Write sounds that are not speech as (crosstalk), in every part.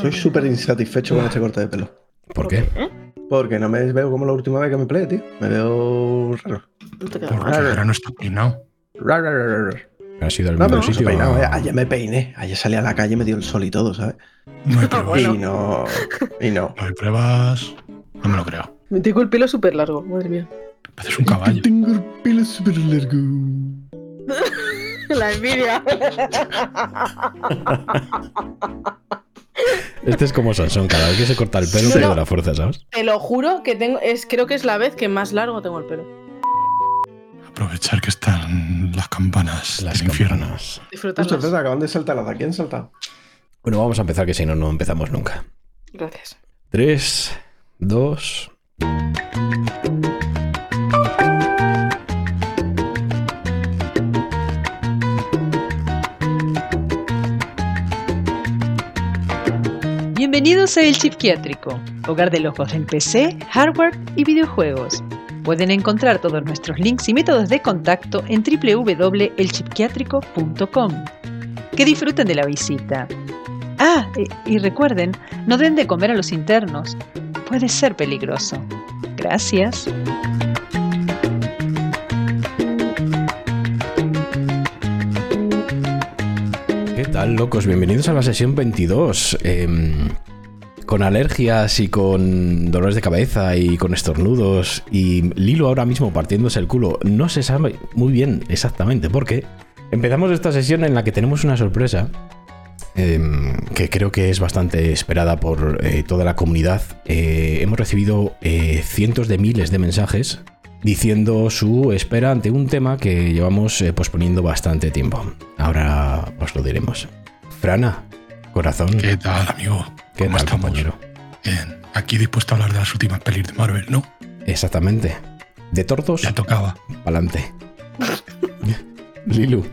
Soy súper insatisfecho con este corte de pelo. ¿Por qué? Porque no me veo como la última vez que me peleé, tío. Me veo raro. No ahora no está peinado. Raro, raro, raro, raro. ¿Has ido al No, mismo no, no, sitio? peinado, a- eh. Ayer me peiné. Ayer salí a la calle y me dio el sol y todo, ¿sabes? No hay (laughs) pruebas. Bueno. Y no. Y no. No hay pruebas. No me lo creo. Me tengo el pelo súper largo, madre mía. Pareces un caballo. Tengo el pelo súper largo. (laughs) La envidia. (laughs) Este es como Sansón, cada vez que se corta el pelo no. la fuerza, ¿sabes? Te lo juro que tengo. Es, creo que es la vez que más largo tengo el pelo. Aprovechar que están las campanas Las del infierno. campanas. Justo, es Disfrutarlas. verdad, acaban de saltar las de aquí han saltado. Bueno, vamos a empezar, que si no, no empezamos nunca. Gracias. 3, 2. Bienvenidos a El Psiquiátrico, hogar de locos en PC, hardware y videojuegos. Pueden encontrar todos nuestros links y métodos de contacto en www.elchipquiátrico.com. Que disfruten de la visita. Ah, y recuerden, no den de comer a los internos. Puede ser peligroso. Gracias. Locos? Bienvenidos a la sesión 22. Em, con alergias y con dolores de cabeza y con estornudos y Lilo ahora mismo partiéndose el culo. No se sabe muy bien exactamente por qué. Empezamos esta sesión en la que tenemos una sorpresa em, que creo que es bastante esperada por eh, toda la comunidad. Eh, hemos recibido eh, cientos de miles de mensajes diciendo su espera ante un tema que llevamos eh, posponiendo bastante tiempo. Ahora os lo diremos. Frana, corazón, ¿Qué tal, amigo? ¿qué ¿Cómo tal, estamos? compañero? Bien. Aquí dispuesto a hablar de las últimas pelis de Marvel, ¿no? Exactamente. De tortos, Ya tocaba. pa'lante. (laughs) Lilu.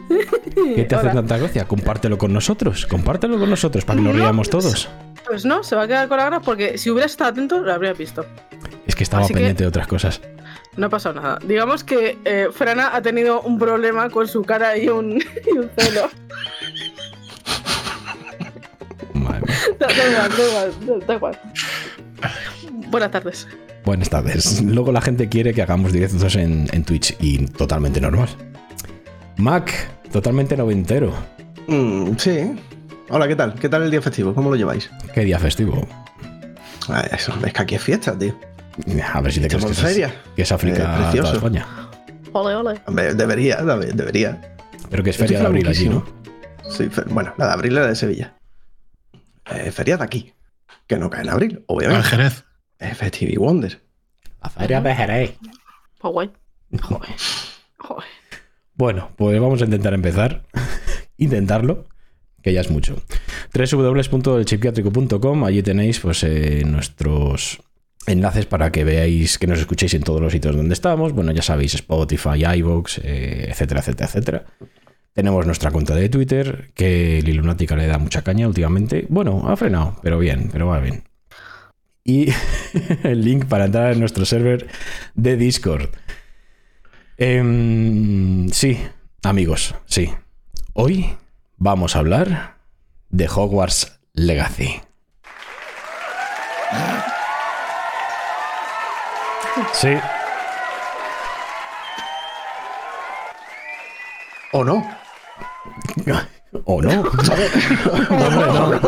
(laughs) ¿Qué te hace Hola. tanta gracia? Compártelo con nosotros. Compártelo con nosotros para que nos No, riamos todos. Pues no, se va a quedar con la gana porque si hubieras estado atento lo habría visto. Es que estaba Así que- pendiente de otras cosas. No ha pasado nada. Digamos que eh, Frana ha tenido un problema con su cara y un, (laughs) y un celo. Madre mía. Da, da igual, da igual, da igual. Buenas tardes. Buenas tardes. Luego la gente quiere que hagamos directos en, en Twitch y totalmente normal. Mac, totalmente noventero. Mm, sí. Hola, ¿qué tal? ¿Qué tal el día festivo? ¿Cómo lo lleváis? Qué día festivo. Ah, eso, es que aquí es fiesta, tío. A ver si te crees que en es, feria. que es África Eh, toda. España. Ole, ole. Hombre, debería, debe- debería. Pero que es Estoy feria de abril allí, ¿no? Sí, bueno, la de abril era de Sevilla. Eh, feria de aquí. Que no cae en abril, En obviamente. Jerez. Es Festive Wonder. La feria de Jerez. Oh, guay. Joder. Joder. Bueno, pues vamos a intentar empezar. (laughs) Intentarlo, que ya es mucho. www.elchipquiátrico.com, allí tenéis pues eh, nuestros enlaces para que veáis, que nos escuchéis en todos los sitios donde estamos. Bueno, ya sabéis, Spotify, iVoox, eh, etcétera, etcétera, etcétera. Tenemos nuestra cuenta de Twitter, que Lilunática le da mucha caña últimamente. Bueno, ha frenado, pero bien, pero va bien. Y (laughs) el link para entrar en nuestro server de Discord. Em, sí, amigos, sí. Hoy vamos a hablar de Hogwarts Legacy. Sí, ¿O no? o no. (laughs) No.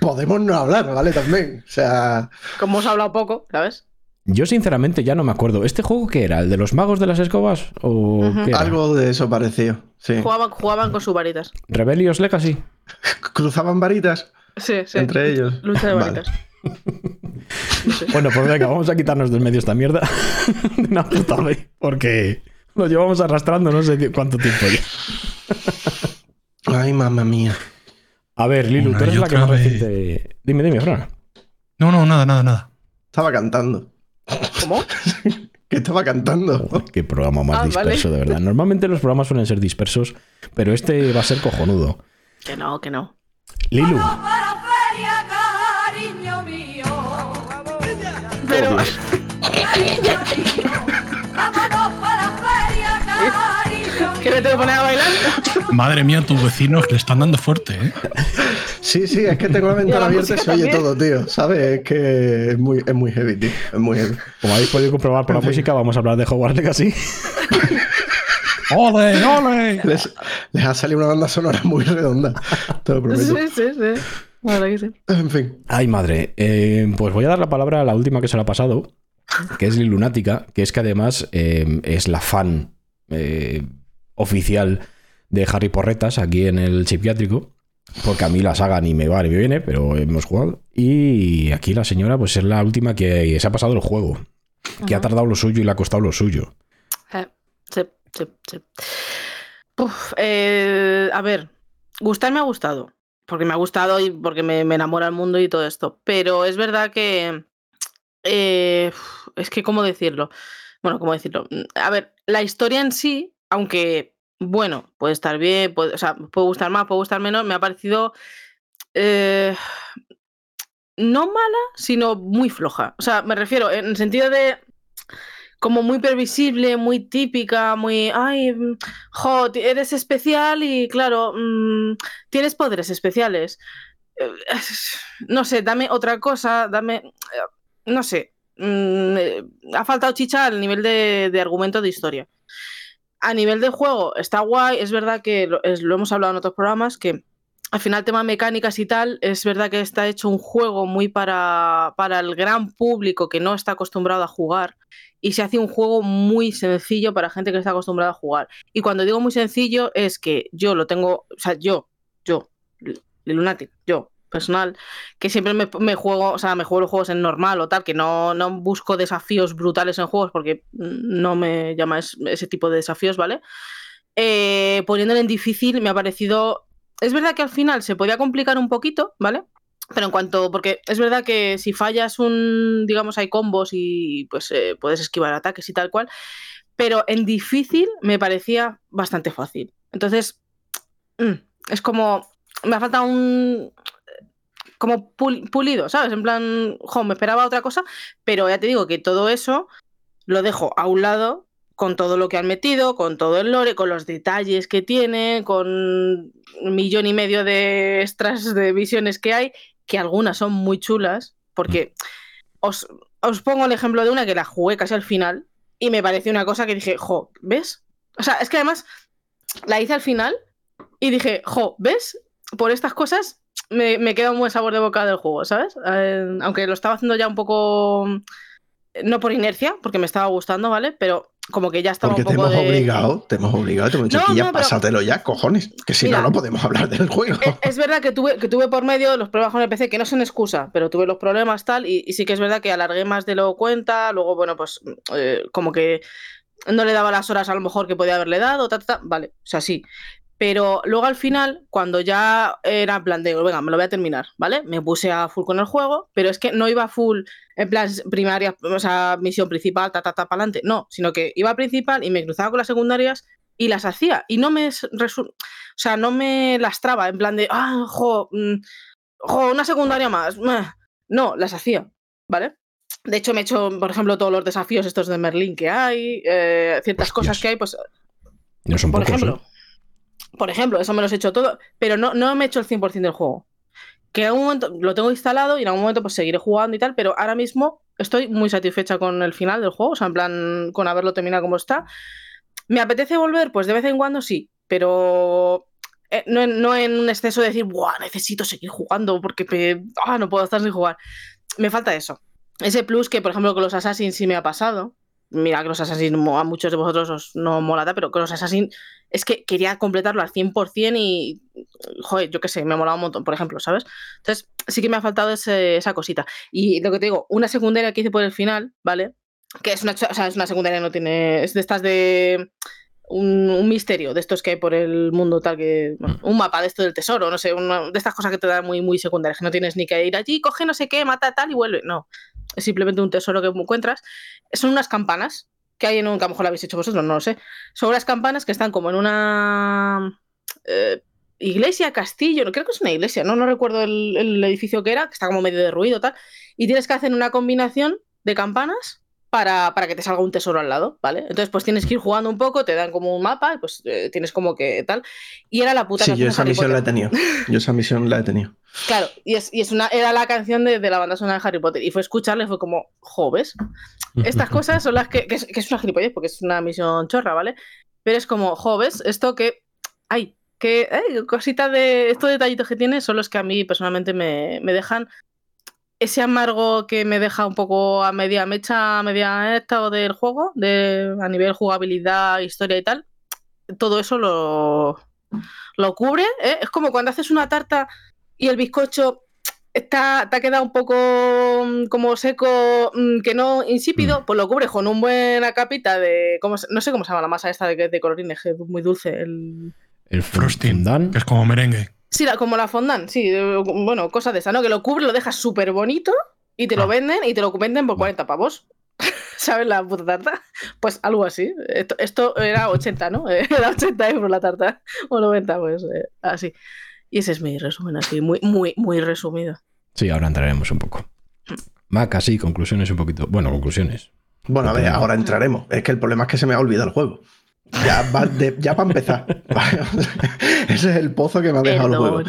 Podemos no hablar, ¿vale? También. O sea, Como hemos hablado poco, ¿sabes? Yo sinceramente ya no me acuerdo. ¿Este juego qué era? ¿El de los magos de las escobas? ¿O Ujú. qué era? algo de eso pareció. Sí. Jugaban, jugaban con sus varitas. ¿Rebellious Legacy? (laughs) Cruzaban varitas Sí, sí. entre ellos. Lucha de Vale. varitas. (laughs) Bueno, pues venga, vamos a quitarnos del medio esta mierda (laughs) de una puta vez. Porque lo llevamos arrastrando no sé cuánto tiempo ya. Ay, mamá mía. A ver, Lilu, tú eres la que más reciente. Dime, dime, Fran. No, no, nada, nada, nada. Estaba cantando. ¿Cómo? (laughs) Que estaba cantando. Joder, Qué programa más Ah, disperso, vale. de verdad. Normalmente los programas suelen ser dispersos, pero este va a ser cojonudo. Que no, que no. Lilu, para feria, cariño mío. Pero. (laughs) ¿Qué que a bailar. Madre mía, tus vecinos le están dando fuerte, ¿eh? Sí, sí, es que tengo la ventana la abierta y se oye todo, tío. ¿Sabes? Es que es muy, es muy heavy, tío. Es muy heavy. Como habéis podido comprobar por la música, vamos a hablar de Hogwarts Legacy. (laughs) ¡Ole, ole! Les, les ha salido una banda sonora muy redonda. Te lo prometo. Sí, sí, sí. Verdad que sí. En fin. Ay, madre. Eh, pues voy a dar la palabra a la última que se la ha pasado, que es Lil Lunática, que es que además eh, es la fan eh, oficial de Harry Porretas aquí en el psiquiátrico. Porque a mí la saga ni me va ni me viene, pero hemos jugado. Y aquí la señora, pues es la última que se ha pasado el juego. Que ha tardado lo suyo y le ha costado lo suyo. Eh, sí, sí, sí. Uf, eh, a ver, gustar me ha gustado. Porque me ha gustado y porque me, me enamora el mundo y todo esto. Pero es verdad que. eh, es que, ¿cómo decirlo? Bueno, ¿cómo decirlo? A ver, la historia en sí, aunque, bueno, puede estar bien, puede, gustar más, puede gustar menos, me ha parecido. eh, no mala, sino muy floja. O sea, me refiero en el sentido de como muy previsible, muy típica, muy, ay, mm, jo, eres especial y claro, mm, tienes poderes especiales. Eh, (sighs) No sé, dame otra cosa, dame, eh, no sé, mm, ha faltado chicha al nivel de argumento de historia. A nivel de juego está guay, es verdad que lo, hemos hablado en otros programas, que al final tema mecánicas y tal, es verdad que está hecho un juego muy para, para el gran público que no está acostumbrado a jugar y se hace un juego muy sencillo para gente que está acostumbrada a jugar. Y cuando digo muy sencillo es que yo lo tengo, o sea, yo, yo, Lunatic, yo, personal, que siempre me, juego, o sea, me juego los juegos en normal o tal, que no, no busco desafíos brutales en juegos porque no me llama es- ese tipo de desafíos, ¿vale? Eh, poniéndolo en difícil me ha parecido... Es verdad que al final se podía complicar un poquito, ¿vale? Pero en cuanto, porque es verdad que si fallas un, digamos, hay combos y pues eh, puedes esquivar ataques y tal cual, pero en difícil me parecía bastante fácil. Entonces, mm, es como, me ha faltado un, como pul- pulido, ¿sabes? En plan, jo, me esperaba otra cosa, pero ya te digo que todo eso lo dejo a un lado con todo lo que han metido, con todo el lore, con los detalles que tiene, con un millón y medio de extras de visiones que hay, que algunas son muy chulas, porque os, os pongo el ejemplo de una que la jugué casi al final y me pareció una cosa que dije, jo, ¿ves? O sea, es que además la hice al final y dije, jo, ¿ves? Por estas cosas me, me queda un buen sabor de boca del juego, ¿sabes? Eh, aunque lo estaba haciendo ya un poco, no por inercia, porque me estaba gustando, ¿vale? Pero como que ya estaba Porque un te poco hemos de... obligado, te hemos obligado, te hemos dicho No, que ya no, pero- pásatelo ya, cojones. Que si Mira. no, no podemos hablar del juego. Es verdad que tuve, que tuve por medio los problemas con el PC, que no son excusa, pero tuve los problemas tal, y, y sí que es verdad que alargué más de lo cuenta, luego, bueno, pues eh, como que no le daba las horas a lo mejor que podía haberle dado, ta, ta, ta, vale, o sea, sí. Pero luego al final, cuando ya era en plan de, venga, me lo voy a terminar, ¿vale? Me puse a full con el juego, pero es que no iba full en plan primaria, o sea, misión principal, ta, ta, ta, para adelante, no, sino que iba a principal y me cruzaba con las secundarias y las hacía. Y no me, o sea, no me lastraba en plan de, ah, jo, mm, jo, una secundaria más. meh". No, las hacía, ¿vale? De hecho, me he hecho, por ejemplo, todos los desafíos estos de Merlín que hay, eh, ciertas cosas que hay, pues, No son por pocos, ejemplo, ¿eh? Por ejemplo, eso me los he hecho todo, pero no, no me he hecho el 100% del juego. Que en algún momento lo tengo instalado y en algún momento pues seguiré jugando y tal, pero ahora mismo estoy muy satisfecha con el final del juego, o sea, en plan, con haberlo terminado como está. ¿Me apetece volver? Pues de vez en cuando sí, pero eh, no, no en un exceso de decir, Buah, necesito seguir jugando porque me- ah, no puedo estar sin jugar. Me falta eso. Ese plus que, por ejemplo, con los Assassin's sí me ha pasado. Mira Assassin's mo- a muchos de vosotros os no mola, tal, pero con los Assassin's es que quería completarlo al 100% y, joder, yo qué sé, me ha molado un montón, por ejemplo, ¿sabes? Entonces, sí que me ha faltado esa cosita. Y lo que te digo, una secundaria que hice por el final, ¿vale? Que es una, o sea, es una secundaria, no tiene. Es de estas de. Un, un misterio de estos que hay por el mundo, tal que. bueno, un mapa de esto del tesoro, no sé, una- de estas cosas que te dan muy, muy secundarias, que no tienes ni que ir allí, coge no sé qué, mata tal y vuelve. No. Es simplemente un tesoro que encuentras. Son unas campanas que hay en un. que a lo mejor lo habéis hecho vosotros, no lo sé. Son unas campanas que están como en una. eh, iglesia, castillo, no creo que es una iglesia, no, no recuerdo el, el edificio que era, que está como medio derruido tal, y tienes que hacer una combinación de campanas para, para que te salga un tesoro al lado, ¿vale? Entonces, pues tienes que ir jugando un poco, te dan como un mapa, pues eh, tienes como que tal. Y era la puta Sí, canción yo de esa Harry misión la he Potter. tenido. (laughs) Yo esa misión la he tenido. Claro, y, es, y es una, era la canción de, de la banda sonora de Harry Potter. Y fue escucharle, fue como, joves. Estas (laughs) cosas son las que, que, es, que es una gilipollez, porque es una misión chorra, ¿vale? Pero es como, joves, esto que. Ay, que. ay, cositas de. Estos detallitos que tiene son los que a mí personalmente me, me dejan. Ese amargo que me deja un poco a media mecha, a media estado del juego, de, a nivel jugabilidad, historia y tal. Todo eso lo, lo cubre. ¿eh? Es como cuando haces una tarta y el bizcocho está, te ha quedado un poco mm, como seco, mm, que no insípido, Mm. pues lo cubres con una buena capita de. ¿cómo se- no sé cómo se llama la masa esta de, de colorines, que es muy dulce. El... El Frosting, fondant. que es como merengue. Sí, la- como la fondant, sí, eh, bueno, cosas de esa, ¿no? Que lo cubre, lo dejas súper bonito y te lo Ah. venden y te lo venden por Va. 40 pavos. (laughs) ¿Sabes la puta tarta? Pues algo así. Esto, esto era 80, ¿no? Era 80 euros la tarta. (laughs) O 90, pues eh, así. Y ese es mi resumen, así, muy, muy, muy resumido. Sí, ahora entraremos un poco. Mac, así, conclusiones un poquito. Bueno, conclusiones. Bueno, a ver, ahora entraremos. Es que el problema es que se me ha olvidado el juego. Ya, va de- ya para empezar. (laughs) Ese es el pozo que me ha dejado el juego.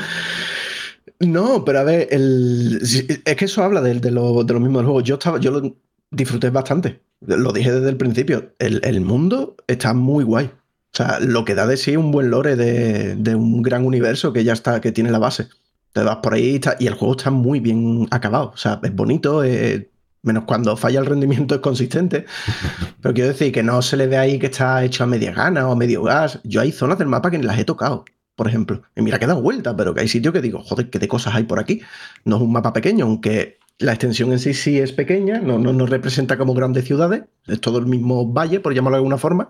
No, pero a ver, el, es que eso habla de, de lo, de lo mismo del juego. Yo, estaba, yo lo disfruté bastante. Lo dije desde el principio. El, el mundo está muy guay. O sea, lo que da de sí un buen lore de, de un gran universo que ya está, que tiene la base. Te vas por ahí y, está- y el juego está muy bien acabado. O sea, es bonito, eh, menos cuando falla el rendimiento es consistente. (laughs) Pero quiero decir que no se le ve ahí que está hecho a media gana o a medio gas. Yo hay zonas del mapa que ni las he tocado, por ejemplo. Y mira que dan vueltas, pero que hay sitios que digo, joder, qué de cosas hay por aquí. No es un mapa pequeño, aunque la extensión en sí sí es pequeña, no nos no representa como grandes ciudades, es todo el mismo valle, por llamarlo de alguna forma.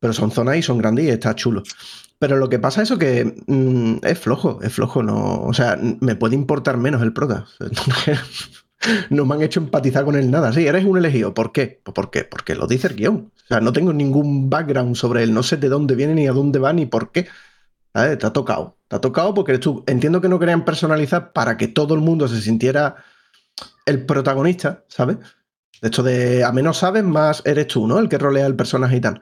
Pero son zonas y son grandes y está chulo. Pero lo que pasa es eso que mm, es flojo, es flojo, no. O sea, me puede importar menos el prota. (laughs) no me han hecho empatizar con él nada. Sí, eres un elegido. ¿Por qué? Pues ¿por qué? Porque lo dice el guion. O sea, no tengo ningún background sobre él. No sé de dónde viene, ni a dónde va, ni por qué. ¿Sabes? Te ha tocado. Te ha tocado porque. Entiendo que no querían personalizar para que todo el mundo se sintiera el protagonista, ¿sabes? Hecho, de a menos sabes, más eres tú, ¿no? El que rolea el personaje y tal.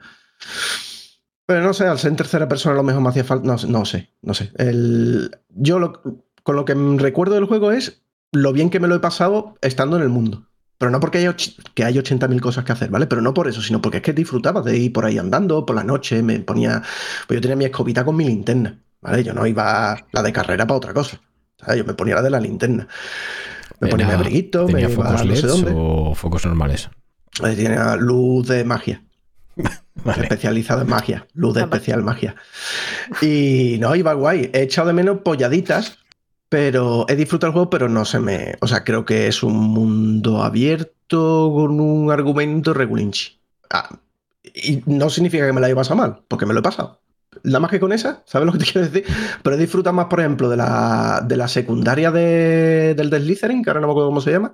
Pero no sé, al ser en tercera persona a lo mejor me hacía falta. No, no sé, no sé. El, yo lo- con lo que recuerdo del juego es lo bien que me lo he pasado estando en el mundo. Pero no porque hay, que hay 80.000 cosas que hacer, ¿vale? Pero no por eso, sino porque es que disfrutaba de ir por ahí andando, por la noche, me ponía. Pues yo tenía mi escobita con mi linterna, ¿vale? Yo no iba la de carrera para otra cosa. ¿sabes? Yo me ponía la de la linterna. Me ponía mi abriguito, me ¿Tenía iba focos a no sé LEDs dónde. o focos normales? Eh, Tenía luz de magia. (laughs) Vale. especializado en magia, luz de especial magia. Y no, iba guay. He echado de menos polladitas, pero he disfrutado el juego, pero no se me. O sea, creo que es un mundo abierto con un argumento regulinchi. Ah, y no significa que me la haya pasado mal, porque me lo he pasado. Nada más que con esa, ¿sabes lo que te quiero decir? Pero he disfrutado más, por ejemplo, de la, de la secundaria de, del de Slytherin, que ahora no me acuerdo cómo se llama.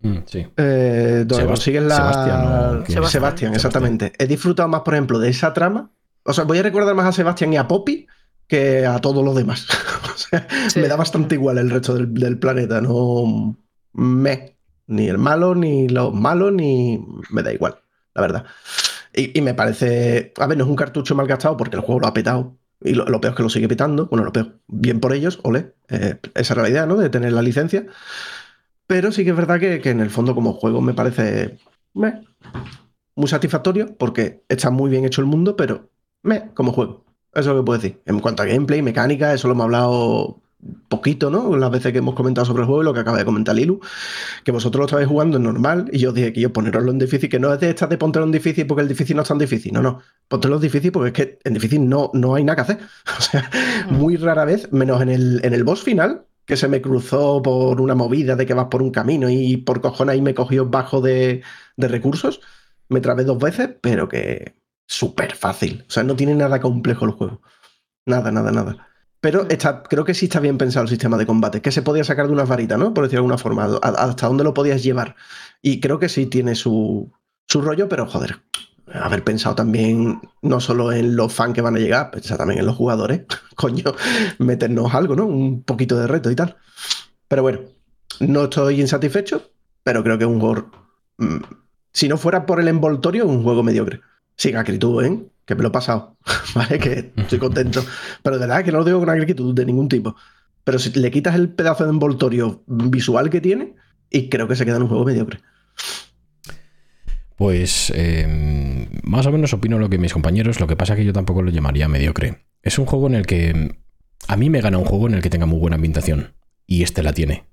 Mm, sí. Eh, donde consigues la. Sebastián, Sebastián. exactamente. He disfrutado más, por ejemplo, de esa trama. O sea, voy a recordar más a Sebastián y a Poppy que a todos los demás. (laughs) o sea, Sí. me da bastante igual el resto del, del planeta. No me. Ni el malo, ni los malos, ni. Me da igual, la verdad. Y, y me parece. A ver, no es un cartucho mal gastado porque el juego lo ha petado. Y lo, lo peor es que lo sigue petando. Bueno, lo peor. Bien por ellos, ole. Eh, esa era la idea, ¿no? De tener la licencia. Pero sí que es verdad que, que en el fondo como juego me parece meh, muy satisfactorio porque está muy bien hecho el mundo, pero me como juego. Eso es lo que puedo decir. En cuanto a gameplay, mecánica, eso lo hemos hablado poquito, ¿no? Las veces que hemos comentado sobre el juego y lo que acaba de comentar Lilu, que vosotros lo estabais jugando normal y yo os dije que yo poneroslo en difícil, que no es de estas de ponterlo en difícil porque el difícil no es tan difícil, no, no. Póntelo en difícil porque es que en difícil no, no hay nada que hacer. (laughs) O sea, muy rara vez, menos en el, en el boss final, que se me cruzó por una movida de que vas por un camino y por cojones ahí me cogió bajo de, de recursos. Me trabé dos veces, pero que súper fácil. O sea, no tiene nada complejo el juego. Nada, nada, nada. Pero está, creo que sí está bien pensado el sistema de combate, que se podía sacar de unas varitas, ¿no? Por decirlo de alguna forma, a- hasta dónde lo podías llevar. Y creo que sí tiene su, su rollo, pero joder, haber pensado también no solo en los fans que van a llegar, pensar también en los jugadores. (laughs) Coño, meternos algo, ¿no? Un poquito de reto y tal. Pero bueno, no estoy insatisfecho, pero creo que es un juego mm, si no fuera por el envoltorio, un juego mediocre. Sin acritud, ¿eh? Que me lo he pasado. (laughs) ¿Vale? Que estoy contento. Pero de verdad que no lo digo con acritud de ningún tipo. Pero si le quitas el pedazo de envoltorio visual que tiene, y creo que se queda en un juego mediocre. Pues eh, más o menos opino lo que mis compañeros, lo que pasa que yo tampoco lo llamaría mediocre. Es un juego en el que a mí me gana un juego en el que tenga muy buena ambientación. Y este la tiene.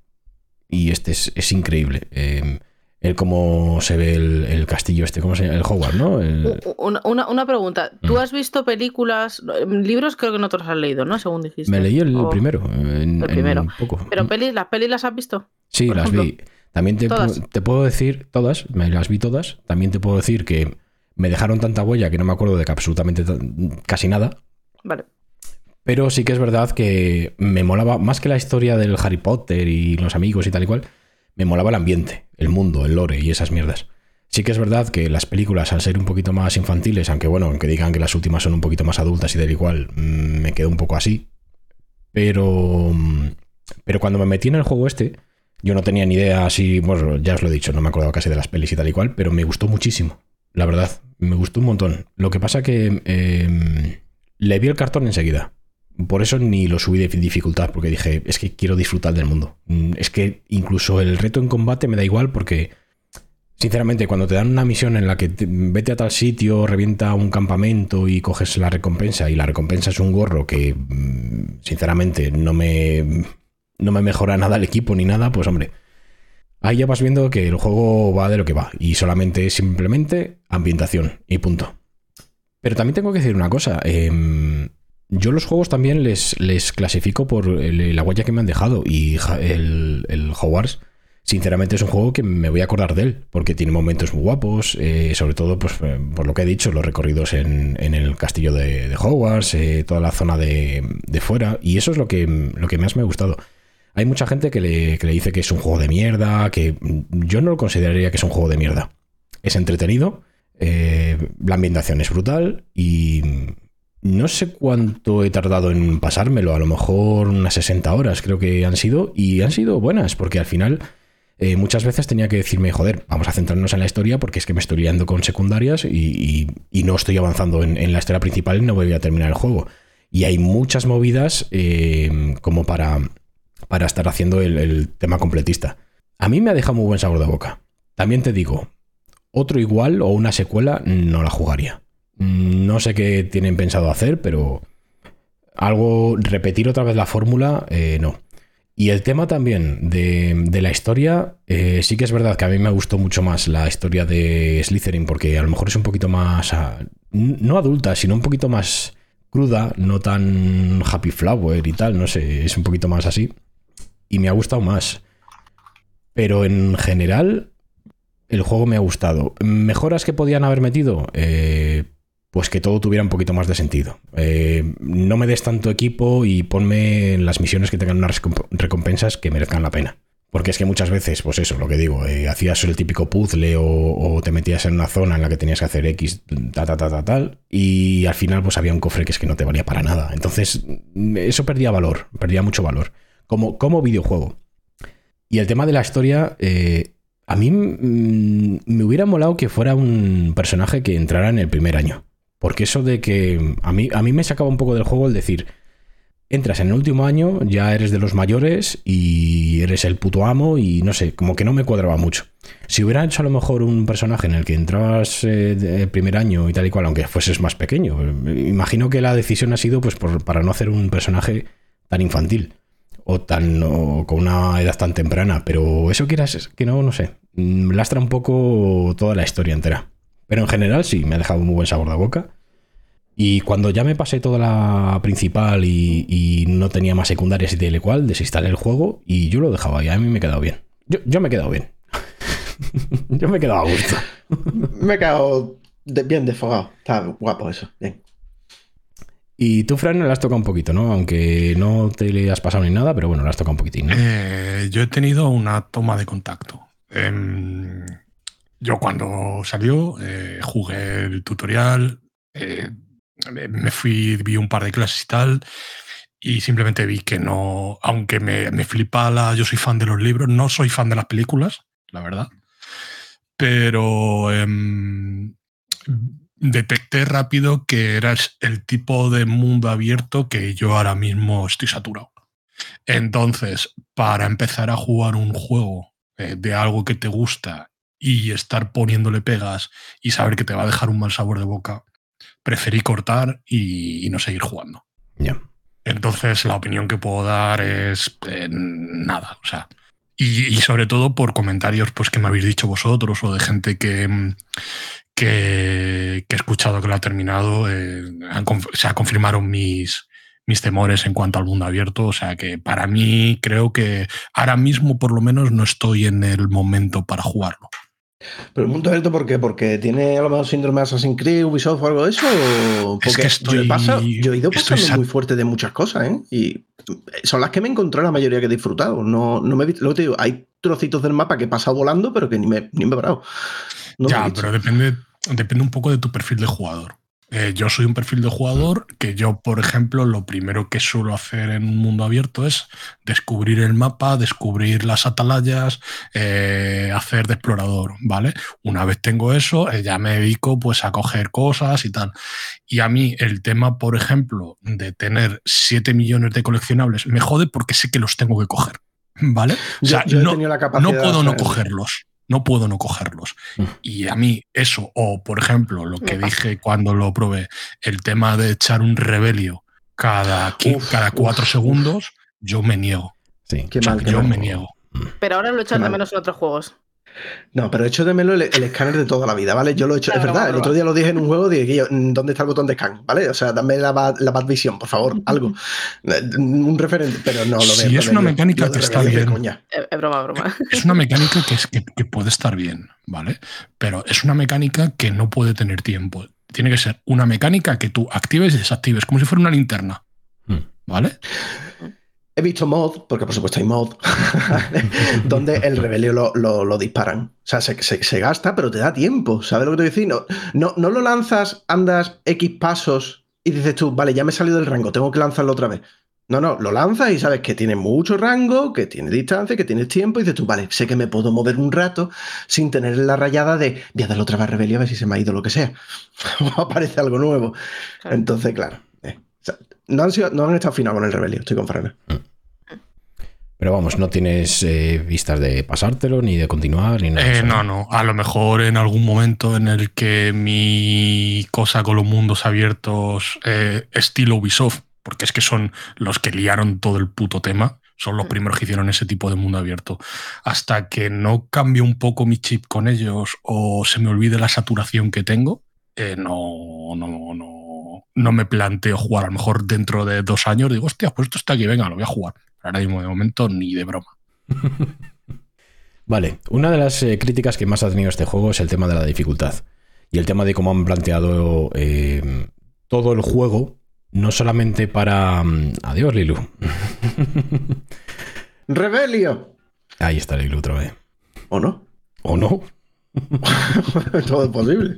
Y este es, es increíble. Eh, el cómo se ve el, el castillo este, ¿cómo se llama? El Howard, ¿no? El- Una, una- una pregunta. ¿Tú Mm. has visto películas, libros creo que no te los has leído, ¿no? Según dijiste. me leí el primero. En, el primero. en poco. Pero pelis, las pelis las has visto. Sí, las ejemplo. vi. También te, te puedo decir, todas, me las vi todas. También te puedo decir que me dejaron tanta huella que no me acuerdo de que absolutamente ta- casi nada. Vale. Pero sí que es verdad que me molaba, más que la historia del Harry Potter y los amigos y tal y cual, me molaba el ambiente, el mundo, el lore y esas mierdas. Sí que es verdad que las películas, al ser un poquito más infantiles, aunque bueno, aunque digan que las últimas son un poquito más adultas y tal y cual, mm, me quedo un poco así. Pero, mm, pero cuando me metí en el juego este, yo no tenía ni idea así, bueno, ya os lo he dicho, no me acuerdo casi de las pelis y tal y cual, pero me gustó muchísimo. La verdad, me gustó un montón. Lo que pasa que eh, le vi el cartón enseguida. Por eso ni lo subí de dificultad, porque dije, es que quiero disfrutar del mundo. Mm, Es que incluso el reto en combate me da igual porque, sinceramente, cuando te dan una misión en la que te- vete a tal sitio, revienta un campamento y coges la recompensa, y la recompensa es un gorro que, mm, sinceramente, no me, no me mejora nada el equipo ni nada, pues hombre, ahí ya vas viendo que el juego va de lo que va, y solamente es simplemente ambientación, y punto. Pero también tengo que decir una cosa. em, yo los juegos también les, les clasifico por la huella que me han dejado. Y el, Hogwarts, sinceramente, es un juego que me voy a acordar de él. Porque tiene momentos muy guapos. eh, sobre todo, pues, eh, por lo que he dicho, los recorridos en, en el castillo de, Hogwarts, eh, toda la zona de, de fuera. Y eso es lo que, lo que más me ha gustado. Hay mucha gente que le, que le dice que es un juego de mierda. Que yo no lo consideraría que es un juego de mierda. Es entretenido. la ambientación es brutal y no sé cuánto he tardado en pasármelo, a lo mejor unas 60 horas creo que han sido, y han sido buenas, porque al final eh, muchas veces tenía que decirme, joder, vamos a centrarnos en la historia porque es que me estoy liando con secundarias y, no estoy avanzando en, en la historia principal y no voy a terminar el juego. Y hay muchas movidas eh, como para, para estar haciendo el, el tema completista. A mí me ha dejado muy buen sabor de boca. También te digo, otro igual o una secuela no la jugaría. No sé qué tienen pensado hacer, pero algo, repetir otra vez la fórmula, eh, no. Y el tema también de, de la historia, eh, sí que es verdad que a mí me gustó mucho más la historia de Slytherin, porque a lo mejor es un poquito más, ah, no adulta, sino un poquito más cruda, no tan happy flower y tal, no sé, es un poquito más así. Y me ha gustado más. Pero en general, el juego me ha gustado. ¿Mejoras que podían haber metido? Eh, pues que todo tuviera un poquito más de sentido. Eh, no me des tanto equipo y ponme en las misiones que tengan unas recomp- recompensas que merezcan la pena. Porque es que muchas veces, pues eso, lo que digo, eh, hacías el típico puzzle o, o te metías en una zona en la que tenías que hacer X, ta, ta, ta, ta, tal, y al final pues había un cofre que es que no te valía para nada. Entonces, mm, eso perdía valor, perdía mucho valor. Como, como videojuego. Y el tema de la historia, eh, a mí mm, me hubiera molado que fuera un personaje que entrara en el primer año. Porque eso de que a mí, a mí me sacaba un poco del juego el decir, entras en el último año, ya eres de los mayores y eres el puto amo y no sé, como que no me cuadraba mucho. Si hubiera hecho a lo mejor un personaje en el que entrabas eh, de primer año y tal y cual, aunque fueses más pequeño, eh, imagino que la decisión ha sido pues por- para no hacer un personaje tan infantil o tan o con una edad tan temprana, pero eso quieras que no, no sé, mm, lastra un poco toda la historia entera. Pero en general sí, me ha dejado un muy buen sabor de boca. Y cuando ya me pasé toda la principal y, y no tenía más secundarias y tal y cual, desinstalé el juego y yo lo dejaba y a mí me he quedado bien. Yo, yo me he quedado bien. (laughs) yo me he quedado a gusto. (laughs) Me he quedado de- bien desfogado. Está guapo eso. Bien. Y tú, Fran, le has tocado un poquito, ¿no? Aunque no te le has pasado ni nada, pero bueno, le has tocado un poquitín, ¿no? Eh, yo he tenido una toma de contacto. Em, yo cuando salió eh, jugué el tutorial, eh, me- fui, vi un par de clases y tal, y simplemente vi que no, aunque me, me flipa la, yo soy fan de los libros, no soy fan de las películas, la verdad. pero em, detecté rápido que era el tipo de mundo abierto que yo ahora mismo estoy saturado. Entonces, para empezar a jugar un juego eh, de algo que te gusta y estar poniéndole pegas y saber que te va a dejar un mal sabor de boca, preferí cortar y, y no seguir jugando. Ya. Entonces, la opinión que puedo dar es eh, nada. O sea, y, y sobre todo por comentarios pues, que me habéis dicho vosotros o de gente que, mm, que, que he escuchado que lo ha terminado. eh, han o sea, confirmaron mis, mis temores en cuanto al mundo abierto. O sea que para mí creo que ahora mismo por lo menos no estoy en el momento para jugarlo. Pero el mundo abierto, ¿por qué? ¿Porque tiene a lo mejor síndrome de Assassin's Creed, Ubisoft o algo de eso? ¿O Es Porque que yo, he estoy- pasado- yo he ido estoy pasando sat- muy fuerte de muchas cosas, ¿eh? Y son las que me encontré la mayoría que he disfrutado. No, no me he visto, luego te digo, hay trocitos del mapa que he pasado volando, pero que ni me, ni me he parado. No lo he ya, visto. pero depende, depende un poco de tu perfil de jugador. Eh, yo soy un perfil de jugador que yo, por ejemplo, lo primero que suelo hacer en un mundo abierto es descubrir el mapa, descubrir las atalayas, eh, hacer de explorador, ¿vale? Una vez tengo eso, eh, ya me dedico pues a coger cosas y tal. Y a mí el tema, por ejemplo, de tener 7 millones de coleccionables me jode porque sé que los tengo que coger, ¿vale? O sea, yo no, tenido la capacidad no de puedo no cogerlos. No puedo no cogerlos. Mm. Y a mí eso, o por ejemplo, lo que dije cuando lo probé, el tema de echar un rebelio cada, Uf, cada cuatro uf, segundos, yo me niego. Sí. Qué O sea, mal, qué yo mal. me niego. Pero ahora lo echan de menos en otros juegos. No, pero he hecho de menos el, el escáner de toda la vida, ¿vale? Yo lo he hecho, es verdad, el otro día lo dije en un juego, dije, "Guillo, ¿dónde está el botón de scan? ¿Vale? O sea, dame la, bad- la Bad Vision, por favor, algo. Eh, Un referente, pero no lo Sí, veo. es una veo. mecánica que está bien. coña. Es, broma, broma. (laughs) Es una mecánica que, es, que, que puede estar bien, ¿vale? Pero es una mecánica que no puede tener tiempo. Tiene que ser una mecánica que tú actives y desactives, como si fuera una linterna, Mm. ¿vale? He visto mod, porque por supuesto hay mod, (laughs) donde el rebelio lo, lo- lo disparan. O sea, se, se- se gasta, pero te da tiempo. ¿Sabes lo que te decir? No, no, no lo lanzas, andas X pasos y dices tú, vale, ya me he salido del rango, tengo que lanzarlo otra vez. No, no, lo lanzas y sabes que tiene mucho rango, que tiene distancia, que tienes tiempo, y dices tú, vale, sé que me puedo mover un rato sin tener la rayada de voy a darle otra vez rebelio a ver si se me ha ido lo que sea. (laughs) o aparece algo nuevo. Claro. Entonces, claro. No, han sido- no han estado afinados con el rebelio, estoy con Ferrer. Pero vamos, no tienes eh, vistas de pasártelo, ni de continuar, ni nada. Eh, no, no. A lo mejor en algún momento en el que mi cosa con los mundos abiertos, eh, estilo Ubisoft, porque es que son los que liaron todo el puto tema, son los Mm. primeros que hicieron ese tipo de mundo abierto. Hasta que no cambie un poco mi chip con ellos o se me olvide la saturación que tengo, eh, no, no, no, no me planteo jugar. A lo mejor dentro de dos años digo, hostia, pues esto está aquí, venga, lo voy a jugar. Pero ahora mismo, de momento, ni de broma. (laughs) Vale, una de las eh, críticas que más ha tenido este juego es el tema de la dificultad. Y el tema de cómo han planteado eh, todo el juego, no solamente para... mm, Adiós, Lilu. (laughs) ¡Rebelio! Ahí está Lilu otra vez. ¿O no? ¿O no? (laughs) Todo es posible.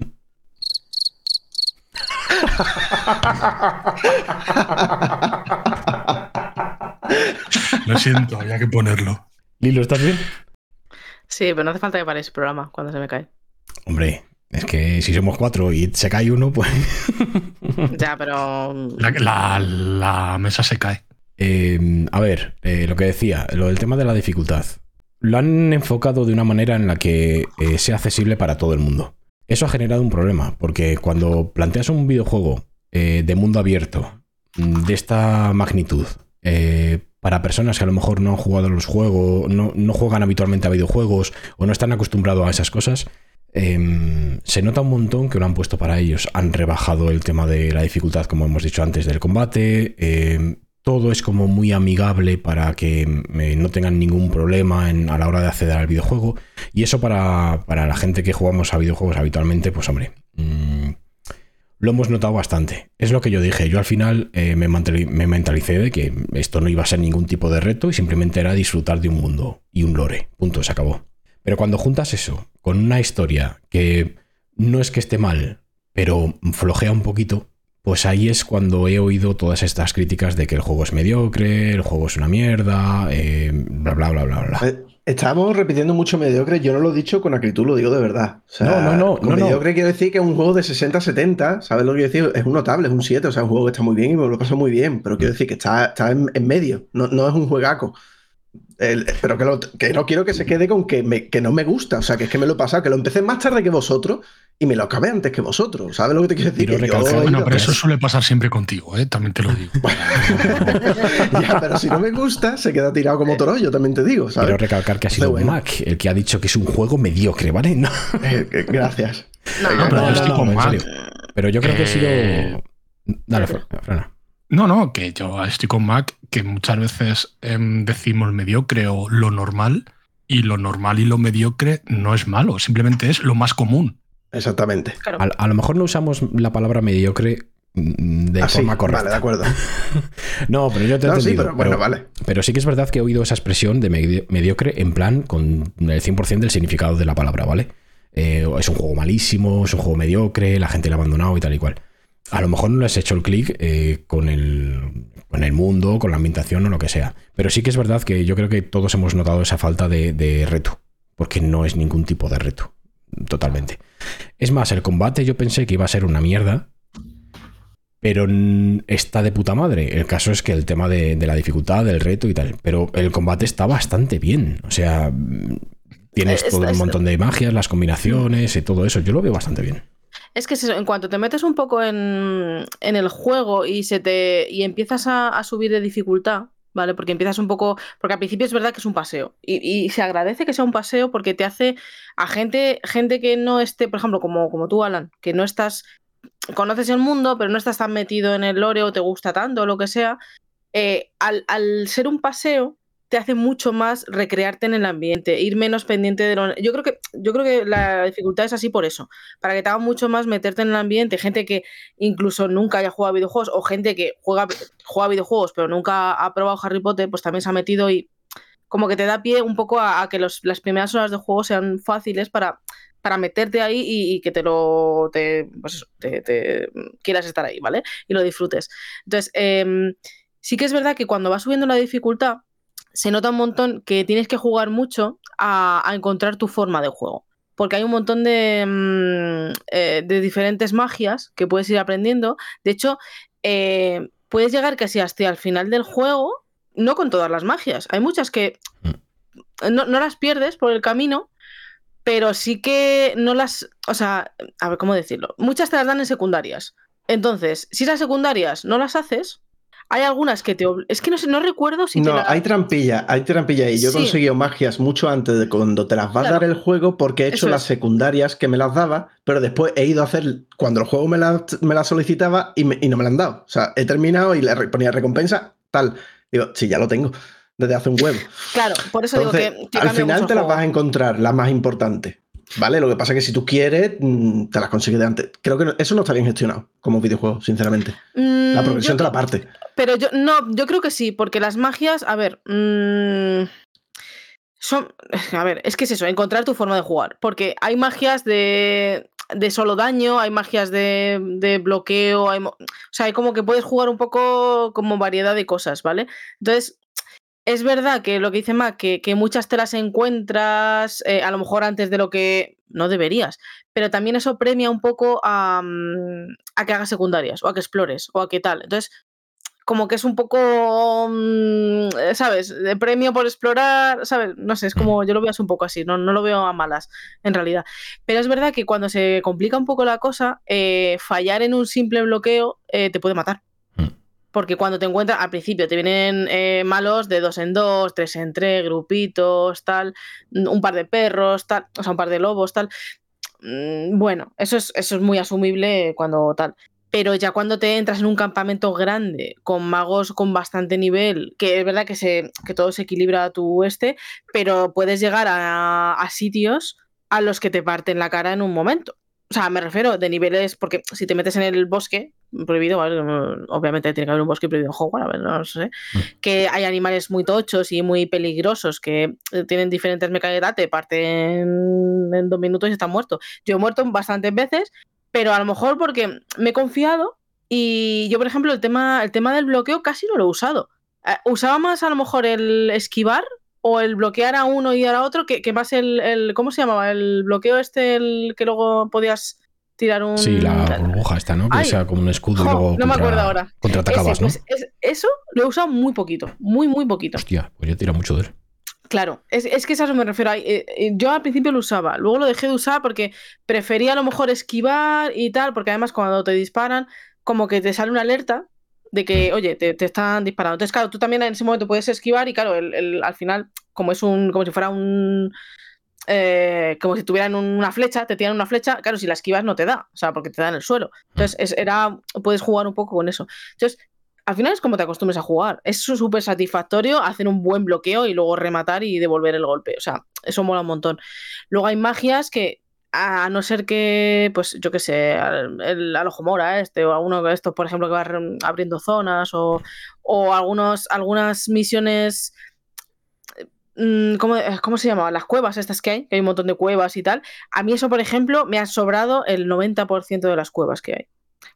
(laughs) Lo siento, había que ponerlo. Lilu, ¿estás bien? Sí, pero no hace falta que paréis el programa cuando se me cae. Hombre, es que si somos cuatro y se cae uno, pues... (laughs) Ya, pero. La, la- la mesa se cae. Eh, a ver, eh, lo que decía, lo del tema de la dificultad. Lo han enfocado de una manera en la que eh, sea accesible para todo el mundo. Eso ha generado un problema, porque cuando planteas un videojuego eh, de mundo abierto mm, de esta magnitud, eh, para personas que a lo mejor no han jugado los juegos, no, no juegan habitualmente a videojuegos o no están acostumbrados a esas cosas, em, se nota un montón que lo han puesto para ellos. Han rebajado el tema de la dificultad, como hemos dicho antes, del combate. em, todo es como muy amigable para que eh, no tengan ningún problema en- a la hora de acceder al videojuego. Y eso para, para la gente que jugamos a videojuegos habitualmente, pues hombre, mm, lo hemos notado bastante. Es lo que yo dije. Yo al final eh, me, me mentalicé de que esto no iba a ser ningún tipo de reto y simplemente era disfrutar de un mundo y un lore. Punto, se acabó. Pero cuando juntas eso con una historia que no es que esté mal, pero flojea un poquito, pues ahí es cuando he oído todas estas críticas de que el juego es mediocre, el juego es una mierda, eh, bla, bla, bla, bla, bla. Eh, estamos repitiendo mucho mediocre. Yo no lo he dicho con acritud, lo digo de verdad. O sea, No, no, no, con no, no. mediocre quiero decir que es un juego de 60-70, ¿sabes lo que quiero decir? Es un notable, es un 7, o sea, es un juego que está muy bien y me lo paso muy bien, pero quiero decir que está, está en, en medio, no, no es un juegaco. El- pero que, lo- que no quiero que se quede con que, me- que no me gusta, o sea, que es que me lo he pasado, que lo empecé más tarde que vosotros y me lo acabé antes que vosotros, ¿sabes lo que te quiero decir? Yo Bueno, pero eso suele pasar siempre contigo, ¿eh? también te lo digo. (laughs) ya, pero si no me gusta, se queda tirado como toro, yo también te digo, ¿sabes? Quiero recalcar que ha sido bueno. Mac el que ha dicho que es un juego mediocre, ¿vale? (laughs) No, Eh, eh, gracias. No, Venga, pero no, yo no, estoy no. Pero yo creo que ha sido. Eh, Dale, Fran- Frana. No, no, que yo estoy con Mac, que muchas veces em, decimos mediocre o lo normal, y lo normal y lo mediocre no es malo, simplemente es lo más común. Exactamente. Claro. A, a lo mejor no usamos la palabra mediocre mm, de Así, forma correcta. Vale, de acuerdo. (laughs) No, pero yo te he No, sí, pero bueno, vale. Pero sí que es verdad que he oído esa expresión de medi- mediocre en plan con el 100% del significado de la palabra, ¿vale? Eh, es un juego malísimo, es un juego mediocre, la gente lo ha abandonado y tal y cual. A lo mejor no le has hecho el clic eh, con, el, con el mundo, con la ambientación o lo que sea. Pero sí que es verdad que yo creo que todos hemos notado esa falta de, de reto. Porque no es ningún tipo de reto. Totalmente. Es más, el combate yo pensé que iba a ser una mierda. Pero está de puta madre. El caso es que el tema de, de la dificultad, del reto y tal. Pero el combate está bastante bien. O sea, tienes Es- todo un montón de magias, las combinaciones y todo eso. Yo lo veo bastante bien. Es que en cuanto te metes un poco en, en el juego y se te y empiezas a, subir de dificultad, ¿vale? Porque empiezas un poco. Porque al principio es verdad que es un paseo. Y, se agradece que sea un paseo porque te hace a gente, gente que no esté, por ejemplo, como, como tú, Alan, que no estás. Conoces el mundo, pero no estás tan metido en el lore o te gusta tanto o lo que sea. eh, al ser un paseo, te hace mucho más recrearte en el ambiente, ir menos pendiente de lo. Yo creo que, yo creo que la dificultad es así por eso para que te haga mucho más meterte en el ambiente, gente que incluso nunca haya jugado a videojuegos o gente que juega, juega videojuegos pero nunca ha probado Harry Potter, pues también se ha metido y como que te da pie un poco a, a que los- las primeras horas de juego sean fáciles para, para meterte ahí y, que te lo pues quieras estar ahí, ¿vale? Y lo disfrutes. Entonces, em, sí que es verdad que cuando va subiendo la dificultad, se nota un montón que tienes que jugar mucho a, a encontrar tu forma de juego porque hay un montón de, mm, eh, de diferentes magias que puedes ir aprendiendo. De hecho, eh, puedes llegar casi hasta el final del juego, no con todas las magias. Hay muchas que no, no las pierdes por el camino, pero sí que no las... O sea, a ver, ¿cómo decirlo? Muchas te las dan en secundarias. Entonces, si las secundarias no las haces, hay algunas que te... Es que no sé, no recuerdo si te No, la- hay trampilla, hay trampilla y yo he conseguido magias mucho antes de cuando te las va a dar el juego porque he hecho Eso las es. secundarias que me las daba, pero después he ido a hacer cuando el juego me las me las solicitaba y, me- y no me la han dado. O sea, he terminado y le ponía recompensa, tal. Digo, sí, ya lo tengo desde hace un huevo. Claro, por eso Entonces, digo que, que al final te las vas a encontrar, las más importantes. ¿Vale? Lo que pasa es que si tú quieres, mm, te las consigues de antes. Creo que eso no está bien gestionado como videojuego, sinceramente. La Mm, progresión yo- te la parte. Pero yo no, yo creo que sí, porque las magias, a ver, mm, son, (laughs) a ver, es que es eso, encontrar tu forma de jugar, porque hay magias de, de solo daño, hay magias de, de bloqueo, hay, o sea, hay como que puedes jugar un poco como variedad de cosas, ¿vale? Entonces, es verdad que lo que dice Mac, que, que muchas te las encuentras eh, a lo mejor antes de lo que no deberías, pero también eso premia un poco a, mm, a que hagas secundarias o a que explores o a que tal. Entonces, como que es un poco, mm, eh, ¿sabes? De premio por explorar, ¿sabes? No sé, es como, yo lo veo así un poco así, no, no lo veo a malas, en realidad. Pero es verdad que cuando se complica un poco la cosa, eh, fallar en un simple bloqueo eh, te puede matar. Mm. Porque cuando te encuentras, al principio te vienen eh, malos de dos en dos, tres en tres, grupitos, tal, un par de perros, tal, o sea, un par de lobos, tal. Mm, Bueno, eso es, eso es muy asumible cuando tal. Pero ya cuando te entras en un campamento grande, con magos con bastante nivel, que es verdad que, se, que todo se equilibra a tu este, pero puedes llegar a, a sitios a los que te parten la cara en un momento. O sea, me refiero de niveles, porque si te metes en el bosque, prohibido, obviamente tiene que haber un bosque prohibido en Hogwarts, a ver, no sé, que hay animales muy tochos y muy peligrosos que eh, tienen diferentes mecánicas, te parten en dos minutos y están muertos. Yo he muerto bastantes veces, pero a lo mejor porque me he confiado y yo, por ejemplo, el tema, el tema del bloqueo casi no lo he usado. Eh, usaba más a lo mejor el esquivar o el bloquear a uno y a otro, que, que más el, el- ¿Cómo se llamaba? El bloqueo este, el que luego podías tirar un. Sí, la burbuja esta, ¿no? Que Ay. sea como un escudo y Jo, luego no me contra- acuerdo ahora. contraatacabas, Ese, ¿no? pues, es- eso lo he usado muy poquito, muy, muy poquito. Hostia, pues yo tira mucho de él. Claro, es, es que es a eso me refiero. Eh, eh, Yo al principio lo usaba, luego lo dejé de usar porque prefería a lo mejor esquivar y tal, porque además cuando te disparan, como que te sale una alerta de que, oye, te, te están disparando. Entonces, claro, tú también en ese momento puedes esquivar y claro, el- el- al final, como es un, como si fuera un, eh, como si tuvieran una flecha, te tiran una flecha, claro, si la esquivas no te da, o sea, porque te da en el suelo. Entonces, es- era, puedes jugar un poco con eso. Entonces, al final es como te acostumbres a jugar. Es súper satisfactorio hacer un buen bloqueo y luego rematar y devolver el golpe. O sea, eso mola un montón. Luego hay magias que, a no ser que, pues yo qué sé, el, al ojo mora este, o a uno de estos, por ejemplo, que va abriendo zonas, o, algunos, algunas misiones. mm, ¿Cómo, eh, ¿Cómo se llama? Las cuevas estas que hay, que hay un montón de cuevas y tal. A mí eso, por ejemplo, me ha sobrado el 90% de las cuevas que hay.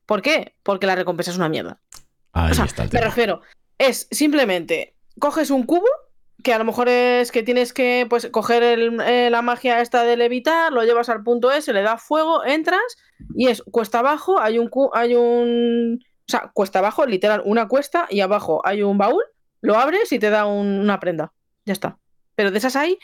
¿Por qué? Porque la recompensa es una mierda. Ahí O sea, está el me refiero, es simplemente coges un cubo, que a lo mejor es que tienes que pues, coger el- eh, la magia esta de levitar, lo llevas al punto S, le das fuego, entras y es cuesta abajo, hay un, hay un... O sea, cuesta abajo, literal, una cuesta y abajo hay un baúl, lo abres y te da un- una prenda. Ya está. Pero de esas hay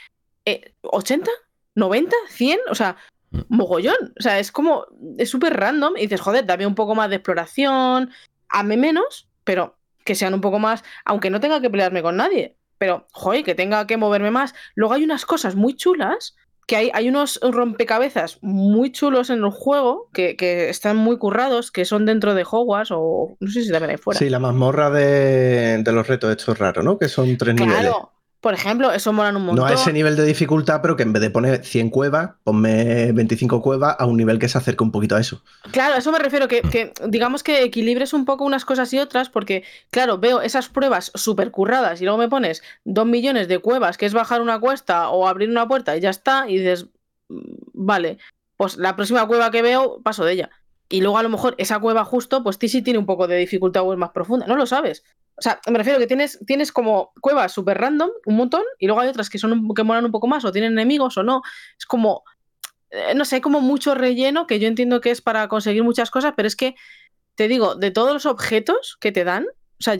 eh, 80, 90, 100, o sea, Mm. mogollón. O sea, es como, es súper random y dices, joder, dame un poco más de exploración, ame menos, pero que sean un poco más, aunque no tenga que pelearme con nadie, pero, joder, que tenga que moverme más. Luego hay unas cosas muy chulas, que hay, hay unos rompecabezas muy chulos en el juego, que, que están muy currados, que son dentro de Hogwarts, o no sé si también hay fuera. Sí, la mazmorra de, de los retos, esto es raro, ¿no? Que son tres niveles. claro, por ejemplo, eso molan un montón. No a ese nivel de dificultad, pero que en vez de poner 100 cuevas, ponme 25 cuevas a un nivel que se acerque un poquito a eso. Claro, a eso me refiero, que, que digamos que equilibres un poco unas cosas y otras, porque, claro, veo esas pruebas súper curradas y luego me pones dos millones de cuevas, que es bajar una cuesta o abrir una puerta y ya está, y dices, "Mm, vale, pues la próxima cueva que veo, paso de ella. Y luego a lo mejor esa cueva justo, pues sí tiene un poco de dificultad o es más profunda, no lo sabes. O sea, me refiero que tienes, tienes como cuevas súper random, un montón, y luego hay otras que son que molan un poco más, o tienen enemigos o no. Es como, eh, no sé, hay como mucho relleno que yo entiendo que es para conseguir muchas cosas, pero es que, te digo, de todos los objetos que te dan, o sea,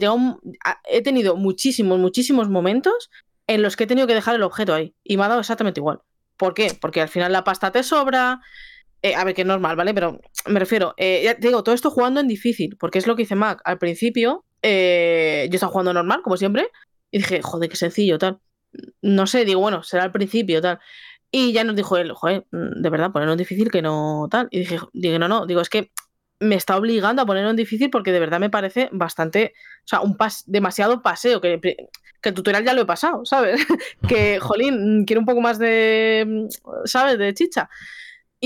he tenido muchísimos, muchísimos momentos en los que he tenido que dejar el objeto ahí y me ha dado exactamente igual. ¿Por qué? Porque al final la pasta te sobra. eh, a ver, que es normal, ¿vale? Pero me refiero, eh, te digo, todo esto jugando en difícil, porque es lo que hice Mac. Al principio, eh, yo estaba jugando normal, como siempre, y dije, joder, qué sencillo, tal. No sé, digo, bueno, será al principio, tal. Y ya nos dijo él, joder, mm, de verdad, ponerlo en difícil que no tal. Y dije, digo, no, no, digo, es que me está obligando a ponerlo en difícil porque de verdad me parece bastante, o sea, un pas demasiado paseo, que, que el tutorial ya lo he pasado, ¿sabes? (laughs) que, jolín, mm, quiero un poco más de, mm, ¿sabes? De chicha.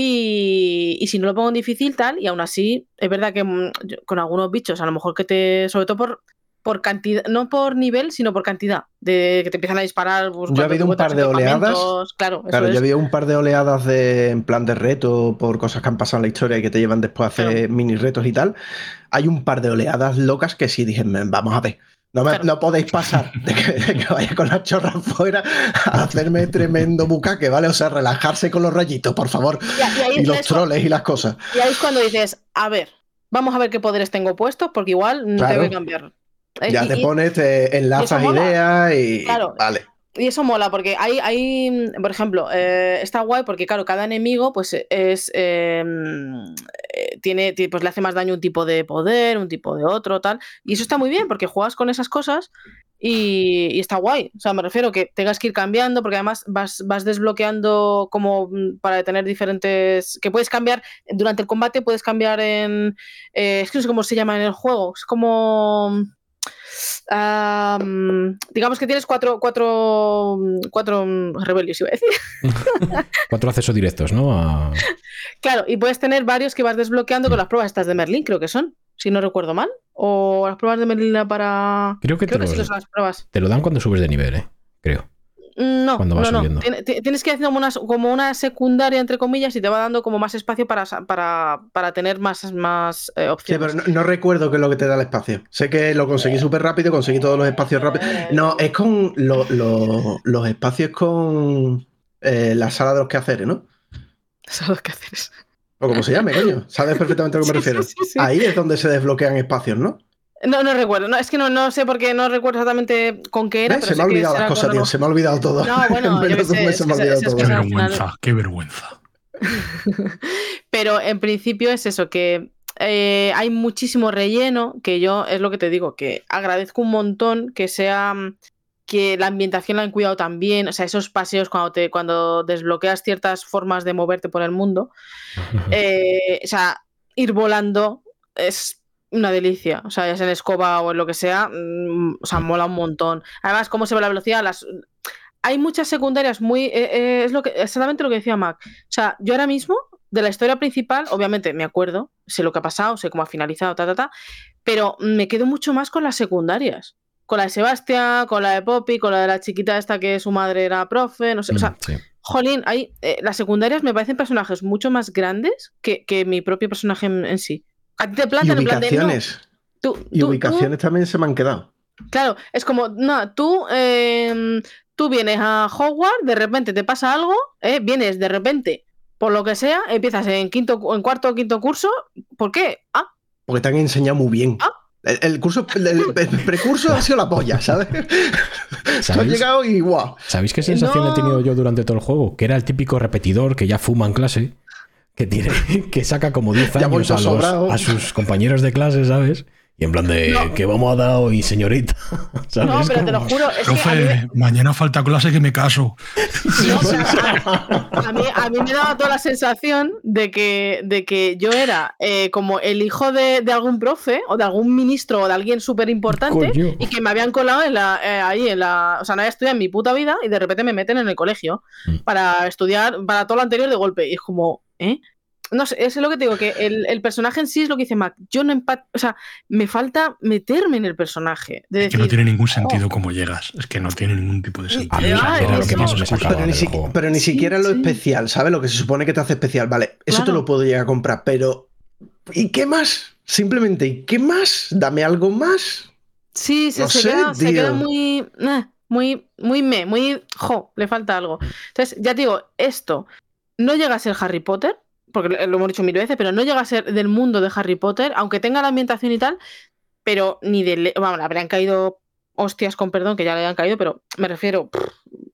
Y, y si no lo pongo en difícil, tal, y aún así, es verdad que mm, con algunos bichos, a lo mejor que te, sobre todo por, por cantidad, no por nivel, sino por cantidad, de que te empiezan a disparar. pues, Yo he cuando habido un par de oleadas. Claro, Claro, yo había un par de oleadas de, en plan de reto por cosas que han pasado en la historia y que te llevan después a hacer Claro. mini retos y tal. Hay un par de oleadas locas que sí dije, "Men, vamos a ver. No, me- Claro. no podéis pasar de que, de que vaya con la chorra fuera a hacerme tremendo bucaque, ¿vale? O sea, relajarse con los rayitos, por favor. Y, y ahí Y los troles y las cosas. y ahí es cuando dices, a ver, vamos a ver qué poderes tengo puestos, porque igual mm, Claro. tengo que cambiar. Eh, Ya y- te pones, te enlazas mola. ideas y. Claro. Vale. Y eso mola, porque hay, hay mm, por ejemplo, eh, está guay porque, claro, cada enemigo, pues, es. mm, eh, tiene, ti- pues le hace más daño un tipo de poder, un tipo de otro, tal. Y eso está muy bien, porque juegas con esas cosas y, está guay. O sea, me refiero que tengas que ir cambiando, porque además vas, vas desbloqueando como mm, para tener diferentes. que puedes cambiar. Durante el combate puedes cambiar en. eh, es que no sé cómo se llama en el juego. Es como. Am, digamos que tienes cuatro, cuatro, cuatro rebellios, iba a decir. (laughs) Cuatro accesos directos, ¿no? A- Claro, y puedes tener varios que vas desbloqueando con las pruebas estas de Merlín, creo que son, si no recuerdo mal. O las pruebas de Merlin para. Creo que, Creo te, que lo, que son las pruebas. te lo dan cuando subes de nivel, ¿eh? Creo. No, Cuando va no, no. subiendo. Tien- ti- Tienes que hacer como una, como una secundaria, entre comillas, y te va dando como más espacio para, sa- para, para tener más, más eh, Sí, opciones. pero no, no recuerdo qué es lo que te da el espacio. Sé que lo conseguí súper rápido, conseguí todos los espacios rápido. No, es con lo- lo- los espacios con eh, la sala de los quehaceres, ¿no? Eso es lo que haces. O como se llame, coño. Sabes perfectamente a lo que me (laughs) refiero. sí, sí. Ahí es donde se desbloquean espacios, ¿no? No, no recuerdo. No, es que no, no sé por qué no recuerdo exactamente con qué era. Se me ha olvidado las cosas, tío. Se me ha olvidado todo. No, bueno, (laughs) en yo qué sé, se me ha olvidado es todo. Vergüenza, qué vergüenza. Pero en principio es eso, que eh, hay muchísimo relleno, que yo es lo que te digo, que agradezco un montón que sea que la ambientación la han cuidado también, o sea, esos paseos cuando te cuando desbloqueas ciertas formas de moverte por el mundo, eh, o sea, ir volando es una delicia, o sea, ya sea en escoba o en lo que sea, mm, o sea, mola un montón. Además, cómo se ve la velocidad, las hay muchas secundarias muy eh, eh, es lo que exactamente lo que decía Mac. O sea, yo ahora mismo de la historia principal, obviamente me acuerdo, sé lo que ha pasado, sé cómo ha finalizado, ta ta ta, pero me quedo mucho más con las secundarias. Con la de Sebastián, con la de Poppy, con la de la chiquita esta que su madre era profe, no sé, o sea, Mm, sí. Jolín, hay, eh, las secundarias me parecen personajes mucho más grandes que, que mi propio personaje en, en sí. A ti te Y plantan en plan de. no, ubicaciones. tú- Y tú- tú- ubicaciones también se me han quedado. claro, es como, no, tú, eh, tú vienes a Hogwarts, de repente te pasa algo, eh, vienes de repente, por lo que sea, empiezas en quinto, en cuarto o quinto curso. ¿Por qué? Ah, Porque te han enseñado muy bien. Ah. El, el curso, el, el (laughs) precurso ha sido la polla, ¿sabes? ¿Sabéis? llegado y guau. ¿Sabéis qué sensación No. he tenido yo durante todo el juego? Que era el típico repetidor que ya fuma en clase, que tiene, (laughs) que saca como 10 Ya años a, los- a sus compañeros de clase, ¿sabes? Y en plan de, No. ¿qué vamos a dar hoy, señorita? (laughs) ¿Sabes? no, pero te lo juro, es que a mí me- Profe, mañana falta clase que me caso. (laughs) No, o sea, a, a mí, a mí me daba toda la sensación de que, de que yo era eh, como el hijo de, de algún profe o de algún ministro o de alguien súper importante y que me habían colado en la, eh, ahí en la. O sea, no había estudiado en mi puta vida y de repente me meten en el colegio Mm. para estudiar para todo lo anterior de golpe. Y es como, ¿eh? No sé, es lo que te digo, que el, el personaje en sí es lo que dice Mac. Yo no empat o sea, me falta meterme en el personaje. De Es decir, que no tiene ningún "Oh, sentido cómo llegas. Es que no tiene ningún tipo de sentido. A mí Ah, era lo eso. que más me sacaba Pero ni, del si- juego. pero ni Sí, siquiera lo sí. especial, ¿sabes? Lo que se supone que te hace especial. Vale, eso te lo puedo llegar a comprar, pero ¿y qué más? Simplemente, ¿y qué más? Dame algo más. Sí, se, No se sé, queda, se tío. queda muy, eh, muy, muy me, muy, jo, le falta algo. Entonces, ya te digo, esto no llega a ser Harry Potter, porque lo hemos dicho mil veces, pero no llega a ser del mundo de Harry Potter, aunque tenga la ambientación y tal, pero ni de, vamos, le habrían caído hostias con perdón, que ya le habían caído, pero me refiero,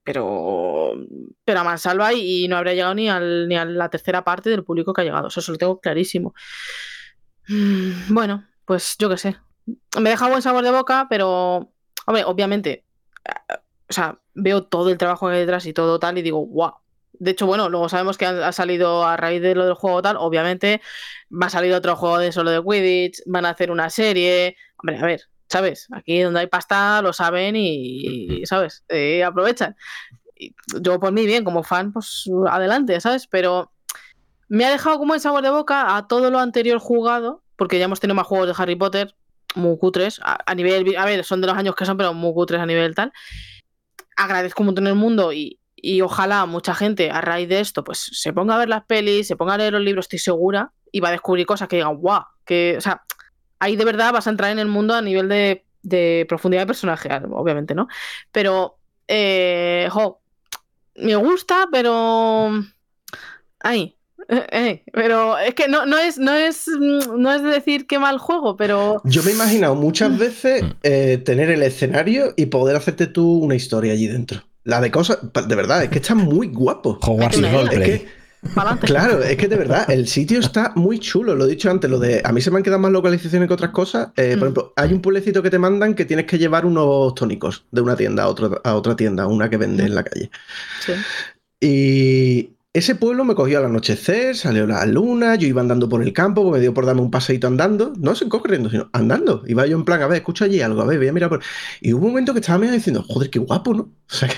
pero, pero a mansalva y, no habría llegado ni, al, ni a la tercera parte del público que ha llegado, eso, eso lo tengo clarísimo. Mm, Bueno, pues yo qué sé, me deja buen sabor de boca, pero, hombre, obviamente, eh, o sea, veo todo el trabajo que hay detrás y todo tal y digo, guau. De hecho, bueno, luego sabemos que ha salido a raíz de lo del juego tal, obviamente va a salir otro juego de solo de Quidditch, van a hacer una serie. Hombre, a ver, ¿sabes? Aquí donde hay pasta lo saben y, ¿sabes? Eh, aprovechan. Yo por mí bien, como fan, pues adelante, ¿sabes? Pero me ha dejado como el sabor de boca a todo lo anterior jugado, porque ya hemos tenido más juegos de Harry Potter, muy cutres, a, a nivel, a ver, son de los años que son, pero muy cutres a nivel tal. Agradezco un montón el mundo y, y ojalá mucha gente a raíz de esto pues se ponga a ver las pelis, se ponga a leer los libros, estoy segura, y va a descubrir cosas que digan, guau, que, o sea, ahí de verdad vas a entrar en el mundo a nivel de, de profundidad de personaje, obviamente, ¿no? Pero, eh, jo, me gusta, pero... Ay, eh, eh, pero es que no, no es no es no es de decir qué mal juego, pero Yo me he imaginado muchas veces Mm. eh, tener el escenario y poder hacerte tú una historia allí dentro. La de cosas, de verdad, es que está muy guapo. Hogwarts Es que, claro, es que de verdad, el sitio está muy chulo. Lo he dicho antes, lo de. A mí se me han quedado más localizaciones que otras cosas. Eh, Mm. Por ejemplo, hay un pueblecito que te mandan que tienes que llevar unos tónicos de una tienda a, otro- a otra tienda, una que vende Mm. en la calle. Sí. Y ese pueblo me cogió al anochecer, salió la luna, yo iba andando por el campo, me dio por darme un paseíto andando, no sin corriendo, sino andando. Iba yo en plan, a ver, escucho allí algo, a ver, voy a mirar por. Y hubo un momento que estaba medio diciendo, joder, qué guapo, ¿no? O sea,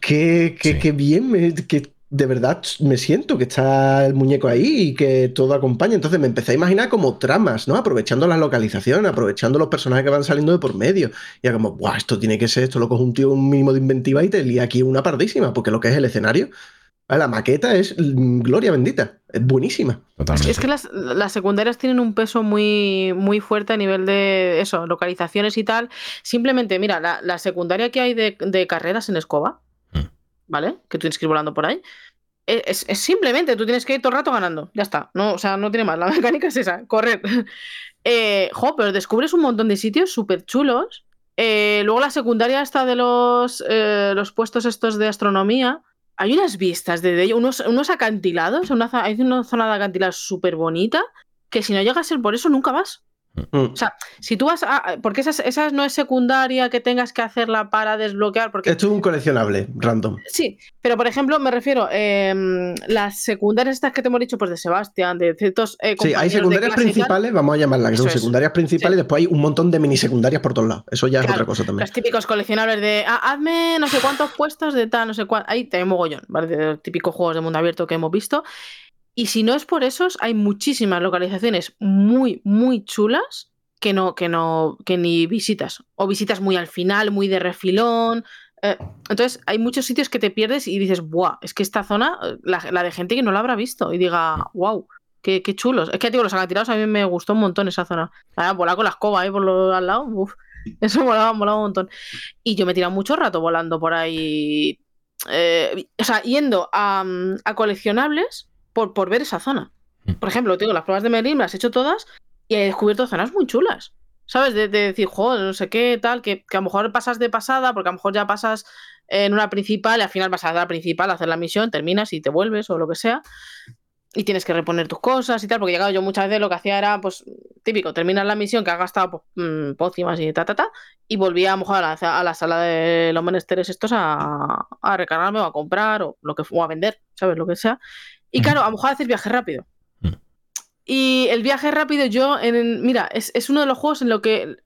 que, que, Sí. que bien, me- que de verdad me siento que está el muñeco ahí y que todo acompaña. Entonces me empecé a imaginar como tramas, ¿no? Aprovechando la localización, aprovechando los personajes que van saliendo de por medio. Y era como, ¡buah! Esto tiene que ser, esto lo coge un tío un mínimo de inventiva y te lía aquí una pardísima, porque lo que es el escenario, la maqueta es gloria bendita, es buenísima. Totalmente. Es que las, las secundarias tienen un peso muy, muy fuerte a nivel de eso, localizaciones y tal. Simplemente, mira, la, la secundaria que hay de, de carreras en escoba, Mm. ¿vale? Que tú tienes que ir volando por ahí. e, Es, es simplemente, tú tienes que ir todo el rato ganando. Ya está. No, o sea, no tiene más. La (laughs) mecánica es esa, correr. (laughs) Eh, jo, pero descubres un montón de sitios súper chulos. Eh, luego la secundaria está de los, eh, los puestos estos de astronomía. Hay unas vistas de, unos, unos acantilados. Una, hay una zona de acantilados súper bonita. Que si no llega a ser por eso, nunca vas. Mm. O sea, si tú vas a. Porque esa, es- esa no es secundaria que tengas que hacerla para desbloquear. Porque Esto es un coleccionable, random. Sí, pero por ejemplo, me refiero eh, las secundarias estas que te hemos dicho, pues de Sebastián, de ciertos. eh, Sí, hay secundarias principales, vamos a llamarlas, que son es. secundarias principales, y después hay un montón de mini secundarias por todos lados. Eso ya es otra cosa también. Los típicos coleccionables de "Ah, hazme no sé cuántos puestos de tal, no sé cuánto. Ahí hay mogollón, ¿vale? De los típicos juegos de mundo abierto que hemos visto. Y si no es por esos, hay muchísimas localizaciones muy, muy chulas que no, que no, que ni visitas. O visitas muy al final, muy de refilón. Eh, entonces, hay muchos sitios que te pierdes y dices, ¡buah! Es que esta zona, eh, la, la de gente que no la habrá visto y diga, ¡wow! Qué, qué chulos. Es que, digo, los acantilados a mí me gustó un montón esa zona. Ah, volar con la escoba ahí por lo al lado. Uf, eso (laughs) molaba, molaba un montón. Y yo me he tirado mucho rato volando por ahí. eh, o sea, yendo a, mm, a coleccionables por, por ver esa zona. Por ejemplo, tengo las pruebas de Merlin, me las he hecho todas y he descubierto zonas muy chulas. ¿Sabes? De, de decir, joder, no sé qué, tal, que, que a lo mejor pasas de pasada, porque a lo mejor ya pasas en una principal y al final vas a la principal a hacer la misión, terminas y te vuelves o lo que sea. Y tienes que reponer tus cosas y tal, porque llegado yo muchas veces lo que hacía era, pues, típico, terminas la misión que has gastado pues, mm, pócimas y ta, ta, ta, y volvía a lo mejor a la, a la sala de los menesteres estos a, a recargarme o a comprar o, lo que, o a vender, ¿sabes? Lo que sea. Y Ujú. claro, a lo mejor haces viaje rápido. Mm. Y el viaje rápido, yo, en, mira, es, es uno de los juegos en lo que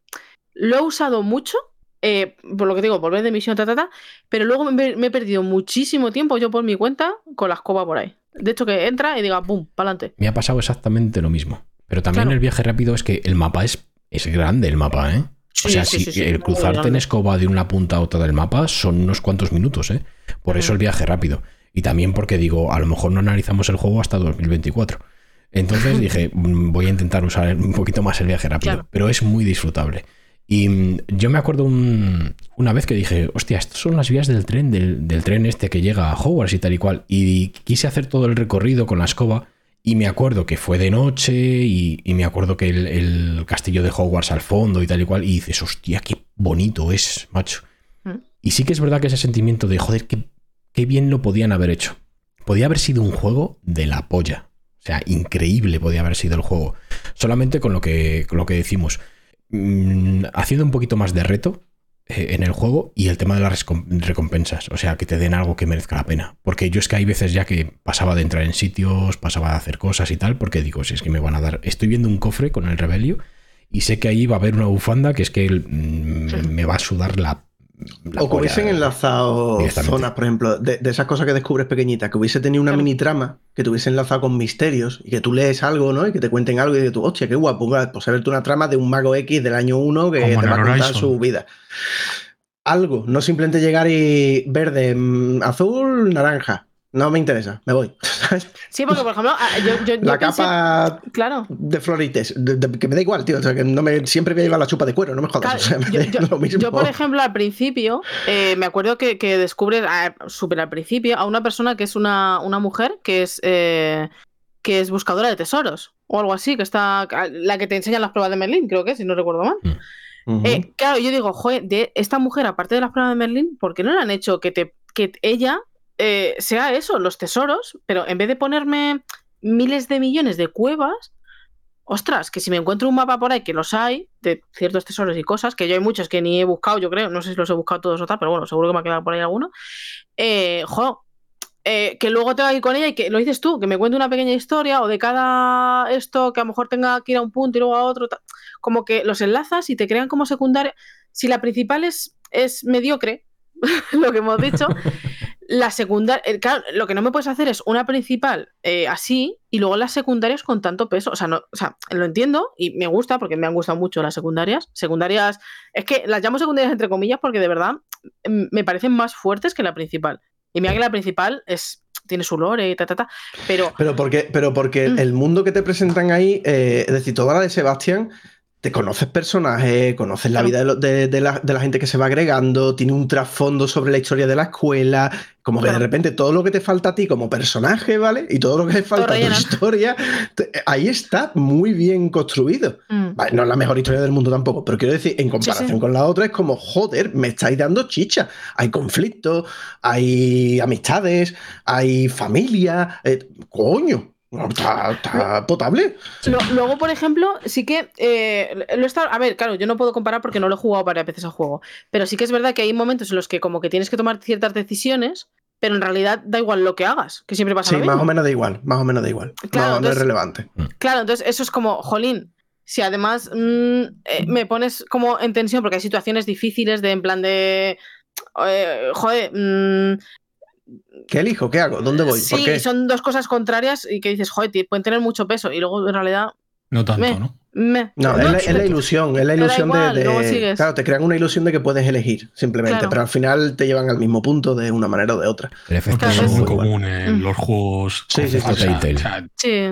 lo he usado mucho, eh, por lo que digo, volver de misión, ta, ta, ta, pero luego me, me he perdido muchísimo tiempo yo por mi cuenta con la escoba por ahí. De hecho, que entra y diga, ¡pum!, para adelante. Me ha pasado exactamente lo mismo. Pero también Claro. el viaje rápido es que el mapa es, es grande, el mapa, ¿eh? o sea, si el cruzarte en escoba de una punta a otra del mapa son unos cuantos minutos, ¿eh? Por eso el viaje rápido. Y también porque digo, a lo mejor no analizamos el juego hasta 2024. Entonces dije, (laughs) "Mm, voy a intentar usar un poquito más el viaje rápido. Claro. Pero es muy disfrutable. Y mm, yo me acuerdo un- una vez que dije, hostia, estas son las vías del tren, del, del tren este que llega a Hogwarts y tal y cual. Y quise hacer todo el recorrido con la escoba. Y me acuerdo que fue de noche y, y me acuerdo que el, el castillo de Hogwarts al fondo y tal y cual. Y dices, hostia, qué bonito es, macho. Mm. Y sí que es verdad que ese sentimiento de, joder, qué, qué bien lo podían haber hecho. Podía haber sido un juego de la polla. O sea, increíble podía haber sido el juego. Solamente con lo que, con lo que decimos. Mm, haciendo un poquito más de reto eh, en el juego y el tema de las recom- recompensas. O sea, que te den algo que merezca la pena. Porque yo es que hay veces ya que pasaba de entrar en sitios, pasaba de hacer cosas y tal, porque digo, si es que me van a dar. Estoy viendo un cofre con el Rebelio y sé que ahí va a haber una bufanda que es que mm, me va a sudar la. La O que hubiesen enlazado zonas, por ejemplo, de, de esas cosas que descubres pequeñitas, que hubiese tenido una Claro. mini trama, que te hubiese enlazado con misterios y que tú lees algo, ¿no? Y que te cuenten algo y dices tú, hostia, qué guapo, pues a verte una trama de un mago X del año 1 que Como te va a contar Horizon. su vida. Algo, no simplemente llegar y verde, mm, azul, naranja. No me interesa, me voy. (laughs) Sí, porque por ejemplo, ah, yo, yo- yo La pensé- capa Claro. de florites, de- de- que me da igual, tío. O sea, que no me, siempre voy a llevar la chupa de cuero, no me jodas. Claro, o sea, me yo, da yo- lo mismo. yo, por ejemplo, al principio, eh, me acuerdo que, que descubres ah, súper al principio a una persona que es una, una mujer que es, eh, que es buscadora de tesoros o algo así, que está la que te enseña las pruebas de Merlín, creo que, si no recuerdo mal. Ujú. Eh, claro, yo digo, joder, de esta mujer, aparte de las pruebas de Merlín, ¿por qué no le han hecho que, te, que ella eh, sea eso, los tesoros, pero en vez de ponerme miles de millones de cuevas, ostras, que si me encuentro un mapa por ahí, que los hay, de ciertos tesoros y cosas, que yo hay muchos que ni he buscado, yo creo, no sé si los he buscado todos o tal, pero bueno, seguro que me ha quedado por ahí alguno, eh, jo, eh, que luego tenga que ir con ella y que lo dices tú, que me cuente una pequeña historia o de cada esto que a lo mejor tenga que ir a un punto y luego a otro, ta- como que los enlazas y te crean como secundaria. Si la principal es, es mediocre, (laughs) lo que hemos dicho, (laughs) La secundaria, eh, claro, lo que no me puedes hacer es una principal eh, así y luego las secundarias con tanto peso. O sea, no, o sea, lo entiendo y me gusta porque me han gustado mucho las secundarias. Secundarias, es que las llamo secundarias entre comillas porque de verdad mm, me parecen más fuertes que la principal. Y mira que la principal es tiene su lore y ta, ta, ta. Pero Pero porque, pero porque Mm. el mundo que te presentan ahí, eh, es decir, toda la de Sebastián, te conoces personajes, conoces la vida de, lo- de- de la, de la gente que se va agregando, tiene un trasfondo sobre la historia de la escuela, como que de repente todo lo que te falta a ti como personaje, ¿vale? Y todo lo que te falta a tu historia, te- ahí está muy bien construido. mm, Vale, no es la mejor historia del mundo tampoco, pero quiero decir, en comparación sí. con la otra, es como, joder, me estáis dando chicha. Hay conflictos, hay amistades, hay familia. eh, coño, está, está potable. Luego, por ejemplo, sí que eh, lo estado- A ver, claro, yo no puedo comparar porque no lo he jugado varias veces al juego. Pero sí que es verdad que hay momentos en los que como que tienes que tomar ciertas decisiones, pero en realidad da igual lo que hagas, que siempre pasa Sí, lo mismo. más o menos da igual, más o menos da igual. Claro, no, no es entonces- relevante. Claro, entonces eso es como, jolín, si además mm, eh, me pones como en tensión porque hay situaciones difíciles de en plan de... eh, joder, mm, ¿Qué elijo? ¿Qué hago? ¿Dónde voy? ¿Por sí, qué? son dos cosas contrarias y que dices, joder, pueden tener mucho peso y luego en realidad... No tanto, Me- ¿no? No, es la, es la ilusión, es la ilusión igual, de. Claro, te crean una ilusión de que puedes elegir, simplemente, Claro. pero al final te llevan al mismo punto de una manera o de otra. El efecto es muy común en Mm. los juegos. Sí, sí, sí, o sea, Sí.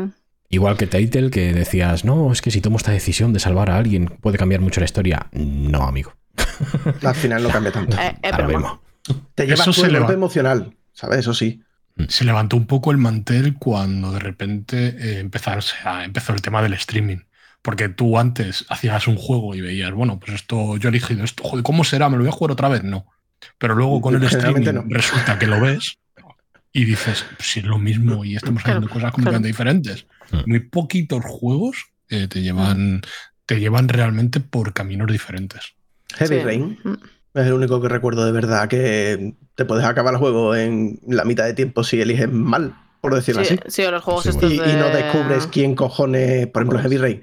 Igual que Telltale, que decías, no, es que si tomo esta decisión de salvar a alguien puede cambiar mucho la historia. No, amigo. Al final no cambia tanto. Eh, mismo. Te llevas se golpe emocional, ¿sabes? Eso sí. se levantó un poco el mantel cuando de repente eh, empezarse a- empezó el tema del streaming. Porque tú antes hacías un juego y veías, bueno, pues esto, yo he elegido esto, joder, ¿cómo será? ¿Me lo voy a jugar otra vez? No. Pero luego con el Generalmente streaming no. resulta que lo ves y dices, pues si es lo mismo y estamos Claro, haciendo cosas completamente diferentes. Mm. Muy poquitos juegos eh, te llevan, te llevan realmente por caminos diferentes. Heavy Sí. Rain Mm. Es el único que recuerdo de verdad que te puedes acabar el juego en la mitad de tiempo si eliges mal, por decirlo Sí, así. sí, o los juegos Sí, estos Y, y no de- descubres quién cojones, por ejemplo, Heavy Rain,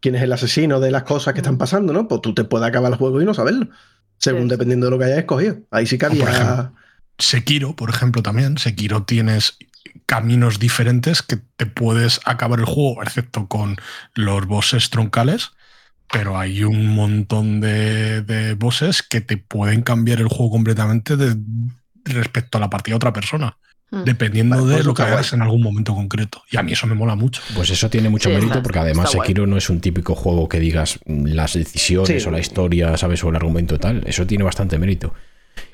quién es el asesino de las cosas que están pasando, ¿no? Pues tú te puedes acabar el juego y no saberlo, según Sí. dependiendo de lo que hayas escogido. Ahí sí había. ejemplo, Sekiro, por ejemplo, también. Sekiro tienes caminos diferentes que te puedes acabar el juego, excepto con los bosses troncales. Pero hay un montón de, de bosses que te pueden cambiar el juego completamente de- respecto a la partida de otra persona, Mm. dependiendo Vale, pues de eso lo que hagas en algún momento concreto. Y a mí eso me mola mucho. Pues eso tiene mucho Sí, mérito porque además guay. Sekiro no es un típico juego que digas mm, las decisiones Sí. o la historia, ¿sabes? O el argumento y tal. Eso tiene bastante mérito.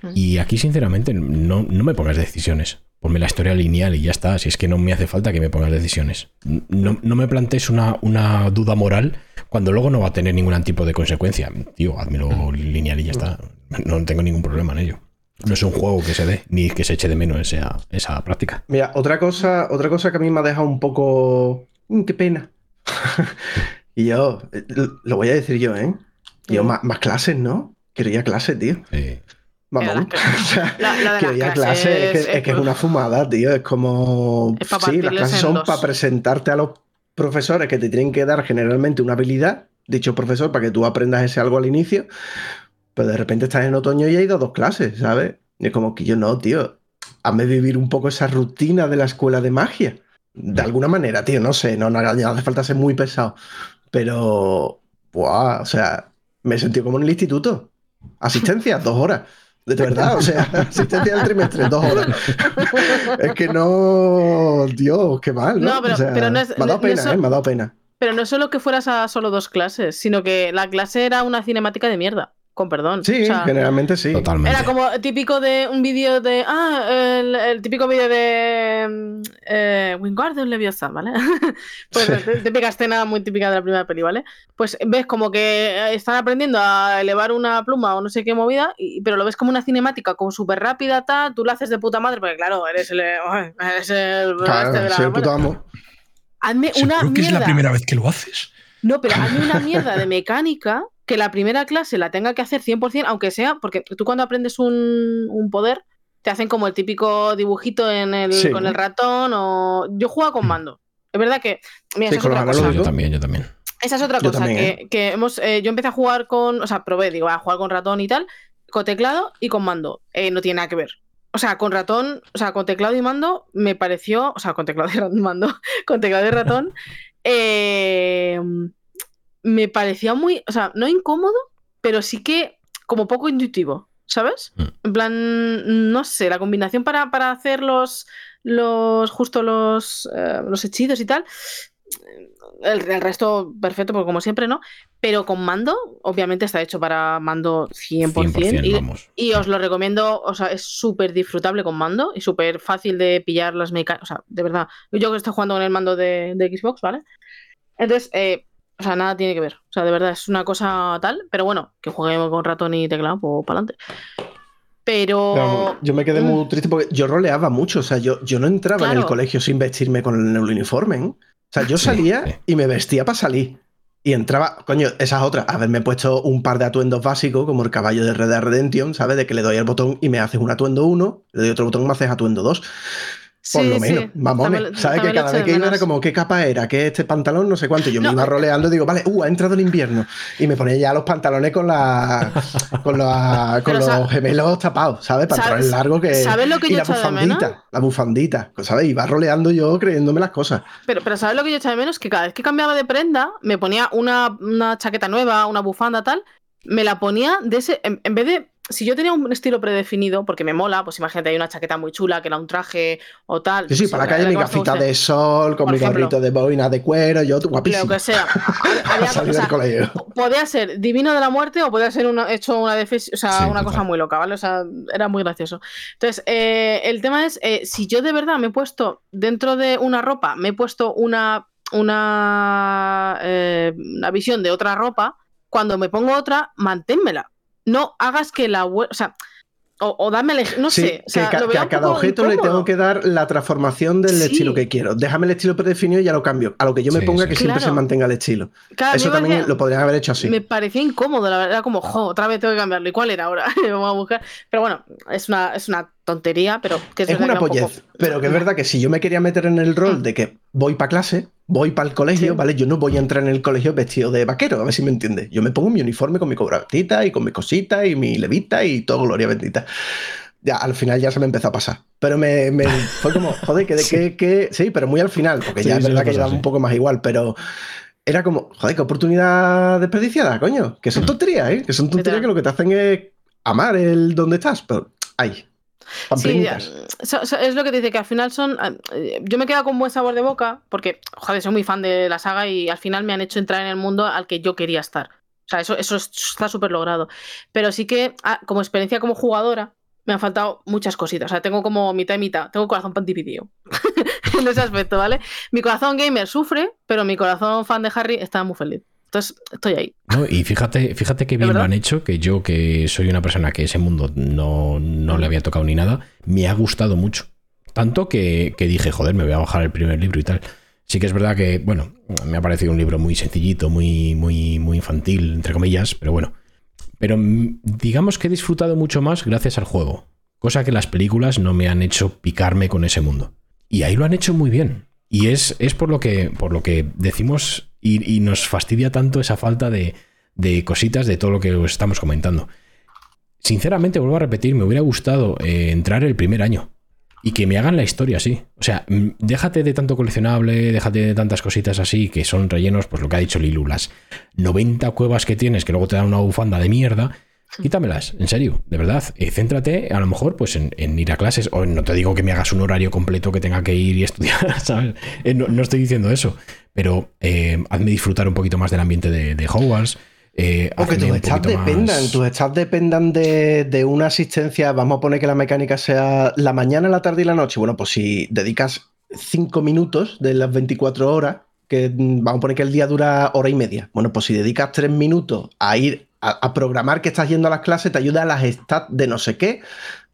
Mm. Y aquí, sinceramente, no, no me pongas decisiones. Ponme la historia lineal y ya está. Si es que no me hace falta que me pongas decisiones. No, no me plantees una, una duda moral cuando luego no va a tener ningún tipo de consecuencia. Tío, házmelo lineal y ya está. No tengo ningún problema en ello. No es un juego que se dé, ni que se eche de menos esa, esa práctica. Mira, otra cosa, otra cosa que a mí me ha dejado un poco. Mm, qué pena. (laughs) y yo, eh, lo voy a decir yo, ¿eh? Yo, Mm. más, más clases, ¿no? Quería clases, tío. Vamos. las (laughs) clases. O sea, La- la de las quería clases clases, es, que, es- es que es una (laughs) fumada, tío. Es como. Sí, las clases son dos. para presentarte a los profesores que te tienen que dar generalmente una habilidad, dicho profesor, para que tú aprendas ese algo al inicio. Pero de repente estás en otoño y hay dos clases, ¿sabes? Y es como que yo no, tío. Hazme vivir un poco esa rutina de la escuela de magia. De alguna manera, tío, no sé, no, no hace falta ser muy pesado. Pero, buah, o sea, me sentido como en el instituto. Asistencia, dos horas. De verdad, o sea, (laughs) asistencia del trimestre, dos horas. (laughs) Es que no, Dios, qué mal, ¿no? No, pero- O sea, pero no es- me ha dado no- pena, ¿eh? Me ha dado pena. Pero no solo que fueras a solo dos clases, sino que la clase era una cinemática de mierda, con perdón. Sí, O sea, generalmente sí. totalmente. Era como típico de un vídeo de. Ah, el, el típico vídeo de. mm, Eh, Wingardium Leviosa, ¿vale? (laughs) pues Sí. la típica escena muy típica de la primera peli, ¿vale? Pues ves como que eh, están aprendiendo a elevar una pluma o no sé qué movida, y- pero lo ves como una cinemática, como súper rápida, tal. Tú la haces de puta madre, porque claro, eres el. Eres el. Claro, este de la- soy el puto bueno, amo. hazme una creo que es la primera vez que lo haces. No, pero hazme una (laughs) mierda de mecánica que la primera clase la tenga que hacer 100%, aunque sea, porque tú cuando aprendes un, un poder, te hacen como el típico dibujito en el, Sí. con el ratón o... Yo juego con mando. Es verdad que... Mira, Sí, esa es otra cosa. yo también, yo también. Esa es otra Yo cosa, también, que, que hemos, eh, yo empecé a jugar con, o sea, probé, digo, a jugar con ratón y tal, con teclado y con mando. Eh, no tiene nada que ver. o sea, con ratón, o sea, con teclado y mando, me pareció, o sea, con teclado y (laughs) mando, con teclado y ratón, (laughs) eh, me parecía muy, o sea, no incómodo, pero sí que como poco intuitivo, ¿sabes? Mm. En plan, no sé, la combinación para, para hacer los, los, justo los, eh, los hechizos y tal, el, el resto perfecto, porque como siempre, ¿no? Pero con mando, obviamente está hecho para mando 100%. 100%, y, vamos. y os lo recomiendo, o sea, es súper disfrutable con mando y súper fácil de pillar las mecánicas. O sea, de verdad, yo que estoy jugando con el mando de, de Xbox, ¿vale? Entonces, eh, o sea, nada tiene que ver. O sea, de verdad, es una cosa tal, pero bueno, que juguemos con ratón y teclado, pues para adelante. Pero. Pero yo me quedé Mm. muy triste porque yo roleaba mucho. O sea, yo, yo no entraba en el Claro. colegio sin vestirme con el uniforme. ¿eh? O sea, yo Sí, salía sí. y me vestía para salir. Y entraba, coño, esa es otra. Haberme puesto un par de atuendos básicos, como el caballo de Red Dead Redemption, ¿sabes? De que le doy al botón y me haces un atuendo 1, le doy otro botón y me haces atuendo 2. Por Sí, lo sí, menos, mamones. también- ¿Sabes? Que cada vez que iba era como, ¿qué capa era? ¿Qué este pantalón? No sé cuánto. Yo me iba roleando y digo, vale, uh, ha entrado el invierno. Y me ponía ya los pantalones con, la, con, la- (laughs) con los gemelos tapados, ¿sabes? Pantalones ¿Sabes- largos que. sabes lo que y yo la echo de bufandita, menos? la bufandita, ¿sabes? Iba roleando yo creyéndome las cosas. Pero, pero ¿sabes lo que yo echaba de menos? Que cada vez que cambiaba de prenda, me ponía una, una chaqueta nueva, una bufanda, tal, me la ponía de ese. En, en vez de. Si yo tenía un estilo predefinido, porque me mola, pues imagínate, hay una chaqueta muy chula que era un traje o tal. Sí, sí, pues, para la calle mi gafita de sol, con Por mi ejemplo. gorrito de boina de cuero, yo guapísimo. Lo que sea. (laughs) Había- Salir o sea, del colegio. podía ser divino de la muerte o podía ser una, hecho una o sea, Sí, una cosa muy loca, ¿vale? O sea, era muy gracioso. Entonces, eh, el tema es, eh, si yo de verdad me he puesto dentro de una ropa, me he puesto una, una, eh, una visión de otra ropa, cuando me pongo otra, manténmela. No hagas que la... hue- O sea, o, o dame... el- No Sí, sé. O sea, que, lo a un cada poco objeto le tengo que dar la transformación del Sí. estilo que quiero. Déjame el estilo predefinido y ya lo cambio. A lo que yo me Sí, ponga sí. que siempre Claro. se mantenga el estilo. Claro, Eso también parecía- lo podrían haber hecho así. Me parecía incómodo, la verdad. Era como, jo, otra vez tengo que cambiarlo. ¿Y cuál era ahora? (laughs) Vamos a buscar. Pero bueno, es una, es una tontería, pero que es, una que un pollez, poco- pero que es verdad que si yo me quería meter en el rol Mm. de que voy para clase, voy para el colegio, Sí. ¿vale? Yo no voy a entrar en el colegio vestido de vaquero, a ver si me entiendes. Yo me pongo mi uniforme con mi cobertita y con mis cositas y mi levita y todo, gloria bendita. Ya, al final ya se me empezó a pasar. Pero me, me- (laughs) fue como, joder, que, Sí. que, que- sí, pero muy al final, porque Sí, ya es verdad que ya un poco más igual, pero era como, joder, qué oportunidad desperdiciada, coño. Que son tonterías, ¿eh? Que son tonterías que lo que te hacen es amar el donde estás, pero, ay. Sí, pamplinitas. so- so- es lo que te dice, que al final son. eh, Yo me quedo con buen sabor de boca, porque, joder, soy muy fan de la saga y al final me han hecho entrar en el mundo al que yo quería estar. O sea, eso, eso es- está súper logrado. Pero sí que, ah, como experiencia como jugadora, me han faltado muchas cositas. O sea, tengo como mitad y mitad. Tengo corazón pan dividido. (laughs) en ese aspecto, ¿vale? Mi corazón gamer sufre, pero mi corazón fan de Harry está muy feliz. Entonces, estoy ahí. No, y fíjate, fíjate qué ¿De bien lo han hecho, que yo, que soy una persona que ese mundo no, no le había tocado ni nada, me ha gustado mucho. Tanto que, que dije, joder, me voy a bajar el primer libro y tal. Sí que es verdad que, bueno, me ha parecido un libro muy sencillito, muy, muy, muy infantil, entre comillas, pero bueno. Pero mm, digamos que he disfrutado mucho más gracias al juego. Cosa que las películas no me han hecho picarme con ese mundo. Y ahí lo han hecho muy bien. Y es, es por, lo que, por lo que decimos y, nos fastidia tanto esa falta de, de cositas de todo lo que os estamos comentando. Sinceramente, vuelvo a repetir, me hubiera gustado eh, entrar el primer año y que me hagan la historia así. O sea, mm, déjate de tanto coleccionable, déjate de tantas cositas así que son rellenos, pues lo que ha dicho Lilu, las 90 cuevas que tienes que luego te dan una bufanda de mierda. (laughs) Quítamelas, en serio, de verdad. Eh, céntrate a lo mejor pues en, en ir a clases. O no te digo que me hagas un horario completo que tenga que ir y estudiar, (laughs) ¿sabes? Eh, no, no estoy diciendo eso. Pero eh, hazme disfrutar un poquito más del ambiente de, de Hogwarts. eh, O que tus poquito dependan, más- tus stats dependan de, de una asistencia. Vamos a poner que la mecánica sea la mañana, la tarde y la noche. Bueno, pues si dedicas 5 minutos de las 24 horas, que mm, vamos a poner que el día dura hora y media. Bueno, pues si dedicas 3 minutos a ir a, a programar que estás yendo a las clases, te ayuda a las stats de no sé qué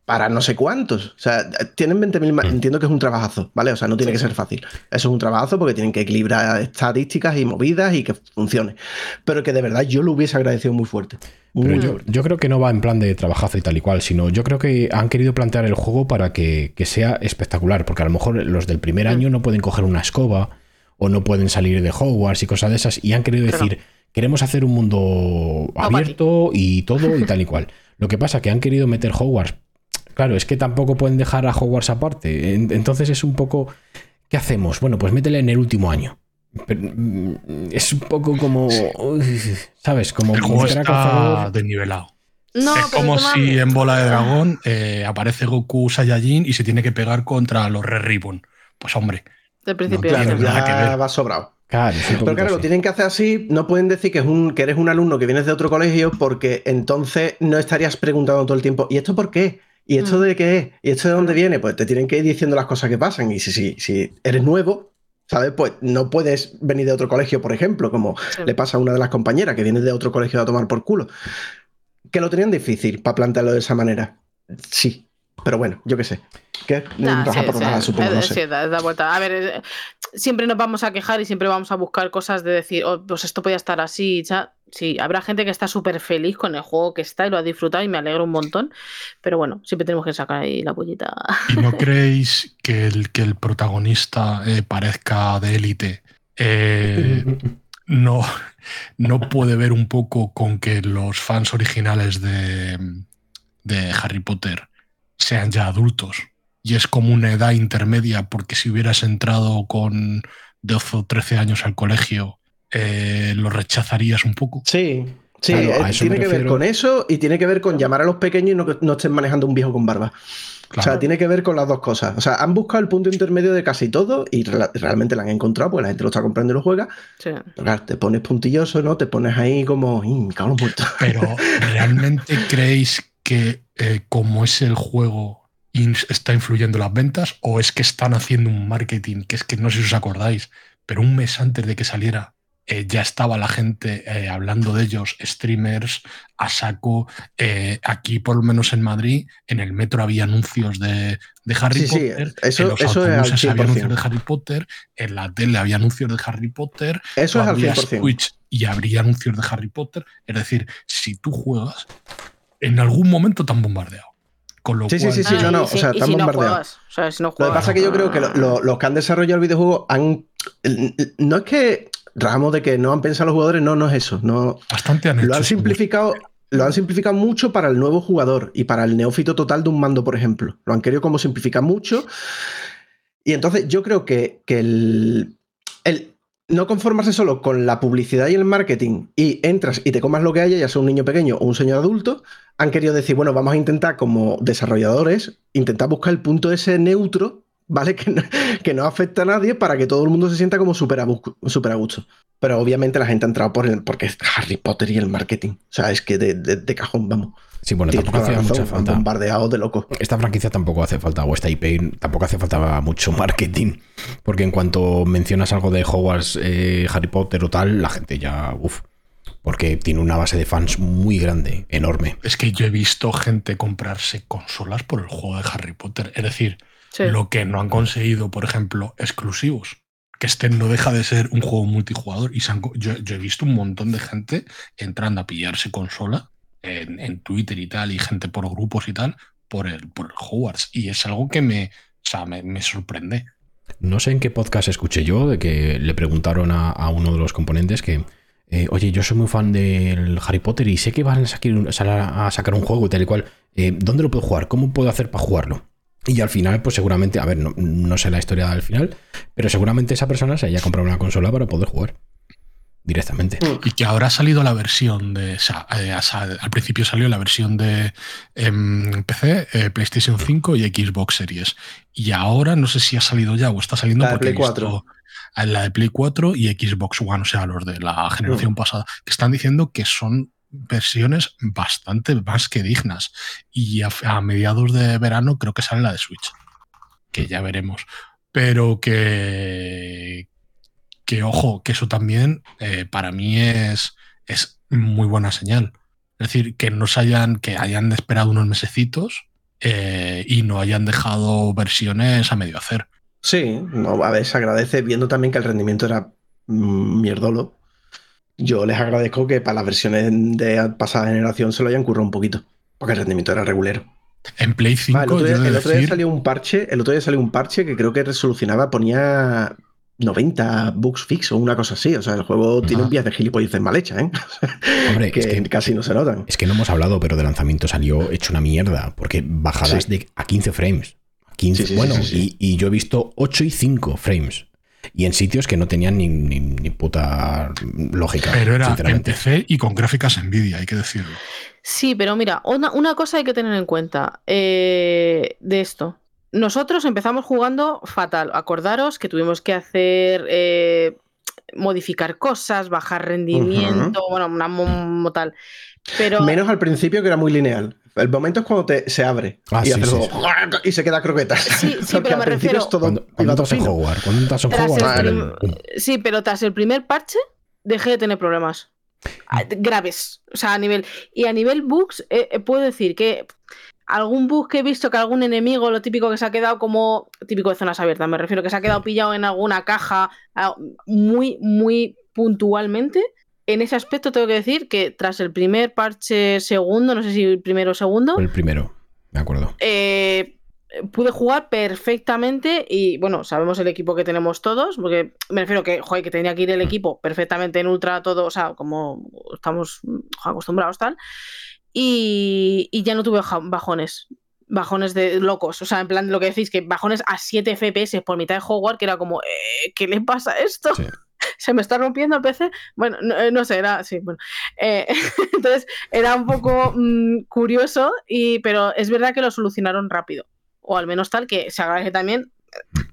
para no sé cuántos. O sea, tienen 20.000 más. Mm. Entiendo que es un trabajazo, ¿vale? O sea, no tiene que ser fácil. Eso es un trabajo porque tienen que equilibrar estadísticas y movidas y que funcione. Pero que de verdad yo lo hubiese agradecido muy fuerte. Pero Muy yo, fuerte. yo creo que no va en plan de trabajazo y tal y cual, sino yo creo que han querido plantear el juego para que, que sea espectacular, porque a lo mejor los del primer año no pueden coger una escoba o no pueden salir de Hogwarts y cosas de esas, y han querido Claro. Queremos hacer un mundo abierto y todo y tal y cual. (laughs) Lo que pasa que han querido meter Hogwarts Claro, es que tampoco pueden dejar a Hogwarts aparte. En- Entonces es un poco. ¿Qué hacemos? Bueno, pues métele en el último año. Pero, mm, es un poco como. ¿Sabes? Como El juego está desnivelado. No, es como si en Bola de Dragón eh, aparece Goku Saiyajin y se tiene que pegar contra los Red Ribbon. Pues hombre, Del principio. No ya tiene está. nada que ya ver. va sobrado. Claro, Pero claro, lo tienen que hacer así, no pueden decir que, es un, que eres un alumno que vienes de otro colegio porque entonces no estarías preguntando todo el tiempo, ¿y esto por qué? ¿Y esto Mm. de qué es? ¿Y esto de dónde viene? Pues te tienen que ir diciendo las cosas que pasan. Y si, si, si eres nuevo, ¿sabes? Pues no puedes venir de otro colegio, por ejemplo, como Sí. le pasa a una de las compañeras que viene de otro colegio a tomar por culo. Que lo tenían difícil para plantearlo de esa manera. Sí. Pero bueno, yo qué sé. ¿Qué? Nah, sí, por sí, raja, supongo, no sí, sé. da, da vuelta. A ver, eh, siempre nos vamos a quejar y siempre vamos a buscar cosas de decir, oh, pues esto podía estar así. ya. Sí, habrá gente que está súper feliz con el juego que está y lo ha disfrutado y me alegro un montón. Pero bueno, siempre tenemos que sacar ahí la pollita. ¿y no (laughs) creéis que el, que el protagonista eh, parezca de élite? Eh, no, no puede ver un poco con que los fans originales de, de Harry Potter sean ya adultos. Y es como una edad intermedia, porque si hubieras entrado con 12 o 13 años al colegio, eh, lo rechazarías un poco. Sí, sí, Claro, eh, tiene que ver con eso y tiene que ver con llamar a los pequeños y no que no estén manejando un viejo con barba. O sea, tiene que ver con las dos cosas. O sea, han buscado el punto intermedio de casi todo y realmente lo han encontrado, porque la gente lo está comprando y lo juega. Sí. Pero claro, te pones puntilloso, ¿no? Te pones ahí como. Pero (laughs) ¿realmente creéis que eh, como es el juego está influyendo en las ventas o es que están haciendo un marketing que es que no sé si os acordáis, pero un mes antes de que saliera eh, ya estaba la gente eh, hablando de ellos, streamers, a saco. eh, aquí, por lo menos en Madrid, en el metro había anuncios de, de Harry Sí, sí, Potter. eso- en los eso al autobuses había 100%. anuncios de Harry Potter. En la tele había anuncios de Harry Potter. Eso es al 100%. Twitch y habría anuncios de Harry Potter. Es decir, si tú juegas, en algún momento te han bombardeado. Con lo Sí, sí, cual, sí, sí, Ah, no, no, si- o sea, están si bombardeados. juegas, o sea, si no Lo que pasa es que yo creo que lo- lo- los que han desarrollado el videojuego han. No es que ramos de que no han pensado los jugadores, no, no es eso. No, bastante han lo hecho han eso. simplificado. Lo han simplificado mucho para el nuevo jugador y para el neófito total de un mando, por ejemplo. Lo han querido como simplificar mucho. Y entonces yo creo que, que el, el no conformarse solo con la publicidad y el marketing y entras y te comas lo que haya, ya sea un niño pequeño o un señor adulto, han querido decir, bueno, vamos a intentar como desarrolladores, intentar buscar el punto ese neutro, ¿vale? (laughs) Que no, que no afecta a nadie para que todo el mundo se sienta como súper a, gusto. Pero obviamente la gente ha entrado por el, porque es Harry Potter y el marketing. O sea, es que de- de cajón, vamos. Sí, bueno, Tienes tampoco hacía mucha falta. bombardeado de loco. Esta franquicia tampoco hace falta, o esta IP tampoco hace falta mucho (laughs) marketing. Porque en cuanto mencionas algo de Hogwarts, eh, Harry Potter o tal, la gente ya. Uf. Porque tiene una base de fans muy grande, enorme. Es que yo he visto gente comprarse consolas por el juego de Harry Potter. Es decir, Sí. lo que no han conseguido, por ejemplo, exclusivos. Que este no deja de ser un juego multijugador. Y se han co- yo, yo he visto un montón de gente entrando a pillarse consola en, Twitter y tal, y gente por grupos y tal, por el, por el Hogwarts. Y es algo que me, o sea, me, me sorprende. No sé en qué podcast escuché yo de que le preguntaron a, uno de los componentes que, eh, oye, yo soy muy fan del Harry Potter y sé que van a sacar a sacar un juego y tal y cual. eh, ¿Dónde lo puedo jugar? ¿Cómo puedo hacer para jugarlo? Y al final, pues seguramente, a ver, no, no sé la historia del final, pero seguramente esa persona se haya comprado una consola para poder jugar directamente. Y que ahora ha salido la versión de. O sea, eh, al principio salió la versión de em, PC, eh, PlayStation 5 y Xbox Series. Y ahora no sé si ha salido ya o está saliendo La porque Play visto 4. a la de Play 4 y Xbox One, o sea, los de la generación pasada, que están diciendo que son versiones bastante más que dignas. Y a, a mediados de verano creo que sale la de Switch, que ya veremos. Pero que, que ojo, que eso también eh, para mí es, es muy buena señal. Es decir, que no se hayan, que hayan esperado unos mesecitos eh, y no hayan dejado versiones a medio hacer. Sí, no, a ver, se agradece viendo también que el rendimiento era mm, mierdolo. Yo les agradezco que para las versiones de pasada generación se lo hayan currado un poquito, porque el rendimiento era regulero. En Play 5, Va, el otro día, otro salió un parche, el otro día salió un parche que creo que resolucionaba, ponía 90 bugs fix o una cosa así. O sea, el juego tiene un vías de gilipolleces mal hecha, ¿eh? (laughs) Hombre, que, es que casi no se notan. Es que no hemos hablado, pero de lanzamiento salió hecho una mierda, porque bajadas Sí. de a 15 frames. 15, Sí, sí, sí, bueno, sí, sí. Y, y yo he visto 8 y 5 frames. Y en sitios que no tenían ni, ni- ni puta lógica. Pero era en. PC y con gráficas Nvidia, hay que decirlo. Sí, pero mira, una, una cosa hay que tener en cuenta eh, de esto. Nosotros empezamos jugando fatal. Acordaros que tuvimos que hacer eh, modificar cosas, bajar rendimiento, bueno, una mo- tal. Pero Menos al principio que era muy lineal. El momento es cuando te, se abre Ah, y, sí, hace sí, luego y se queda croquetas. Sí, sí, (laughs) Porque pero al me principio refiero- es todo Cuando, cuando estás en. Hogwarts, cuando estás en Tras Hogwarts, prim- sí, pero tras el primer parche dejé de tener problemas Ah, graves. O sea, a nivel. Y a nivel bugs, eh, eh, puedo decir que algún bug que he visto que algún enemigo, lo típico que se ha quedado como. Típico de zonas abiertas, me refiero, que se ha quedado pillado en alguna caja ah, muy, muy puntualmente. En ese aspecto tengo que decir que tras el primer parche segundo, no sé si el primero o segundo, el primero, me acuerdo. eh, pude jugar perfectamente y bueno, sabemos el equipo que tenemos todos, porque me refiero que, joder, que tenía que ir el equipo perfectamente en ultra todo, o sea, como estamos acostumbrados tal, y, y ya no tuve bajones. Bajones de locos, o sea, en plan lo que decís, que bajones a 7 FPS por mitad de Hogwarts, que era como, eh, ¿qué le pasa a esto? Sí. (laughs) Se me está rompiendo el PC. Bueno, no, eh, no sé, era sí, bueno. Eh, (laughs) entonces era un poco mm, curioso, y, pero es verdad que lo solucionaron rápido. O al menos tal que se agradece también.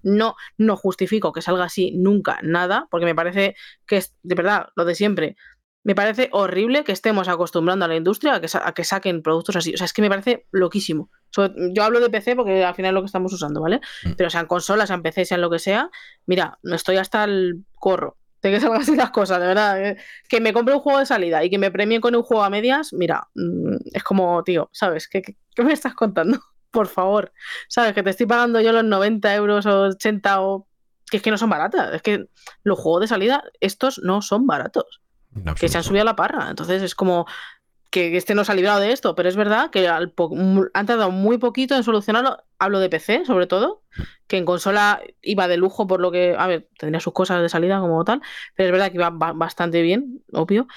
No, no justifico que salga así nunca nada, porque me parece que es de verdad lo de siempre. Me parece horrible que estemos acostumbrando a la industria a que, sa- a que saquen productos así. O sea, es que me parece loquísimo. Yo hablo de PC porque al final es lo que estamos usando, ¿vale? Mm. Pero sean consolas, sean PC, sean lo que sea, mira, no estoy hasta el corro de que (laughs) salgan así las cosas, de verdad. eh. Que me compre un juego de salida y que me premien con un juego a medias, mira, mm, es como, tío, ¿sabes? ¿Qué, qué, qué me estás contando? (laughs) Por favor, ¿sabes? Que te estoy pagando yo los 90 euros o 80 o... Que es que no son baratas, es que los juegos de salida, estos no son baratos que se han subido a la parra. Entonces es como que este no se ha librado de esto, pero es verdad que al han tardado muy poquito en solucionarlo. Hablo de PC, sobre todo, que en consola iba de lujo por lo que, a ver, tendría sus cosas de salida como tal, pero es verdad que iba ba- bastante bien, obvio.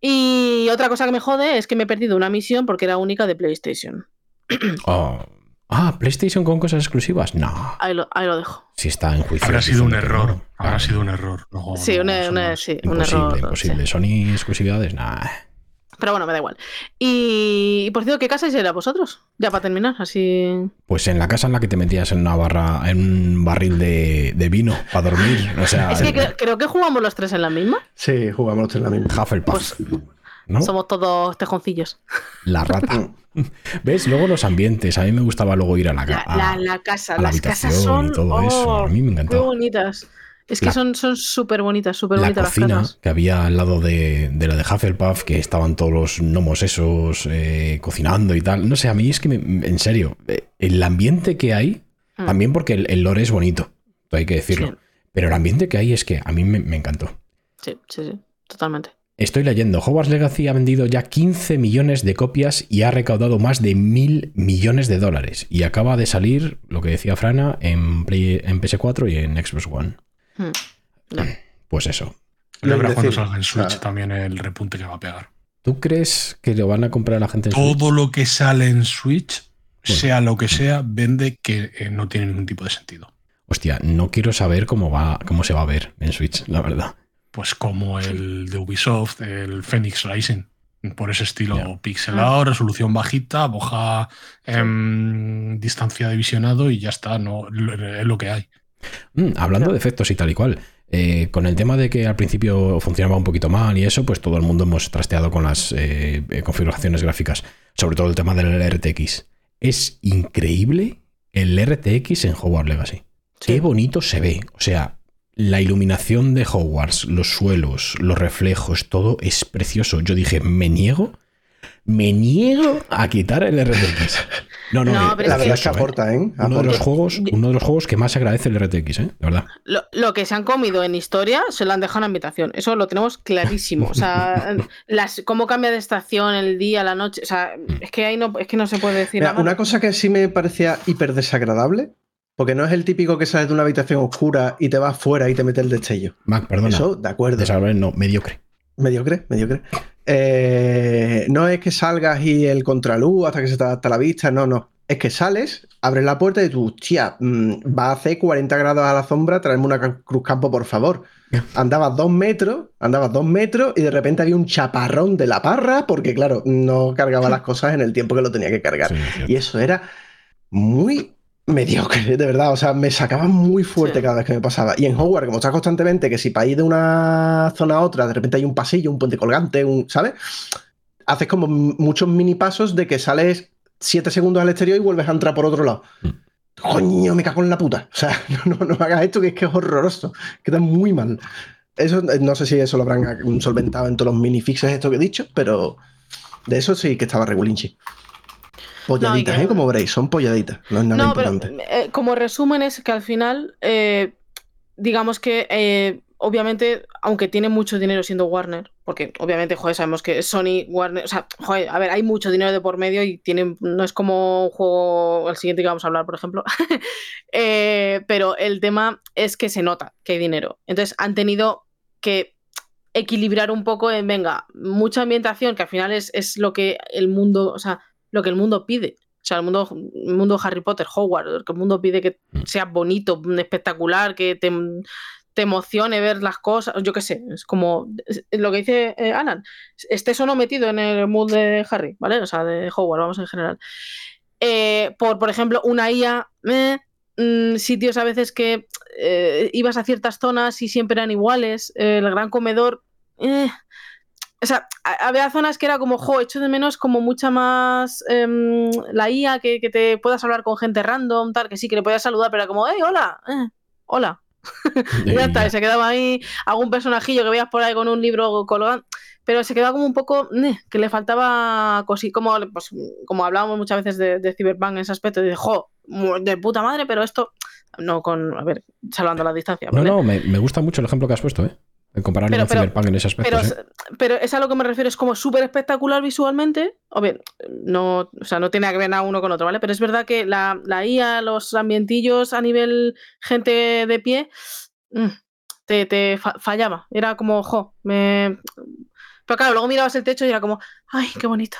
Y otra cosa que me jode es que me he perdido una misión porque era única de PlayStation. Oh. Ah, PlayStation con cosas exclusivas. No, Ahí lo, ahí lo dejo. si está en juicio. Habrá sido un error. no. Habrá Claro. sido un error. No, Sí, no, un, sí, error. imposible. sí. Sony exclusividades, nah. Pero bueno, me da igual. Y, y por cierto, ¿qué casa era vosotros? Ya para terminar, así. Pues en la casa en la que te metías en una barra, en un barril de, de vino para dormir. O sea, Es que creo, creo que jugamos los tres en la misma. Sí, jugamos los tres en la misma. Hufflepuff. Pues ¿no? somos todos tejoncillos. La rata. (laughs) ¿Ves? Luego los ambientes. A mí me gustaba luego ir a la La, casa. la- la casa, a la las casas son. y todo eso. oh, A mí me Qué encantaba. bonitas. Es que La- son son súper bonitas, súper La bonitas las cocina casas. que había al lado de, de la de Hufflepuff, que estaban todos los gnomos esos eh, cocinando y tal. No sé, a mí es que, me- en serio, eh, el ambiente que hay, Mm. también porque el, el lore es bonito, hay que decirlo. Sí. Pero el ambiente que hay es que a mí me, me encantó. Sí, sí, sí, totalmente. Estoy leyendo, Hogwarts Legacy ha vendido ya 15 millones de copias y ha recaudado más de mil millones de dólares. Y acaba de salir, lo que decía Frana, en, Play- en PS4 y en Xbox One. Mm. (clears throat) Ya. Pues eso. Ya verás cuando salga en Switch sea, también el repunte que va a pegar. ¿Tú crees que lo van a comprar la gente en Switch? Todo lo que sale en Switch, Bueno. sea lo que sea, vende que eh, no tiene ningún tipo de sentido. Hostia, no quiero saber cómo va, cómo se va a ver en Switch, la verdad. Pues como el de Ubisoft, el Phoenix Rising. Por ese estilo pixelado, resolución bajita, boja em, distancia de visionado y ya está, no lo- es lo que hay. Mm, hablando de efectos y tal y cual, eh, con el tema de que al principio funcionaba un poquito mal y eso, pues todo el mundo hemos trasteado con las eh, eh, configuraciones gráficas, sobre todo el tema del RTX. Es increíble el RTX en Hogwarts Legacy. Qué bonito se ve. O sea, la iluminación de Hogwarts, los suelos, los reflejos, todo es precioso. Yo dije, me niego, me niego a quitar el RTX. No, no, No, eh, pero La es verdad es que ¿eh? aporta, ¿eh? Uno de los juegos, uno de los juegos que más se agradece el RTX, ¿eh? De verdad. Lo, lo que se han comido en historia se lo han dejado en habitación. Eso lo tenemos clarísimo. O sea, (laughs) las, cómo cambia de estación el día, la noche. O sea, es que ahí no, es que no se puede decir Mira, nada. una cosa que sí me parecía hiper desagradable Porque no es el típico que sales de una habitación oscura y te vas fuera y te mete el destello. Mac, perdona. Eso, de acuerdo. No, mediocre. Mediocre, mediocre. Eh, no es que salgas y el contraluz hasta que se te adapta la vista, no, no. Es que sales, abres la puerta y tú, hostia, mm, va a hacer 40 grados a la sombra, traerme una cruz campo, por favor. (laughs) Andabas dos metros, andabas dos metros y de repente había un chaparrón de la parra, porque claro, no cargaba las cosas en el tiempo que lo tenía que cargar. Sí. Y eso era muy mediocre, (laughs) de verdad. O sea, me sacaba muy fuerte Sí. cada vez que me pasaba. Y en Hogwarts, como está constantemente, que si para ir de una zona a otra, de repente hay un pasillo, un puente colgante, un, ¿sabes? Haces como muchos mini pasos de que sales siete segundos al exterior y vuelves a entrar por otro lado. Mm. Coño, me cago en la puta. O sea, (laughs) no, no, no hagas esto, que es que es horroroso. Queda muy mal. Eso, eh, no sé si eso lo habrán solventado en todos los minifixes esto que he dicho, pero de eso sí que estaba regulinchi. Polladitas, que- ¿eh? Como veréis, son polladitas. No es nada No, pero importante. eh, como resumen es que al final, eh, digamos que eh, obviamente, aunque tiene mucho dinero siendo Warner, porque obviamente, joder, sabemos que Sony, Warner, o sea, joder, a ver, hay mucho dinero de por medio y tienen, no es como un juego, el siguiente que vamos a hablar, por ejemplo, (laughs) Eh, pero el tema es que se nota que hay dinero. Entonces han tenido que equilibrar un poco en, venga, mucha ambientación, que al final es, es lo que el mundo, o sea, lo que el mundo pide. O sea, el mundo, el mundo Harry Potter, Hogwarts, que el mundo pide que Mm. sea bonito, espectacular, que te, te emocione ver las cosas. Yo qué sé, es como lo que dice eh, Alan. Estés o no metido en el mood de Harry, ¿vale? O sea, de Hogwarts, vamos en general. Eh, por, por ejemplo, una IA, eh, mm, sitios a veces que eh, ibas a ciertas zonas y siempre eran iguales. eh, el gran comedor. Eh, o sea, había zonas que era como, jo, echo de menos como mucha más em, la IA, que, que te puedas hablar con gente random, tal, que sí, que le podías saludar, pero era como, hey, hola, eh, hola. Y (laughs) ya está, y se quedaba ahí algún personajillo que veías por ahí con un libro colgando, pero se quedaba como un poco, eh, que le faltaba cosí, como, pues, como hablábamos muchas veces de, de Cyberpunk en ese aspecto, de, jo, de puta madre, pero esto, no con, a ver, salvando la distancia. No, no, me, me gusta mucho el ejemplo que has puesto, ¿eh? Compararlo Pero- con pero- Cyberpunk en ese aspecto. Pero, es a lo que me refiero, es como súper espectacular visualmente. O bien, no, o sea, no tiene que ver nada uno con otro, ¿vale? Pero es verdad que la, la IA, los ambientillos a nivel gente de pie, mm, te, te fa- fallaba. Era como, jo, me. Pero claro, luego mirabas el techo y era como, ay, qué bonito.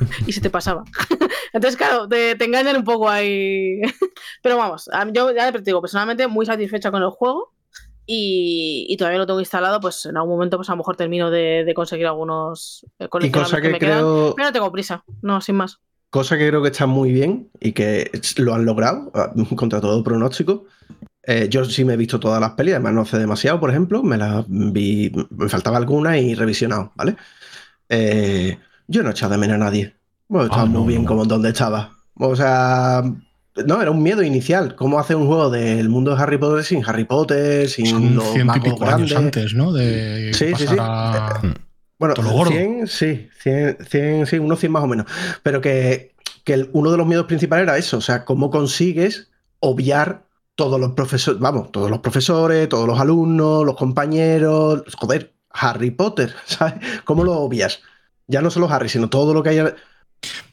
(laughs) y se te pasaba. (laughs) Entonces, claro, te, te engañan un poco ahí. (laughs) Pero vamos, yo ya te digo, personalmente muy satisfecha con el juego. Y, y todavía lo tengo instalado, pues en algún momento pues a lo mejor termino de, de conseguir algunos eh, Y coleccionables cosa que, me quedan. creo, Pero no tengo prisa, no, sin más. cosa que creo que está muy bien y que lo han logrado ah, (laughs) contra todo pronóstico. Eh, yo sí me he visto todas las pelis, además no hace demasiado, por ejemplo, me las vi, me faltaba alguna y revisionado, ¿vale? Eh, yo no he echado de menos a nadie. Bueno, estaba Ah, muy no, bien no. como donde estaba. O sea, no, era un miedo inicial. ¿Cómo hacer un juego del mundo de Harry Potter sin Harry Potter, sin Son los magos grandes? antes, ¿no? De Sí, sí, pasar sí. a- Bueno, Todo lo gordo. 100, sí, 100, 100, sí, unos 100 más o menos. Pero que, que uno de los miedos principales era eso, o sea, cómo consigues obviar todos los profesores, vamos, todos los profesores, todos los alumnos, los compañeros, joder, Harry Potter, (laughs) ¿sabes? ¿Cómo lo obvias? Ya no solo Harry, sino todo lo que hay.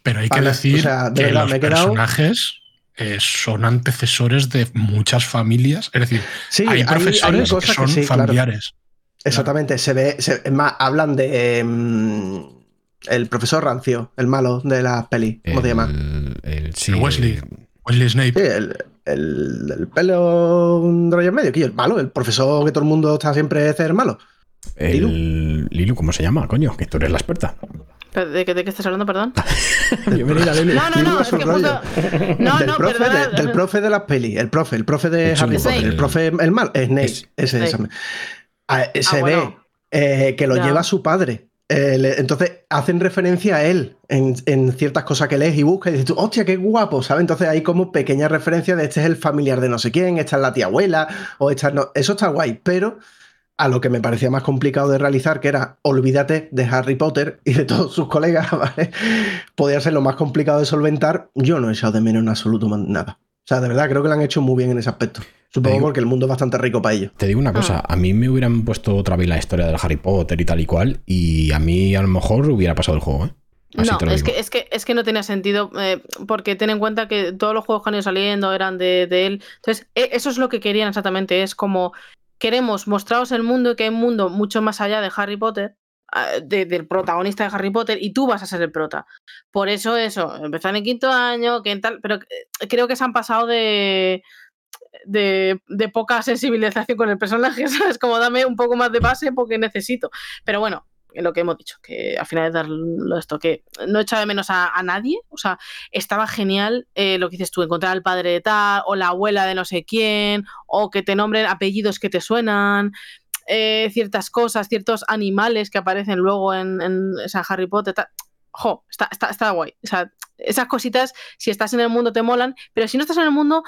Pero hay que Vale, decir o sea, de que verdad, los me he quedado- personajes eh, son antecesores de muchas familias. Es decir, Sí, hay profesores que son sí, claro. familiares. Exactamente, se ve, se- hablan de mm, el profesor Rancio, el malo de las pelis, ¿cómo se llama? El, el- sí, El Wesley. Wesley Snape. Sí, el, el, el pelo de rollo en medio, tío, el malo, el profesor que todo el mundo está siempre es el malo. El, Lilu, ¿cómo se llama? Coño, que tú eres la experta. ¿De qué, de qué estás hablando, perdón? (laughs) Bienvenida, Lilu. No, no, no, es es que justo. (laughs) No, del, no, profe perdona. de, del profe de las pelis, el profe, el profe de El Harry Potter, el el- profe, el mal, Snape, Es- ese, ese. Ah, eh, Se Ah, ve bueno. eh, que lo Ya. lleva su padre. Eh, le- entonces hacen referencia a él en, en ciertas cosas que lees y buscas y dices tú, hostia, qué guapo, ¿sabes? Entonces hay como pequeñas referencias de este es el familiar de no sé quién, esta es la tía abuela, o esta no. Eso está guay, pero a lo que me parecía más complicado de realizar, que era olvídate de Harry Potter y de todos sus colegas, (laughs) ¿vale? Podía ser lo más complicado de solventar. Yo no he echado de menos en absoluto nada. O sea, de verdad, creo que lo han hecho muy bien en ese aspecto. Supongo digo- porque el mundo es bastante rico para ello. Te digo una cosa, Ah. a mí me hubieran puesto otra vez la historia del Harry Potter y tal y cual, y a mí a lo mejor hubiera pasado el juego, ¿eh? Así no, te lo es digo. que, es, que, es que no tenía sentido, eh, porque ten en cuenta que todos los juegos que han ido saliendo eran de, de él. Entonces, e- eso es lo que querían exactamente. Es como queremos mostraros el mundo y que hay un mundo mucho más allá de Harry Potter, ah, de- del protagonista de Harry Potter, y tú vas a ser el prota. Por eso, eso, empezar en quinto año, que en tal. Pero eh, creo que se han pasado de. De, de poca sensibilización con el personaje, (laughs) ¿sabes? Como dame un poco más de base porque necesito. Pero bueno, lo que hemos dicho, que al final es dar lo esto, que no echa de menos a, nadie, o sea, estaba genial eh, lo que dices tú, encontrar al padre de tal, o la abuela de no sé quién, o que te nombren apellidos que te suenan, eh, ciertas cosas, ciertos animales que aparecen luego en, en Harry Potter. Jo, está, está, está guay. O sea, esas cositas, si estás en el mundo, te molan, pero si no estás en el mundo,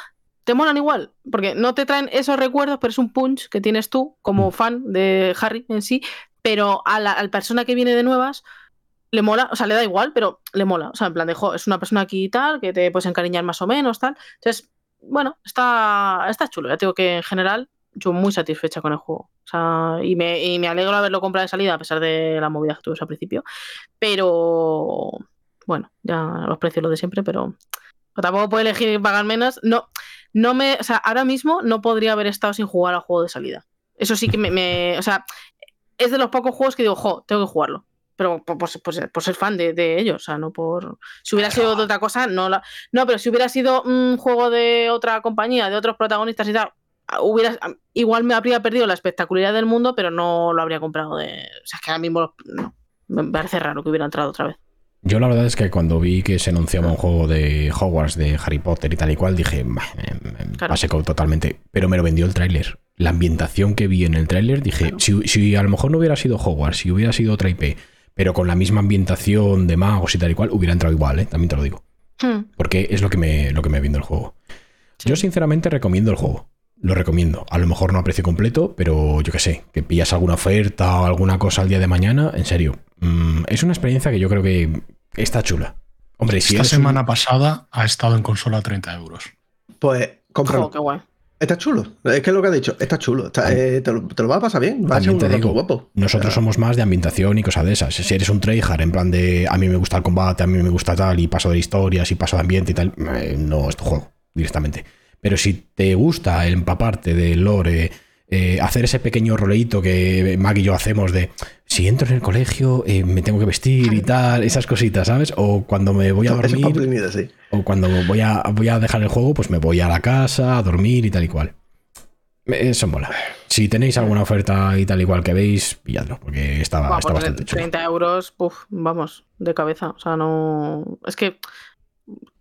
te molan igual, porque no te traen esos recuerdos, pero es un punch que tienes tú como fan de Harry en sí, pero a la, persona que viene de nuevas le mola, o sea, le da igual, pero le mola. O sea, en plan de, es una persona aquí y tal, que te puedes encariñar más o menos, tal. Entonces, bueno, está, está chulo. Ya te digo que en general, yo muy satisfecha con el juego. O sea, y me, y me alegro de haberlo comprado de salida, a pesar de la movida que tuve al principio. Pero, bueno, ya los precios lo de siempre, pero pero tampoco puedo elegir pagar menos. No, no me, o sea, ahora mismo no podría haber estado sin jugar al juego de salida. Eso sí que me, me- o sea, es de los pocos juegos que digo, jo, tengo que jugarlo. Pero por, por- por ser- por ser fan de, de ellos, o sea, no por. Si hubiera sido de otra cosa, no la. No, pero si hubiera sido un juego de otra compañía, de otros protagonistas y tal, hubiera, igual me habría perdido la espectacularidad del mundo, pero no lo habría comprado de. O sea, es que ahora mismo no. Me parece raro que hubiera entrado otra vez. Yo la verdad es que cuando vi que se anunciaba un juego de Hogwarts, de Harry Potter y tal y cual, dije, "Bah, me, me Claro. pasé con- totalmente. Pero me lo vendió el tráiler. La ambientación que vi en el tráiler, dije, si, si a lo mejor no hubiera sido Hogwarts, si hubiera sido otra IP, pero con la misma ambientación de magos y tal y cual, hubiera entrado igual, ¿eh? también te lo digo. Hmm, Porque es lo que me, lo que me vende el juego. Sí. Yo sinceramente recomiendo el juego. Lo recomiendo. A lo mejor no a precio completo, pero yo qué sé, que pillas alguna oferta o alguna cosa al día de mañana, en serio. Mm, es una experiencia que yo creo que está chula. Hombre, si Esta un- semana pasada ha estado en consola a 30 euros. Pues cómpralo. jo, qué guay. Está chulo. Es que es lo que ha dicho. Está chulo. Está- eh, te, lo, te lo vas a pasar bien. Va a ser También un te digo, guapo. nosotros O sea, somos más de ambientación y cosas de esas. Si eres un tryhard en plan de a mí me gusta el combate, a mí me gusta tal, y paso de historias y paso de ambiente y tal, eh, no es tu juego directamente. Pero si te gusta el empaparte del lore, eh, hacer ese pequeño roleíto que Mag y yo hacemos de si entro en el colegio eh, me tengo que vestir y tal, esas cositas, ¿sabes? O cuando me voy a dormir, sí. o cuando voy a, voy a dejar el juego, pues me voy a la casa a dormir y tal y cual. Eso mola. Si tenéis alguna oferta y tal y cual que veis, pilladlo, porque está, Buah, está pues bastante chulo. 30 euros, puf, vamos, de cabeza. O sea, no. Es que.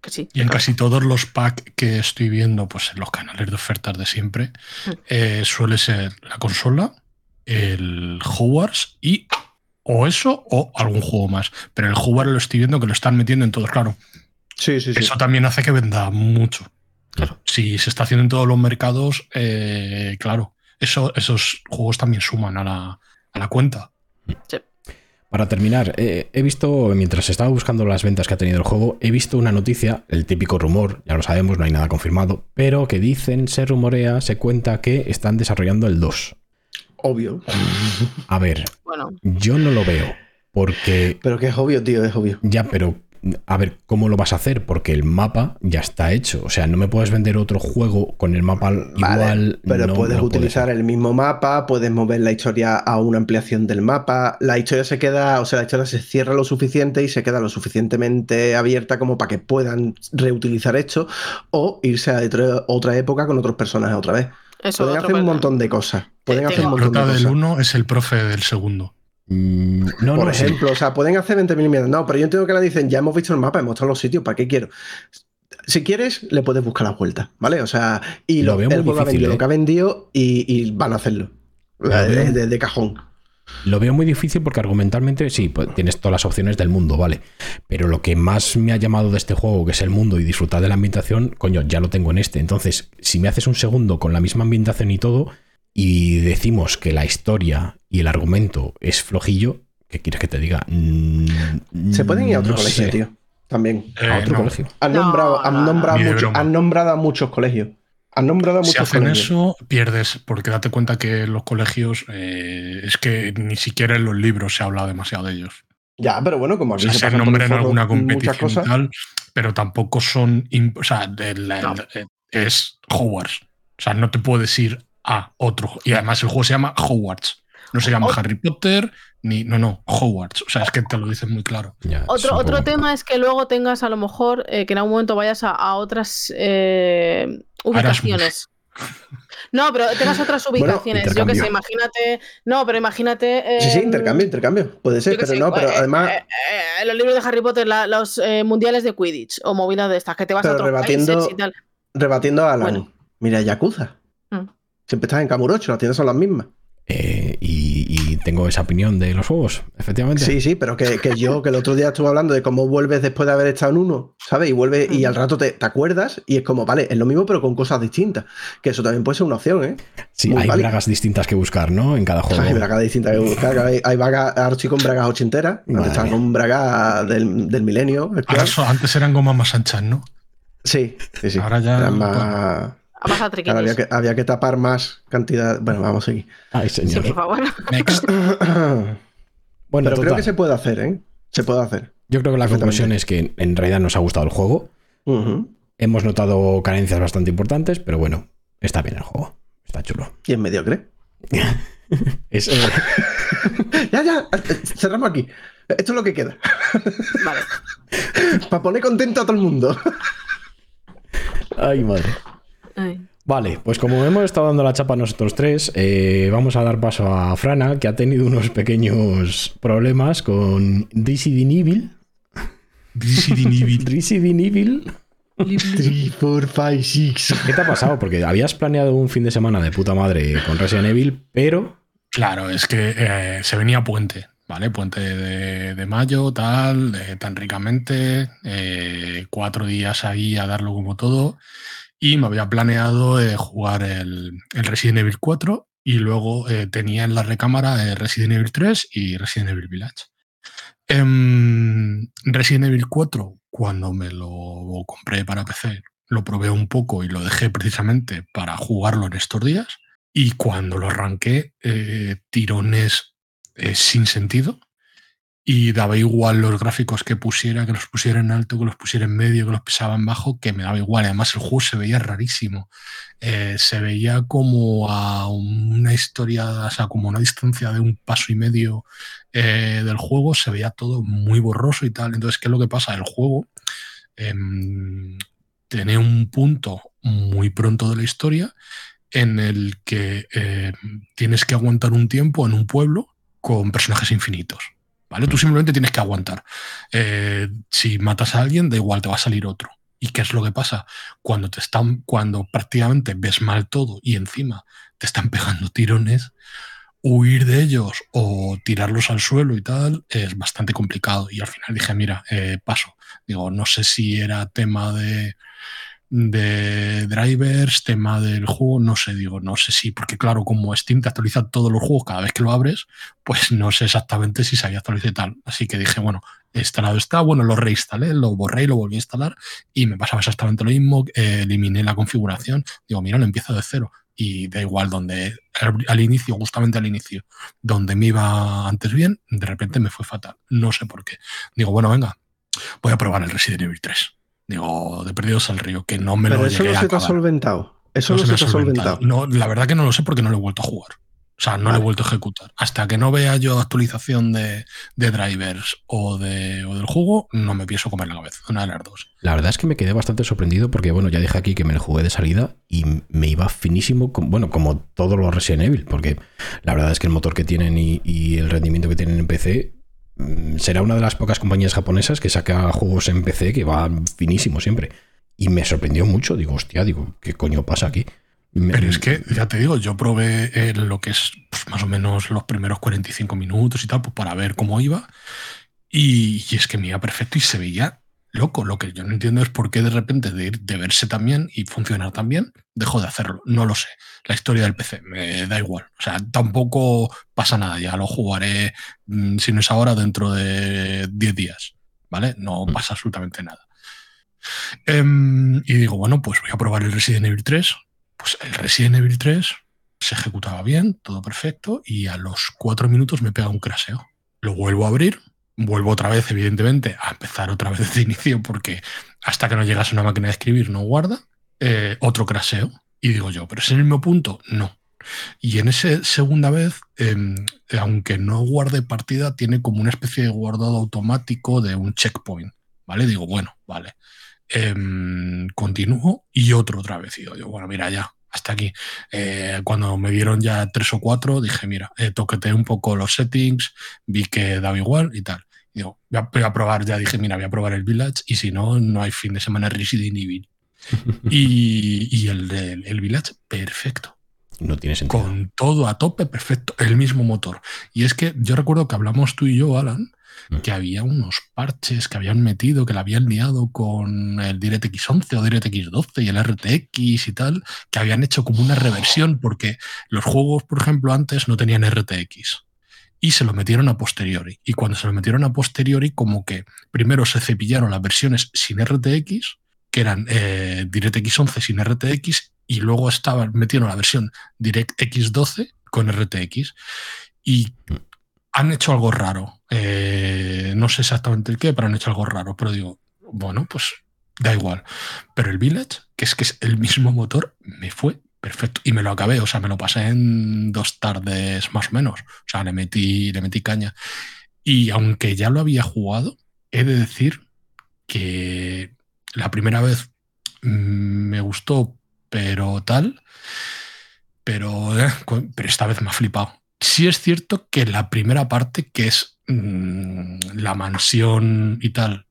Que sí. Y en casi todos los packs que estoy viendo, pues en los canales de ofertas de siempre, Mm. eh, suele ser la consola, el Hogwarts y o eso o algún juego más. Pero el Hogwarts lo estoy viendo que lo están metiendo en todos, claro. Sí, sí, sí. Eso también hace que venda mucho. Claro. Si se está haciendo en todos los mercados, eh, claro, eso, esos juegos también suman a la, a la cuenta. Para terminar, eh, he visto, mientras estaba buscando las ventas que ha tenido el juego, he visto una noticia, el típico rumor, ya lo sabemos, no hay nada confirmado, pero que dicen, se rumorea, se cuenta que están desarrollando el 2. Obvio. (laughs) A ver, Bueno, yo no lo veo, porque Pero que es obvio, tío, es obvio. Ya, pero a ver, ¿cómo lo vas a hacer? Porque el mapa ya está hecho. O sea, no me puedes vender otro juego con el mapa Vale, igual. pero no puedes utilizar el mismo mapa, puedes mover la historia a una ampliación del mapa. La historia se queda, o sea, la historia se cierra lo suficiente y se queda lo suficientemente abierta como para que puedan reutilizar esto o irse a otra- otra época con otros personajes otra vez. Eso Pueden hacer un montón de cosas. Pueden Te- hacer un montón de prota del cosas. uno es el profe del segundo. Mm, no, Por no, sí. ejemplo, o sea, pueden hacer 20.000 mierdas. No, pero yo entiendo que la dicen, ya hemos visto el mapa, hemos mostrado los sitios, ¿para qué quiero? Si quieres, le puedes buscar la vuelta, ¿vale? O sea, y Lo lo, veo muy juego ha difícil, vendido ¿eh? lo que ha vendido y, y van a hacerlo. De, veo- de- de cajón. Lo veo muy difícil porque argumentalmente sí, pues, tienes todas las opciones del mundo, ¿vale? Pero lo que más me ha llamado de este juego, que es el mundo y disfrutar de la ambientación, coño, ya lo tengo en este. Entonces, si me haces un segundo con la misma ambientación y todo, y decimos que la historia y el argumento es flojillo, ¿qué quieres que te diga? Mm, Se pueden ir a otro no colegio, sé. tío. También. Eh, A otro no. colegio. Han No, nombrado, han no, no. nombrado, mucho- han nombrado a muchos colegios. Han nombrado Si hacen colegios. eso, pierdes, porque date cuenta que los colegios eh, es que ni siquiera en los libros se habla demasiado de ellos. Ya, pero bueno, como O sea, se nombran alguna competición y tal, pero tampoco son. O sea, No. es Hogwarts. O sea, no te puedo decir a otro. Y además el juego se llama Hogwarts. No se llama O- Harry Potter, ni. No, no, Hogwarts. O sea, es que te lo dicen muy claro. Ya, Otro, otro poco- tema es que luego tengas a lo mejor eh, que en algún momento vayas a, a otras eh, ubicaciones. No, pero tengas otras Bueno, ubicaciones. Yo que sé, imagínate. No, pero imagínate. Sí, sí, em, intercambio, intercambio. Puede ser, pero sé, no, pero eh, además, eh, eh, los libros de Harry Potter, la- los eh, mundiales de Quidditch o movidas de estas, que te vas a Pero otros rebatiendo- países y tal. rebatiendo a Alan. bueno. Mira, Yakuza. Mm. Siempre estás en Kamurocho, las tiendas son las mismas. Eh, y, y tengo esa opinión de los juegos, efectivamente. Sí, sí, pero que, que yo, que el otro día estuve hablando de cómo vuelves después de haber estado en uno, ¿sabes? Y vuelves y al rato te, te acuerdas y es como, vale, es lo mismo, pero con cosas distintas. Que eso también puede ser una opción, ¿eh? Sí, Muy hay válido. bragas distintas que buscar, ¿no? En cada juego. Hay bragas distintas que buscar. Hay, hay bragas Archie con bragas ochenteras. Madre Antes estaba mía. con bragas del, del milenio. Ahora antes eran gomas más anchas, ¿no? Sí, sí, sí. Ahora ya- Eran más- Había, que, había que tapar más cantidad. Bueno, vamos a seguir. Ay, Sí, señor. por favor. Next. (coughs) Bueno, Pero creo que se puede hacer, ¿eh? Se puede hacer. yo creo que la conclusión es que en realidad nos ha gustado el juego. Hemos notado carencias bastante importantes, pero bueno, está bien el juego. Está chulo. Y es mediocre. (laughs) Es, eh, (laughs) Ya, ya, eh, cerramos aquí. Esto es lo que queda. Vale. (laughs) Para poner contento a todo el mundo. Ay, madre. Ay. Vale, pues como hemos estado dando la chapa nosotros tres, eh, vamos a dar paso a Frana, que ha tenido unos pequeños problemas con Resident Evil. Resident Evil. (laughs) Resident Evil. 3, 4, 5, 6. ¿Qué te ha pasado? Porque habías planeado un fin de semana de puta madre con Resident Evil, pero Claro, es que eh, se venía puente, ¿vale? Puente de, de mayo, tal, eh, tan ricamente, eh, cuatro días ahí a darlo como todo. Y me había planeado eh, jugar el, el Resident Evil 4 y luego eh, tenía en la recámara eh, Resident Evil 3 y Resident Evil Village. Em, Resident Evil 4, cuando me lo compré para PC, lo probé un poco y lo dejé precisamente para jugarlo en estos días. Y cuando lo arranqué, eh, tirones eh, sin sentido. Y daba igual los gráficos que pusiera, que los pusiera en alto, que los pusiera en medio, que los pisaba en bajo, que me daba igual. Además, el juego se veía rarísimo. Eh, se veía como a una historia, o sea, como una distancia de un paso y medio eh, del juego. Se veía todo muy borroso y tal. Entonces, ¿qué es lo que pasa? El juego em, tiene un punto muy pronto de la historia en el que eh, tienes que aguantar un tiempo en un pueblo con personajes infinitos. ¿Vale? Tú simplemente tienes que aguantar. Eh, si matas a alguien, da igual, te va a salir otro. ¿Y qué es lo que pasa? Cuando te están, cuando prácticamente ves mal todo y encima te están pegando tirones, huir de ellos o tirarlos al suelo y tal es bastante complicado. Y al final dije, mira, eh, paso. Digo, no sé si era tema de, de drivers, tema del juego, no sé, digo, no sé si, porque claro, como Steam te actualiza todos los juegos cada vez que lo abres, pues no sé exactamente si se había actualizado y tal. Así que dije, bueno, instalado está, bueno, lo reinstalé, lo borré y lo volví a instalar y me pasaba exactamente lo mismo, eh, eliminé la configuración, digo, mira, lo empiezo de cero y da igual donde al, al inicio, justamente al inicio, donde me iba antes bien, de repente me fue fatal, no sé por qué. Digo, bueno, venga, voy a probar el Resident Evil 3. Digo, de perdidos al río, que no me Pero lo eso no se te ha solventado. Eso no, No se, me ha te ha solventado. solventado. No, la verdad que no lo sé porque no lo he vuelto a jugar. O sea, no lo he vuelto a ejecutar. Hasta que no vea yo actualización de, de drivers o, de, o del juego, no me pienso comer la cabeza. Una de las dos. la verdad es que me quedé bastante sorprendido porque, bueno, ya dije aquí que me lo jugué de salida y me iba finísimo, con- bueno, como todos los Resident Evil, porque la verdad es que el motor que tienen y, y el rendimiento que tienen en PC será una de las pocas compañías japonesas que saca juegos en PC que va finísimo siempre. Y me sorprendió mucho, digo, hostia, digo, ¿qué coño pasa aquí? Me- Pero es que, ya te digo, yo probé eh, lo que es pues, más o menos los primeros 45 minutos y tal, pues para ver cómo iba. Y, y es que me iba perfecto y se veía loco. Lo que yo no entiendo es por qué de repente de, ir- de verse tan bien y funcionar tan bien, dejó de hacerlo. No lo sé. La historia del PC me da igual. O sea, tampoco pasa nada. Ya lo jugaré, mm, si no es ahora, dentro de 10 días. ¿Vale? No Mm. pasa absolutamente nada. Em, y digo, bueno, pues voy a probar el Resident Evil 3. Pues el Resident Evil 3 se ejecutaba bien, todo perfecto, y a los cuatro minutos me pega un craseo. Lo vuelvo a abrir vuelvo otra vez, evidentemente, a empezar otra vez desde inicio, porque hasta que no llegas a una máquina de escribir no guarda. Eh, otro craseo. Y digo yo, ¿pero es el mismo punto? No. Y en esa segunda vez, em, aunque no guarde partida, tiene como una especie de guardado automático de un checkpoint. ¿Vale? Digo, bueno, vale. Em, continúo y otro otra vez. Y digo, yo, bueno, mira, ya, hasta aquí. Eh, cuando me vieron ya tres o cuatro, dije, mira, eh, toqueteé un poco los settings, vi que daba igual y tal. Y digo, voy a, voy a probar, ya dije, mira, voy a probar el Village y si no, no hay fin de semana Resident Evil. (laughs) y, y el, del- el Village, perfecto. No tiene sentido. Con todo a tope, perfecto. El mismo motor. Y es que yo recuerdo que hablamos tú y yo, Alan. Que había unos parches que habían metido, que la habían liado con el DirectX 11 o DirectX 12 y el RTX y tal, que habían hecho como una reversión, porque los juegos, por ejemplo, antes no tenían RTX. Y se lo metieron a posteriori. Y cuando se lo metieron a posteriori, como que primero se cepillaron las versiones sin RTX, que eran eh, DirectX 11 sin RTX, y luego estaban, metieron la versión DirectX 12 con RTX. Y han hecho algo raro. Eh, no sé exactamente el qué, pero han hecho algo raro. Pero digo, bueno, pues da igual. Pero el Village, que es que es el mismo motor, me fue perfecto. Y me lo acabé, o sea, me lo pasé en dos tardes más o menos. O sea, le metí, le metí caña. Y aunque ya lo había jugado, he de decir que la primera vez mm, me gustó, pero tal. Pero, eh, pero esta vez me ha flipado. Sí es cierto que la primera parte, que es mm, la mansión y tal,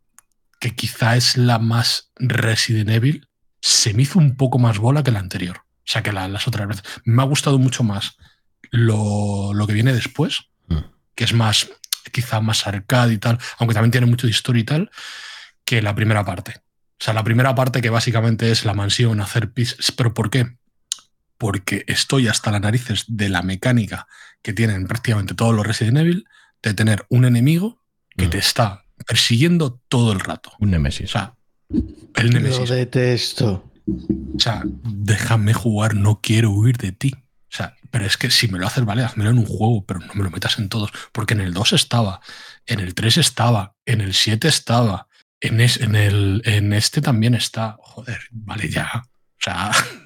que quizá es la más Resident Evil, se me hizo un poco más bola que la anterior. O sea, que la- las otras veces. Me ha gustado mucho más lo, lo que viene después, Mm. que es más, quizá más arcade y tal, aunque también tiene mucho de historia y tal, que la primera parte. O sea, la primera parte que básicamente es la mansión, hacer pis. ¿Pero por qué? Porque estoy hasta las narices de la mecánica que tienen prácticamente todos los Resident Evil, de tener un enemigo que Mm. te está persiguiendo todo el rato. Un O Nemesis. sea, el Lo Nemesis. detesto. O sea, déjame jugar, no quiero huir de ti. O sea, pero es que si me lo haces, vale, házmelo en un juego, pero no me lo metas en todos. Porque en el 2 estaba, en el 3 estaba, en el 7 estaba, en, es- en, el, en este también está. Joder, vale, ya. O sea, (laughs)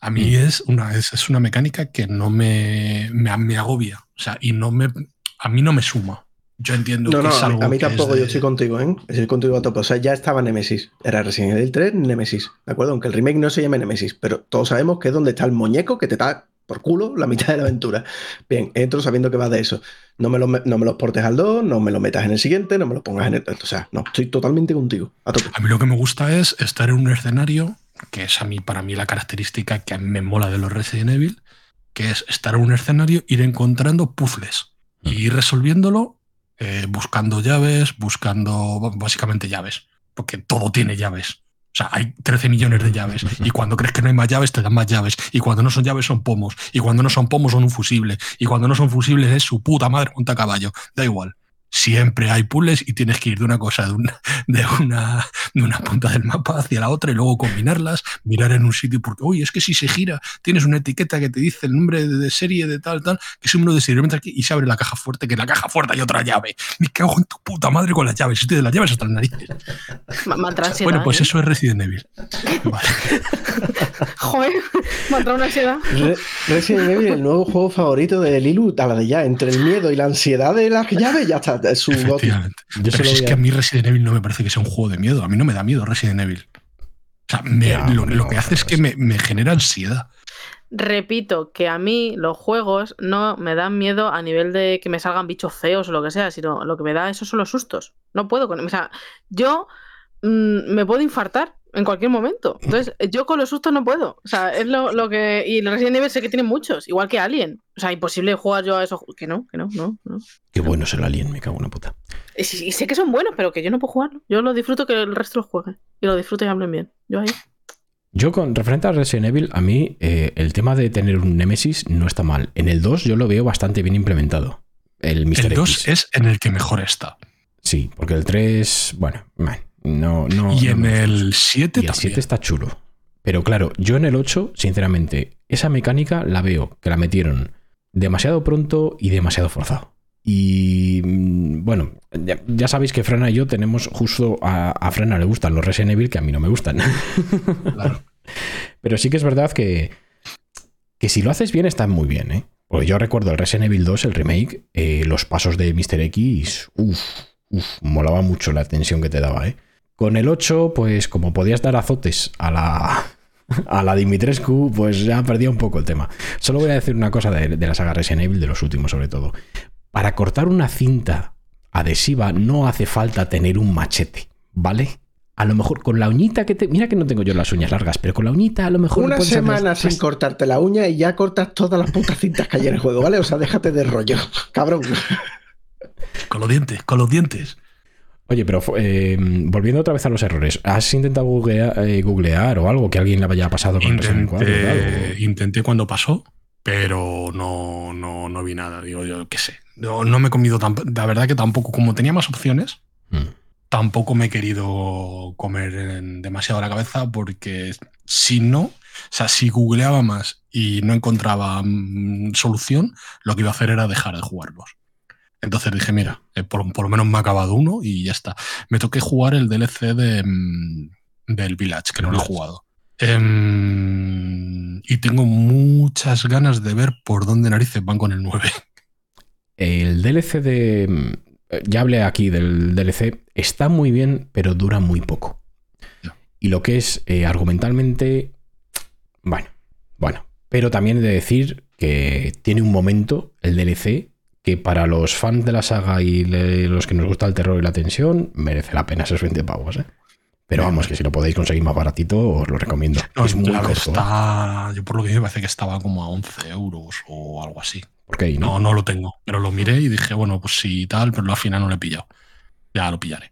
a mí es una, es, es una mecánica que no me, me, me agobia. O sea, y no me, a mí no me suma. Yo entiendo No, que no, es algo a mí que tampoco, de- yo estoy contigo, ¿eh? Estoy contigo a tope. O sea, ya estaba Nemesis. Era Resident Evil 3, Nemesis. ¿De acuerdo? Aunque el remake no se llame Nemesis, pero todos sabemos que es donde está el muñeco que te da por culo la mitad de la aventura. Bien, entro sabiendo que va de eso. No me, lo, no me los portes al 2, no me lo metas en el siguiente, no me lo pongas en el. O sea, no, estoy totalmente contigo. A. A mí lo que me gusta es estar en un escenario, que es a mí, para mí la característica que a mí me mola de los Resident Evil, que es estar en un escenario, ir encontrando puzzles y ir resolviéndolo, eh, buscando llaves, buscando básicamente llaves, porque todo tiene llaves. O sea, hay 13 millones de llaves. Y cuando crees que no hay más llaves, te dan más llaves. Y cuando no son llaves, son pomos. Y cuando no son pomos, son un fusible. Y cuando no son fusibles, es su puta madre monta caballo. Da igual. Siempre hay puzzles y tienes que ir de una cosa, de una, de una, de una punta del mapa hacia la otra y luego combinarlas, mirar en un sitio, porque, oye, es que si se gira, tienes una etiqueta que te dice el nombre de, de serie de tal, tal, que es un número de serie, mientras que- y se abre la caja fuerte, que en la caja fuerte hay otra llave. Me cago en tu puta madre con las llaves, estoy de las llaves hasta las narices. Bueno, pues ¿eh? eso es Resident Evil. Vale. (laughs) Joder, me una ansiedad. Re- Resident Evil, el nuevo juego favorito de Lilu, a la de ya, entre el miedo y la ansiedad de las llaves, ya está, es su goti. Efectivamente. Yo Pero si es que a- mí Resident Evil no me parece que sea un juego de miedo. A mí no me da miedo Resident Evil. O sea, me- Ya, lo, que hace es que me, me genera ansiedad. Repito que a mí los juegos no me dan miedo a nivel de que me salgan bichos feos o lo que sea, sino lo que me da esos son los sustos. No puedo con. O sea, yo mm, me puedo infartar en cualquier momento. (laughs) Entonces, yo con los sustos no puedo. O sea, es lo, lo que. Y el Resident Evil sé que tiene muchos, igual que Alien. O sea, imposible jugar yo a esos. Que no, que no, no. no. Qué bueno es el alien, me cago en la puta. Y, sé que son buenos, pero que yo no puedo jugarlo. Yo lo disfruto que el resto los juegue. Y lo disfruto y hablen bien. Yo ahí. Yo con referente a Resident Evil, a mí eh, el tema de tener un Nemesis no está mal. En el 2 yo lo veo bastante bien implementado. El Mr. El 2 X. es en el que mejor está. Sí, porque el 3, bueno, man, no, no. y no en el 7 Y el también. 7 está chulo. Pero claro, yo en el 8, sinceramente, esa mecánica la veo que la metieron demasiado pronto y demasiado forzado. Y mm, bueno, ya, ya sabéis que Frena y yo tenemos justo a, a Frena le gustan los Resident Evil que a mí no me gustan. (laughs) Claro. Pero sí que es verdad que, que si lo haces bien, está muy bien, ¿eh? Porque yo recuerdo el Resident Evil 2, el remake, eh, los pasos de Mr. X, uff, uff, molaba mucho la tensión que te daba, ¿eh? Con el 8, pues como podías dar azotes a la, a la Dimitrescu, pues ya perdía un poco el tema. Solo voy a decir una cosa de, de la saga Resident Evil, de los últimos sobre todo. Para cortar una cinta adhesiva no hace falta tener un machete, ¿vale? A lo mejor con la uñita que te. Mira que no tengo yo las uñas largas, pero con la uñita a lo mejor. Una semana sin cortarte la uña y ya cortas todas las putas cintas que hay en el juego, ¿vale? O sea, déjate de rollo, (laughs) cabrón. Con los dientes, con los dientes. Oye, pero eh, volviendo otra vez a los errores, ¿has intentado eh, googlear, o algo que alguien le haya pasado con Resident Evil 4 y tal, Intenté, intenté cuando pasó, pero no, no, no vi nada. Digo, yo qué sé. No, no me he comido tan. La verdad que tampoco, como tenía más opciones, Mm. tampoco me he querido comer en demasiado la cabeza porque si no, o sea, si googleaba más y no encontraba mm, solución, lo que iba a hacer era dejar de jugarlos. Entonces dije, mira, eh, por, por lo menos me ha acabado uno y ya está. Me toqué jugar el DLC de, mm, del Village, que no lo he jugado. Em, y tengo muchas ganas de ver por dónde narices van con el 9. El DLC de. mm, Ya hablé aquí del DLC. Está muy bien, pero dura muy poco. Y lo que es eh, argumentalmente. Bueno, bueno. Pero también he de decir que tiene un momento, el DLC, que para los fans de la saga y le- los que nos gusta el terror y la tensión, merece la pena esos 20 pavos, ¿eh? Pero vamos, que si lo podéis conseguir más baratito, os lo recomiendo. No, es muy claro, corto. ¿eh? está, yo por lo que me parece que estaba como a 11 euros o algo así. Porque ahí, ¿no? No, no lo tengo, pero lo miré y dije, bueno, pues sí, tal, pero al final no lo he pillado. Ya lo pillaré.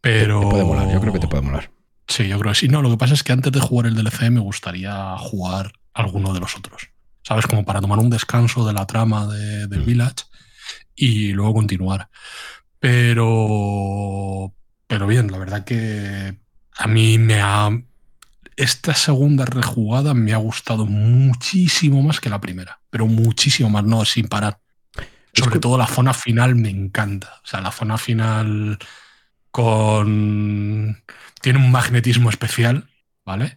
Pero. Te puede molar, yo creo que te puede molar. Sí, yo creo que sí. No, lo que pasa es que antes de jugar el DLC me gustaría jugar alguno de los otros. ¿Sabes? Como para tomar un descanso de la trama de- Mm. Village y luego continuar. Pero. Pero bien, la verdad que a mí me ha. Esta segunda rejugada me ha gustado muchísimo más que la primera. Pero muchísimo más, no, sin parar. Sobre todo la zona final me encanta. O sea, la zona final con. Tiene un magnetismo especial, ¿vale?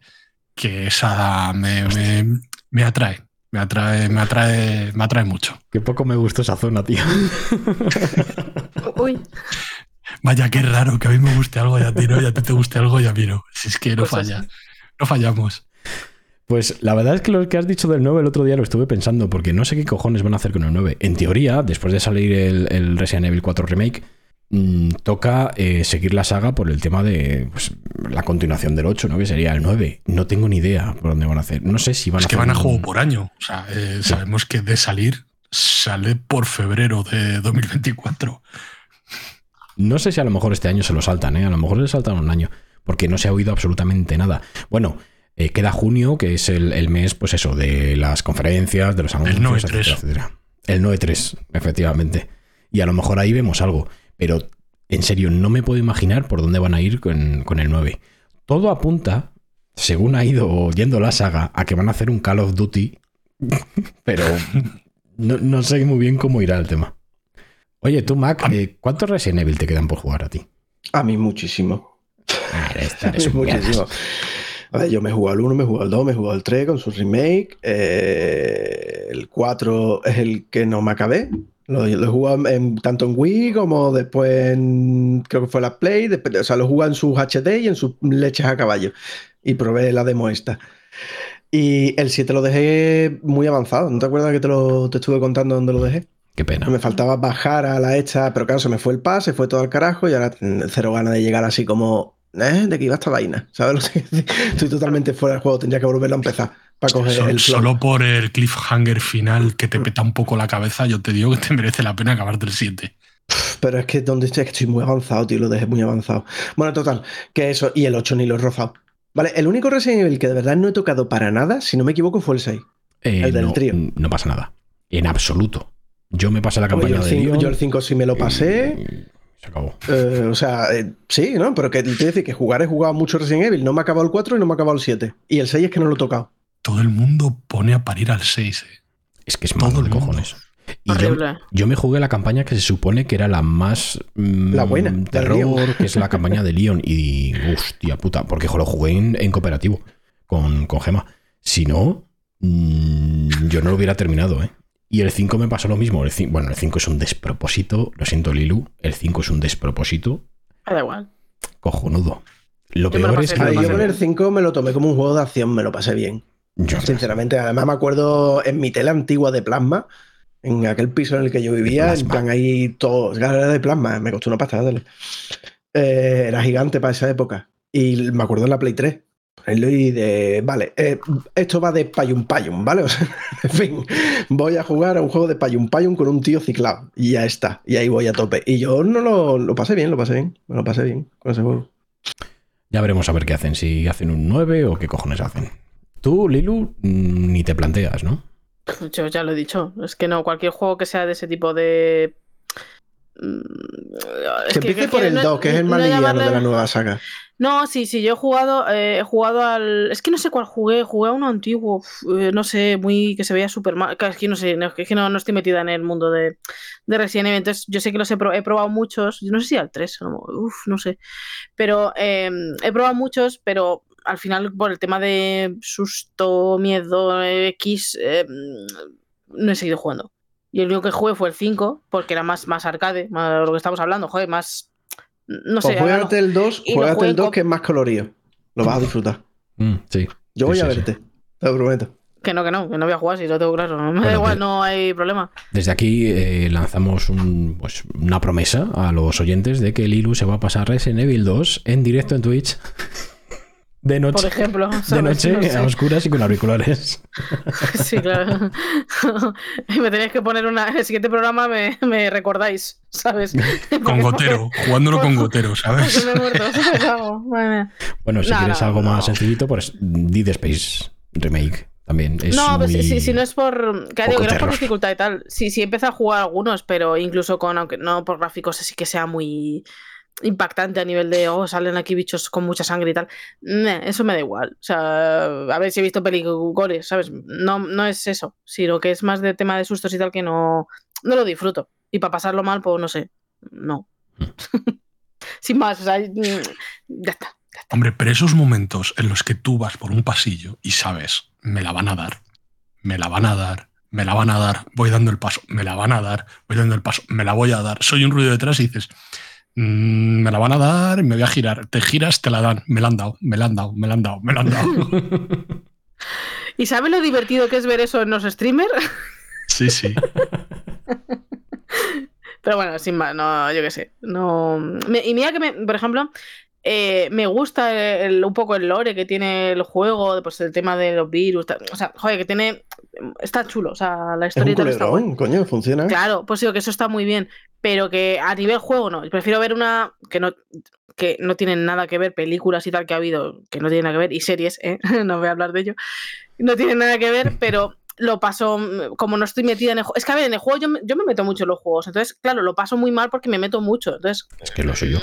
Que esa me, me- me atrae. Me atrae, me atrae, me atrae mucho. Qué poco me gustó esa zona, tío. Uy, Vaya, qué raro que a mí me guste algo y a ti no, y a ti te guste algo y a mí no. Si es que no Pues falla. así. No fallamos. Pues la verdad es que lo que has dicho del 9 el otro día lo estuve pensando, porque no sé qué cojones van a hacer con el 9. En teoría, después de salir el, el Resident Evil 4 Remake, mm, toca eh, seguir la saga por el tema de pues, la continuación del 8, ¿no? Que sería el 9. No tengo ni idea por dónde van a hacer. No sé si van Es a que hacer van a un- juego por año. O sea, eh, sabemos que de salir sale por febrero de 2024. No sé si a lo mejor este año se lo saltan, ¿eh? A lo mejor le saltan un año, porque no se ha oído absolutamente nada. Bueno, eh, queda junio, que es el, el mes, pues eso, de las conferencias, de los anuncios, Noe etcétera, 3. etcétera. El Noe 3, efectivamente. Y a lo mejor ahí vemos algo. Pero, en serio, no me puedo imaginar por dónde van a ir con, con el 9. Todo apunta, según ha ido yendo la saga, a que van a hacer un Call of Duty, (laughs) pero no, no sé muy bien cómo irá el tema. Oye, tú, Mac, eh, ¿cuántos Resident Evil te quedan por jugar a ti? A mí muchísimo. Ah, eres un (laughs) muchísimo. A ver, yo me he jugado al 1, me he jugado al 2, me he jugado al 3 con su remake. eh, el 4 es el que no me acabé. Lo, lo en- tanto en Wii como después en. Creo que fue la Play. después- o sea, lo he jugado en sus HD y en sus leches a caballo. Y probé la demo esta. Y el 7 lo dejé muy avanzado. ¿No te acuerdas que te, lo, te estuve contando dónde lo dejé? Qué pena. Me faltaba bajar a la esta, pero claro, se me fue el pas, se fue todo al carajo y ahora cero ganas de llegar así como, ¿eh? ¿De qué iba esta vaina? ¿Sabes lo que? Estoy totalmente fuera del juego, tendría que volverlo a empezar para coger So- el solo por el cliffhanger final que te peta un poco la cabeza, yo te digo que te (laughs) merece la pena acabarte el 7. Pero es que donde estoy, es que estoy muy avanzado, tío, lo dejé muy avanzado. Bueno, total, que eso, y el 8 ni lo he rozado. Vale, el único Resident Evil que de verdad no he tocado para nada, si no me equivoco, fue el 6. Eh, el del no, trío. no pasa nada. En absoluto. Yo me pasé la campaña yo, el de 5, Leon yo el 5 sí me lo pasé. Se acabó. eh, o sea, eh, sí, ¿no? Pero que te decir que jugar he jugado mucho Resident Evil. No me ha acabado el 4 y no me ha acabado el 7. Y el 6 es que no lo he tocado. Todo el mundo pone a parir al 6. eh. Es que es Todo malo de cojones. Y yo, me jugué la campaña que se supone que era la más mm, La buena, terror, que es la campaña de Leon. Y hostia puta, porque jo, lo jugué en, en cooperativo con, con Gema. Si no, mm, yo no lo hubiera terminado, ¿eh? Y el 5 me pasó lo mismo. El cin- bueno, el 5 es un despropósito. Lo siento, Lilu. El 5 es un despropósito Me da igual. cojonudo. Lo Yo me lo peor es que. Yo con el 5 me lo tomé como un juego de acción, me lo pasé bien. Yo- Sinceramente, además me acuerdo en mi tele antigua de plasma, en aquel piso en el que yo vivía, en plan ahí todo, claro, era de plasma, me costó una pasta. Eh, era gigante para esa época. Y me acuerdo en la Play 3. ponerlo Y de, vale, eh, esto va de payun payun, ¿vale? (laughs) O sea, en fin, voy a jugar a un juego de payun payun con un tío ciclado. Y ya está. Y ahí voy a tope. Y yo no lo, lo pasé bien, lo pasé bien. Me lo pasé bien con ese juego. Ya veremos a ver qué hacen. Si hacen un 9 o qué cojones hacen. Tú, Lilu, mm, ni te planteas, ¿no? Yo ya lo he dicho. Es que no, cualquier juego que sea de ese tipo de. Mm, es que empiece por el no- 2, que es el más no liviano de la nueva (laughs) saga. No, sí, sí, yo he jugado, eh, he jugado al. Es que no sé cuál jugué, jugué a uno antiguo, eh, no sé, muy. que se veía súper mal. Es que no sé, no, es que no, no estoy metida en el mundo de, de Resident Evil. Entonces, yo sé que los he, pro- he probado muchos, yo no sé si al 3, no, uf, no sé. Pero eh, he probado muchos, pero al final, por el tema de susto, miedo, eh, X, eh, no he seguido jugando. Y el único que jugué fue el 5, porque era más, más arcade, más lo que estamos hablando, joder, más. No sé, Pues juégate el 2, y lo juégate el en 2 co- que es más colorido. Lo vas a disfrutar. Mm, sí. Yo Sí, voy a sí, sí. verte, te lo prometo. Que no, que no, que no voy a jugar si lo tengo claro. (laughs) Me da igual, que- no hay problema. Desde aquí eh, lanzamos un, pues, una promesa a los oyentes de que Lilu se va a pasar Resident Evil 2 en directo en Twitch. (laughs) De Por noche. ejemplo. De noche, No sé. a oscuras y con auriculares. (laughs) Sí, claro. (laughs) y me tenéis que poner una. El siguiente programa me, me recordáis, ¿sabes? Con (laughs) Porque- gotero, jugándolo con gotero, ¿sabes? me he muerto, ¿sabes? Bueno, si No, quieres no, algo no. más sencillito, pues Dead Space Remake también. Es no, pues muy- si, si no es por. Que digo, que no es por dificultad y tal. Sí, sí, empieza a jugar algunos, pero incluso con. Aunque no por gráficos, así que sea muy impactante a nivel de. Oh, salen aquí bichos con mucha sangre y tal. Eso me da igual. O sea, a ver si he visto películas, ¿sabes? No, no es eso, sino que es más de tema de sustos y tal que no. No lo disfruto. Y para pasarlo mal, pues no sé. No. (laughs) Sin más, o sea, mm, ya está. Hombre, pero esos momentos en los que tú vas por un pasillo y sabes, me la van a dar, me la van a dar, me la van a dar, voy dando el paso, me la van a dar, voy dando el paso, me la voy a dar, soy un ruido detrás y dices, "Mm, me la van a dar, me voy a girar, te giras, te la dan, me la han dado, me la han dado, me la han dado, me la han dado. (laughs) ¿Y sabes lo divertido que es ver eso en los streamers? (laughs) Sí, sí. Pero bueno, sin más, no, yo qué sé. No. Y mira que, me, por ejemplo, eh, me gusta el- un poco el lore que tiene el juego, pues el tema de los virus. tal. O sea, joder, que tiene. Está chulo. O sea, la Es un historia tal está coño, funciona. Claro, pues digo que eso está muy bien. Pero que a nivel juego no. Prefiero ver una que no, que no tienen nada que ver, películas y tal que ha habido, que no tienen nada que ver, y series, ¿eh? (laughs) no voy a hablar de ello. No tienen nada que ver, (laughs) pero lo paso, mm, como no estoy metida en el juego. Es que a ver, en el juego yo, me- yo me meto mucho en los juegos. Entonces, claro, lo paso muy mal porque me meto mucho. Entonces, Es que lo soy yo.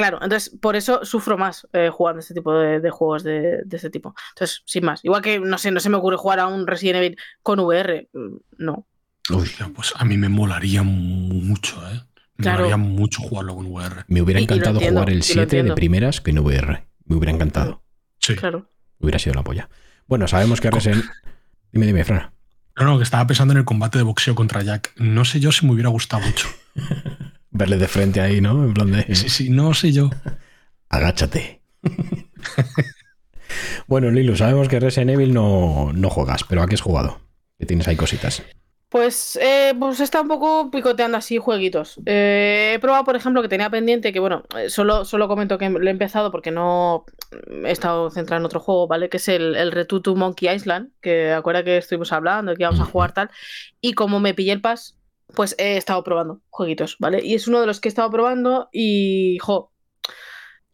Claro, entonces por eso sufro más eh, jugando este tipo de, de juegos de, de este tipo. Entonces, sin más. Igual que, no sé, no se me ocurre jugar a un Resident Evil con VR. mm, No. Uy, pues a mí me molaría mucho, ¿eh? Me Claro. molaría mucho jugarlo con VR. me hubiera Y- y lo encantado entiendo, jugar el y lo 7 de primeras que en VR. Me hubiera encantado. Sí. Claro. Hubiera sido la polla. Bueno, sabemos que Resident. Dime, dime, Fran. No, no, que estaba pensando en el combate de boxeo contra Jack. No sé yo si me hubiera gustado mucho. (laughs) Verle de frente ahí, ¿no? En plan de. Sí, sí, no sé yo. (laughs) Agáchate. (laughs) bueno, Lilo, sabemos que Resident Evil no, no juegas, pero ¿a qué has jugado? Que tienes ahí cositas. Pues, eh, pues está un poco picoteando así jueguitos. Eh, he probado, por ejemplo, que tenía pendiente, que bueno, eh, solo, solo comento que lo he empezado porque no he estado centrado en otro juego, ¿vale? Que es el, el Return to Monkey Island, que acuerda que estuvimos hablando, que íbamos a jugar tal. Y como me pillé el pass, pues he estado probando jueguitos, ¿vale? Y es uno de los que he estado probando y, jo,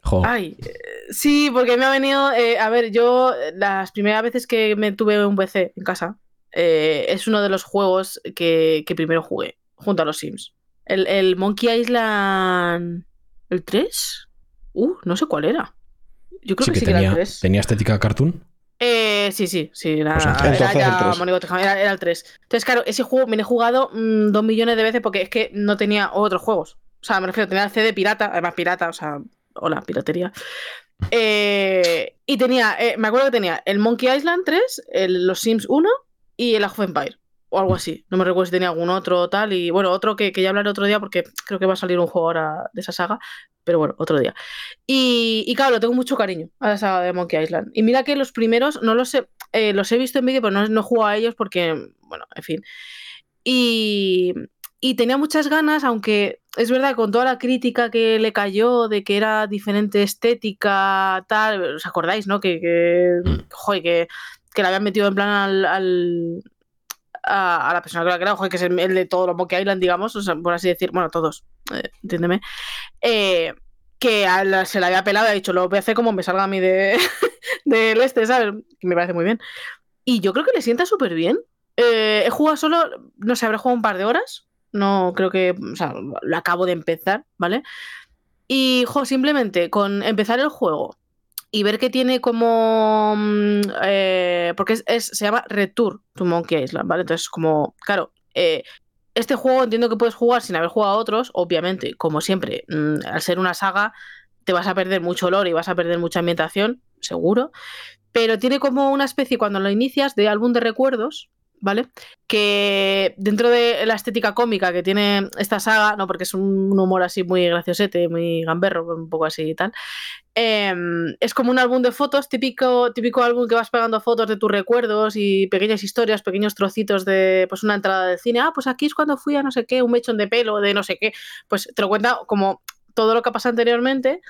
Jo, Ay, eh, sí, porque me ha venido. eh, a ver, yo eh, las primeras veces que me tuve un PC en casa, eh, es uno de los juegos que, que primero jugué, junto a los Sims. El, el Monkey Island. ¿El 3? Uh, no sé cuál era. Yo creo sí que que sí que era el tenía, 3. tenía estética cartoon. Eh, sí, sí, sí. Era, Pues era entonces ya el tres. Monigote Jamás, era, era el 3. Entonces, claro, ese juego me lo he jugado mm, dos millones de veces porque es que no tenía otros juegos. O sea, me refiero, tenía el CD pirata, además pirata, o sea, hola, piratería. Eh, y tenía, eh, me acuerdo que tenía el Monkey Island 3, el- los Sims 1 y el Age of Empire. O algo así. No me recuerdo si tenía algún otro o tal. Y bueno, otro que, que ya hablaré otro día porque creo que va a salir un juego ahora de esa saga. Pero bueno, otro día. Y, y claro, tengo mucho cariño a la saga de Monkey Island. Y mira que los primeros, no los he, eh, los he visto en vídeo, pero no, no he jugado a ellos porque, bueno, en fin. Y, y tenía muchas ganas, aunque es verdad, con toda la crítica que le cayó de que era diferente estética, tal, ¿os acordáis, no? Que, que, Mm. joder, que, que le habían metido en plan al, al- a, a la persona que la creó, joder, que es el, el de todos los Monkey Island, digamos, o sea, por así decir, bueno, todos, eh, entiéndeme, eh, que a la- se la había pelado y ha dicho, lo voy a hacer como me salga a mí de, (laughs) del este, ¿sabes? Que me parece muy bien. Y yo creo que le sienta súper bien. Eh, he jugado solo, no sé, habré jugado un par de horas. No creo que, o sea, lo acabo de empezar, ¿vale? Y, jo, simplemente con empezar el juego y ver que tiene como. mm, eh, porque es, se llama Return to Monkey Island, ¿vale? Entonces, como, claro, eh, este juego entiendo que puedes jugar sin haber jugado a otros, obviamente, como siempre, mm, al ser una saga, te vas a perder mucho olor y vas a perder mucha ambientación, seguro. Pero tiene como una especie, cuando lo inicias, de álbum de recuerdos, ¿vale? Que dentro de la estética cómica que tiene esta saga, no porque es un humor así muy graciosete, muy gamberro, un poco así y tal, em, es como un álbum de fotos, típico, típico álbum que vas pegando fotos de tus recuerdos y pequeñas historias, pequeños trocitos de pues una entrada de cine. Ah, pues aquí es cuando fui a no sé qué, un mechón de pelo, de no sé qué. Pues te lo cuenta como todo lo que ha anteriormente.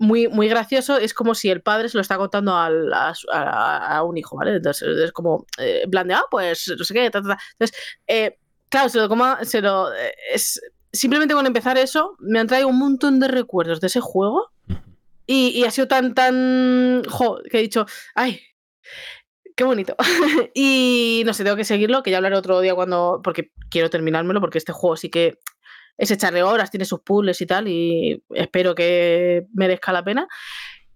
Muy, muy gracioso, es como si el padre se lo está contando a, a- un hijo, ¿vale? Entonces es como, eh, en ah, pues no sé qué, ta, ta, ta. Entonces, eh, claro, se lo coma, se lo. eh, es, simplemente con empezar eso, me han traído un montón de recuerdos de ese juego y, y ha sido tan, tan. Jo, que he dicho, ¡ay! ¡Qué bonito! (laughs) y no sé, tengo que seguirlo, que ya hablaré otro día cuando. Porque quiero terminármelo, porque este juego sí que es echarle horas, tiene sus puzzles y tal, y espero que merezca la pena.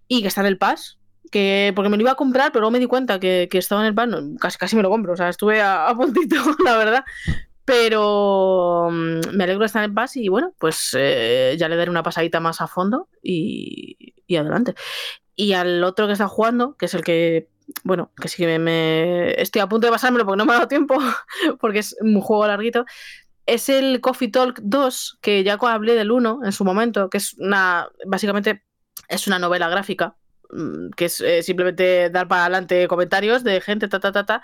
Y que está en el Pass. Que, porque me lo iba a comprar, pero luego me di cuenta que, que estaba en el Pass. casi, casi me lo compro, o sea, estuve a, a puntito, (laughs) la verdad. Pero mm, me alegro de estar en Pass y bueno, pues eh, ya le daré una pasadita más a fondo y, y adelante. Y al otro que está jugando, que es el que, bueno, que sí que me, me- estoy a punto de pasármelo porque no me ha dado tiempo, (laughs) porque es un juego larguito, es el Coffee Talk 2, que ya hablé del 1 en su momento, que es una, básicamente es una novela gráfica, mm, que es eh, simplemente dar para adelante comentarios de gente, ta, ta, ta, ta.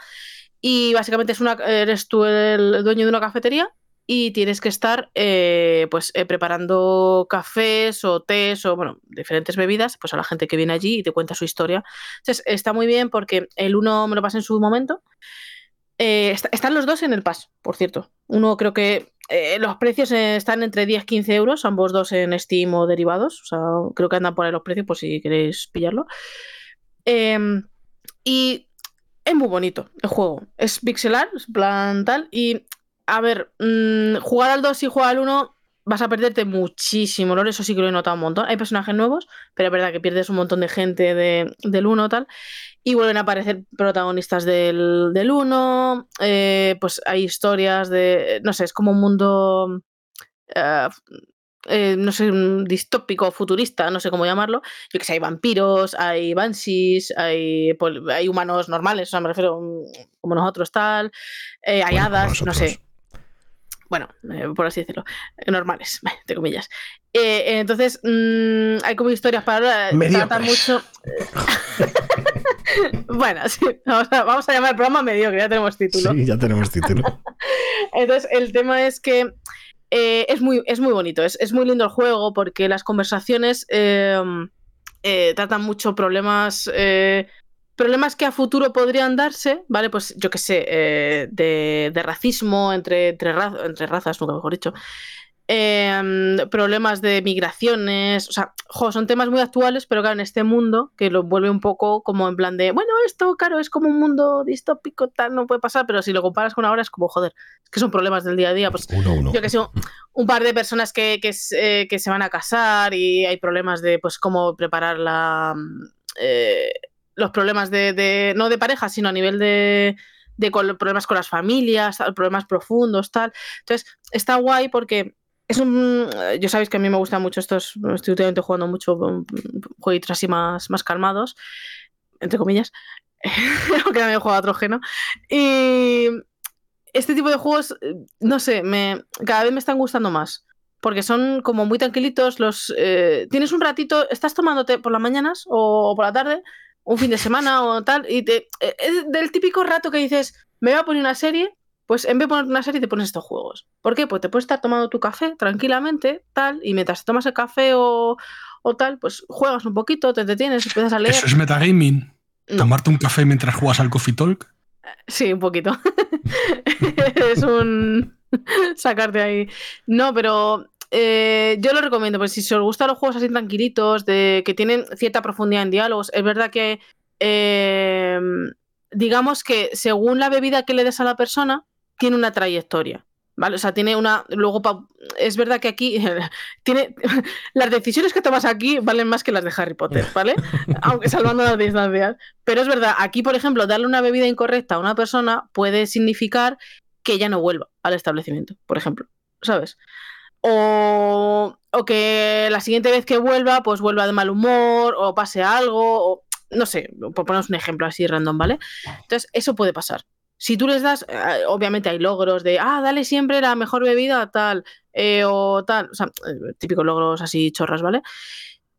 Y básicamente es una, eres tú el dueño de una cafetería y tienes que estar eh, pues eh, preparando cafés o tés o bueno, diferentes bebidas pues a la gente que viene allí y te cuenta su historia. Entonces está muy bien porque el uno me lo pasé en su momento. Eh, está- están los dos en el pass, por cierto. Uno creo que eh, los precios están entre 10 y 15 euros, ambos dos en Steam o derivados. O sea, creo que andan por ahí los precios por si queréis pillarlo. Em, y es muy bonito el juego. Es pixelar, es plan tal. Y a ver, mm, jugar al 2 y jugar al 1 vas a perderte muchísimo olor. Eso sí que lo he notado un montón. Hay personajes nuevos, pero es verdad que pierdes un montón de gente de- del 1 tal. Y vuelven a aparecer protagonistas del, del 1. eh, pues hay historias de. No sé, es como un mundo. eh, eh, no sé, distópico, futurista, no sé cómo llamarlo. Yo que sé, hay vampiros, hay banshees, hay, hay humanos normales, o sea, me refiero mm, como nosotros tal, eh, hay Bueno, hadas, no sé. Bueno, eh, por así decirlo, eh, normales, (laughs) entre comillas. Eh, entonces, mm, hay como historias para tratar mucho. (laughs) bueno, sí, vamos a, vamos a llamar el programa mediocre, ya tenemos título. Sí, ya tenemos título. (laughs) Entonces, el tema es que eh, es, muy, es muy bonito, es, es muy lindo el juego porque las conversaciones tratan mucho problemas. Problemas que a futuro podrían darse, ¿vale? Pues yo qué sé, eh, de, de racismo entre, entre, entre razas, nunca mejor dicho. Em, problemas de migraciones, o sea, jo, son temas muy actuales, pero claro, en este mundo que lo vuelve un poco como en plan de, bueno, esto, claro, es como un mundo distópico, tal, no puede pasar, pero si lo comparas con ahora es como, joder, es que son problemas del día a día, pues Uno, uno. yo que sé, un- un par de personas que, eh, que se van a casar y hay problemas de pues cómo preparar la, eh, los problemas de, no de pareja, sino a nivel de, de problemas con las familias, problemas profundos, tal. Entonces, está guay porque es un. Yo sabéis que a mí me gustan mucho estos. Estoy últimamente jugando mucho mm, jueguitos así más, más calmados, entre comillas. (laughs) Aunque también he jugado a otro geno. Y este tipo de juegos, eh, no sé, me, cada vez me están gustando más. Porque son como muy tranquilitos. Los, eh, tienes un ratito, estás tomándote por las mañanas o por la tarde, un fin de semana o tal, y te, eh, es del típico rato que dices, me voy a poner una serie, pues en vez de poner una serie te pones estos juegos. ¿Por qué? Pues te puedes estar tomando tu café tranquilamente, tal, y mientras te tomas el café o, o tal, pues juegas un poquito, te detienes, empiezas a leer. Eso es metagaming. No. Tomarte un café mientras juegas al Coffee Talk. Sí, un poquito. (laughs) es un (laughs) sacarte ahí. No, pero eh, yo lo recomiendo, pues si os gustan los juegos así tranquilitos, de que tienen cierta profundidad en diálogos, es verdad que eh, digamos que según la bebida que le des a la persona, tiene una trayectoria. ¿Vale? O sea, tiene una. Luego, pa- es verdad que aquí. (laughs) tiene (laughs) Las decisiones que tomas aquí valen más que las de Harry Potter, (laughs) ¿vale? Aunque salvando las distancias. Pero es verdad, aquí, por ejemplo, darle una bebida incorrecta a una persona puede significar que ella no vuelva al establecimiento, por ejemplo, ¿sabes? O, o que la siguiente vez que vuelva, pues vuelva de mal humor, o pase algo, o no sé, por poneros un ejemplo así random, ¿vale? Entonces, eso puede pasar. Si tú les das, eh, obviamente hay logros de, ah, dale siempre la mejor bebida, tal, eh, o tal, o sea, eh, típicos logros así chorras, ¿vale?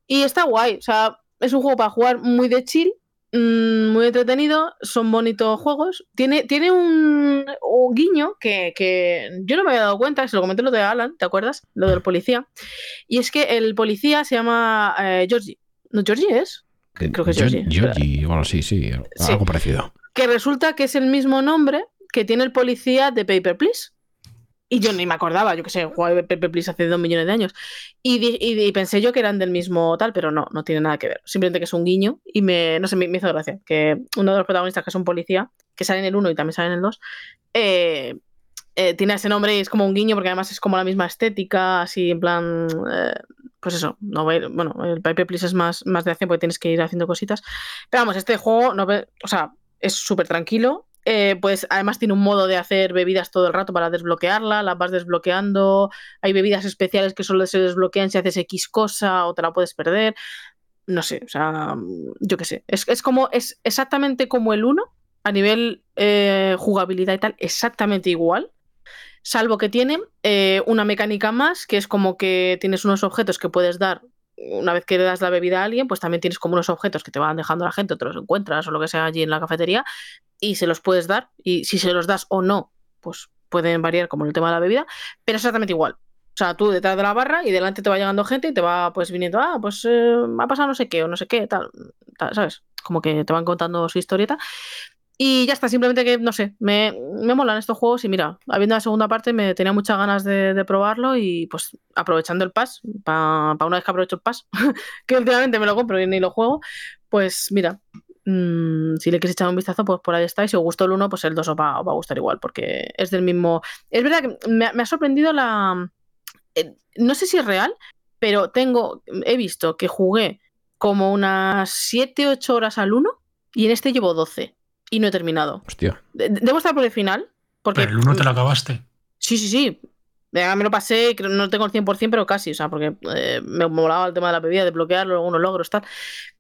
Y está guay, o sea, es un juego para jugar muy de chill, mm, muy entretenido, son bonitos juegos. Tiene, tiene un, un guiño que, que yo no me había dado cuenta, se lo comenté lo de Alan, ¿te acuerdas? Lo del policía. Y es que el policía se llama eh, Georgie. ¿No Georgie es? Creo que es Georgie. Georgie, bueno, sí, sí, Sí. algo parecido. Que resulta que es el mismo nombre que tiene el policía de Paper Please. Y yo ni me acordaba, yo que sé, jugaba a Paper Please hace dos millones de años. Y, y y pensé yo que eran del mismo tal, pero no, no tiene nada que ver. Simplemente que es un guiño y me, no sé, me, me hizo gracia. Que uno de los protagonistas, que es un policía, que sale en el 1 y también sale en el 2, eh, eh, tiene ese nombre y es como un guiño porque además es como la misma estética, así en plan. eh, pues eso, no bueno, el Paper Please es más, más de acción porque tienes que ir haciendo cositas. Pero vamos, este juego, no o sea, es súper tranquilo. Eh, pues además tiene un modo de hacer bebidas todo el rato para desbloquearla, las vas desbloqueando. Hay bebidas especiales que solo se desbloquean si haces X cosa o te la puedes perder. No sé, o sea, yo qué sé. Es, es como, es exactamente como el 1 a nivel eh, jugabilidad y tal, exactamente igual. Salvo que tiene eh, una mecánica más, que es como que tienes unos objetos que puedes dar una vez que le das la bebida a alguien, pues también tienes como unos objetos que te van dejando la gente, o te los encuentras o lo que sea allí en la cafetería, y se los puedes dar. Y si se los das o no, pues pueden variar como el tema de la bebida, pero exactamente igual. O sea, tú detrás de la barra y delante te va llegando gente y te va pues viniendo, ah, pues eh, ha pasado no sé qué o no sé qué, tal, tal, ¿sabes? Como que te van contando su historieta. Y ya está, simplemente que, no sé, me, me molan estos juegos y mira, habiendo la segunda parte me tenía muchas ganas de, probarlo y pues aprovechando el pass, para una vez que aprovecho el pass, (laughs) que últimamente me lo compro y ni lo juego, pues mira, mm, si le quieres echar un vistazo, pues por ahí está. Y si os gustó el 1, pues el 2 os va, os va a gustar igual, porque es del mismo... Es verdad que me, me ha sorprendido la... eh, no sé si es real, pero tengo, he visto que jugué como unas 7-8 horas al 1 y en este llevo 12 y no he terminado. Hostia. De- Debo estar por el final. Porque, Pero el uno te lo acabaste. Sí, sí, sí. Ya me lo pasé, creo- no tengo el 100%, pero casi, o sea, porque eh, me molaba el tema de la bebida, de bloquearlo, algunos logros, tal.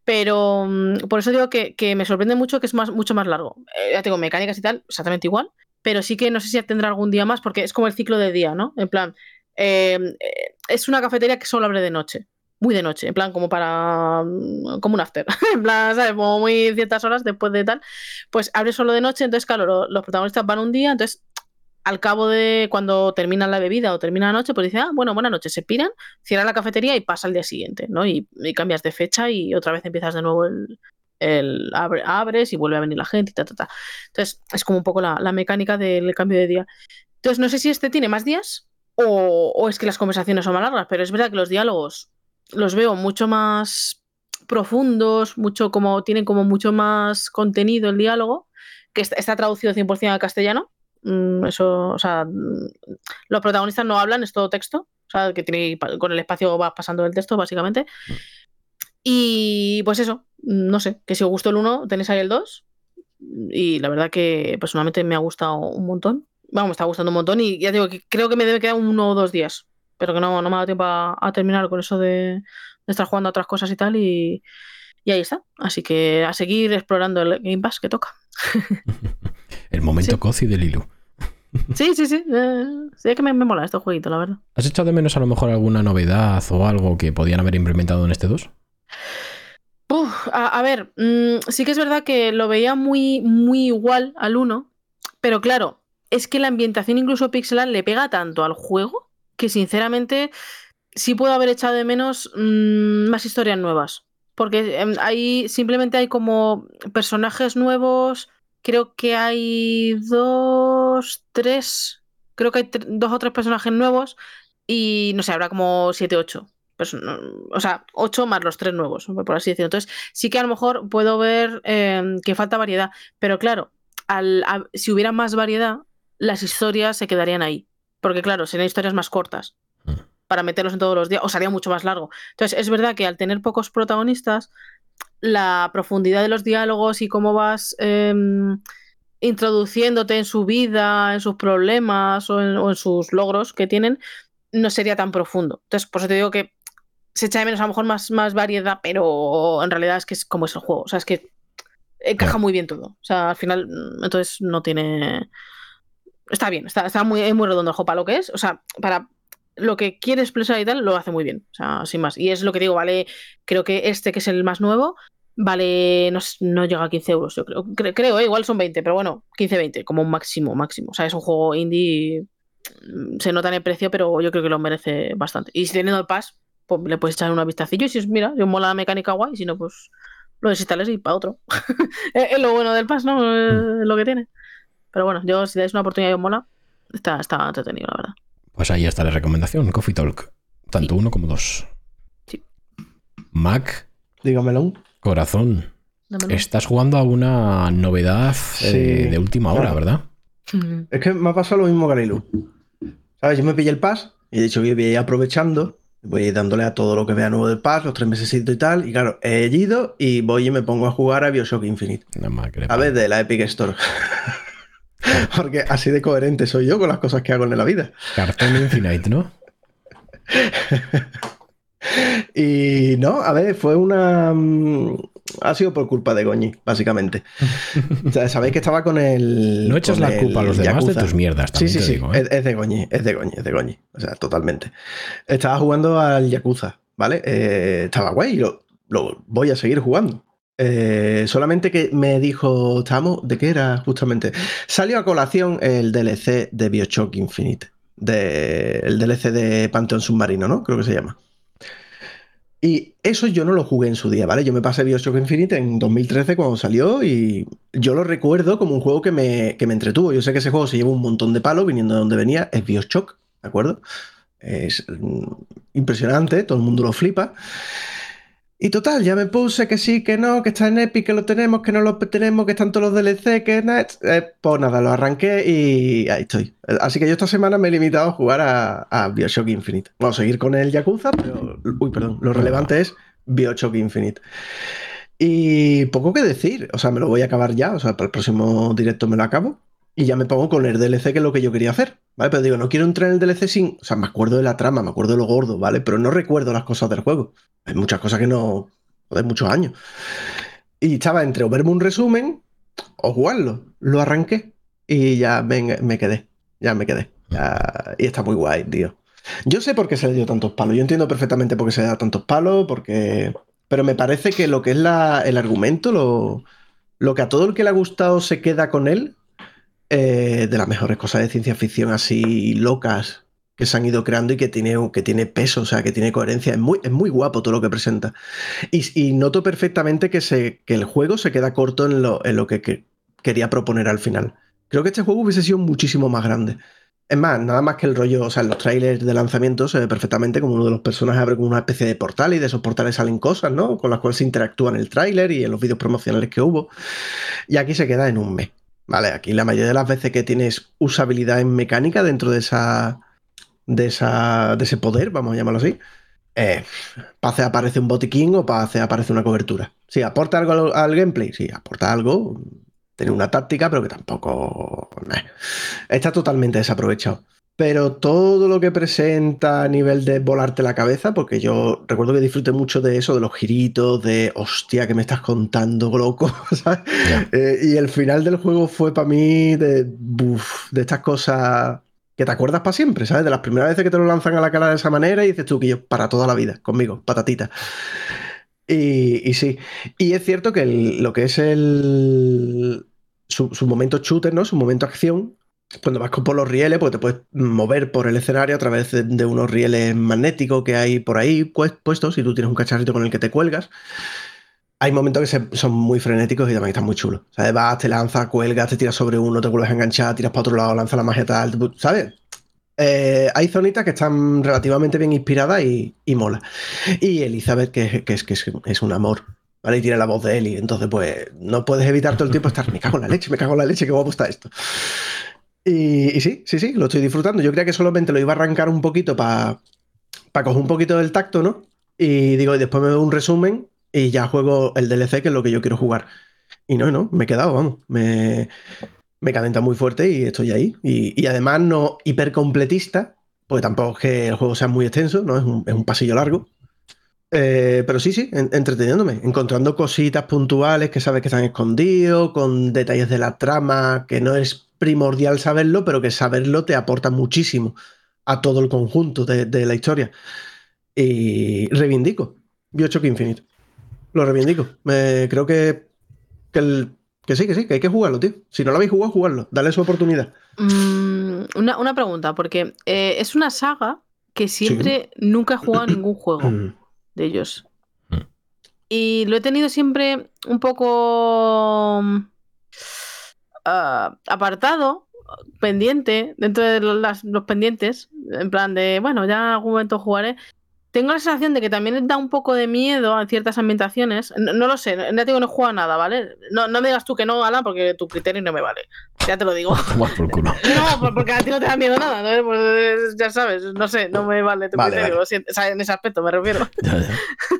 Pero mm, por eso digo que, que me sorprende mucho que es más, mucho más largo. Eh, ya tengo mecánicas y tal, exactamente igual, pero sí que no sé si tendrá algún día más, porque es como el ciclo de día, ¿no? En plan, eh, eh, es una cafetería que solo abre de noche. Muy de noche, en plan, como para. mm, como un after. (laughs) en plan, ¿sabes? Como muy ciertas horas después de tal. Pues abre solo de noche, entonces, claro, lo- los protagonistas van un día, entonces al cabo de cuando terminan la bebida o termina la noche, pues dicen, ah, bueno, buenas noches, se piran, cierran la cafetería y pasa al día siguiente, ¿no? Y, cambias de fecha y otra vez empiezas de nuevo el, el abre- abres y vuelve a venir la gente y ta, ta, ta. Entonces, es como un poco la, la mecánica del cambio de día. Entonces, no sé si este tiene más días o, o es que las conversaciones son más largas, pero es verdad que los diálogos los veo mucho más profundos, mucho como tienen como mucho más contenido el diálogo, que está, está traducido 100% al castellano. Mm, Eso, o sea, mm, los protagonistas no hablan, es todo texto. O sea, que tiene, con el espacio va pasando el texto, básicamente. Y pues eso, no sé, que si os gustó el 1, tenéis ahí el 2. Y la verdad que personalmente me ha gustado un montón. Vamos, me está gustando un montón y ya digo que creo que me debe quedar uno o dos días. Pero que no, no me ha dado tiempo a, a terminar con eso de, de estar jugando a otras cosas y tal. Y, y ahí está. Así que a seguir explorando el Game Pass que toca. (laughs) El momento Sí. cozy de Lilu. Sí, sí, sí. eh, sí, es que me, me mola este jueguito, la verdad. ¿Has echado de menos a lo mejor alguna novedad o algo que podían haber implementado en este 2? Uf, a, a ver, mm, sí que es verdad que lo veía muy, muy igual al 1, pero claro, es que la ambientación incluso pixelar le pega tanto al juego que sinceramente sí puedo haber echado de menos mm, más historias nuevas. Porque em, ahí simplemente hay como personajes nuevos, creo que hay dos, tres, creo que hay dos o tres personajes nuevos y no sé, habrá como siete, ocho. Perso- O sea, ocho más los tres nuevos, por así decirlo. Entonces, sí que a lo mejor puedo ver eh, que falta variedad, pero claro, al, si hubiera más variedad, las historias se quedarían ahí. Porque claro, serían historias más cortas Mm. para meterlos en todos los días, o sería mucho más largo. Entonces, es verdad que al tener pocos protagonistas, la profundidad de los diálogos y cómo vas em, introduciéndote en su vida, en sus problemas o en, o en sus logros que tienen, no sería tan profundo. Entonces, por eso te digo que se echa de menos a lo mejor más, más variedad, pero en realidad es que es como es el juego. O sea, es que encaja muy bien todo. O sea, al final, mm, entonces no tiene. Está bien, está, está muy, muy redondo el juego para lo que es. O sea, para lo que quiere expresar y tal, lo hace muy bien. O sea, sin más. Y es lo que digo, vale. Creo que este, que es el más nuevo, vale. No, no llega a 15 euros, yo creo. Cre- creo, eh, igual son 20, pero bueno, 15-20, como un máximo, máximo. O sea, es un juego indie. mm, Se nota en el precio, pero yo creo que lo merece bastante. Y si teniendo el pass, pues le puedes echar una vistacillo. Y si os mira, si os mola la mecánica guay, si no, pues lo desinstales y para otro. (laughs) es es lo bueno del pass, ¿no? Es lo que tiene. Pero bueno, yo si dais una oportunidad y os mola, está, está entretenido, la verdad. Pues ahí está la recomendación, Coffee Talk. Tanto uno como dos. Sí. Mac, Dígamelo. corazón. Dámelo. Estás jugando a una novedad eh, Sí, de última hora, claro. ¿verdad? (laughs) Es que me ha pasado lo mismo que. ¿Sabes? Yo me pillé el pass y he dicho que voy a ir aprovechando, voy a ir dándole a todo lo que vea nuevo del pass, los tres meses y tal. Y claro, he ido y voy y me pongo a jugar a Bioshock Infinite. Nada más ver, de la Epic Store. (laughs) (laughs) Porque así de coherente soy yo con las cosas que hago en la vida. Cartón Infinite, ¿no? (laughs) Y no, a ver, fue una. mm, Ha sido por culpa de Goñi, básicamente. (laughs) O sea, sabéis que estaba con el. No echas la culpa a los demás de tus mierdas, Sí, también sí, te sí. digo, ¿eh? Es, es de Goñi, es de Goñi, es de Goñi. O sea, totalmente. Estaba jugando al Yakuza, ¿vale? Eh, estaba guay y lo, lo voy a seguir jugando. Eh, solamente que me dijo, Tamo, ¿de qué era justamente? Salió a colación el DLC de Bioshock Infinite. De, el DLC de Panteón Submarino, ¿no? Creo que se llama. Y eso yo no lo jugué en su día, ¿vale? Yo me pasé Bioshock Infinite en 2013 cuando salió y yo lo recuerdo como un juego que me, que me entretuvo. Yo sé que ese juego se lleva un montón de palos viniendo de donde venía, es Bioshock, ¿de acuerdo? Es mm, impresionante, todo el mundo lo flipa. Y total, ya me puse que sí, que no, que está en Epic, que lo tenemos, que no lo tenemos, que están todos los DLC, que nada. Eh, pues nada, lo arranqué y ahí estoy. Así que yo esta semana me he limitado a jugar a, a Bioshock Infinite. Vamos a seguir con el Yakuza, pero. Uy, perdón. Lo relevante es Bioshock Infinite. Y poco que decir. O sea, me lo voy a acabar ya. O sea, para el próximo directo me lo acabo. Y ya me pongo con el DLC, que es lo que yo quería hacer. ¿Vale? Pero digo, no quiero entrar en el DLC sin. O sea, me acuerdo de la trama, me acuerdo de lo gordo, ¿vale? Pero no recuerdo las cosas del juego. Hay muchas cosas que no. Joder, muchos años. Y estaba entre o verme un resumen o jugarlo. Lo arranqué y ya me, me quedé. Ya me quedé. Ya- y está muy guay, tío. Yo sé por qué se le dio tantos palos. Yo entiendo perfectamente por qué se le da tantos palos, porque. Pero me parece que lo que es la- el argumento, lo, lo que a todo el que le ha gustado se queda con él, eh, de las mejores cosas de ciencia ficción así locas que se han ido creando y que tiene, que tiene peso, o sea, que tiene coherencia. Es muy, es muy guapo todo lo que presenta. Y, noto perfectamente que, se, que el juego se queda corto en lo, en lo que, que quería proponer al final. Creo que este juego hubiese sido muchísimo más grande. Es más, nada más que el rollo, o sea, en los trailers de lanzamiento se ve perfectamente como uno de los personajes abre como una especie de portal y de esos portales salen cosas, ¿no? Con las cuales se interactúa en el tráiler y en los vídeos promocionales que hubo. Y aquí se queda en un mes. Vale, aquí la mayoría de las veces que tienes usabilidad en mecánica dentro de esa. de esa. de ese poder, vamos a llamarlo así. Eh, hacer aparece un botiquín o hacer aparece una cobertura. Sí, aporta algo al, gameplay, sí, aporta algo. Tiene una táctica, pero que tampoco. meh. Está totalmente desaprovechado. Pero todo lo que presenta a nivel de volarte la cabeza, porque yo recuerdo que disfruté mucho de eso, de los giritos, de hostia, que me estás contando, loco. (laughs) ¿sabes? Eh, y el final del juego fue para mí de, de estas cosas que te acuerdas para siempre, ¿sabes? De las primeras veces que te lo lanzan a la cara de esa manera y dices tú que yo para toda la vida, conmigo, patatita. Y, y sí, y es cierto que el- lo que es el su, su momento shooter, ¿no? Su momento acción, cuando vas por los rieles, pues te puedes mover por el escenario a través de, unos rieles magnéticos que hay por ahí pues- puestos y tú tienes un cacharrito con el que te cuelgas. Hay momentos que son muy frenéticos y también están muy chulos. ¿Sabes? Vas, te lanzas, cuelgas, te tiras sobre uno, te vuelves a enganchar, tiras para otro lado, lanzas la magia tal, ¿sabes? Eh, hay zonitas que están relativamente bien inspiradas y, y mola. Y Elizabeth, que, es, que es un amor. ¿Vale? Y tiene la voz de Eli. Entonces, pues, no puedes evitar todo el tiempo estar, me cago en la leche, me cago en la leche, qué guapo está esto. Y, sí, sí, sí, lo estoy disfrutando. Yo creía que solamente lo iba a arrancar un poquito para coger un poquito del tacto, ¿no? Y digo, y después me veo un resumen y ya juego el DLC, que es lo que yo quiero jugar. Y no, no, me he quedado, vamos. Me, me calienta muy fuerte y estoy ahí. Y, y además no hipercompletista, porque tampoco es que el juego sea muy extenso, ¿no? Es un, es un pasillo largo. Eh, pero sí, sí, en- entreteniéndome, encontrando cositas puntuales que sabes que están escondidos, con detalles de la trama, que no es primordial saberlo, pero que saberlo te aporta muchísimo a todo el conjunto de, de la historia. Y reivindico Bioshock Infinite. Lo reivindico. Me- creo que, que, el- que sí, que sí, que hay que jugarlo, tío. Si no lo habéis jugado, jugarlo. Dale su oportunidad. Mm, una, una pregunta, porque eh, es una saga que siempre nunca he jugado a ningún (clears throat) juego Mm. De ellos. Mm. Y lo he tenido siempre un poco mm, ah, apartado, pendiente, dentro de los, las- los pendientes, en plan de, bueno, ya en algún momento jugaré. Tengo la sensación de que también da un poco de miedo a ciertas ambientaciones. No, no lo sé, te digo no he jugado nada, ¿vale? No, no me digas tú que no, Alan, porque tu criterio no me vale. Ya te lo digo. (laughs) Por culo. (laughs) No, por- porque a ti no te da miedo nada, ¿no? Pues, eh, ya sabes, no sé, no me vale tu Vale, criterio, vale. o sea, en ese aspecto me refiero. Ya, ya.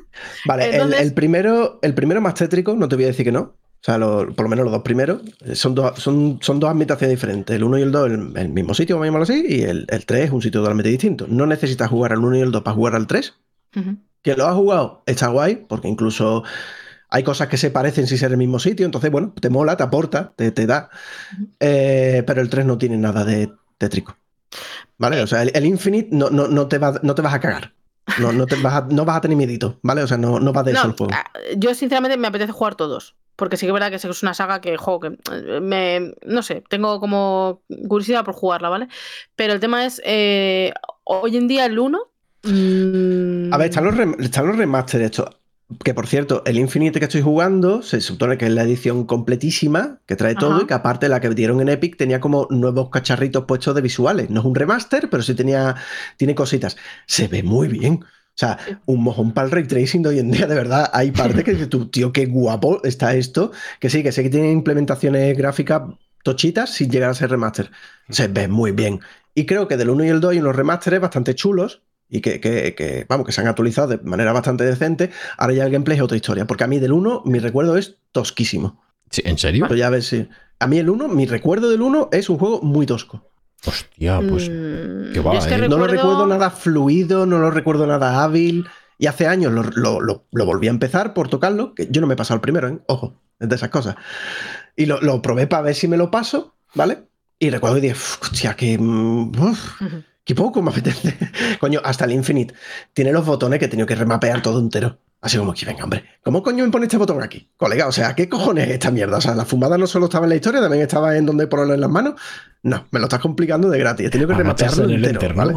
(laughs) Vale, el- el, primero, el primero más tétrico, no te voy a decir que no. O sea, lo- por lo menos los dos primeros eh, son dos, son, son dos ambientaciones diferentes. El 1 y el 2 el, el mismo sitio, vamos a llamarlo así, y el, el 3 es un sitio totalmente distinto. No necesitas jugar al 1 y el 2 para jugar al 3. Ujú. Que lo has jugado, está guay, porque incluso hay cosas que se parecen sin ser el mismo sitio, entonces, bueno, te mola, te aporta, te, te da. Eh, pero el 3 no tiene nada de tétrico. ¿Vale? O sea, el, el Infinite no, no, no, te va- no te vas a cagar. No, no, te vas a, no vas a tener miedito, ¿vale? O sea, no, no va de eso No, el juego. ah, yo sinceramente me apetece jugar todos. Porque sí que es verdad que es una saga que juego que eh, me. No sé, tengo como curiosidad por jugarla, ¿vale? Pero el tema es. eh, hoy en día el 1. mm, A ver, están los, rem- están los remaster estos. Que por cierto, el Infinite que estoy jugando se supone que es la edición completísima, que trae todo, y que aparte la que dieron en Epic tenía como nuevos cacharritos puestos de visuales. No es un remaster, pero sí tenía, tiene cositas. Se ve muy bien. O sea, un mojón para el ray tracing de hoy en día, de verdad. Hay partes que dices tú, tío, qué guapo está esto. Que sí, que sé que tiene implementaciones gráficas tochitas sin llegar a ser remaster. Se ve muy bien. Y creo que del 1 y el 2 hay unos remasteres bastante chulos y que, que- que, vamos, que se han actualizado de manera bastante decente. Ahora ya el gameplay es otra historia. Porque a mí del 1 mi recuerdo es tosquísimo. Sí, ¿En serio? Pero ya ves si. A mí el 1, mi recuerdo del 1 es un juego muy tosco. Hostia, pues. mm, qué va, es que ¿eh? No lo recuerdo- recuerdo nada fluido, no lo recuerdo nada hábil. Y hace años lo, lo- lo- lo volví a empezar por tocarlo, que yo no me he pasado el primero, ¿eh? ojo, es de esas cosas. Y lo, lo probé para ver si me lo paso, ¿vale? Y recuerdo que dije, "Uf, hostia, que, mm, uf. Qué poco me apetece. (laughs) coño, hasta el Infinite tiene los botones que he tenido que remapear todo entero. Así como que, venga, hombre, ¿cómo coño me pone este botón aquí? Colega, o sea, ¿qué cojones es esta mierda? O sea, la fumada no solo estaba en la historia, también estaba en donde ponerlo en las manos. No, me lo estás complicando de gratis. He tenido que remapearlo en el entero, enter, ¿vale?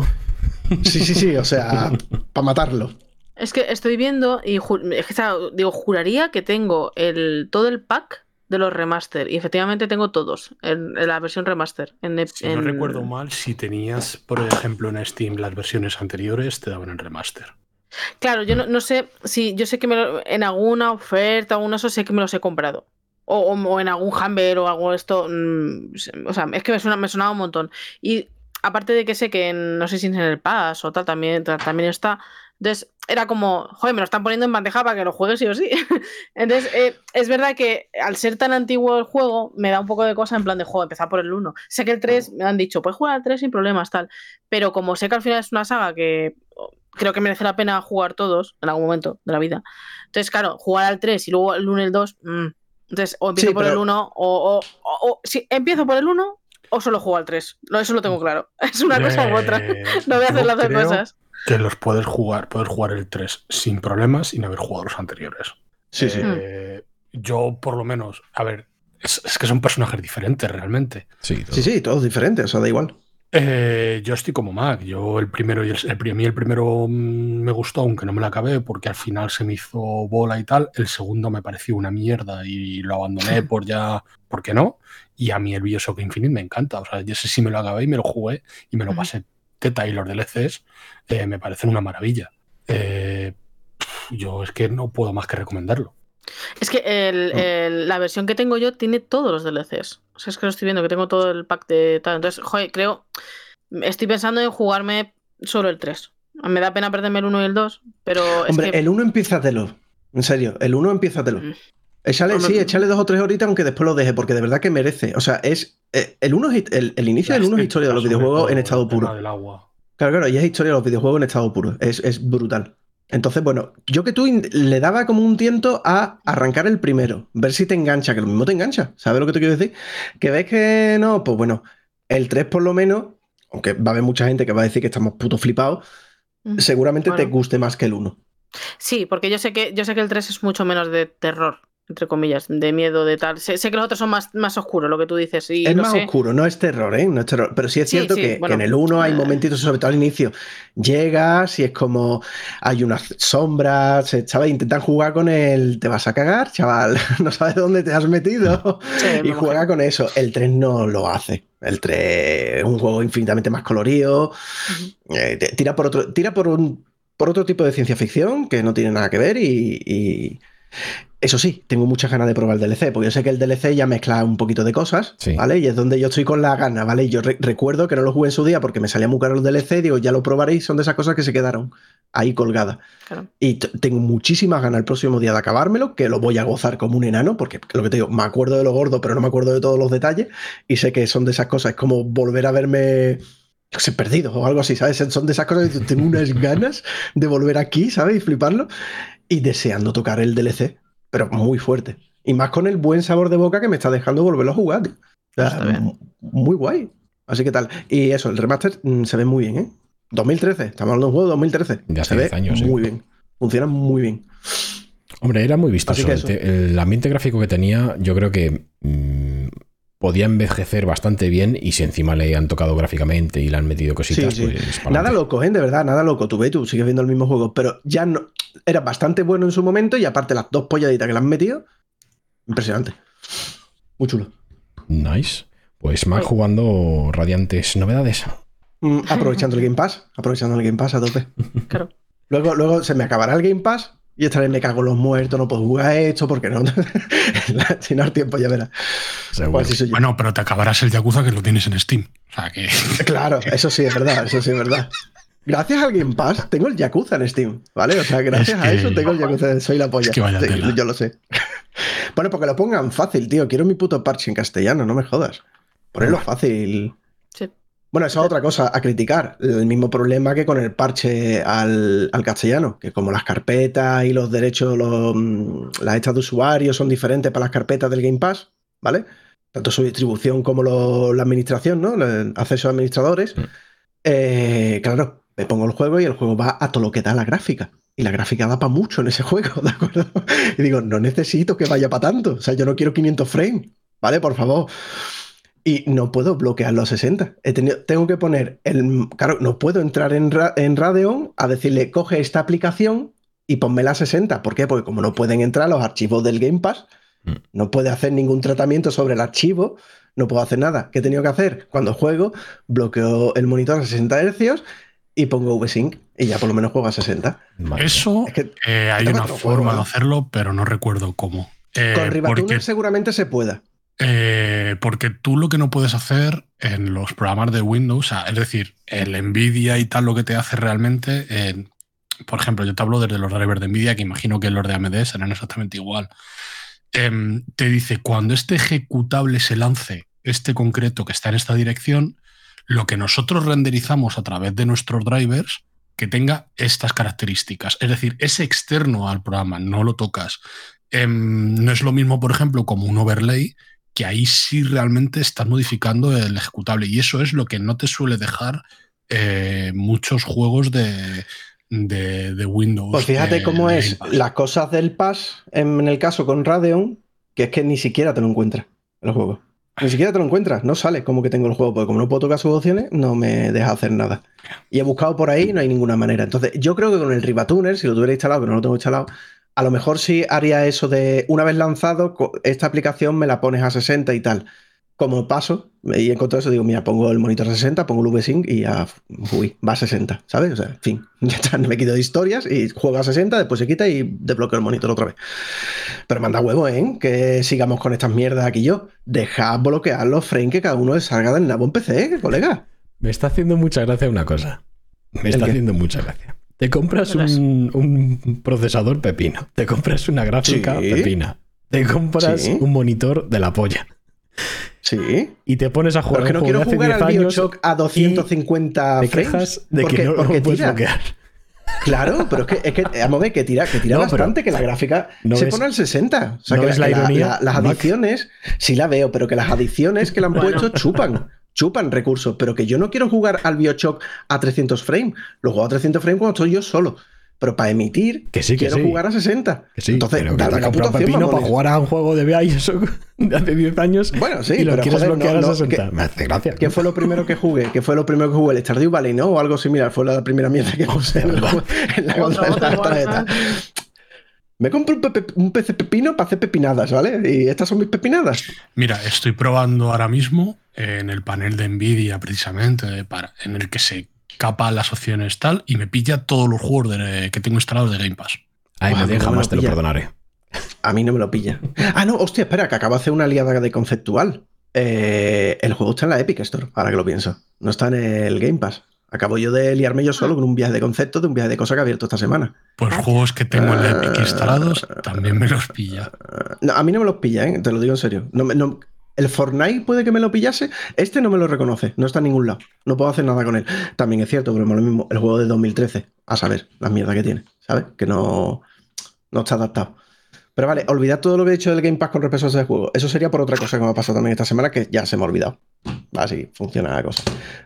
Sí, sí, sí, o sea, (laughs) para matarlo. Es que estoy viendo y ju- es que, o sea, digo, juraría que tengo el, todo el pack de los remaster. Y efectivamente tengo todos en, en la versión remaster. En, Si no recuerdo mal, si tenías, por ejemplo, en Steam las versiones anteriores, te daban el remaster. Claro, yo no, no sé si yo sé que me lo- en alguna oferta o alguna eso sé que me los he comprado. O, o- o en algún Humber o algo esto. mm, o sea, es que me, suena, me sonaba un montón. Y aparte de que sé que en- no sé si en el Pass o tal también, ta- también está, Entonces era como, joder, me lo están poniendo en bandeja para que lo juegues sí o sí. (laughs) Entonces eh, es verdad que al ser tan antiguo el juego me da un poco de cosa en plan de juego, empezar por el 1. Sé que el 3 me han dicho, puedes jugar al 3 sin problemas, tal. Pero como sé que al final es una saga que creo que merece la pena jugar todos en algún momento de la vida. Entonces, claro, jugar al 3 y luego el 1 y el 2, mm. entonces o empiezo Sí, por el pero- 1 o, o, o- o- si empiezo por el 1 o solo juego al 3. No, eso lo tengo claro. (laughs) Es una cosa u otra. Eh, No voy a hacer las dos creo cosas. Que los puedes jugar, puedes jugar el 3 sin problemas sin haber jugado los anteriores. Sí, sí. Eh, Yo, por lo menos, a ver, es, es que son personajes diferentes realmente. Sí, todo. Sí, sí, todos diferentes, o sea, da igual. Eh, yo estoy como Mac. Yo el primero y el, el, pri- a mí el primero mm, me gustó, aunque no me la acabé, porque al final se me hizo bola y tal. El segundo me pareció una mierda y lo abandoné por ya, ¿por qué no? Y a mí el Bioshock Infinite me encanta. O sea, yo ese sí me lo acabé y me lo jugué y me lo pasé teta y los DLCs eh, me parecen una maravilla. Eh, yo es que no puedo más que recomendarlo. Es que el- el- la versión que tengo yo tiene todos los DLCs. O sea, es que lo estoy viendo, que tengo todo el pack de tal. Entonces, joder, creo. Estoy pensando en jugarme solo el 3. Me da pena perderme el 1 y el 2, pero es Hombre, que. el 1 empiézatelo. En serio, el 1 empiézatelo. Mm. Échale, sí, échale dos o tres horitas, aunque después lo deje, porque de verdad que merece. O sea, es. eh, el, uno es- el, el inicio del 1 es historia de los videojuegos todo en estado puro. Del agua. Claro, claro, y es historia de los videojuegos en estado puro. Es, es brutal. Entonces, bueno, yo que tú le daba como un tiento a arrancar el primero, ver si te engancha, que lo mismo te engancha. ¿Sabes lo que te quiero decir? Que ves que no, pues bueno, el 3 por lo menos, aunque va a haber mucha gente que va a decir que estamos putos flipados, Mm. seguramente te guste más que el 1. Sí, porque yo sé que yo sé que el 3 es mucho menos de terror, entre comillas, de miedo, de tal. Sé, sé que los otros son más, más oscuros, lo que tú dices. Y Es más sé. oscuro, no es terror, ¿eh? No es terror. Pero sí es cierto sí, que, que bueno, en el 1 hay eh. momentitos, sobre todo al inicio, llegas y es como hay unas sombras, eh, ¿sabes? Intentan jugar con el te vas a cagar, chaval, (laughs) no sabes dónde te has metido. Sí, y juega con eso. El 3 no lo hace. El 3 es un juego infinitamente más colorido. Eh, tira por otro, tira por un por otro tipo de ciencia ficción que no tiene nada que ver y, y- eso sí, tengo muchas ganas de probar el DLC, porque yo sé que el DLC ya mezcla un poquito de cosas, Sí. ¿vale? Y es donde yo estoy con la gana, ¿vale? Y yo re- recuerdo que no lo jugué en su día porque me salía muy caro el DLC, digo, ya lo probaréis, son de esas cosas que se quedaron ahí colgadas. Claro. Y tengo muchísimas ganas el próximo día de acabármelo, que lo voy a gozar como un enano, porque lo que te digo, me acuerdo de lo gordo, pero no me acuerdo de todos los detalles, y sé que son de esas cosas, es como volver a verme, yo qué sé, perdido o algo así, ¿sabes? Son de esas cosas que tengo unas (laughs) ganas de volver aquí, ¿sabes? Y fliparlo, y deseando tocar el DLC, pero muy fuerte. Y más con el buen sabor de boca que me está dejando volverlo a jugar. tío. O sea, Está bien. m- muy guay. Así que tal. Y eso, el remaster mm, se ve muy bien, ¿eh? 2013, estamos hablando de un juego de 2013. De hace se ve 10 años, sí. muy bien. Funciona muy bien. Hombre, era muy vistoso. El ambiente gráfico que tenía, yo creo que mm, podía envejecer bastante bien y si encima le han tocado gráficamente y le han metido cositas, Sí, sí. pues. Nada loco, ¿eh? De verdad, nada loco. Tú ves, tú sigues viendo el mismo juego, pero ya no. Era bastante bueno en su momento y aparte las dos polladitas que le han metido, impresionante. Muy chulo. Nice. Pues más Ay. jugando radiantes novedades. Mm, aprovechando el Game Pass, aprovechando el Game Pass a tope. Claro. Luego, luego se me acabará el Game Pass y esta vez me cago en los muertos, no puedo jugar esto porque no. (laughs) si no tiempo, ya verás. Pues. Bueno, pero te acabarás el Yakuza que lo tienes en Steam. O sea que. (laughs) Claro, eso sí es verdad, eso sí es verdad. Gracias al Game Pass tengo el Yakuza en Steam, ¿vale? O sea, gracias Es a eso tengo el Yakuza, soy la polla. es que vaya Sí, tela. yo lo sé. Bueno, porque lo pongan fácil, tío. Quiero mi puto parche en castellano, no me jodas. Ponedlo fácil. Bueno, esa es otra cosa a criticar. El mismo problema que con el parche al, al castellano, que como las carpetas y los derechos, los, mm, las estas de usuario son diferentes para las carpetas del Game Pass, ¿vale? Tanto su distribución como lo- la administración, ¿no? El acceso a administradores. Mm. Eh, claro, me pongo el juego y el juego va a todo lo que da la gráfica. Y la gráfica da para mucho en ese juego, (laughs) ¿de acuerdo? Y digo, no necesito que vaya para tanto. O sea, yo no quiero 500 frames, ¿vale? Por favor. Y no puedo bloquear los 60. He tenido- tengo que poner el. Claro, no puedo entrar en, Ra- en Radeon a decirle, coge esta aplicación y ponme la 60. ¿Por qué? Porque como no pueden entrar los archivos del Game Pass, Mm. no puede hacer ningún tratamiento sobre el archivo, no puedo hacer nada. ¿Qué he tenido que hacer? Cuando juego, bloqueo el monitor a 60 Hz y pongo VSync y ya por lo menos juego a 60. Madre Eso Es que eh, hay una forma juego, de hacerlo, pero no recuerdo cómo. Eh, con Rivatuner porque, seguramente se pueda. Eh, porque tú lo que no puedes hacer en los programas de Windows, es decir, el Nvidia y tal, lo que te hace realmente, por ejemplo, yo te hablo desde los drivers de Nvidia, que imagino que los de AMD serán exactamente igual. Em, te dice, cuando este ejecutable se lance, este concreto que está en esta dirección, lo que nosotros renderizamos a través de nuestros drivers, que tenga estas características. Es decir, es externo al programa, no lo tocas. Em, no es lo mismo, por ejemplo, como un overlay, que ahí sí realmente estás modificando el ejecutable. Y eso es lo que no te suele dejar eh, muchos juegos de, de, de Windows. Pues fíjate de- cómo es las cosas del Pass en, en el caso con Radeon, que es que ni siquiera te lo encuentras el juego. Ni siquiera te lo encuentras, no sale como que tengo el juego, porque como no puedo tocar sus opciones, no me deja hacer nada. Y he buscado por ahí, no hay ninguna manera. Entonces, yo creo que con el Ribatuner, si lo tuviera instalado, que no lo tengo instalado, a lo mejor sí haría eso de una vez lanzado, esta aplicación me la pones a 60 y tal. Como paso, y encontré eso, digo, mira, pongo el monitor a 60, pongo el VSync y ya, uy, va a 60, ¿sabes? O sea, en fin, (laughs) ya está, me quito de historias y juego a 60, después se quita y desbloqueo el monitor otra vez. Pero manda huevo, ¿eh? Que sigamos con estas mierdas aquí yo. Dejad bloquear los frames que cada uno salga del nabo en PC, colega. Me está haciendo mucha gracia una cosa. Me ¿El está haciendo mucha gracia. Te compras un, un procesador pepino. Te compras una gráfica Sí. pepina. Te compras Sí. un monitor de la polla. Sí. Y te pones a jugar es que no quiero de jugar hace al 10 años Bioshock a 250 te frames. de porque- que no lo porque puedes tira. bloquear. Claro, pero es que, es que vamos a ver, que tira, que tira No, bastante, que la gráfica ¿No se ves- pone al 60. O sea, ¿no que, la ironía, las Mac? adiciones, sí la veo, pero que las adiciones que le han Bueno. puesto chupan. Chupan recursos, pero que yo no quiero jugar al Bioshock a 300 frames. Lo juego a 300 frames cuando estoy yo solo. Pero para emitir, Que sí, que quiero sí. jugar a 60. Que sí, Entonces, pero que dale te la has comprado puta pepino para jugar a un juego de Bioshock (laughs) de hace 10 años Bueno, sí, y lo pero quieres joder, bloquear no, a no, 60. que- Me hace gracia. ¿Qué fue lo primero que jugué? ¿Qué fue lo primero que jugué? ¿El Stardew Valley, no? O algo similar. Fue la primera mierda que (laughs) puse en, juego- en la otra la. Me compré un, pepe- un PC pepino para hacer pepinadas, ¿vale? Y estas son mis pepinadas. Mira, estoy probando ahora mismo en el panel de Nvidia, precisamente, de para, en el que se capa las opciones tal, y me pilla todos los juegos de- que tengo instalados de Game Pass. Ay, Buah, me deja, me jamás lo te lo perdonaré. A mí no me lo pilla. Ah, no, hostia, espera, que acabo de hacer una liada de conceptual. Eh, el juego está en la Epic Store, ahora que lo pienso. No está en el Game Pass. Acabo yo de liarme yo solo con un viaje de conceptos de un viaje de cosas que he abierto esta semana. Pues juegos que tengo en la Epic instalados también me los pilla. No, a mí no me los pilla, ¿eh? te lo digo en serio. No, me- no- el Fortnite puede que me lo pillase. Este no me lo reconoce, no está en ningún lado. No puedo hacer nada con él. También es cierto, pero es lo mismo. El juego de 2013, a saber, la mierda que tiene, ¿sabes? Que no, no está adaptado. Pero vale, olvidad todo lo que he dicho del Game Pass con respecto a ese juego. Eso sería por otra cosa que me ha pasado también esta semana, que ya se me ha olvidado. Así funciona la cosa.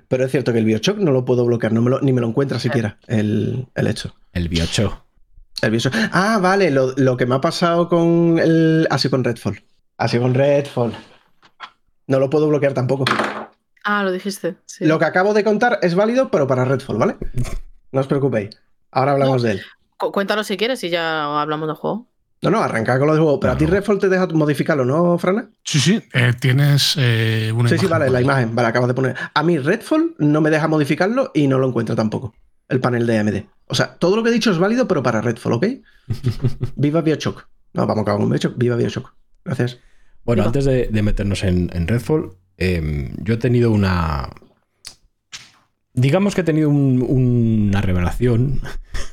Pero es cierto que el Bioshock no lo puedo bloquear, no me lo- ni me lo encuentra siquiera el, el hecho. El Bioshock. El Bioshock. Ah, vale, lo, lo que me ha pasado con el. Así con Redfall. Así con Redfall. No lo puedo bloquear tampoco. Ah, lo dijiste. sí. Lo que acabo de contar es válido, pero para Redfall, ¿vale? No os preocupéis. Ahora hablamos de él. Cu- Cuéntalo si quieres y ya hablamos del juego. No, no, arrancar con lo del juego. Pero a ti. Redfall te deja modificarlo, ¿no, Frana? Sí, sí, eh, tienes eh, una Sí, sí, vale, la imagen. Vale, acabas de poner. A mí Redfall no me deja modificarlo y no lo encuentra tampoco. El panel de AMD. O sea, todo lo que he dicho es válido, pero para Redfall, ¿ok? (laughs) Viva Bioshock. No, vamos a acabar con Bioshock. Viva Bioshock. Gracias. Bueno, antes de, de meternos en, en Redfall, eh, yo he tenido una. Digamos que he tenido un- una revelación.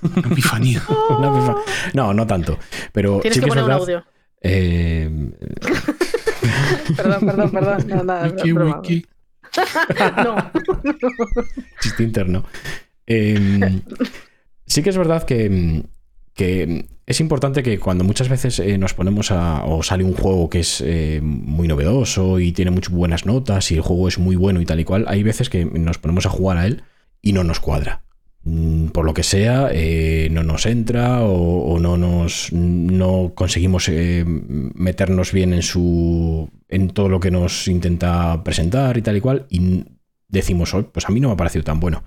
Una epifanía. (laughs) Una epifa- no, no tanto. Pero Tienes sí que que es poner un verdad. audio. eh, (laughs) Perdón, perdón, perdón. No, nada, Wiki, wiki. (laughs) No. chiste interno. Eh, sí que es verdad que, que es importante que cuando muchas veces eh, nos ponemos a. o sale un juego que es eh, muy novedoso y tiene muchas buenas notas y el juego es muy bueno y tal y cual, hay veces que nos ponemos a jugar a él y no nos cuadra. Mm, Por lo que sea, eh, no nos entra o, no nos no conseguimos meternos bien en su. en todo lo que nos intenta presentar y tal y cual. Y decimos, "Oh, pues a mí no me ha parecido tan bueno.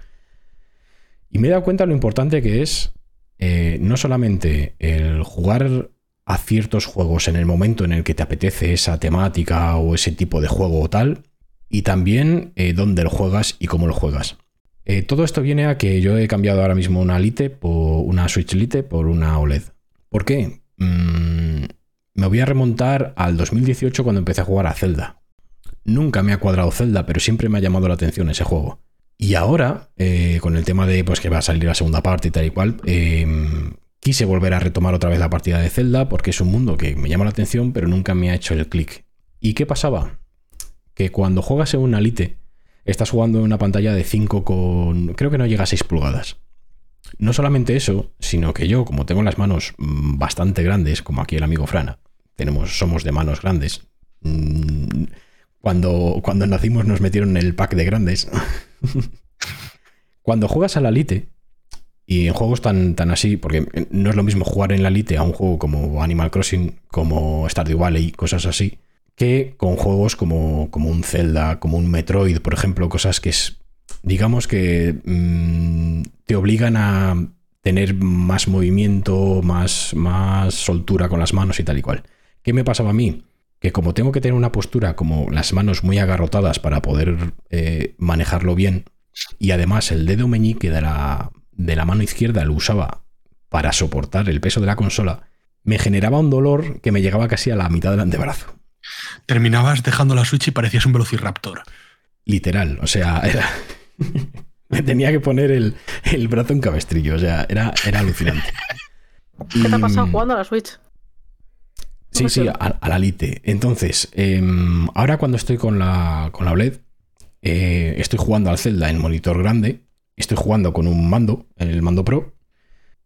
Y me he dado cuenta lo importante que es eh, no solamente el jugar a ciertos juegos en el momento en el que te apetece esa temática o ese tipo de juego o tal, y también eh, dónde lo juegas y cómo lo juegas. Eh, todo esto viene a que yo he cambiado ahora mismo una Lite por una Switch Lite por una OLED. ¿Por qué? Mm, me voy a remontar al 2018 cuando empecé a jugar a Zelda. Nunca me ha cuadrado Zelda, pero siempre me ha llamado la atención ese juego. Y ahora, eh, con el tema de pues, que va a salir la segunda parte y tal y cual, eh, quise volver a retomar otra vez la partida de Zelda porque es un mundo que me llama la atención, pero nunca me ha hecho el clic. ¿Y qué pasaba? Que cuando juegas en una Lite, estás jugando en una pantalla de 5 con. creo que no llega a 6 pulgadas. No solamente eso, sino que yo, como tengo las manos mm, bastante grandes, como aquí el amigo Frana, tenemos, somos de manos grandes. mm, Cuando, cuando nacimos nos metieron en el pack de grandes. (laughs) (laughs) cuando juegas a la Lite, y en juegos tan, tan así, porque no es lo mismo jugar en la Lite a un juego como Animal Crossing, como Stardew Valley, cosas así, que con juegos como, como un Zelda, como un Metroid, por ejemplo, cosas que es, digamos que mm, te obligan a tener más movimiento, más, más soltura con las manos y tal y cual. ¿Qué me pasaba a mí? Que como tengo que tener una postura como las manos muy agarrotadas para poder eh, manejarlo bien, y además el dedo meñique de la, de la mano izquierda lo usaba para soportar el peso de la consola, me generaba un dolor que me llegaba casi a la mitad del antebrazo. Terminabas dejando la Switch y parecías un velociraptor. Literal, o sea, era... (laughs) me tenía que poner el, el brazo en cabestrillo, o sea, era, era alucinante. ¿Qué te ha pasado jugando a la Switch? Sí, sí, a, a la Lite. Entonces, em, ahora cuando estoy con la, con la OLED, eh, estoy jugando al Zelda en monitor grande, estoy jugando con un mando, el mando Pro,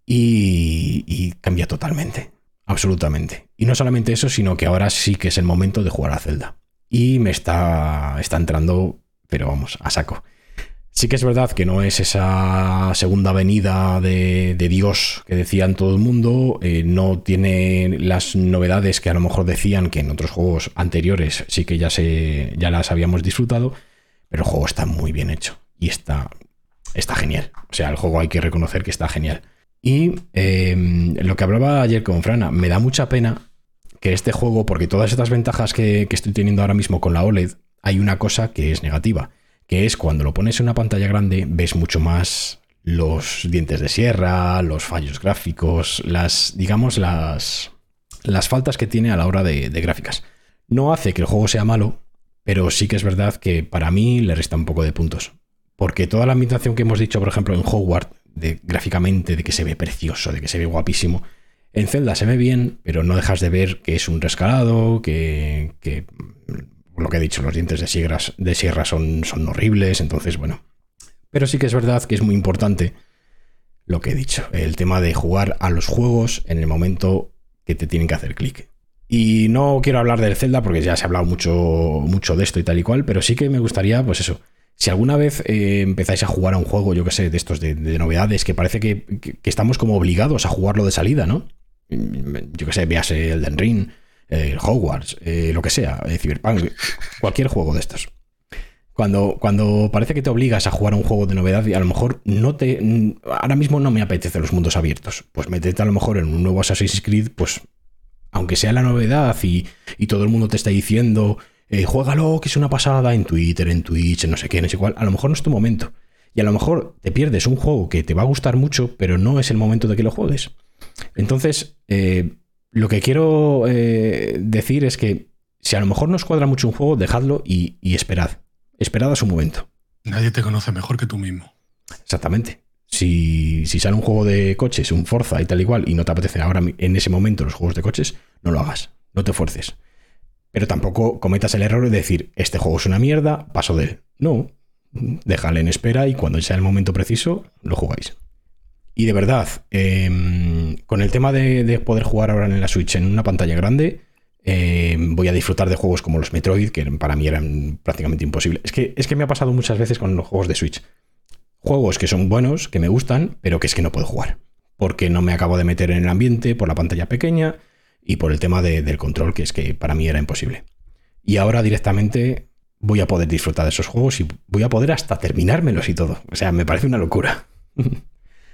y, y cambia totalmente, absolutamente. Y no solamente eso, sino que ahora sí que es el momento de jugar a Zelda. Y me está, está entrando, pero vamos, a saco. Sí que es verdad que no es esa segunda venida de, Dios que decían todo el mundo, eh, no tiene las novedades que a lo mejor decían que en otros juegos anteriores sí que ya, se, ya las habíamos disfrutado, pero el juego está muy bien hecho y está, está genial. O sea, el juego hay que reconocer que está genial. Y eh, lo que hablaba ayer con Frana, me da mucha pena que este juego, porque todas estas ventajas que estoy teniendo ahora mismo con la OLED, hay una cosa que es negativa que es cuando lo pones en una pantalla grande ves mucho más los dientes de sierra, los fallos gráficos, las, digamos, las, las faltas que tiene a la hora de, gráficas. No hace que el juego sea malo, pero sí que es verdad que para mí le resta un poco de puntos. Porque toda la ambientación que hemos dicho, por ejemplo, en Hogwarts, de, gráficamente, de que se ve precioso, de que se ve guapísimo, en Zelda se ve bien, pero no dejas de ver que es un rescalado, que, que lo que he dicho, los dientes de sierra, de sierra son, son horribles, entonces bueno. Pero sí que es verdad que es muy importante lo que he dicho, el tema de jugar a los juegos en el momento que te tienen que hacer clic. Y no quiero hablar del Zelda porque ya se ha hablado mucho, mucho de esto y tal y cual, pero sí que me gustaría, pues eso, si alguna vez eh, empezáis a jugar a un juego, yo que sé, de estos de, de novedades, que parece que, que, estamos como obligados a jugarlo de salida, ¿no? Yo que sé, veas el Den Ring, el Hogwarts, eh, lo que sea, eh, Cyberpunk, cualquier juego de estos. Cuando, cuando parece que te obligas a jugar a un juego de novedad y a lo mejor no te. Ahora mismo no me apetece los mundos abiertos. Pues métete a lo mejor en un nuevo Assassin's Creed, pues. Aunque sea la novedad y, y todo el mundo te está diciendo, eh, juégalo, que es una pasada en Twitter, en Twitch, en no sé qué, no sé cuál, a lo mejor no es tu momento. Y a lo mejor te pierdes un juego que te va a gustar mucho, pero no es el momento de que lo juegues. Entonces, eh, lo que quiero eh, decir es que si a lo mejor no os cuadra mucho un juego, dejadlo y, y esperad. Esperad a su momento. Nadie te conoce mejor que tú mismo. Exactamente. Si, si, sale un juego de coches, un Forza y tal igual, y no te apetece ahora en ese momento los juegos de coches, no lo hagas. No te fuerces. Pero tampoco cometas el error de decir, este juego es una mierda, paso de él. No. Déjale en espera y cuando sea el momento preciso, lo jugáis. Y de verdad, eh, con el tema de, de, poder jugar ahora en la Switch en una pantalla grande, eh, voy a disfrutar de juegos como los Metroid, que para mí eran prácticamente imposibles. Es que, es que me ha pasado muchas veces con los juegos de Switch. Juegos que son buenos, que me gustan, pero que es que no puedo jugar. Porque no me acabo de meter en el ambiente, por la pantalla pequeña y por el tema de, del control, que es que para mí era imposible. Y ahora directamente voy a poder disfrutar de esos juegos y voy a poder hasta terminármelos y todo. O sea, me parece una locura. (laughs)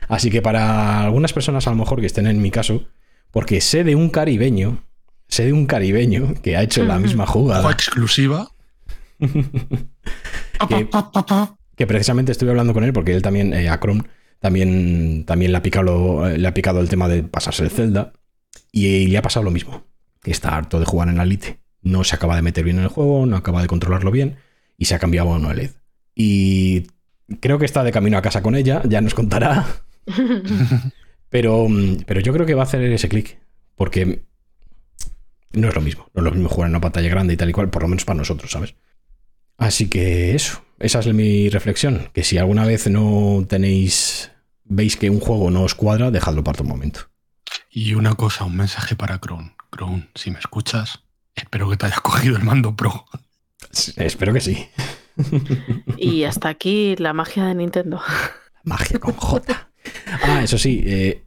Así que para algunas personas a lo mejor que estén en mi caso, porque sé de un caribeño, sé de un caribeño que ha hecho la misma jugada. Exclusiva. (laughs) que, que, precisamente estuve hablando con él porque él también, eh, a Chrome, también, también le, ha picado, le ha picado el tema de pasarse el Zelda y le ha pasado lo mismo, que está harto de jugar en la Lite. No se acaba de meter bien en el juego, no acaba de controlarlo bien y se ha cambiado a una LED. Y creo que está de camino a casa con ella, ya nos contará. (laughs) Pero, mm, pero yo creo que va a hacer ese clic. Porque no es lo mismo. No es lo mismo jugar en una pantalla grande y tal y cual, por lo menos para nosotros, ¿sabes? Así que eso. Esa es mi reflexión. Que si alguna vez no tenéis. Veis que un juego no os cuadra, dejadlo para otro momento. Y una cosa, un mensaje para Kron. Kron, si me escuchas, espero que te hayas (laughs) cogido el mando pro. Espero que sí. Y hasta aquí la magia de Nintendo. Magia con J. Ah, eso sí, eh,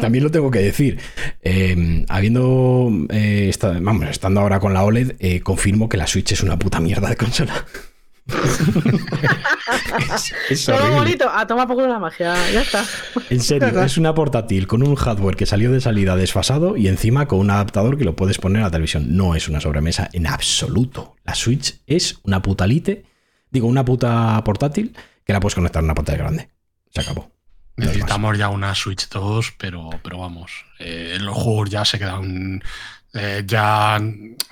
también lo tengo que decir. Eh, habiendo eh, vamos, estando ahora con la OLED, eh, confirmo que la Switch es una puta mierda de consola. (laughs) es, es bonito. A tomar por culo la magia. Ya está. En serio, (laughs) es una portátil con un hardware que salió de salida desfasado y encima con un adaptador que lo puedes poner a la televisión. No es una sobremesa en absoluto. La Switch es una puta lite, digo, una puta portátil que la puedes conectar a una pantalla grande. Se acabó. Más. Necesitamos ya una Switch 2, pero, pero vamos, eh, los juegos ya se quedan. eh, ya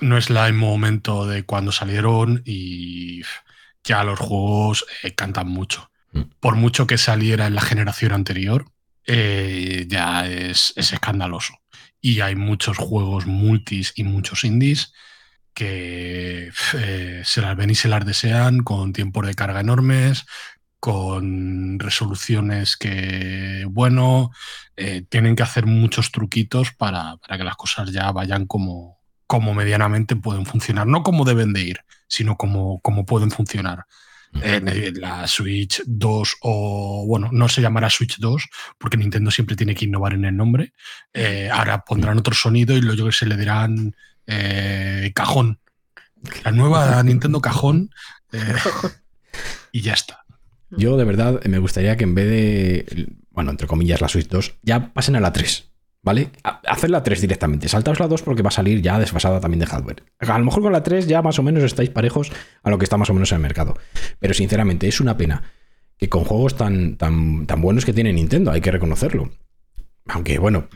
no es la- el momento de cuando salieron y ya los juegos eh, cantan mucho. Mm. Por mucho que saliera en la generación anterior, eh, ya es, es escandaloso. Y hay muchos juegos multis y muchos indies que se las ven y se las desean con tiempos de carga enormes, con resoluciones que, bueno, eh, tienen que hacer muchos truquitos para, para que las cosas ya vayan como, como medianamente pueden funcionar. No como deben de ir, sino como, como pueden funcionar. Eh, la Switch 2 o, bueno, no se llamará Switch 2 porque Nintendo siempre tiene que innovar en el nombre. Eh, ahora pondrán otro sonido y que se le dirán cajón. La nueva (laughs) Nintendo cajón. y ya está. Yo de verdad me gustaría que en vez de, bueno, entre comillas, la Switch 2, ya pasen a la 3. ¿Vale? Ha- Haced la 3 directamente. Saltaos la 2 porque va a salir ya desfasada también de hardware. A lo mejor con la 3 ya más o menos estáis parejos a lo que está más o menos en el mercado. Pero sinceramente es una pena que con juegos tan, tan, tan buenos que tiene Nintendo, hay que reconocerlo. Aunque bueno,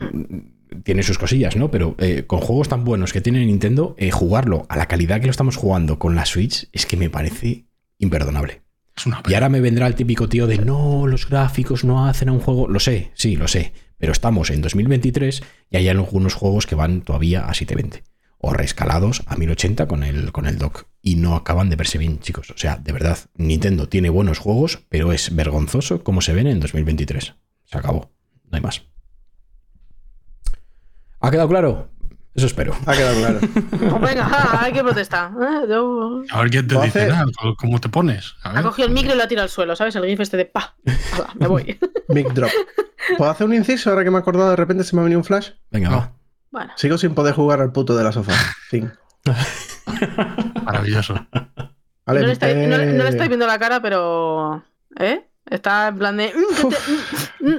tiene sus cosillas, ¿no? Pero eh, con juegos tan buenos que tiene Nintendo, eh, jugarlo a la calidad que lo estamos jugando con la Switch es que me parece imperdonable. Es una Y ahora me vendrá el típico tío de no, los gráficos no hacen a un juego. Lo sé, sí, lo sé. Pero estamos en 2023 y hay algunos juegos que van todavía a 720. O reescalados a 1080 con el, con el dock. Y no acaban de verse bien, chicos. O sea, de verdad, Nintendo tiene buenos juegos, pero es vergonzoso cómo se ven en 2023. Se acabó. No hay más. ¿Ha quedado claro? Eso espero. Ha quedado claro. (laughs) Pues venga, ja, hay que protestar. Eh, yo- A ver quién te dice hace- nada, ¿cómo te pones? A Ha cogido el micro y lo ha tirado al suelo, ¿sabes? El gif este de pa. Me voy. (laughs) Big drop. ¿Puedo hacer un inciso ahora que me he acordado? De repente se me ha venido un flash. Venga, No. va. Bueno, Sigo sin poder jugar al puto de la sofá. Fin. (laughs) Maravilloso. Vale, no, le no no le eh, viendo la cara, pero. ¿Eh? Está en plan de. mm,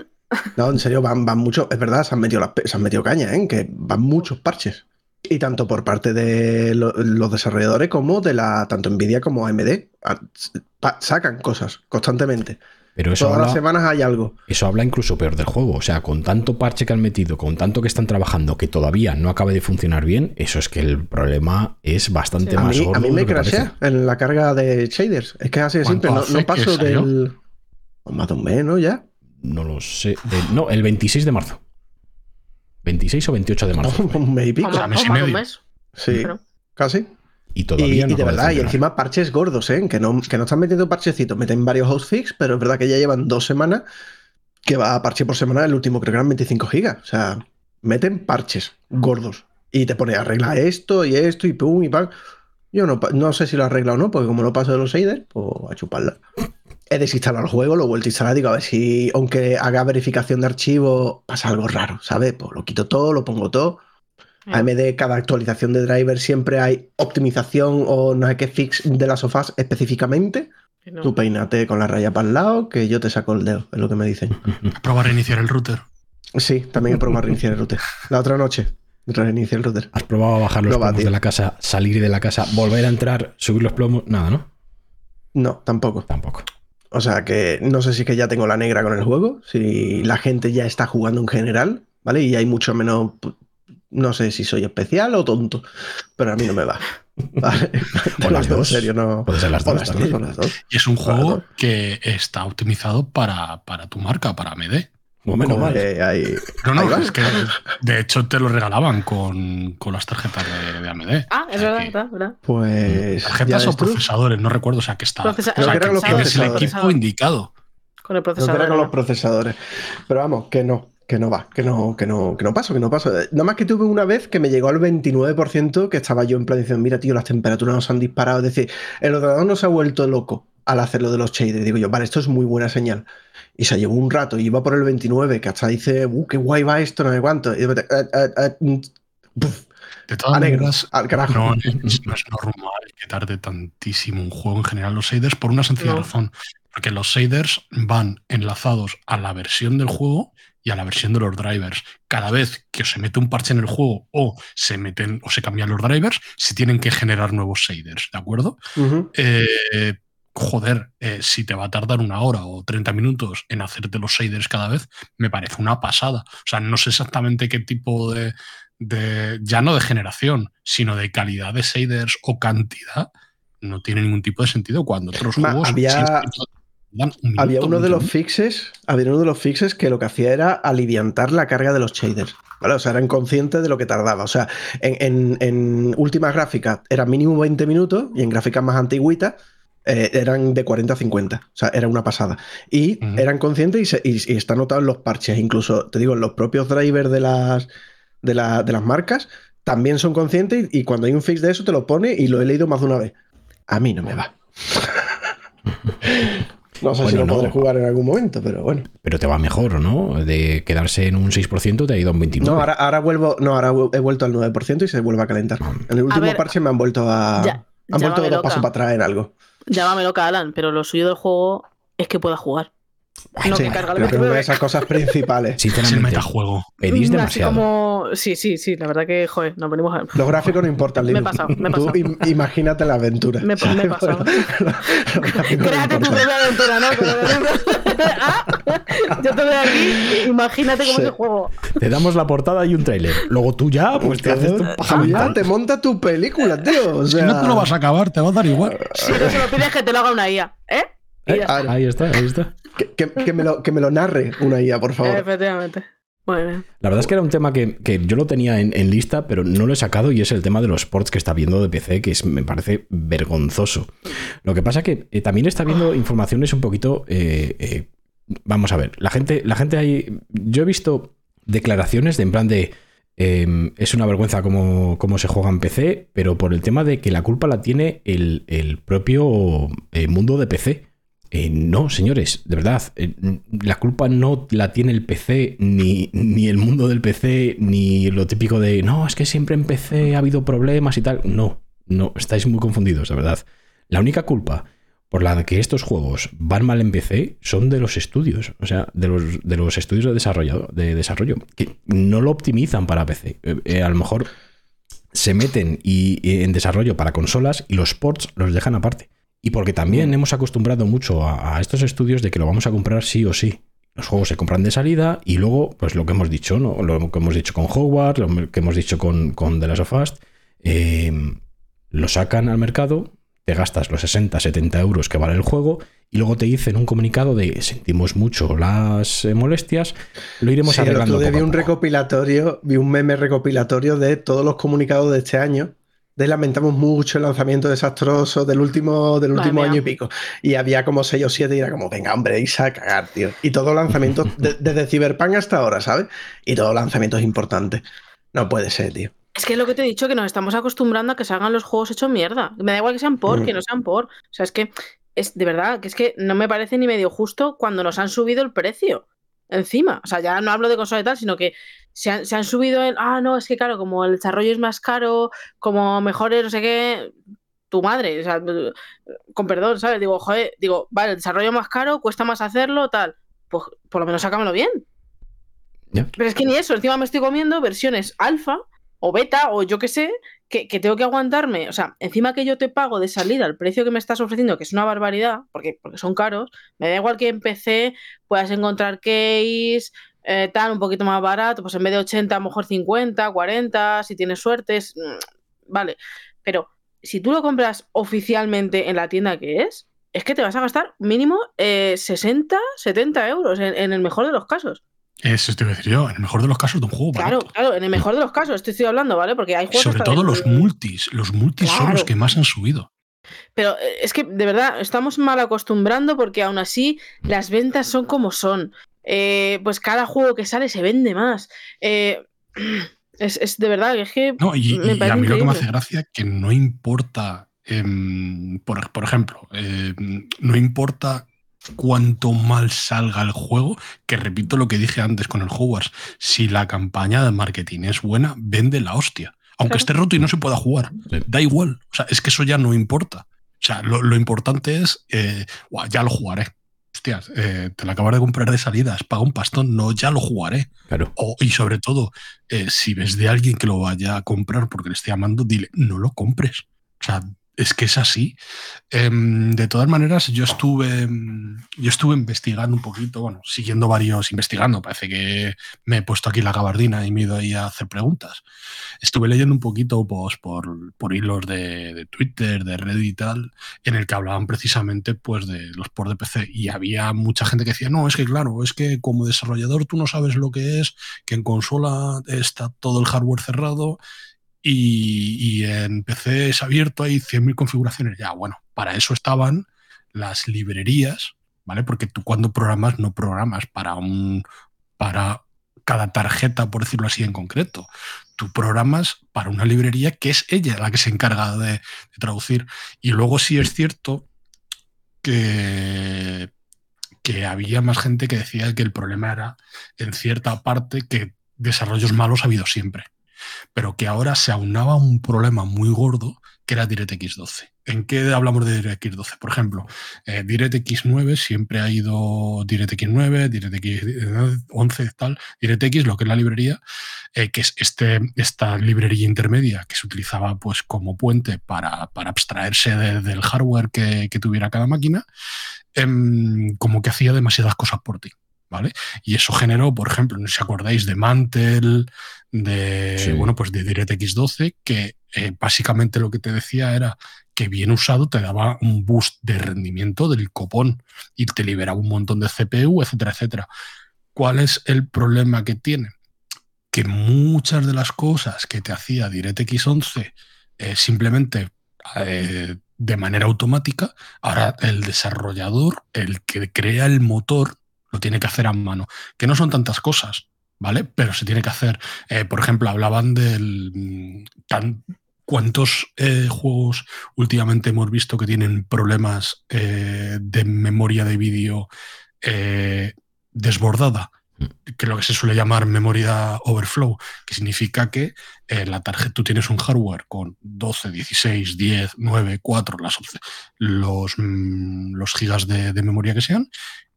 No, en serio, van, van muchos. Es verdad, se han metido, las se han metido caña, ¿eh? Que van muchos parches. Y tanto por parte de lo- los desarrolladores como de la. Tanto Nvidia como AMD. Sacan cosas constantemente. Pero eso Todas las semanas hay algo. eso habla incluso peor del juego. O sea, con tanto parche que han metido, con tanto que están trabajando que todavía no acaba de funcionar bien, eso es que el problema es bastante Sí. A más mí, gordo a mí me crashea en la carga de shaders. Es que es así de simple. ¿Cuánto No, paso del. pues Más de un mes, ¿no? Ya. No lo sé. Eh, no, el 26 de marzo. 26 o 28 de marzo. un mes y pico. Vamos, sea, mes y vamos, un medio. mes. Sí, Pero- casi. Y Y, todavía no y de verdad, y encima parches gordos, ¿eh? Que no, que no están metiendo parchecitos, meten varios hotfix, pero es verdad que ya llevan dos semanas que va a parche por semana, el último creo que eran 25 gigas. O sea, meten parches gordos y te pone arregla esto y esto y pum y pam. Yo no, no sé si lo arregla o no, porque como no paso de los shaders, pues a chuparla. He desinstalado el juego, lo he vuelto a instalar, digo, a ver si, aunque haga verificación de archivo, pasa algo raro, ¿sabes? Pues lo quito todo, lo pongo todo. AMD, cada actualización de driver siempre hay optimización o no sé qué fix de las sofás específicamente. No. Tú peínate con la raya para el lado, que yo te saco el dedo, es lo que me dicen. Prueba a reiniciar el router. Sí, también he probado a reiniciar el router. La otra noche, reinicié el router. ¿Has probado a bajar los No plomos tío. de la casa, salir de la casa, volver a entrar, subir los plomos? Nada, ¿no? No, tampoco. Tampoco. O sea que no sé si es que ya tengo la negra con el juego, si la gente ya está jugando en general, ¿vale? Y hay mucho menos. No sé si soy especial o tonto, pero a mí no me va. (laughs) Vale. O las dos. En serio, no. Puede ser las dos las dos, las dos. Y es un juego que está optimizado para, para tu marca, para AMD. No, menos mal. Eh, No, no, es que de hecho te lo regalaban con, con las tarjetas de, de AMD. Ah, es O sea verdad, que- verdad, verdad. Pues. Tarjetas o tú. procesadores, no recuerdo, o sea que está. Procesa- o sea, que los tienes el equipo indicado. Con el Creo que procesador. era con los procesadores. Pero vamos, que no, que no va, que no, que no, que no paso, que no paso. Nada más que tuve una vez que me llegó al 29% que estaba yo en plan diciendo, mira, tío, las temperaturas nos han disparado. Es decir, el ordenador no se ha vuelto loco al hacer lo de los shaders. Digo yo, vale, esto es muy buena señal. Y se llevó un rato y iba por el 29, que hasta dice, uh, qué guay va esto, no sé cuánto. Y, eh, mm, puf, De todas a maneras, al carajo. no es, no es normal que tarde tantísimo un juego en general los shaders por una sencilla No. razón. Porque los shaders van enlazados a la versión del juego y a la versión de los drivers. Cada vez que se mete un parche en el juego o se meten o se cambian los drivers, se tienen que generar nuevos shaders, ¿de acuerdo? Ujú. Eh, joder, eh, si te va a tardar una hora o 30 minutos en hacerte los shaders cada vez, me parece una pasada. O sea, no sé exactamente qué tipo de, de- ya no de generación, sino de calidad de shaders o cantidad, no tiene ningún tipo de sentido cuando otros Ma, juegos había- un minuto, Había uno de los fixes, había uno de los fixes que lo que hacía era aliviantar la carga de los shaders. ¿vale? O sea, eran conscientes de lo que tardaba. O sea, en, en- en últimas gráficas era mínimo 20 minutos y en gráficas más antiguitas eh, eran de 40 a 50. O sea, era una pasada. Y Ujú. eran conscientes y, se- y- y está notado en los parches. Incluso, te digo, en los propios drivers de las, de, la- de las marcas también son conscientes y, y cuando hay un fix de eso te lo pone y lo he leído más de una vez. A mí no me va. (laughs) No sé si Bueno, lo no. podré jugar en algún momento, pero bueno. Pero te va mejor, ¿no? De quedarse en un 6% te ha ido a un 29%. No, ahora, ahora vuelvo, no, ahora he vuelto al 9% y se vuelve a calentar. En el último ver, parche me han vuelto a. ya- han vuelto llámame dos pasos para atrás en algo. Llámame loca, Alan, pero lo suyo del juego es que pueda jugar. No Sí, que carga el pero que una 29. de esas cosas principales. Es (laughs) el Sinceramente, metajuego. pedís Mm, Así demasiado. como. Sí, sí, sí, la verdad que, joder, nos venimos a. Los gráficos no importan, (laughs) Me he pasado, me he Tú pasado. im- imagínate la aventura. Me- me he pasado. (laughs) No Créate tu propia aventura, ¿no? El- Ah, Yo te veo aquí, imagínate cómo Sí. es el juego. Te damos la portada y un tráiler. Luego tú ya, pues te haces tu paja Tú te monta tu película, tío. O Si sea, no te lo vas a acabar, te va a dar igual. Si no se lo pides que te lo haga una IA, ¿eh? Eh. Ah, Ahí está, ahí está. que, que- que me lo, que me lo narre una IA, por favor. Efectivamente. Bien. La verdad es que era un tema que, que yo lo tenía en, en lista, pero no lo he sacado y es el tema de los ports que está viendo de PC, que es- me parece vergonzoso. Lo que pasa que eh, también está viendo informaciones un poquito... eh, eh, vamos a ver, la gente, la gente ahí... Yo he visto declaraciones de en plan de... eh, es una vergüenza cómo, cómo se juega en PC, pero por el tema de que la culpa la tiene el, el propio eh, mundo de PC. Eh, no, señores, de verdad, eh, la culpa no la tiene el PC, ni, ni el mundo del PC, ni lo típico de, no, es que siempre en PC ha habido problemas y tal. No, no, estáis muy confundidos, de verdad. La única culpa por la que estos juegos van mal en PC son de los estudios, o sea, de los, de los estudios de desarrollo, de desarrollo, que no lo optimizan para PC. Eh, eh, a lo mejor se meten y, en desarrollo para consolas y los ports los dejan aparte. Y porque también hemos acostumbrado mucho a, a estos estudios de que lo vamos a comprar sí o sí. Los juegos se compran de salida y luego, pues lo que hemos dicho, ¿no? Lo que hemos dicho con Hogwarts, lo que hemos dicho con, con The Last of Us, eh, lo sacan al mercado, te gastas los 60, 70 euros que vale el juego y luego te dicen un comunicado de sentimos mucho las eh, molestias, lo iremos Sí, arreglando. poco vi un poco". recopilatorio, vi un meme recopilatorio de todos los comunicados de este año. De lamentamos mucho el lanzamiento desastroso del último, del Madre último mía. año y pico. Y había como 6 o 7 y era como, venga, hombre, irse a cagar, tío. Y todos lanzamientos, (laughs) de- desde Cyberpunk hasta ahora, ¿sabes? Y todos lanzamientos importantes. No puede ser, tío. Es que es lo que te he dicho, que nos estamos acostumbrando a que salgan los juegos hechos mierda. Me da igual que sean por, Mm. que no sean por. O sea, es que es de verdad, que es que no me parece ni medio justo cuando nos han subido el precio. Encima. O sea, ya no hablo de consola y tal, sino que se han, se han subido el. Ah, no, es que claro, como el desarrollo es más caro, como mejores, no sé qué. Tu madre, o sea, con perdón, ¿sabes? Digo, joder, digo, vale, el desarrollo más caro, cuesta más hacerlo, tal. Pues por lo menos sácamelo bien. Pero es que ni eso, encima me estoy comiendo versiones alfa o beta o yo qué sé, que, que tengo que aguantarme. O sea, encima que yo te pago de salida el precio que me estás ofreciendo, que es una barbaridad, porque, porque son caros, me da igual que en PC puedas encontrar case, eh, tal, un poquito más barato, pues en vez de 80, a lo mejor 50, 40, si tienes suerte, es- mm, vale. Pero si tú lo compras oficialmente en la tienda que es, es que te vas a gastar mínimo eh, 60, 70 euros en, en el mejor de los casos. Eso te iba a decir yo, en el mejor de los casos de un juego Claro, barato. claro, en el mejor de los casos, esto estoy hablando, ¿vale? Porque hay juegos. Sobre todo los multis. Los multis son los Claro. que más han subido. Pero eh, es que de verdad estamos mal acostumbrando porque aún así las ventas son como son. Eh, pues cada juego que sale se vende más. Eh, (clears throat) es, es de verdad, es que No, y, me y a mí lo que me hace gracia es que no importa, em, por, por ejemplo, em, no importa cuánto mal salga el juego, que repito lo que dije antes con el Hogwarts, si la campaña de marketing es buena, vende la hostia. Aunque Claro. esté roto y no se pueda jugar, da igual. O sea, es que eso ya no importa. O sea, lo, lo importante es, eh, "Guau, ya lo jugaré. Hostias, eh, te la acabas de comprar de salidas, paga un pastón, no, ya lo jugaré. Claro. O- y sobre todo, eh, si ves de alguien que lo vaya a comprar porque le esté llamando, dile, no lo compres. O sea, es que es así. Em, de todas maneras, yo estuve, yo estuve investigando un poquito, bueno, siguiendo varios, investigando, parece que me he puesto aquí la gabardina y me he ido ahí a hacer preguntas. Estuve leyendo un poquito pues, por, por hilos de, de Twitter, de Reddit y tal, en el que hablaban precisamente pues, de los por de PC y había mucha gente que decía, no, es que claro, es que como desarrollador tú no sabes lo que es, que en consola está todo el hardware cerrado y, en PC es abierto, hay 100.000 configuraciones. Ya, bueno, para eso estaban las librerías, ¿vale? Porque tú cuando programas no programas para un para cada tarjeta, por decirlo así en concreto. Tú programas para una librería que es ella la que se encarga de, de traducir. Y luego sí es cierto que, que había más gente que decía que el problema era en cierta parte que desarrollos malos ha habido siempre pero que ahora se aunaba un problema muy gordo que era DirectX 12. ¿En qué hablamos de DirectX 12? Por ejemplo, eh, DirectX 9 siempre ha ido DirectX 9, DirectX 11, tal, DirectX, lo que es la librería, eh, que es este, esta librería intermedia que se utilizaba pues, como puente para, para abstraerse de- del hardware que, que tuviera cada máquina, em, como que hacía demasiadas cosas por ti. ¿Vale? Y eso generó, por ejemplo, no sé si acordáis de Mantle, de Sí. bueno, pues de DirectX 12, que eh, básicamente lo que te decía era que bien usado te daba un boost de rendimiento del copón y te liberaba un montón de CPU, etcétera, etcétera. ¿Cuál es el problema que tiene? Que muchas de las cosas que te hacía DirectX 11 eh, simplemente eh, de manera automática, ahora el desarrollador, el que crea el motor, lo tiene que hacer a mano. Que no son tantas cosas, ¿vale? Pero se tiene que hacer. Eh, por ejemplo, hablaban del. mm, tan- ¿Cuántos eh, juegos últimamente hemos visto que tienen problemas eh, de memoria de vídeo eh, desbordada? Que lo que se suele llamar memoria overflow, que significa que la tarjeta, tú tienes un hardware con 12, 16, 10, 9, 4, las, los, mm, los gigas de, de memoria que sean,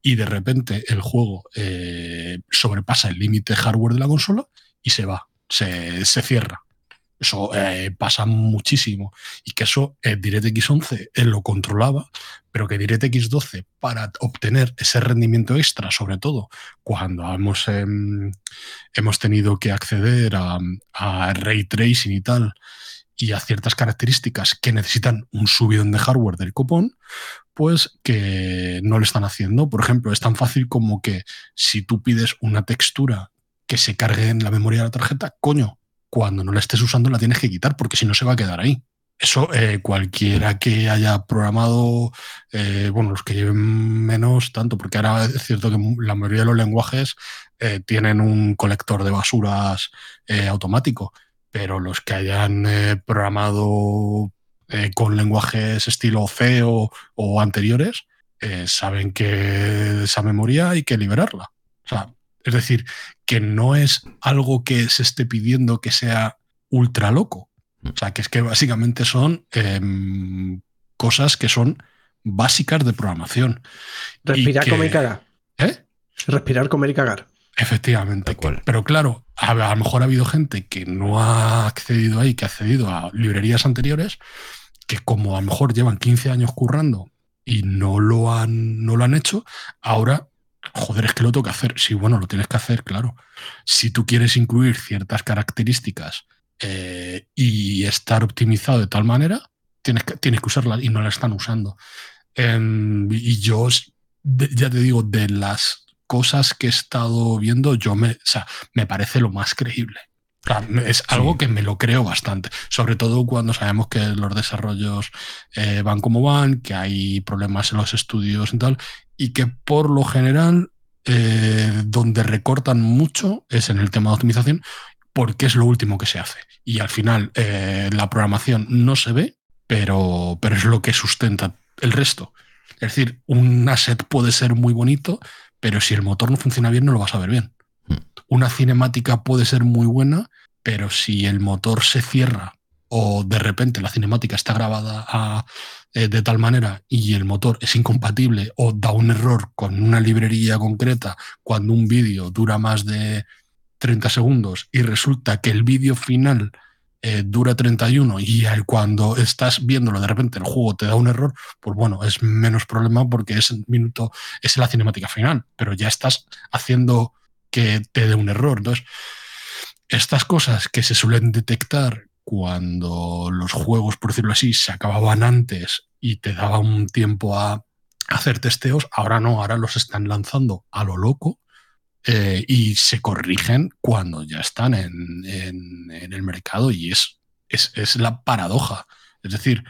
y de repente el juego eh, sobrepasa el límite hardware de la consola y se va, se, se cierra. Eso eh, pasa muchísimo. Y que eso eh, DirectX 11 él lo controlaba, pero que DirectX 12 para obtener ese rendimiento extra, sobre todo cuando hemos, em, hemos tenido que acceder a, a ray tracing y tal, y a ciertas características que necesitan un subidón de hardware del copón, pues que no lo están haciendo. Por ejemplo, es tan fácil como que si tú pides una textura que se cargue en la memoria de la tarjeta, coño, cuando no la estés usando la tienes que quitar porque si no se va a quedar ahí. Eso eh, cualquiera que haya programado, eh, bueno, los que lleven menos tanto, porque ahora es cierto que la mayoría de los lenguajes eh, tienen un colector de basuras automático, pero los que hayan eh, programado eh, con lenguajes estilo C o, o anteriores, eh, saben que esa memoria hay que liberarla. O sea, es decir, que no es algo que se esté pidiendo que sea ultra loco. O sea, que es que básicamente son em, cosas que son básicas de programación. Respirar, que- comer y cagar. ¿Eh? Respirar, comer y cagar. Efectivamente. Pero claro, a, a lo mejor ha habido gente que no ha accedido ahí, que ha accedido a librerías anteriores, que como a lo mejor llevan 15 años currando y no lo han, no lo han hecho, ahora, joder, es que lo tengo que hacer. Sí, bueno, lo tienes que hacer, claro. Si tú quieres incluir ciertas características eh, y estar optimizado de tal manera, tienes que, tienes que usarla y no la están usando. Em, y yo, ya te digo, de las cosas que he estado viendo, yo me, o sea, me parece lo más creíble. Es algo que me lo creo bastante, sobre todo cuando sabemos que los desarrollos eh, van como van, que hay problemas en los estudios y tal, y que por lo general eh, donde recortan mucho es en el tema de optimización, porque es lo último que se hace. Y al final eh, la programación no se ve, pero, pero es lo que sustenta el resto. Es decir, un asset puede ser muy bonito, pero si el motor no funciona bien, no lo vas a ver bien. Mm. Una cinemática puede ser muy buena, pero si el motor se cierra o de repente la cinemática está grabada a- eh, de tal manera y el motor es incompatible o da un error con una librería concreta cuando un vídeo dura más de 30 segundos y resulta que el vídeo final eh, dura 31 y cuando estás viéndolo de repente el juego te da un error, pues bueno, es menos problema porque es el minuto, es la cinemática final, pero ya estás haciendo que te dé un error. Entonces, estas cosas que se suelen detectar cuando los juegos, por decirlo así, se acababan antes y te daba un tiempo a hacer testeos, ahora no, ahora los están lanzando a lo loco eh, y se corrigen cuando ya están en, en- en el mercado y es, es, es la paradoja. Es decir,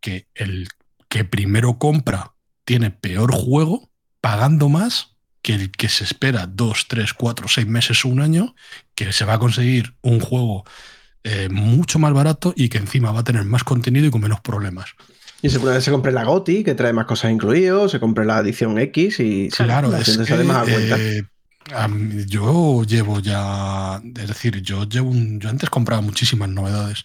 que el que primero compra tiene peor juego pagando más que el que se espera dos, tres, cuatro, seis meses o un año, que se va a conseguir un juego eh, mucho más barato y que encima va a tener más contenido y con menos problemas. Y se, pone- se compre la GOTI, que trae más cosas incluidas, se compre la edición X y Claro, la es que, a cuenta. eh, a mí- yo llevo ya, es decir, yo llevo un- yo antes compraba muchísimas novedades,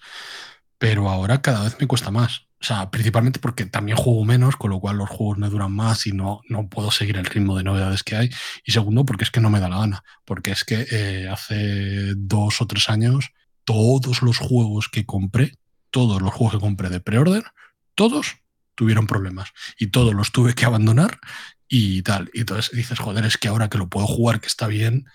pero ahora cada vez me cuesta más. O sea, principalmente porque también juego menos, con lo cual los juegos me duran más y no, no puedo seguir el ritmo de novedades que hay. Y segundo, porque es que no me da la gana. Porque es que eh, hace dos o tres años, todos los juegos que compré, todos los juegos que compré de pre-order, todos tuvieron problemas. Y todos los tuve que abandonar y tal. Y entonces dices, joder, es que ahora que lo puedo jugar, que está bien,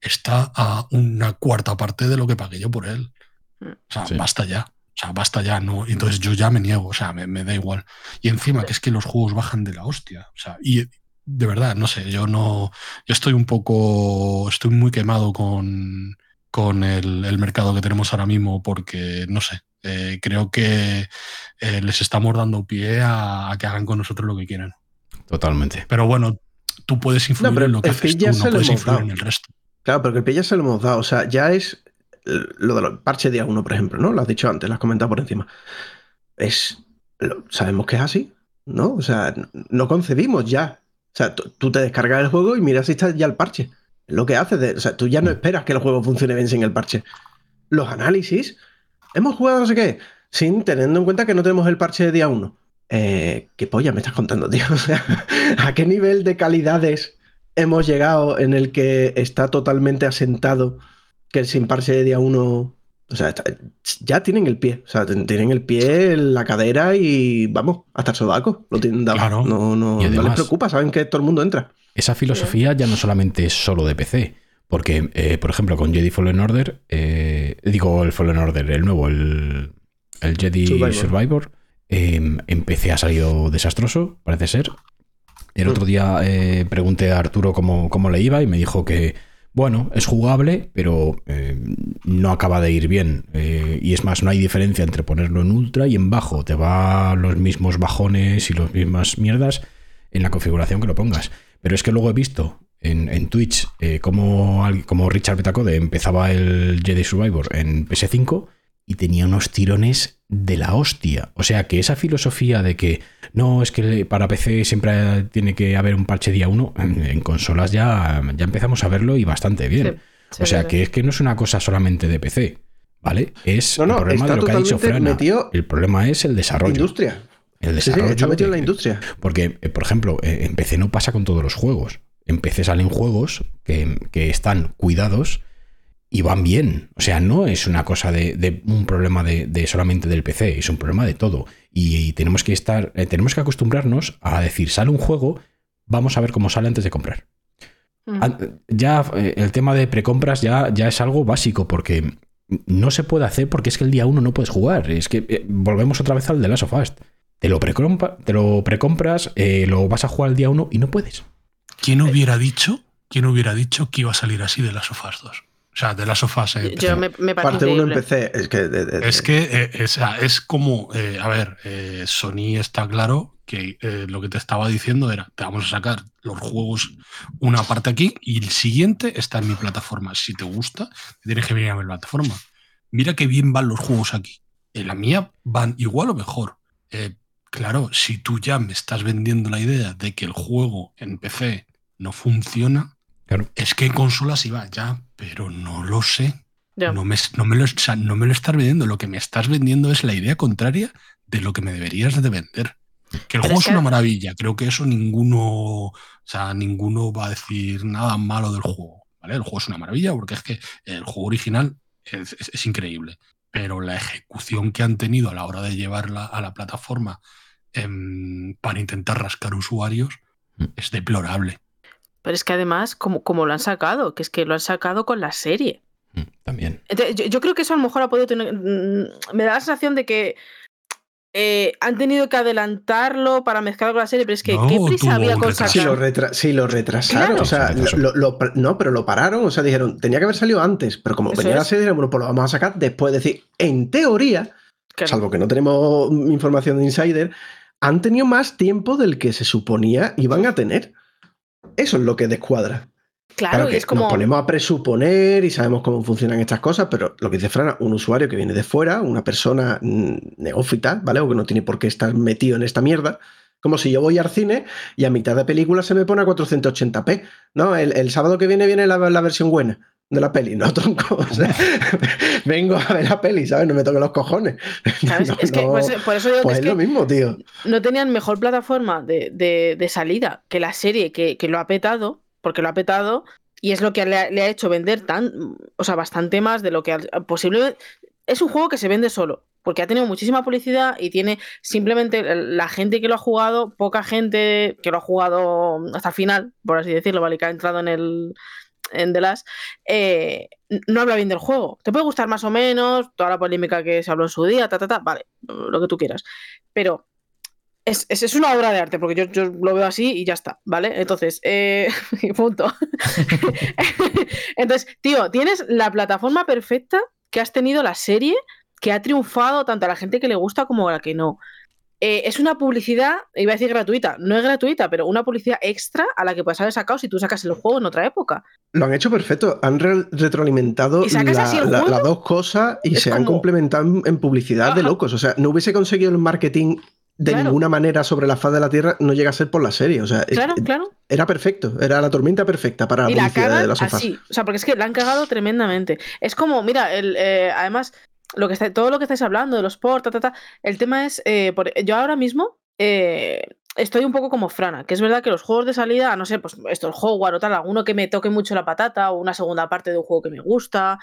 está a una cuarta parte de lo que pagué yo por él. O sea, Sí. basta ya. O sea, basta ya, ¿no? Y Entonces yo ya me niego, o sea, me, me da igual. Y encima que es que los juegos bajan de la hostia. O sea, y de verdad, no sé, yo no. Yo estoy un poco. Estoy muy quemado con, con el, el mercado que tenemos ahora mismo, porque, no sé, eh, creo que eh, les estamos dando pie a, a que hagan con nosotros lo que quieran. Totalmente. Pero bueno, tú puedes influir pero en lo que el haces tú, se no lo puedes influir dado. en el resto. Claro, porque el pin ya se lo hemos dado. O sea, ya es lo de los parches día 1, por ejemplo, ¿no? Lo has dicho antes, lo has comentado por encima. Es. lo- sabemos que es así, ¿no? O sea, no concebimos ya. O sea, tú te descargas el juego y miras si está ya el parche. Es lo que haces. de- o sea, tú ya no esperas que el juego funcione bien sin el parche. Los análisis. Hemos jugado no sé qué. Sin teniendo en cuenta que no tenemos el parche de día 1. Eh, ¿Qué polla me estás contando, tío? (laughs) O sea, ¿a qué nivel de calidades hemos llegado en el que está totalmente asentado que el sin parche de día 1. O sea, está- ya tienen el pie. O sea, tienen el pie, la cadera y vamos, hasta el sobaco. Lo tienen dado. Claro. No, no, Y no les preocupa, saben que todo el mundo entra. Esa filosofía ya no solamente es solo de PC, porque, eh, por ejemplo, con Jedi Fallen Order, eh, digo el Fallen Order, el nuevo, el, el Jedi Survivor. Survivor, eh, en PC ha salido desastroso, parece ser. El Mm. otro día eh, pregunté a Arturo cómo, cómo le iba y me dijo que, bueno, es jugable, pero eh, no acaba de ir bien. Eh, y es más, no hay diferencia entre ponerlo en ultra y en bajo. Te va los mismos bajones y las mismas mierdas en la configuración que lo pongas. Pero es que luego he visto en, en Twitch eh, como, como Richard Betacode empezaba el Jedi Survivor en PS5 y tenía unos tirones de la hostia. O sea que esa filosofía de que no, es que para PC siempre tiene que haber un parche día uno, (laughs) en, consolas ya, ya empezamos a verlo y bastante bien. Sí, o sea sí, que es que no es una cosa solamente de PC, ¿vale? Es No, no, el problema de lo que ha dicho Frana. metido El problema es el desarrollo. Industria. El Sí, sí, desarrollo está metido en la industria. porque, eh, por ejemplo, eh, en PC no pasa con todos los juegos. En PC salen juegos que, que están cuidados y van bien. O sea, no es una cosa de, de un problema de, de solamente del PC, es un problema de todo. Y, y tenemos que estar, eh, tenemos que acostumbrarnos a decir, sale un juego, vamos a ver cómo sale antes de comprar. Mm. An- Ya eh, el tema de precompras ya, ya es algo básico porque no se puede hacer porque es que el día uno no puedes jugar. Es que eh, volvemos otra vez al de Last of Us. Te lo, precompa- te lo precompras, eh, lo vas a jugar el día uno y no puedes. ¿Quién hubiera dicho, quién hubiera dicho que iba a salir así de las sofás 2? O sea, de las sofás. eh, Yo me, me parece Parte 1 en. PC. Es que. de- de- Es que eh, es, como, eh, a ver, eh, Sony está claro que eh, lo que te estaba diciendo era, te vamos a sacar los juegos una parte aquí y el siguiente está en mi plataforma. Si te gusta, tienes que venir a mi plataforma. Mira qué bien van los juegos aquí. En la mía van igual o mejor. Eh, claro, si tú ya me estás vendiendo la idea de que el juego en PC no funciona, Claro. es que en consolas iba ya, pero no lo sé. No me, no, me lo, o sea, no me lo estás vendiendo. Lo que me estás vendiendo es la idea contraria de lo que me deberías de vender. Que el Pero juego es una maravilla. Creo que eso ninguno, o sea, ninguno va a decir nada malo del juego. ¿vale? El juego es una maravilla porque es que el juego original es, es- es increíble. Pero la ejecución que han tenido a la hora de llevarla a la plataforma em, para intentar rascar usuarios Mm. es deplorable. Pero es que además, como, como lo han sacado, que es que lo han sacado con la serie. Mm, También. Entonces, yo, yo creo que eso a lo mejor ha podido tener. mm, Me da la sensación de que eh, han tenido que adelantarlo para mezclarlo con la serie, pero es que No, ¿qué prisa había con retraso. Sí, lo, sacar? retra- sí, lo retrasaron. Claro. O sea, Se retrasó. lo- lo- lo- no, pero lo pararon. O sea, dijeron, tenía que haber salido antes. Pero como Eso venía la serie, dijeron, bueno, pues lo vamos a sacar después. Es decir, en teoría, Claro. salvo que no tenemos información de insider, han tenido más tiempo del que se suponía iban a tener. Eso es lo que descuadra. Claro, Claro y que es como. nos ponemos a presuponer y sabemos cómo funcionan estas cosas, pero lo que dice Frana, un usuario que viene de fuera, una persona mm, neófita, ¿vale? O que no tiene por qué estar metido en esta mierda. Como si yo voy al cine y a mitad de película se me pone a 480p. No, el, el sábado que viene viene la, la versión buena de la peli, (laughs) no tronco. O sea, (laughs) vengo a ver la peli, ¿sabes? No me toque los cojones. (laughs) ¿sabes? No, es que no, pues, por eso digo que pues es es lo que mismo, tío. no tenían mejor plataforma de, de- de salida que la serie que, que lo ha petado, porque lo ha petado, y es lo que le ha, le ha hecho vender tan, o sea, bastante más de lo que posiblemente. Es un juego que se vende solo, porque ha tenido muchísima publicidad y tiene simplemente la gente que lo ha jugado, poca gente que lo ha jugado hasta el final, por así decirlo, ¿vale? Que ha entrado en el. En The Last, eh, no habla bien del juego. Te puede gustar más o menos, toda la polémica que se habló en su día, ta, ta, ta, vale, lo que tú quieras. Pero es, es, es una obra de arte, porque yo, yo lo veo así y ya está, ¿vale? Entonces, eh, (laughs) punto. (laughs) Entonces, tío, tienes la plataforma perfecta que has tenido la serie, que ha triunfado tanto a la gente que le gusta como a la que no. Eh, es una publicidad, iba a decir gratuita, no es gratuita, pero una publicidad extra a la que puedes haber sacado si tú sacas el juego en otra época. Lo han hecho perfecto. Han re- retroalimentado las dos cosas y Es se han complementado en, publicidad de locos. O sea, no hubiese conseguido el marketing de Claro. ninguna manera sobre la faz de la Tierra, no llega a ser por la serie. O sea, es- Claro, claro. era perfecto. Era la tormenta perfecta para la y la publicidad de las así. O sea, porque es que la han cagado tremendamente. Es como, mira, el, eh, además, lo que está, todo lo que estáis hablando de los ta, el tema es, eh, por- yo ahora mismo eh, estoy un poco como Frana, que es verdad que los juegos de salida, no sé, pues esto, el Hogwarts o tal, alguno que me toque mucho la patata o una segunda parte de un juego que me gusta,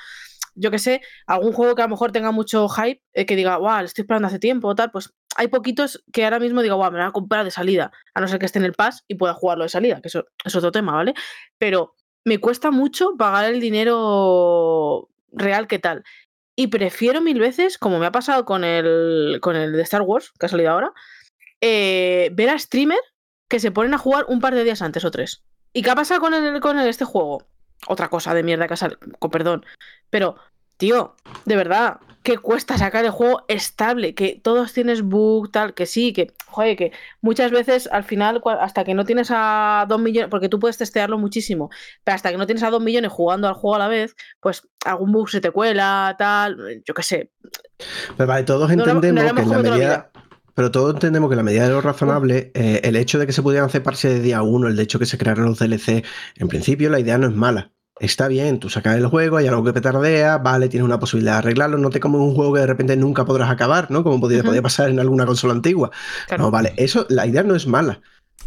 yo que sé, algún juego que a lo mejor tenga mucho hype, eh, que diga, wow, lo estoy esperando hace tiempo o tal, pues hay poquitos que ahora mismo digo, wow, me van a comprar de salida, a no ser que esté en el pass y pueda jugarlo de salida, que eso es otro tema, ¿vale? Pero me cuesta mucho pagar el dinero real que tal. Y prefiero mil veces, como me ha pasado con el, con el de Star Wars, que ha salido ahora, eh, ver a streamer que se ponen a jugar un par de días antes o tres. ¿Y qué ha pasado con, el, con este juego? Otra cosa de mierda que ha salido, con perdón. Pero, tío, de verdad, que cuesta sacar el juego estable, que todos tienes bug, tal, que sí, que, joder, que muchas veces al final, hasta que no tienes a dos millones, porque tú puedes testearlo muchísimo, pero hasta que no tienes a dos millones jugando al juego a la vez, pues algún bug se te cuela, tal, yo qué sé. Pero vale, todos No lo- no entendemos que en la medida. Pero todos entendemos que en la medida de lo razonable, eh, el hecho de que se pudieran hacer parches de día uno, el hecho de que se crearon los DLC, en principio la idea no es mala. Está bien, tú sacas el juego, hay algo que petardea, vale, tienes una posibilidad de arreglarlo, no te comes un juego que de repente nunca podrás acabar, ¿no? Como podía pasar en alguna consola antigua. Claro. No, vale, eso, la idea no es mala.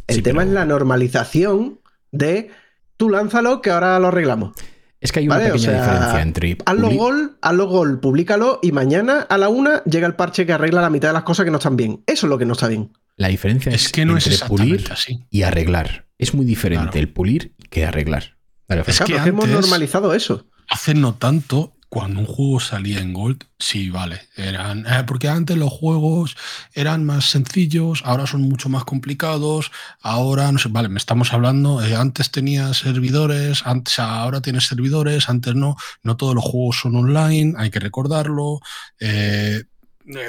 El Sí, tema pero- es la normalización de tú lánzalo que ahora lo arreglamos. Es que hay una Vale, o pequeña sea, diferencia entre. Hazlo gol, hazlo gol, públicalo y mañana a la una llega el parche que arregla la mitad de las cosas que no están bien. Eso es lo que no está bien. La diferencia es, Es que no es entre pulir así. y arreglar. Es muy diferente Claro. el pulir que arreglar. Vale, Es que hemos antes- normalizado eso. Hace no tanto cuando un juego salía en Gold, sí, vale. Eran, eh, porque antes los juegos eran más sencillos, ahora son mucho más complicados, ahora, no sé, vale, me estamos hablando, eh, antes tenías servidores, antes, ahora tienes servidores, antes no, no todos los juegos son online, hay que recordarlo. eh,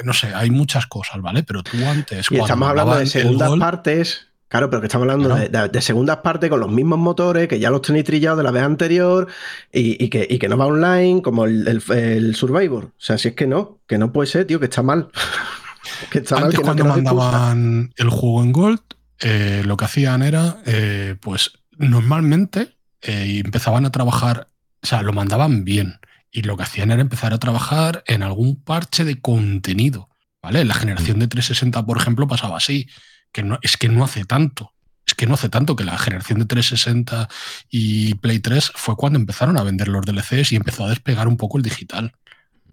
no sé, hay muchas cosas, ¿vale? Pero tú antes. Y estamos hablando de segundas Gold- partes. Claro, pero que estamos hablando de, de- de segundas partes con los mismos motores, que ya los tenéis trillados de la vez anterior y, y que, y que no va online, como el, el- el Survivor. O sea, si es que no, que no puede ser, tío, que está mal. (laughs) que está mal, Antes no, cuando que no excusa. mandaban el juego en Gold, eh, lo que hacían era, eh, pues normalmente eh, empezaban a trabajar, o sea, lo mandaban bien. Y lo que hacían era empezar a trabajar en algún parche de contenido. ¿Vale? La generación de 360, por ejemplo, pasaba así. Que no, es que no hace tanto. Es que no hace tanto que la generación de 360 y Play 3 fue cuando empezaron a vender los DLCs y empezó a despegar un poco el digital.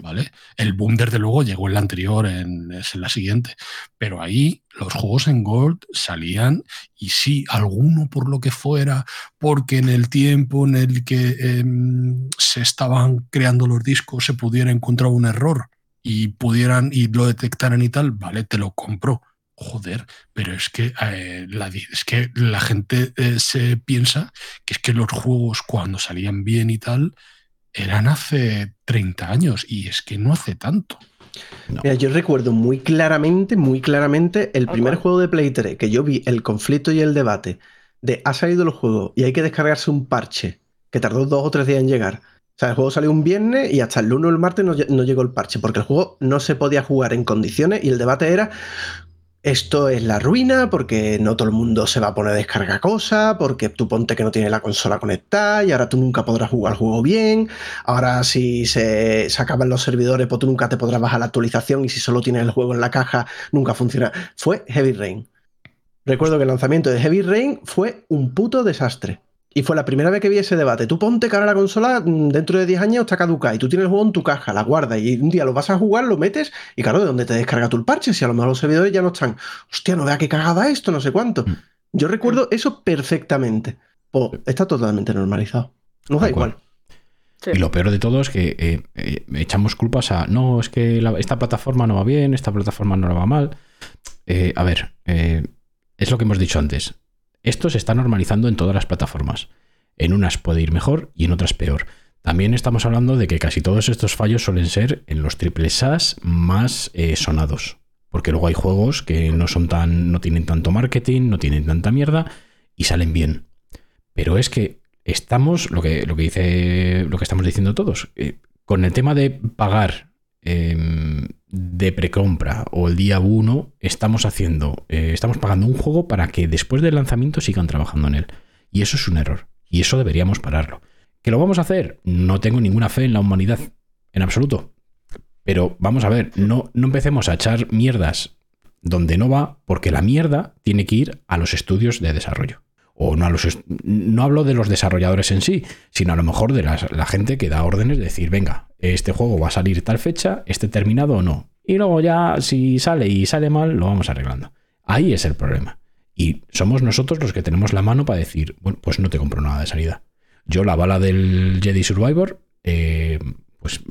¿Vale? El boom, desde luego, llegó en la anterior, en, es en la siguiente. Pero ahí los juegos en Gold salían y sí, alguno por lo que fuera, porque en el tiempo en el que em, se estaban creando los discos se pudiera encontrar un error y pudieran y lo detectaran y tal, vale, te lo compro. Joder, pero es que, eh, la, es que la gente eh, se piensa que es que los juegos cuando salían bien y tal eran hace 30 años y es que no hace tanto. No. Mira, yo recuerdo muy claramente, muy claramente el primer juego de Play 3 que yo vi el conflicto y el debate de ha salido el juego y hay que descargarse un parche que tardó dos o tres días en llegar. O sea, el juego salió un viernes y hasta el lunes o el martes no llegó el parche porque el juego no se podía jugar en condiciones y el debate era esto es la ruina porque no todo el mundo se va a poner a descargar cosas, porque tú ponte que no tiene la consola conectada y ahora tú nunca podrás jugar el juego bien. Ahora si se, se acaban los servidores, pues tú nunca te podrás bajar la actualización y si solo tienes el juego en la caja, nunca funciona. Fue Heavy Rain. Recuerdo que el lanzamiento de Heavy Rain fue un puto desastre. Y fue la primera vez que vi ese debate. Tú ponte que ahora la consola mm, dentro de 10 años está caducada y tú tienes el juego en tu caja, la guardas y un día lo vas a jugar, lo metes y claro, ¿de dónde te descarga tú el parche? Si a lo mejor los servidores ya no están. Hostia, no vea qué cagada esto, no sé cuánto. Mm. Yo recuerdo eso perfectamente. Pues está totalmente normalizado. Nos da igual. Sí. Y lo peor de todo es que eh, eh, echamos culpas a, no, es que la- esta plataforma no va bien, esta plataforma no va mal. Eh, a ver, eh, es lo que hemos dicho antes. Esto se está normalizando en todas las plataformas. En unas puede ir mejor y en otras peor. También estamos hablando de que casi todos estos fallos suelen ser en los triple SAS más eh, sonados. Porque luego hay juegos que no son tan. no tienen tanto marketing, no tienen tanta mierda y salen bien. Pero es que estamos, lo que, lo que dice. lo que estamos diciendo todos. eh, con el tema de pagar eh, de precompra o el día 1, estamos haciendo. eh, estamos pagando un juego para que después del lanzamiento sigan trabajando en él. Y eso es un error. Y eso deberíamos pararlo. ¿Que lo vamos a hacer? No tengo ninguna fe en la humanidad. En absoluto. Pero vamos a ver, no, no empecemos a echar mierdas donde no va, porque la mierda tiene que ir a los estudios de desarrollo. O no a los no hablo de los desarrolladores en sí, sino a lo mejor de la gente que da órdenes de decir, venga, este juego va a salir tal fecha, este terminado o no. Y luego ya, si sale y sale mal, lo vamos arreglando. Ahí es el problema. Y somos nosotros los que tenemos la mano para decir, bueno, pues no te compro nada de salida. Yo la bala del Jedi Survivor, eh, pues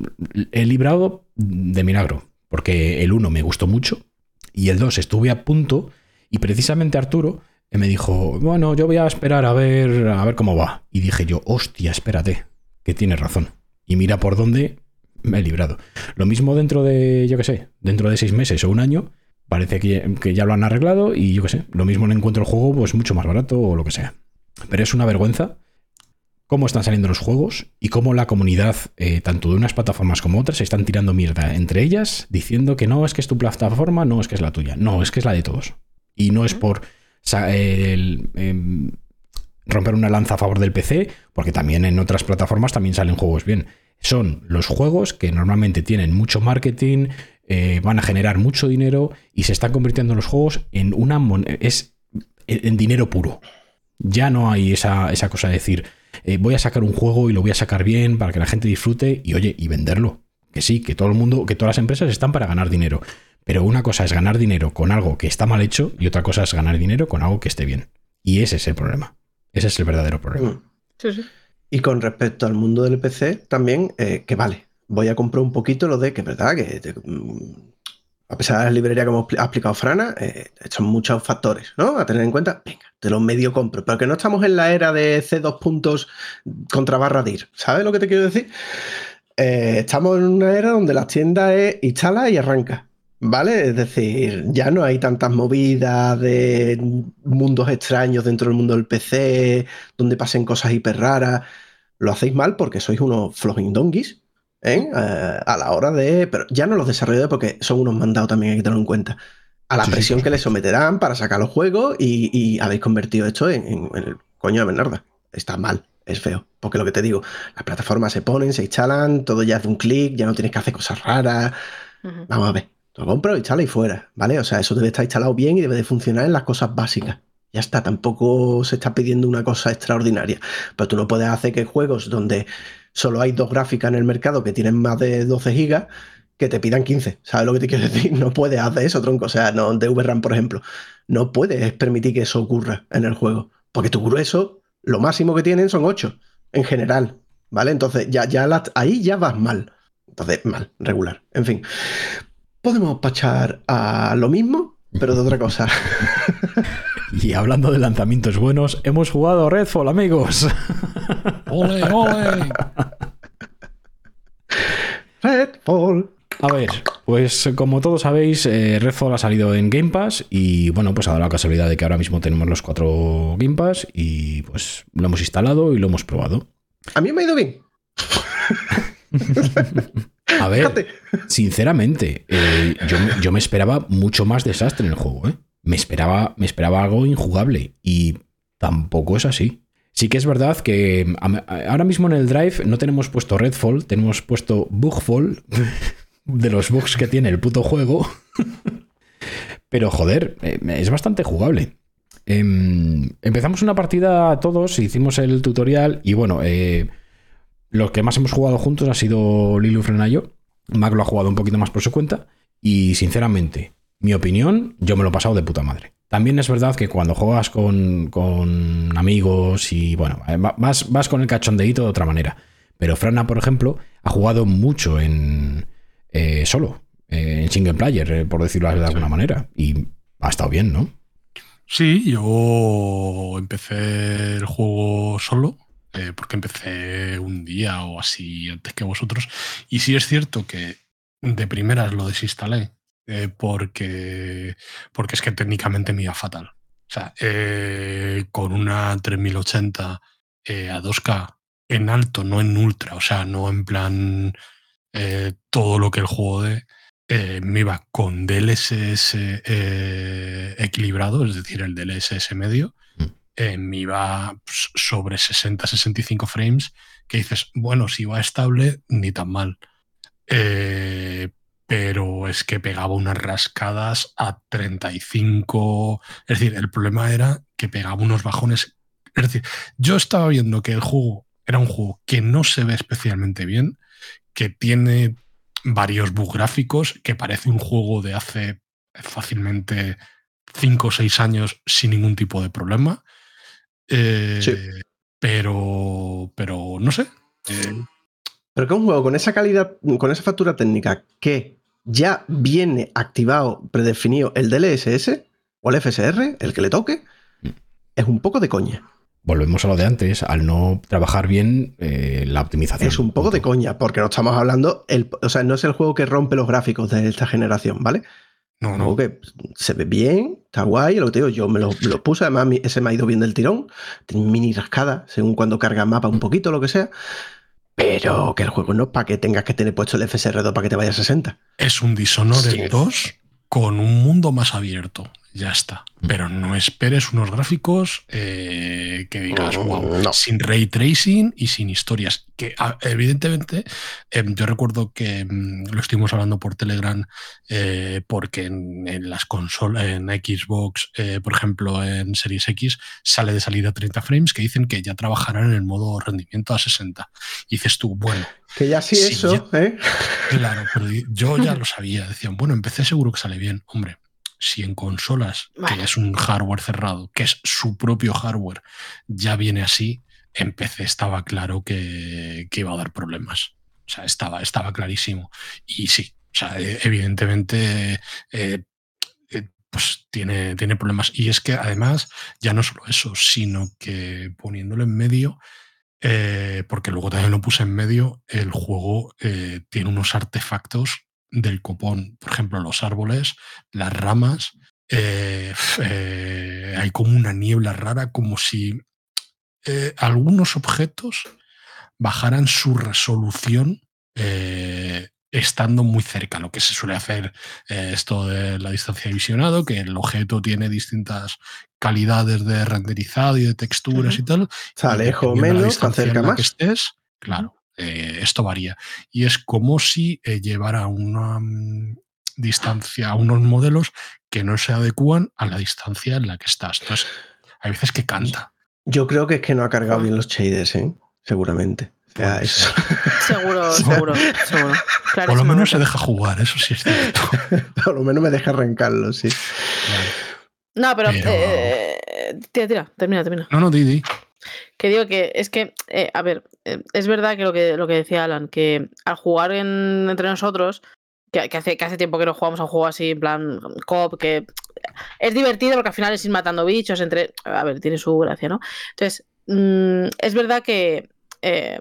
he librado de milagro, porque el 1 me gustó mucho y el 2 estuve a punto y precisamente Arturo eh, me dijo, bueno, yo voy a esperar a ver, a ver cómo va. Y dije yo, hostia, espérate, que tienes razón. Y mira por dónde me he librado. Lo mismo dentro de, yo qué sé, dentro de seis meses o un año, parece que, que ya lo han arreglado y yo qué sé, lo mismo no encuentro el juego pues mucho más barato o lo que sea. Pero es una vergüenza cómo están saliendo los juegos y cómo la comunidad, eh, tanto de unas plataformas como otras, se están tirando mierda entre ellas, diciendo que no es que es tu plataforma, no es que es la tuya, no, es que es la de todos. Y no es por el, em, romper una lanza a favor del PC, porque también en otras plataformas también salen juegos bien. Son los juegos que normalmente tienen mucho marketing, eh, van a generar mucho dinero y se están convirtiendo los juegos en una es en dinero puro. Ya no hay esa, esa cosa de decir, eh, voy a sacar un juego y lo voy a sacar bien para que la gente disfrute y oye, y venderlo. Que sí, que todo el mundo, que todas las empresas están para ganar dinero. Pero una cosa es ganar dinero con algo que está mal hecho y otra cosa es ganar dinero con algo que esté bien. Y ese es el problema. Ese es el verdadero problema. Mm. Sí, sí. Y con respecto al mundo del PC, también, eh, que vale. voy a comprar un poquito lo de que es verdad que te- mm, a pesar de la librería que hemos ha explicado Frana, eh, son muchos factores, ¿no? A tener en cuenta, venga, te los medio compro, pero que no estamos en la era de C2 puntos contra barra dir, ¿sabes lo que te quiero decir? Eh, estamos en una era donde las tiendas es instala y arranca, ¿vale? Es decir, ya no hay tantas movidas de mundos extraños dentro del mundo del PC, donde pasen cosas hiper raras. Lo hacéis mal porque sois unos flogging donkeys, ¿eh? Eh, a la hora de. Pero ya no los desarrolladores porque son unos mandados también, hay que tenerlo en cuenta. A la Sí, sí, presión que les someterán para sacar los juegos y, y habéis convertido esto en, en- en el coño de Bernarda. Está mal, es feo. Porque lo que te digo, las plataformas se ponen, se instalan, todo ya es de un clic, ya no tienes que hacer cosas raras. Vamos a ver, lo compro, instala y fuera, ¿vale? O sea, eso debe estar instalado bien y debe de funcionar en las cosas básicas. Ya está, tampoco se está pidiendo una cosa extraordinaria. Pero tú no puedes hacer que juegos donde solo hay dos gráficas en el mercado que tienen más de 12 gigas que te pidan 15. ¿Sabes lo que te quiero (laughs) decir? No puedes hacer eso, tronco. O sea, no, de VRAM, por ejemplo, no puedes permitir que eso ocurra en el juego. Porque tu grueso, lo máximo que tienen son 8 en general. ¿Vale? Entonces, ya, ya ahí ya vas mal. Entonces, mal, regular. En fin. Podemos pachar a lo mismo, pero de otra cosa. (laughs) Y hablando de lanzamientos buenos, hemos jugado Redfall, amigos. ¡Ole, ole! Redfall. A ver, pues como todos sabéis, eh, Redfall ha salido en Game Pass y bueno, pues ha dado la casualidad de que ahora mismo tenemos los cuatro Game Pass y pues lo hemos instalado y lo hemos probado. A mí me ha ido bien. (laughs) A ver, Fíjate. sinceramente, eh, yo, me- yo me esperaba mucho más desastre en el juego, ¿eh? Me esperaba, me esperaba algo injugable y tampoco es así. Sí que es verdad que ahora mismo en el Drive no tenemos puesto Redfall, tenemos puesto Bugfall (laughs) de los bugs que tiene el puto juego. (laughs) Pero joder, eh, es bastante jugable. Em, empezamos una partida todos, hicimos el tutorial y bueno, eh, los que más hemos jugado juntos ha sido Lilu Frena y yo. Mac lo ha jugado un poquito más por su cuenta. Y sinceramente, mi opinión, yo me lo he pasado de puta madre. También es verdad que cuando juegas con, con amigos y bueno, eh, va- vas, vas con el cachondeíto de otra manera. Pero Frana, por ejemplo, ha jugado mucho en eh, solo, eh, en single player, eh, por decirlo de alguna manera. Y ha estado bien, ¿no? Sí, yo empecé el juego solo, eh, porque empecé un día o así antes que vosotros. Y sí es cierto que de primeras lo desinstalé, eh, porque, porque es que técnicamente me iba fatal. O sea, eh, con una 3080 eh, a 2K en alto, no en ultra, o sea, no en plan todo lo que el juego de me iba con DLSS equilibrado, es decir, el DLSS medio, Eh, me iba pues, sobre 60-65 frames, que dices, bueno, si va estable, ni tan mal. Eh, pero es que pegaba unas rascadas a 35. Es decir, el problema era que pegaba unos bajones. Es decir, yo estaba viendo que el juego era un juego que no se ve especialmente bien, que tiene varios bugs gráficos, que parece un juego de hace fácilmente 5 o 6 años sin ningún tipo de problema. Eh, Sí. Pero, pero no sé. Eh, Pero que un juego con esa calidad, con esa factura técnica que ya viene activado, predefinido el DLSS o el FSR, el que le toque, Mm. es un poco de coña. Volvemos a lo de antes, al no trabajar bien eh, la optimización. Es un poco de coña, porque no estamos hablando, el, o sea, no es el juego que rompe los gráficos de esta generación, ¿vale? No, no. que se ve bien, está guay, lo que te digo, yo me lo, lo puse, además ese me ha ido bien del tirón, tiene mini rascada, según cuando carga mapa un poquito, lo que sea, pero que el juego no es para que tengas que tener puesto el FSR2 para que te vaya a 60. Es un Dishonored Sí. 2 con un mundo más abierto. Ya está. Mm. Pero no esperes unos gráficos eh, que digas, Mm, wow, no. sin ray tracing y sin historias. Que a- evidentemente, eh, yo recuerdo que mm, lo estuvimos hablando por Telegram, eh, porque en, en las consolas, en Xbox, eh, por ejemplo, en Series X, sale de salida 30 frames que dicen que ya trabajarán en el modo rendimiento a 60. Y dices tú, bueno, Que ya sí, Sí, eso, ¿eh? Claro, pero yo ya (laughs) lo sabía. Decían, bueno, en PC seguro que sale bien. Hombre, si en consolas, Vale. que es un hardware cerrado, que es su propio hardware, ya viene así, en PC estaba claro que, que iba a dar problemas. O sea, estaba, estaba clarísimo. Y sí, o sea, eh, evidentemente eh, eh, pues tiene, tiene problemas. Y es que además, ya no solo eso, sino que poniéndolo en medio, eh, porque luego también lo puse en medio, el juego eh, tiene unos artefactos del copón. Por ejemplo, los árboles, las ramas, eh, hay como una niebla rara, como si algunos objetos bajaran su resolución estando muy cerca, lo que se suele hacer eh, esto de la distancia de visionado, que el objeto tiene distintas calidades de renderizado y de texturas y tal. O sea, y lejos dependiendo de la menos, acerca la más. que estés, claro, eh, esto varía. Y es como si eh, llevara una mm, distancia, a unos modelos que no se adecúan a la distancia en la que estás. Entonces, hay veces que canta. Yo creo que es que no ha cargado bien los shaders, ¿eh? Seguramente. O eso. Seguro, (laughs) seguro, seguro. Por lo menos se deja jugar, eso sí es cierto. (laughs) Por lo menos me deja arrancarlo, sí. Claro. No, pero. Pero- eh, tira, tira, termina, termina. No, no, Didi. Que digo que es que, eh, a ver, eh, es verdad que lo, que lo que decía Alan, que al jugar en- entre nosotros, que, que hace, que hace tiempo que no jugamos a un juego así, en plan cop, que es divertido porque al final es ir matando bichos, entre. A ver, tiene su gracia, ¿no? Entonces, mm, es verdad que eh,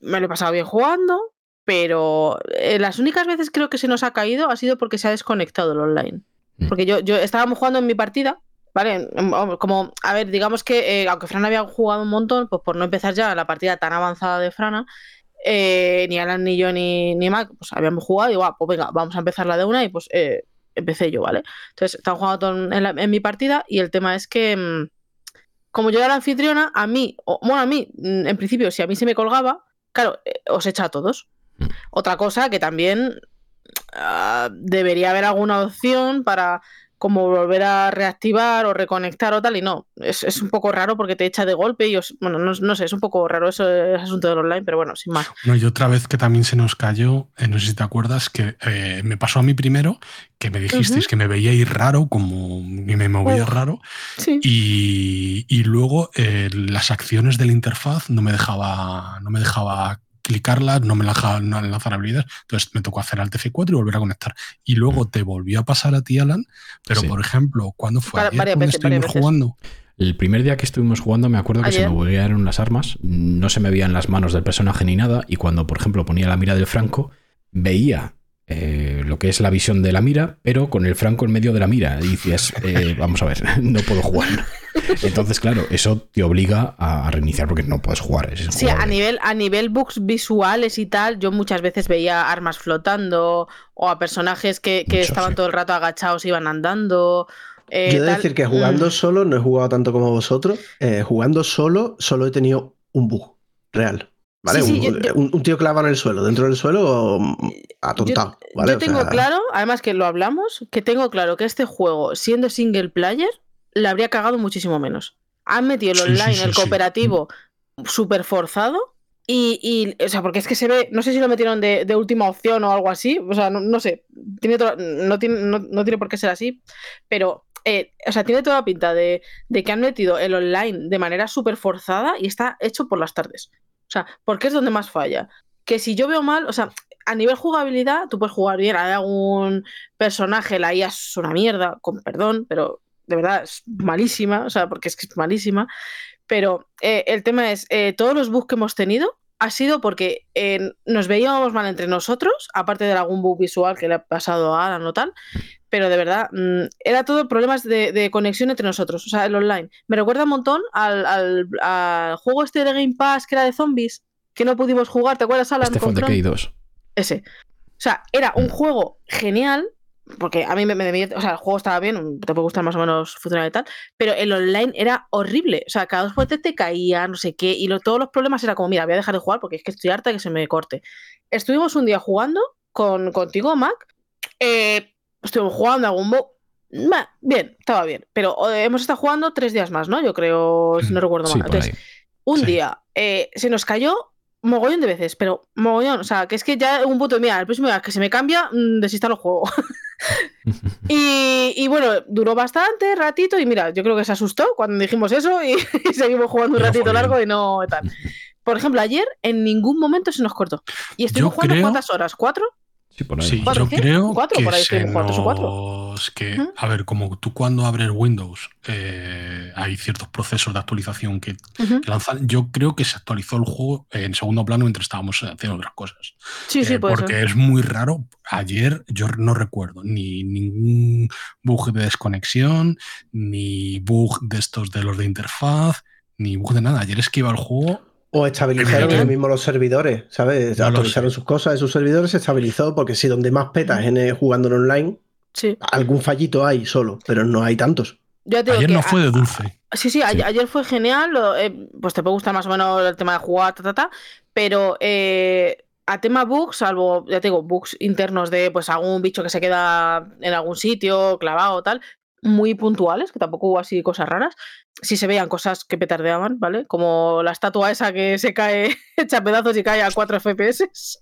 me lo he pasado bien jugando, pero eh, las únicas veces creo que se nos ha caído ha sido porque se ha desconectado el online. Mm. Porque yo, yo estábamos jugando en mi partida, ¿vale? Como, a ver, digamos que eh, aunque Fran había jugado un montón, pues por no empezar ya la partida tan avanzada de Frana, eh, ni Alan, ni yo, ni, ni Mac, pues habíamos jugado y digo, "Ah, pues venga, vamos a empezar la de una y pues eh, empecé yo, ¿vale? Entonces, estaba jugando en, la- en mi partida y el tema es que, mm, como yo era la anfitriona, a mí, o, bueno, a mí, mm, en principio, si a mí se me colgaba, claro, os echa a todos. Otra cosa que también ah, debería haber alguna opción para como volver a reactivar o reconectar o tal, y no, es, es un poco raro porque te echa de golpe y os, bueno, no, no sé, es un poco raro eso, es asunto del online, pero bueno, sin más. No, y otra vez que también se nos cayó, eh, no sé si te acuerdas, que eh, me pasó a mí primero, que me dijisteis que me veíais raro, como y me movía raro, Sí. y, y luego eh, las acciones de la interfaz no me dejaba, no me dejaba clicarlas, no me dejaban lanzar habilidades, entonces me tocó hacer alt F4 y volver a conectar. Y luego te volvió a pasar a ti, Alan, pero Sí. por ejemplo, ¿cuándo fue? Va- Ayer veces, estuvimos jugando? El primer día que estuvimos jugando me acuerdo que se me buguearon las armas, no se me veían las manos del personaje ni nada, y cuando, por ejemplo, ponía la mira del franco, veía eh, lo que es la visión de la mira, pero con el franco en medio de la mira. Y dices, (laughs) eh, vamos a ver, (laughs) no puedo jugar. Entonces, claro, eso te obliga a, reiniciar porque no puedes jugar. Es Sí, a nivel, a nivel bugs visuales y tal, yo muchas veces veía armas flotando o a personajes que, que Mucho, estaban sí. todo el rato agachados iban andando. eh, Yo he de tal. decir que jugando Mm, solo no he jugado tanto como vosotros. eh, jugando solo, solo he tenido un bug real. ¿Vale? Sí, sí, un, yo- yo- un- un tío clavado en el suelo, dentro del suelo, mm, atontado. ¿vale? Yo O tengo sea, claro, además que lo hablamos, que tengo claro que este juego, siendo single player, le habría cagado muchísimo menos. Han metido el online, sí, el cooperativo, súper forzado. Y, y, o sea, porque es que se ve, no sé si lo metieron de, de última opción o algo así, o sea, no, no sé, tiene no, tiene, no, no tiene por qué ser así, pero, eh, o sea, tiene toda la pinta de, de que han metido el online de manera súper forzada y está hecho por las tardes. O sea, porque es donde más falla. Que si yo veo mal, o sea, a nivel jugabilidad, tú puedes jugar bien, hay algún personaje, la IA es una mierda, con perdón, pero de verdad es malísima, o sea, porque es que es malísima. Pero eh, el tema es, eh, todos los bugs que hemos tenido ha sido porque eh, nos veíamos mal entre nosotros, aparte de algún bug visual que le ha pasado a Alan o tal, pero de verdad, mm, era todo problemas de, de conexión entre nosotros, o sea, el online. Me recuerda un montón al, al- al juego este de Game Pass que era de zombies, que no pudimos jugar, ¿te acuerdas, Alan? Stefan con de Fran? Decay 2. Ese. O sea, era un Mm. juego genial, porque a mí me, me divierte- o sea, el juego estaba bien, te puede gustar más o menos funcionar y tal, pero el online era horrible. O sea, cada dos fuertes te caía, no sé qué, y lo- todos los problemas era como, mira, voy a dejar de jugar porque es que estoy harta que se me corte. Estuvimos un día jugando con, contigo, Mac, eh, estuvimos jugando algún bo- Bah, bien, estaba bien, pero hemos estado jugando tres días más, ¿no? Yo creo, si no recuerdo Sí, mal. por Entonces, un Sí. día eh, se nos cayó mogollón de veces, pero mogollón, o sea, que es que ya un punto mira, el próximo día que se me cambia, mm, desinstalo el juego. (laughs) (laughs) y, y bueno, duró bastante ratito y mira, yo creo que se asustó cuando dijimos eso y, (laughs) y seguimos jugando un ratito largo y no tal. por ejemplo, ayer en ningún momento se nos cortó. Y estuvimos Yo jugando creo- cuántas horas, ¿cuatro? Sí, por ahí. Sí, ¿Cuatro, yo qué? creo ¿Cuatro? que Por ahí se que, a ver, como tú cuando abres Windows eh, hay ciertos procesos de actualización que, lanzan. Yo creo que se actualizó el juego en segundo plano mientras estábamos haciendo otras cosas. Sí, sí, Eh, puede porque ser. es muy raro. Ayer yo no recuerdo ni ningún bug de desconexión, ni bug de estos de los de interfaz, ni bug de nada. Ayer es que iba el juego. O estabilizaron ellos mismos los servidores, ¿sabes? No Actualizaron sus cosas en sus servidores, se estabilizó, porque si donde más petas en el- jugando en online, Sí. algún fallito hay solo, pero no hay tantos. Yo ya te digo Ayer que no a- fue de dulce. Sí, sí, ayer fue genial. eh, pues te puede gustar más o menos el tema de jugar, ta, ta, ta. Pero eh, a tema bugs, salvo, ya te digo, bugs internos de pues algún bicho que se queda en algún sitio, clavado o tal, muy puntuales, que tampoco hubo así cosas raras. Sí se veían cosas que petardeaban, ¿vale? Como la estatua esa que se cae (laughs) hecha pedazos y cae a 4 FPS. (laughs)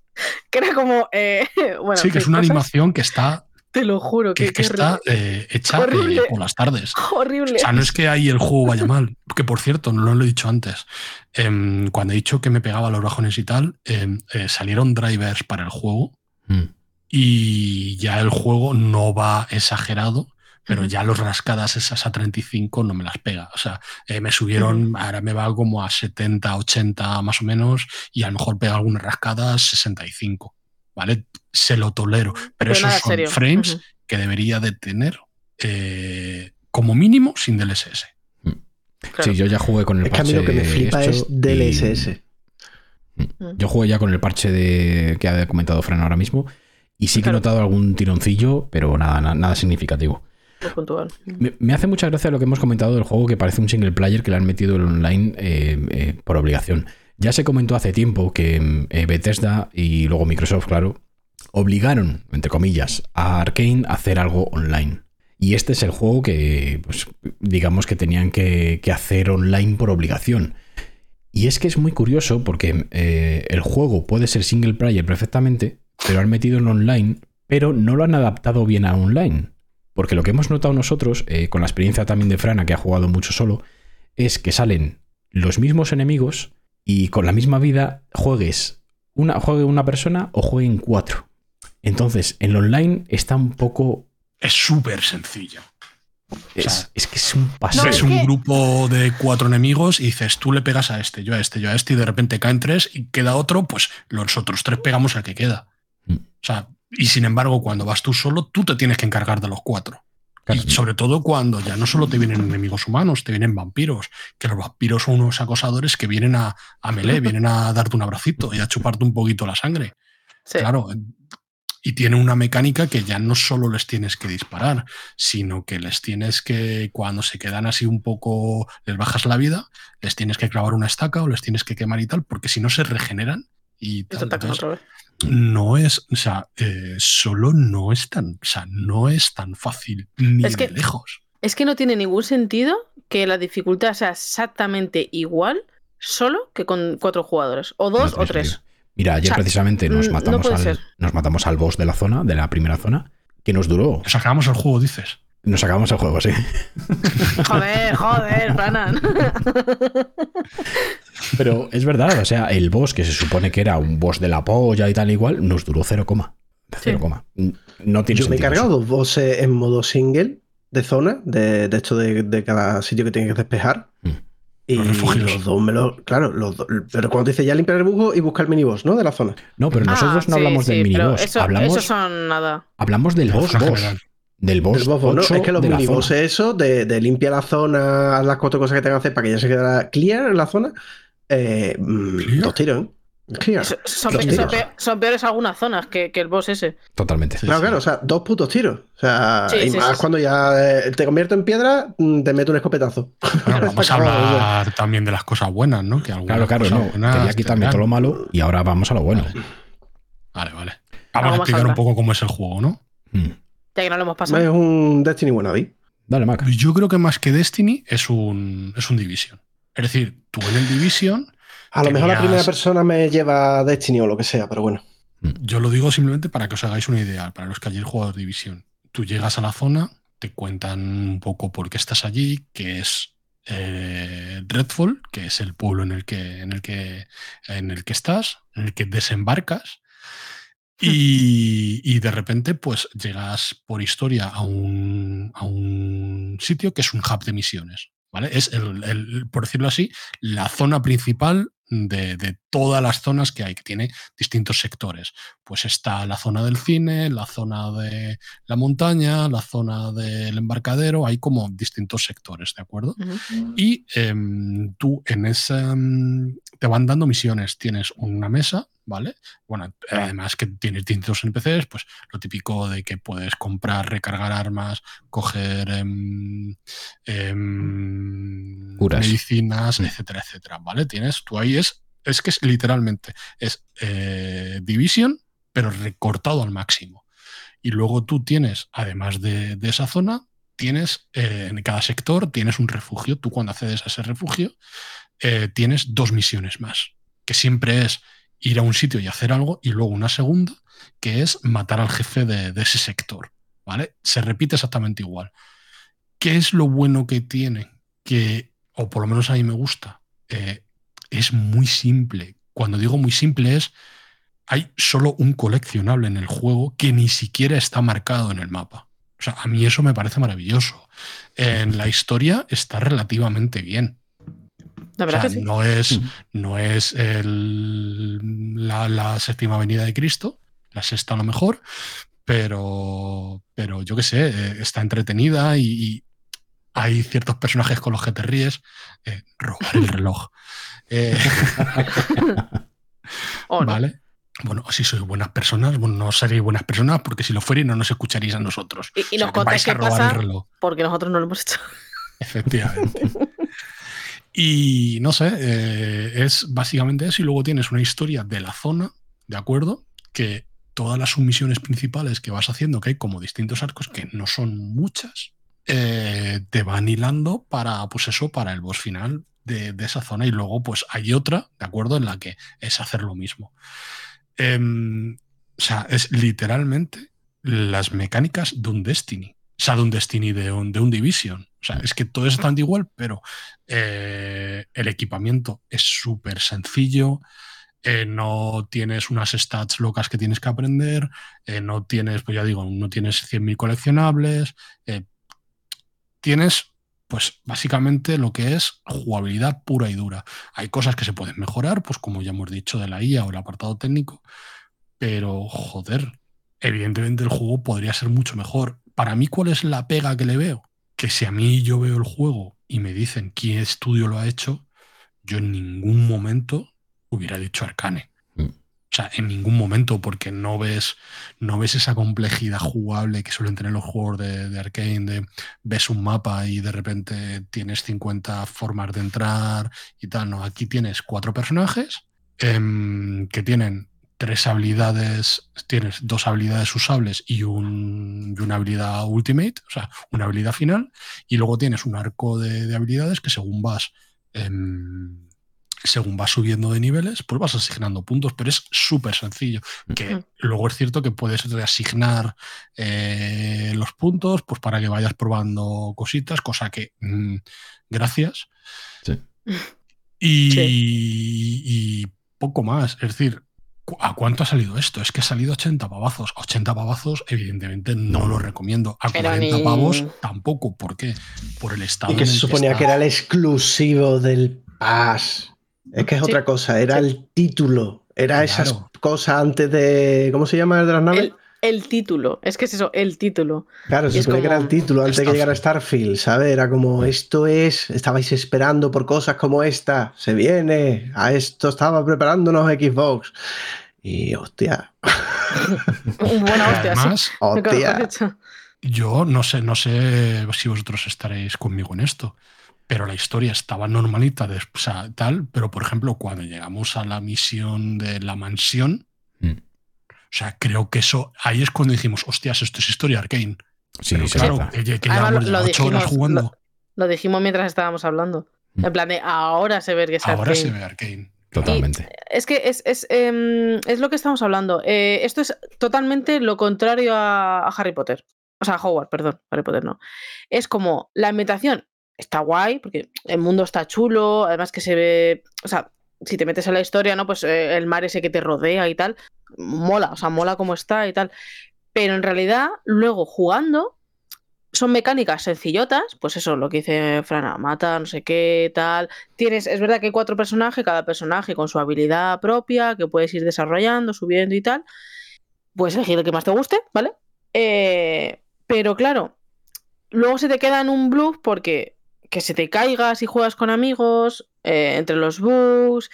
Que era como. eh, (laughs) bueno, sí, que es una cosas, animación que está, Te lo juro, que, que, que que está eh, hecha eh, por las tardes. horrible. O sea, no es que ahí el juego vaya mal. Que por cierto, no lo he dicho antes. Em, cuando he dicho que me pegaba los bajones y tal, em, eh, salieron drivers para el juego Mm. y ya el juego no va exagerado, pero ya los rascadas esas a 35 no me las pega. O sea, eh, me subieron, ahora me va como a 70, 80 más o menos, y a lo mejor pega algunas rascadas 65. ¿Vale? Se lo tolero. Pero Pero esos son serio. frames que debería de tener eh, como mínimo sin DLSS. Claro. Sí, yo ya jugué con el Es que a mí parche lo que me flipa es DLSS. y- Yo jugué ya con el parche de, que ha comentado Fran ahora mismo y sí que he notado algún tironcillo, pero nada, na- nada significativo. Me, hace mucha gracia lo que hemos comentado del juego que parece un single player que le han metido el online eh, eh, por obligación. Ya se comentó hace tiempo que eh, Bethesda y luego Microsoft, claro, obligaron, entre comillas, a Arkane a hacer algo online. Y este es el juego que, pues, digamos que tenían que, hacer online por obligación. Y es que es muy curioso porque el juego puede ser single player perfectamente, pero han metido en online, pero no lo han adaptado bien a online. Porque lo que hemos notado nosotros, eh, con la experiencia también de Frana, que ha jugado mucho solo, es que salen los mismos enemigos y con la misma vida juegues una, juegue una persona o jueguen cuatro. Entonces, en lo online está un poco. Es súper sencillo. Es, sea, es que es un paseo. es es un grupo de cuatro enemigos y dices, tú le pegas a este, yo a este, yo a este, y de repente caen tres y queda otro, pues los otros tres pegamos al que queda. Mm. O sea, y sin embargo, cuando vas tú solo, tú te tienes que encargar de los cuatro. Claro. Y sobre todo cuando ya no solo te vienen enemigos humanos, te vienen vampiros, que los vampiros son unos acosadores que vienen a, a melee, (laughs) vienen a darte un abracito y a chuparte un poquito la sangre. Sí. Claro. Y tiene una mecánica que ya no solo les tienes que disparar, sino que les tienes que, cuando se quedan así un poco, les bajas la vida, les tienes que clavar una estaca o les tienes que quemar y tal, porque si no se regeneran y Y te tal. atacan Entonces, otra vez. No es, o sea, eh, solo no es tan, o sea, no es tan fácil ni Es que- de lejos. Es que no tiene ningún sentido que la dificultad sea exactamente igual solo que con cuatro jugadores. O dos No o tres. sentido. Mira, ayer O sea, precisamente nos no matamos, al, nos matamos al boss de la zona, de la primera zona, que nos duró. Nos acabamos el juego, dices. Nos acabamos el juego, sí. (laughs) Joder, joder, Franan. Pero es verdad, o sea, el boss, que se supone que era un boss de la polla y tal igual, nos duró 0, Sí. 0, no tiene Yo me he sentido cargado eso. dos bosses en modo single de zona, de, de esto de, de cada sitio que tienes que despejar. Mm. Y Los dos me lo. Claro, los dos- pero cuando dice ya limpiar el bujo y buscar el miniboss, ¿no? De la zona. No, pero nosotros Ah, no sí, hablamos sí, del miniboss. Eso, hablamos, eso son nada. hablamos del boss, boss. Del boss, Es que los de minibosses, eso, de, de limpia la zona, haz las cuatro cosas que tengan que hacer para que ya se quede clear en la zona, eh, mm, dos tiros, ¿eh? Clear. Son, Los pe- son tiros. pe- son peores algunas zonas que, que el boss ese. Totalmente. Sí, Claro, sí. claro, o sea, dos putos tiros. O sea, Sí, y sí, más sí, cuando ya eh, te convierto en piedra, mm, te meto un escopetazo. Bueno, (laughs) vamos a hablar también de las cosas buenas, ¿no? Que Claro, claro, no. buenas Quería quitarme todo lo malo y ahora vamos a lo bueno. Vale, vale. Vamos a explicar un poco cómo es el juego, ¿no? Mm. Ya que no lo hemos Es pasado. un Destiny wannabe. Dale, Mac. Yo creo que más que Destiny es un, es un Division. Es decir, tú en el Division, A lo mejor la primera persona me lleva a Destiny o lo que sea, pero bueno. yo lo digo simplemente para que os hagáis una idea, para los que ayer jugado Division. Tú llegas a la zona, te cuentan un poco por qué estás allí, qué es eh, Redfall, que es el pueblo en el que, en el que, en el que estás, en el que desembarcas. Y, y de repente, pues llegas por historia a un, a un sitio que es un hub de misiones. ¿Vale? Es, el, el- por decirlo así, la zona principal de, de todas las zonas que hay, que tiene distintos sectores. Pues está la zona del cine, la zona de la montaña, la zona del embarcadero, hay como distintos sectores, ¿de acuerdo? Y em, tú en esa em, te van dando misiones. Tienes una mesa, ¿vale? Bueno, además que tienes distintos NPCs, pues lo típico de que puedes comprar, recargar armas, coger em, em, Curas. medicinas, Mm. etcétera, etcétera, ¿vale? Tienes, tú ahí es, es que es literalmente, es eh, Division, pero recortado al máximo. Y luego tú tienes, además de, de esa zona, tienes eh, en cada sector tienes un refugio. Tú cuando accedes a ese refugio eh, tienes dos misiones más, que siempre es ir a un sitio y hacer algo, y luego una segunda, que es matar al jefe de, de ese sector. ¿Vale? Se repite exactamente igual. ¿Qué es lo bueno que tiene? Que, o por lo menos a mí me gusta, eh, es muy simple. Cuando digo muy simple es, hay solo un coleccionable en el juego que ni siquiera está marcado en el mapa. O sea, a mí eso me parece maravilloso. En la historia está relativamente bien. La O verdad sea, que sí. no es, no es el- la, la séptima venida de Cristo, la sexta a lo mejor, pero, pero yo qué sé, eh, está entretenida y, y hay ciertos personajes con los que te ríes. Eh, robar el reloj. Eh. (laughs) ¿Vale? Bueno, si sois buenas personas, bueno, no seréis buenas personas porque si lo fuerais no nos escucharíais a nosotros. Y, y O sea, nos que contáis qué robar pasa el reloj. porque nosotros no lo hemos hecho. Efectivamente. (laughs) y no sé, eh, es básicamente eso. Y luego tienes una historia de la zona, ¿de acuerdo? Que todas las submisiones principales que vas haciendo, que hay como distintos arcos, que no son muchas, eh, te van hilando para, pues eso, para el boss final de, de esa zona. Y luego, pues hay otra, ¿de acuerdo? En la que es hacer lo mismo. Em, o sea, es literalmente las mecánicas de un Destiny. Sea, de un Destiny, de un, Division. O sea, es que todo es bastante igual, pero eh, el equipamiento es súper sencillo. eh, no tienes unas stats locas que tienes que aprender. eh, no tienes, pues ya digo, no tienes 100.000 coleccionables. tienes, pues básicamente lo que es jugabilidad pura y dura. Hay cosas que se pueden mejorar, pues como ya hemos dicho de la IA o el apartado técnico, pero joder, evidentemente el juego podría ser mucho mejor. Para mí, ¿cuál es la pega que le veo? Que si a mí yo veo el juego y me dicen qué estudio lo ha hecho, yo en ningún momento hubiera dicho Arcane. Mm. O sea, en ningún momento, porque no ves, no ves esa complejidad jugable que suelen tener los juegos de, de Arkane, de ves un mapa y de repente tienes 50 formas de entrar y tal. No, aquí tienes cuatro personajes em, que tienen tres habilidades, tienes dos habilidades usables y, un- y una habilidad ultimate, o sea, una habilidad final, y luego tienes un arco de, de habilidades que según vas, em, según vas subiendo de niveles, pues vas asignando puntos, pero es súper sencillo. Que luego es cierto que puedes reasignar eh, los puntos, pues para que vayas probando cositas, cosa que mm, gracias. Sí. Y, Sí. y poco más. Es decir, ¿cu- ¿a cuánto ha salido esto? Es que ha salido 80 pavazos. 80 pavazos, evidentemente, no lo recomiendo. A Pero 40 ni- pavos, tampoco. ¿Por qué? Por el estado. Y que en se el suponía está. que era el exclusivo del Pass. Es que es Sí, otra cosa, era sí. el título. Era esas cosas antes de. ¿Cómo se llama el de las naves? El, el título, es que es eso, el título. Claro, y se es supone que era como el título antes de que llegara Starfield, ¿sabes? Era como, esto es, estabais esperando por cosas como esta, se viene, a esto estaba preparándonos Xbox. Y hostia, (laughs) Buena hostia, sí. Además, hostia. dicho. Yo no sé, no sé si vosotros estaréis conmigo en esto, pero la historia estaba normalita, de, o sea, tal, pero por ejemplo, cuando llegamos a la misión de la mansión. O sea, creo que eso, ahí es cuando dijimos, hostias, esto es historia Arcane. Sí, pero claro, que, que Además, llevamos lo- ocho horas dijimos, jugando, Lo dijimos mientras estábamos hablando. Mm. En plan de ahora se ve que es ahora se ve Arcane. Totalmente. Es que es, es, em, es lo que estamos hablando. Eh, esto es totalmente lo contrario a, a Harry Potter. O sea, a Howard, perdón, Harry Potter no. Es como la ambientación está guay, porque el mundo está chulo, además que se ve, o sea, si te metes en la historia, ¿no? Pues eh, el mar ese que te rodea y tal, mola, o sea, mola como está y tal. Pero en realidad, luego jugando, son mecánicas sencillotas, pues eso, lo que dice Frana, mata, no sé qué, tal. Tienes, es verdad que hay cuatro personajes, cada personaje con su habilidad propia, que puedes ir desarrollando, subiendo y tal. Puedes elegir el que más te guste, ¿vale? Eh, pero claro, luego se te queda en un bluff porque que se te caigas y juegas con amigos, eh, entre los bugs.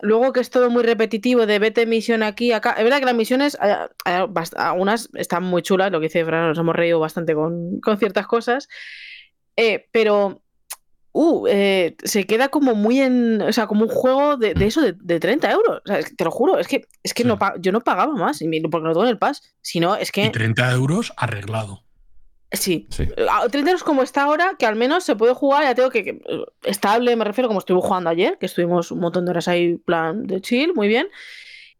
Luego que es todo muy repetitivo de vete misión aquí, acá. Es verdad que las misiones, hay- hay bast- algunas están muy chulas, lo que dice Fran, nos hemos reído bastante con, con ciertas cosas. Eh, pero uh, eh, se queda como muy en. O sea, como un juego de, de eso de, de 30 euros. O sea, te lo juro, es que, es que Sí. no yo no pagaba más, y porque no tengo en el pass. Si no, es Y que. 30 euros arreglado. Sí, Sí. a 30 euros como está ahora, que al menos se puede jugar, ya tengo que, que, eh, estable, me refiero, como estuvimos jugando ayer, que estuvimos un montón de horas ahí, plan de chill, muy bien.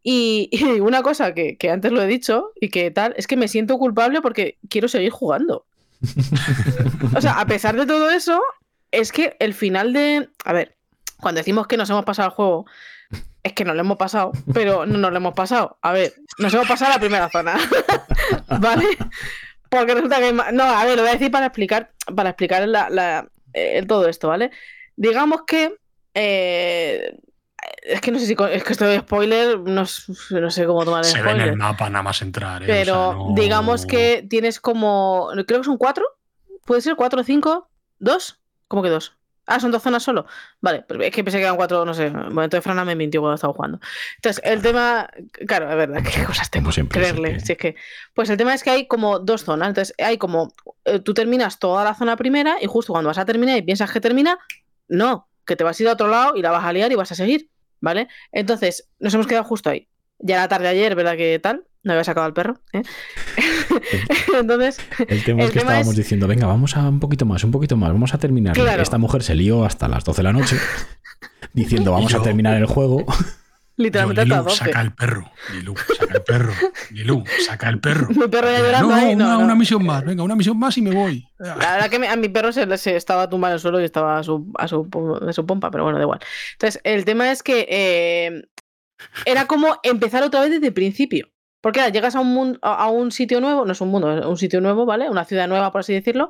Y, (laughs) y una cosa que, que antes lo he dicho y que tal, es que me siento culpable porque quiero seguir jugando. O sea, a pesar de todo eso, es que el final de. A ver, cuando decimos que nos hemos pasado el juego, es que nos lo hemos pasado, pero no nos lo hemos pasado. A ver, nos hemos pasado la primera zona. (laughs) ¿Vale? Porque resulta que. hay ma- No, a ver, lo voy a decir para explicar, para explicar la- la- eh, todo esto, ¿vale? Digamos que. eh, es que no sé si. Es que esto de spoiler, no, sé cómo tomar el Se ve en spoiler. el mapa nada más entrar. ¿eh? O Pero sea, no- digamos que tienes como. Creo que son cuatro. ¿Puede ser? ¿Cuatro cinco? ¿Dos? ¿Cómo que dos? Ah, son dos zonas solo. Vale, pues es que pensé que eran cuatro, no sé. Bueno, entonces Frana me mintió cuando estaba jugando. Entonces, el tema. Claro, es verdad, qué cosas tengo. Siempre, Creerle. Si es que. Pues el tema es que hay como dos zonas. Entonces, hay como. eh, tú terminas toda la zona primera y justo cuando vas a terminar y piensas que termina, no. Que te vas a ir a otro lado y la vas a liar y vas a seguir. ¿Vale? Entonces, nos hemos quedado justo ahí. Ya la tarde de ayer, ¿verdad que tal? No había sacado al perro. ¿eh? (laughs) Entonces, El tema El es que tema estábamos es- diciendo, venga, vamos a un poquito más, un poquito más, vamos a terminar. Claro. Esta mujer se lió hasta las 12 de la noche diciendo, vamos a Yo- terminar el juego. Yo, (laughs) literalmente hasta Lilu, las 12. saca el perro. Lilu, saca el perro. Lilu, saca el perro. Mi perro ya llorando no, ahí. No, una, no. una misión más. Venga, una misión más y me voy. La verdad que me- a mi perro se, se estaba tumbado en el suelo y estaba a su, a su, a su pompa, pero bueno, da igual. Entonces, el tema es que eh, era como empezar otra vez desde el principio. Porque llegas a un, mundo, a un sitio nuevo, no es un mundo, es un sitio nuevo, ¿vale? Una ciudad nueva, por así decirlo.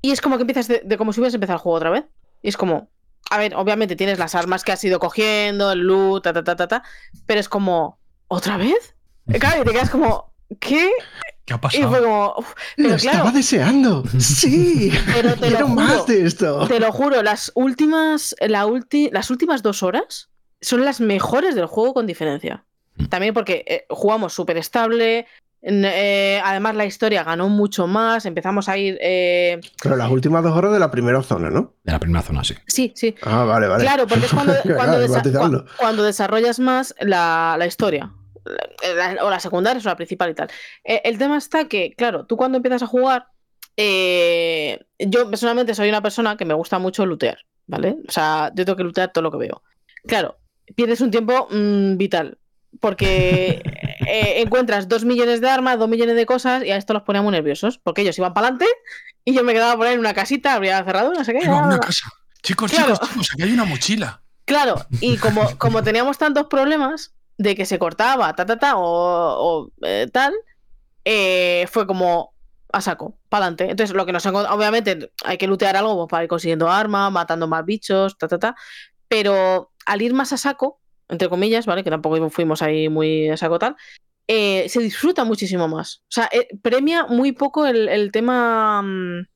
Y es como que empiezas de, de como si hubieras empezado el juego otra vez. Y es como, a ver, obviamente tienes las armas que has ido cogiendo, el loot, ta, ta, ta, ta, ta, pero es como, ¿otra vez? Claro, y te quedas como, ¿qué? ¿Qué ha Y pasado? fue como, uf, Lo pero estaba claro, deseando. Sí. (laughs) Pero te lo Quiero juro. más de esto. Te lo juro, las últimas, la ulti- las últimas dos horas son las mejores del juego con diferencia. También porque eh, jugamos súper estable. eh, además, la historia ganó mucho más. Empezamos a ir. eh, Pero las últimas dos horas de la primera zona, ¿no? De la primera zona, sí. Sí, sí. Ah, vale, vale. Claro, porque es cuando, (laughs) cuando, desa- desarrollas más la, la historia. La- la- o la secundaria o la principal y tal. Eh, el tema está que, claro, tú cuando empiezas a jugar, eh, yo personalmente soy una persona que me gusta mucho lootear, ¿vale? O sea, yo tengo que lootear todo lo que veo. Claro, pierdes un tiempo mm, vital. Porque eh, encuentras dos millones de armas, dos millones de cosas, y a esto los ponía muy nerviosos. Porque ellos iban para adelante y yo me quedaba por ahí en una casita, abría cerradura, no sé qué. Bla, una casa. Chicos, Claro. chicos, chicos, aquí hay una mochila. Claro, y como, como teníamos tantos problemas de que se cortaba, ta, ta, ta, o, o, eh, tal, eh, fue como a saco, para adelante. Entonces, lo que nos encont- obviamente hay que lootear algo pues, para ir consiguiendo armas, matando más bichos, ta, ta, ta. Pero al ir más a saco, entre comillas, ¿vale? Que tampoco fuimos ahí muy a saco tal, eh, se disfruta muchísimo más. O sea, eh, premia muy poco el, el tema mm,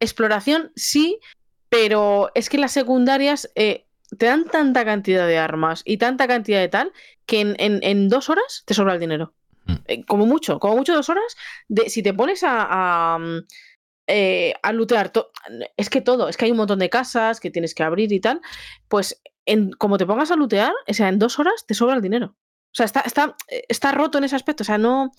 exploración, sí, pero es que las secundarias eh, te dan tanta cantidad de armas y tanta cantidad de tal que en, en- en dos horas te sobra el dinero. Mm. Como mucho, como mucho dos horas. De, si te pones a, a, mm, eh, a lootear, es que todo, es que hay un montón de casas que tienes que abrir y tal, pues en, como te pongas a lootear, o sea, en dos horas te sobra el dinero. O sea, está, está, está roto en ese aspecto, o sea, no,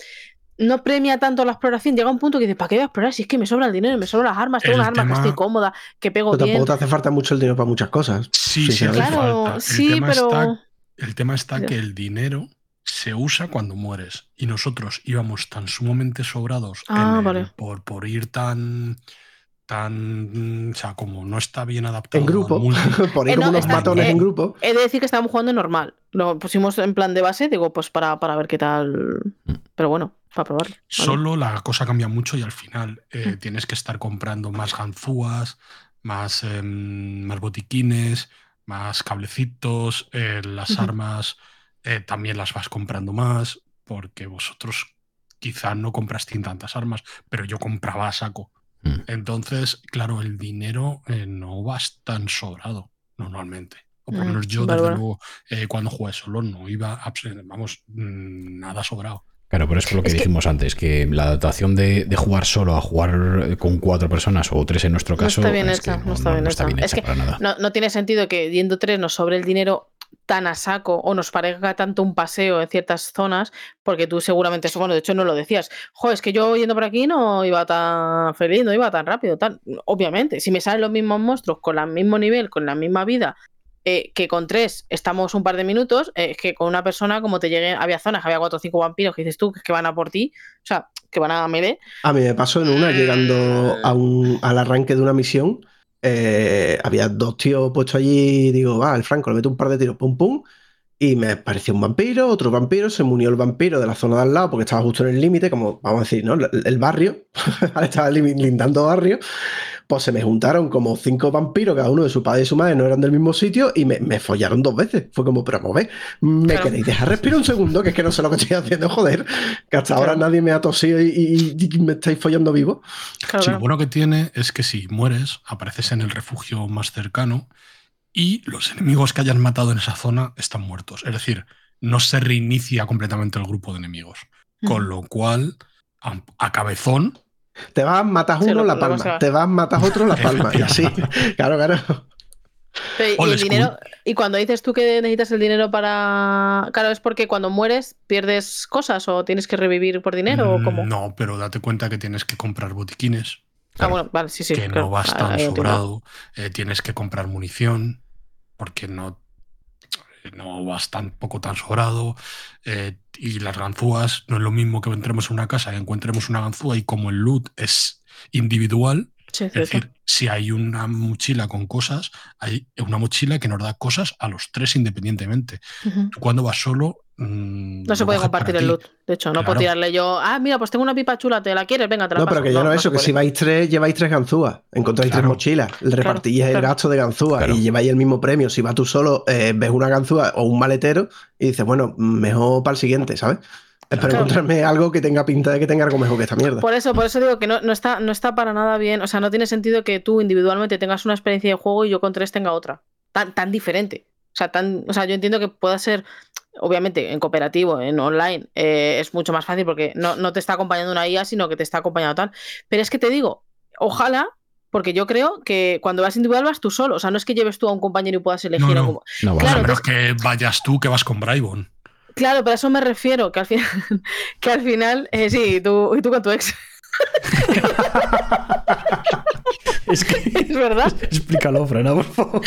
no premia tanto la exploración. Llega un punto que dices, ¿para qué voy a explorar? Si es que me sobra el dinero, me sobran las armas, tengo El unas armas que estoy cómoda, que pego Pero bien. tampoco te hace falta mucho el dinero para muchas cosas. Sí, Sí, claro. falta. El sí, tema pero. está El tema está que el dinero se usa cuando mueres y nosotros íbamos tan sumamente sobrados Ah, en el- vale. por, por ir tan tan. O sea, como no está bien adaptado. En grupo, (laughs) por ahí Eh, como unos está- matones eh, en grupo. He de decir que estábamos jugando normal. Lo pusimos en plan de base, digo, pues para, para ver qué tal. Pero bueno, para probarlo. ¿vale? Solo la cosa cambia mucho y al final eh, Mm. tienes que estar comprando más ganzúas, más, em, más botiquines, más cablecitos, eh, las armas eh, también las vas comprando más, porque vosotros quizá no comprasteis tantas armas, pero yo compraba a saco. Mm. Entonces, claro, el dinero eh, no va tan sobrado normalmente. O por lo Mm, menos yo, desde luego, eh, cuando jugué solo, no iba, vamos, mm, nada sobrado. Claro, pero es por lo que Es que- dijimos antes, que la adaptación de, de jugar solo a jugar con cuatro personas o tres en nuestro No caso está bien hecha, no está bien hecha. Es que para nada. No, no tiene sentido que yendo tres nos sobre el dinero tan a saco o nos parezca tanto un paseo en ciertas zonas, porque tú seguramente, bueno, de hecho no lo decías, jo, es que yo yendo por aquí no iba tan feliz, no iba tan rápido, tal. Obviamente, si me salen los mismos monstruos con el mismo nivel, con la misma vida, eh, que con tres estamos un par de minutos, eh, es que con una persona, como te lleguen, había zonas, había cuatro o cinco vampiros que dices tú que van a por ti, o sea, que van a melee. A mí me pasó en una, llegando a un, al arranque de una misión, eh, había dos tíos puestos allí, digo, va, el Franco, le meto un par de tiros, pum, pum, y me pareció un vampiro, otro vampiro, se me unió el vampiro de la zona de al lado, porque estaba justo en el límite, como vamos a decir, ¿no? El, el barrio, (laughs) estaba lindando barrio, pues se me juntaron como cinco vampiros, cada uno de su padre y su madre, no eran del mismo sitio, y me, me follaron dos veces. Fue como, pero ver, ¿me Claro. queréis dejar respirar un segundo? Que es que no sé lo que estoy haciendo, joder, que hasta ahora Claro. nadie me ha tosido y, y- y me estáis follando vivo. Claro, Sí, lo bueno que tiene es que si mueres, apareces en el refugio más cercano y los enemigos que hayan matado en esa zona están muertos. Es decir, no se reinicia completamente el grupo de enemigos. Con lo cual, a, a cabezón, Te vas, matas uno, la palma. a- Te vas, matas otro, la palma. y así. (laughs) Claro, claro. Pero, y el dinero, y cuando dices tú que necesitas el dinero para. Claro, es porque cuando mueres pierdes cosas o tienes que revivir por dinero o mm, cómo. no, pero date cuenta que tienes que comprar botiquines, Ah, bueno, vale, sí, sí. que claro. no vas Ah, tan sobrado, eh, tienes que comprar munición, porque no, no vas tan poco tan sobrado, eh, y las ganzúas no es lo mismo que entremos en una casa y encontremos una ganzúa y como el loot es individual, Sí, es cierto. decir, si hay una mochila con cosas, hay una mochila que nos da cosas a los tres independientemente. Cuando vas solo... mm, No se puede compartir el loot. De hecho, no Claro. puedo tirarle yo. Ah, mira, pues tengo una pipa chula, ¿te la quieres? Venga, te la No, paso. pero que ya no, es eso, que si vais tres, lleváis tres ganzúas. Encontráis tres mochilas. Repartís el claro. gasto de ganzúas Claro. y lleváis el mismo premio. Si vas tú solo, eh, ves una ganzúa o un maletero y dices, bueno, mejor para el siguiente, ¿sabes? Espero Claro. encontrarme algo que tenga pinta de que tenga algo mejor que esta mierda. Por eso, por eso digo que no, no está, no está para nada bien. O sea, no tiene sentido que tú individualmente tengas una experiencia de juego y yo con tres tenga otra. Tan, tan diferente. O sea, tan, o sea, yo entiendo que pueda ser, obviamente, en cooperativo, en online, eh, es mucho más fácil porque no, no te está acompañando una IA, sino que te está acompañando tal. Pero es que te digo, ojalá, porque yo creo que cuando vas individual vas tú solo. O sea, no es que lleves tú a un compañero y puedas elegir. No, a no. un- No, Claro, entonces- que vayas tú que vas con Braibon. Claro, pero a eso me refiero, que al final, (laughs) que al final, eh, sí, tú, y tú con tu ex, es que. (laughs) es verdad. Explícalo, Frena, por favor.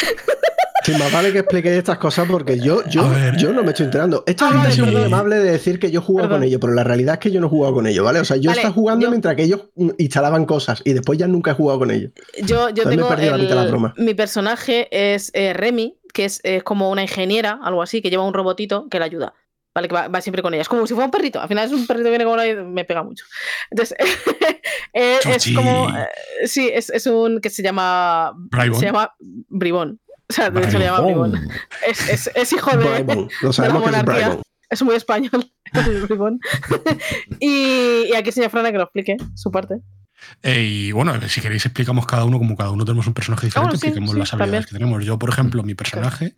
Sí, más vale que expliquéis estas cosas porque yo, yo, yo no me estoy enterando. Esta gente sido muy amable de decir que yo he jugado Perdón. con ellos, pero la realidad es que yo no he jugado con ellos, ¿vale? O sea, yo Vale, estaba jugando yo- mientras que ellos instalaban cosas y después ya nunca he jugado con ellos. Yo, yo tengo perdido la mitad de la el- broma. mi personaje es eh, Remy, que es, es como una ingeniera, algo así, que lleva un robotito que le ayuda. ¿Vale? Que va, va siempre con ella. Es como si fuera un perrito. Al final es un perrito que viene con una y me pega mucho. Entonces, (laughs) eh, es como. eh, sí, es, es un que se llama. Braibon. Se llama Bribón. O sea, de hecho le llama Bribón. Es, es, es hijo de. Bribon. (laughs) Lo que es monarquía. Bribon. Es muy español. (laughs) el Bribón. y, y aquí señor Frana que lo explique su parte. Eh, y bueno, si queréis explicamos cada uno, como cada uno tenemos un personaje diferente, bueno, sí, expliquemos sí, las habilidades también. que tenemos. Yo, por ejemplo, mi personaje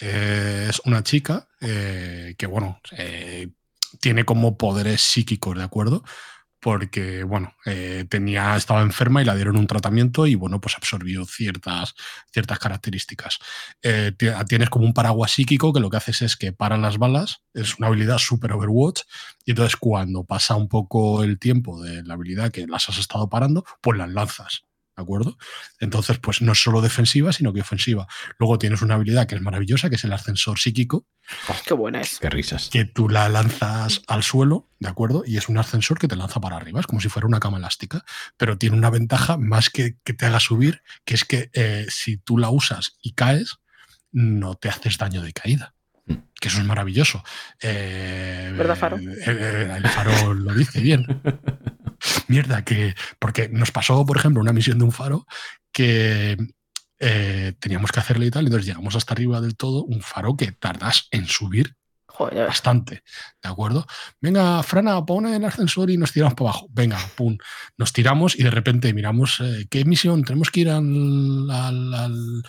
eh, es una chica eh, que, bueno, eh, tiene como poderes psíquicos, ¿de acuerdo? Porque, bueno, eh, tenía, estaba enferma y la dieron un tratamiento y, bueno, pues absorbió ciertas, ciertas características. Eh, ti- tienes como un paraguas psíquico que lo que haces es que paran las balas, es una habilidad super Overwatch, y entonces cuando pasa un poco el tiempo de la habilidad que las has estado parando, pues las lanzas. ¿De ¿De acuerdo? Entonces, pues no es solo defensiva, sino que ofensiva. Luego tienes una habilidad que es maravillosa, que es el ascensor psíquico, Qué buena es. Qué risas. que tú la lanzas al suelo, ¿de acuerdo? Y es un ascensor que te lanza para arriba, es como si fuera una cama elástica, pero tiene una ventaja más que que te haga subir, que es que eh, si tú la usas y caes, no te haces daño de caída. Mm. Que eso es maravilloso. Eh, ¿Verdad, Faro? eh, el Faro lo dice bien. (laughs) Mierda, que. Porque nos pasó, por ejemplo, una misión de un faro que eh, teníamos que hacerle y tal, y entonces llegamos hasta arriba del todo, un faro que tardas en subir Joder, bastante, ¿de acuerdo? Venga, Frana, pon el ascensor y nos tiramos para abajo. Venga, pum, nos tiramos y de repente miramos eh, qué misión, tenemos que ir al, al- al-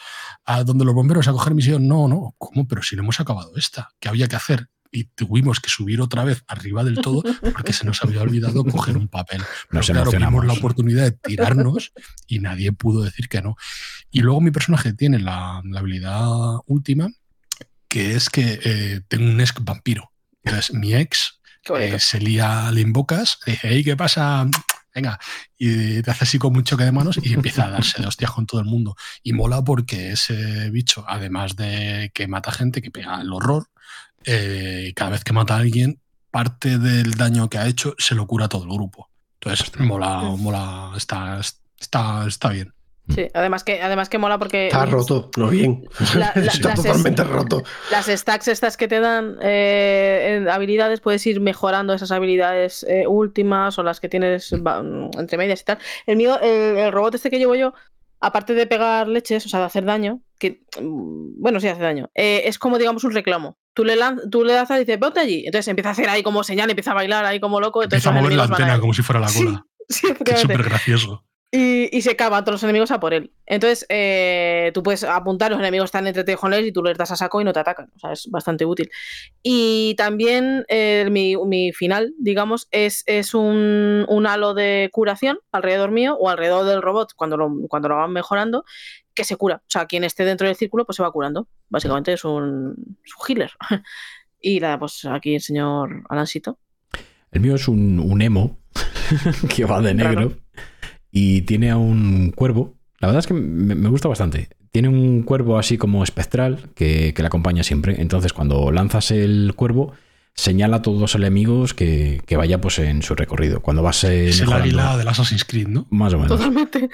a donde los bomberos a coger misión. No, no, ¿cómo? Pero si no hemos acabado esta, ¿qué había que hacer? Y tuvimos que subir otra vez arriba del todo porque se nos había olvidado coger un papel. (laughs) Pero Nos claro, vimos emocionamos. la oportunidad de tirarnos y nadie pudo decir que no. Y luego mi personaje tiene la, la habilidad última, que es que eh, tengo un ex vampiro. Entonces, mi ex eh, se lía, le invocas, le dice, hey, ¿qué pasa? Venga, y te hace así con un choque de manos y empieza a darse de hostias con todo el mundo. Y mola porque ese bicho, además de que mata gente, que pega el horror, eh, cada vez que mata a alguien, parte del daño que ha hecho se lo cura a todo el grupo. Entonces, mola, mola, está, está, está bien. Sí, además que, además que mola porque Está roto, no bien. La- la- (laughs) Está las totalmente roto. las stacks estas que te dan eh, en habilidades, puedes ir mejorando esas habilidades eh, últimas o las que tienes entre medias y tal. El mío, el, el robot este que llevo yo, aparte de pegar leches, o sea, de hacer daño, que mm, bueno, sí hace daño, eh, es como digamos un reclamo. Tú le, lan- tú le das y dices, ponte allí. Entonces empieza a hacer ahí como señal, empieza a bailar ahí como loco. Entonces Empieza a mover la antena como si fuera la cola. (laughs) Sí, es súper gracioso. Y, y se cavan todos los enemigos a por él. Entonces, eh, tú puedes apuntar, los enemigos están entre tejones y tú les das a saco y no te atacan. O sea, es bastante útil. Y también eh, mi, mi final, digamos, es, es un, un halo de curación alrededor mío o alrededor del robot cuando lo, cuando lo van mejorando, que se cura. O sea, quien esté dentro del círculo, pues se va curando. Básicamente es un, es un healer. (laughs) Y nada, pues aquí el señor Alansito. El mío es un, un emo (laughs) que va de negro y tiene a un cuervo. La verdad es que me, me gusta bastante. Tiene un cuervo así como espectral que, que le acompaña siempre. Entonces, cuando lanzas el cuervo, señala a todos los enemigos que, que vaya pues en su recorrido. Cuando vas eh, Es el águila del Assassin's Creed, ¿no? Más o menos. Totalmente.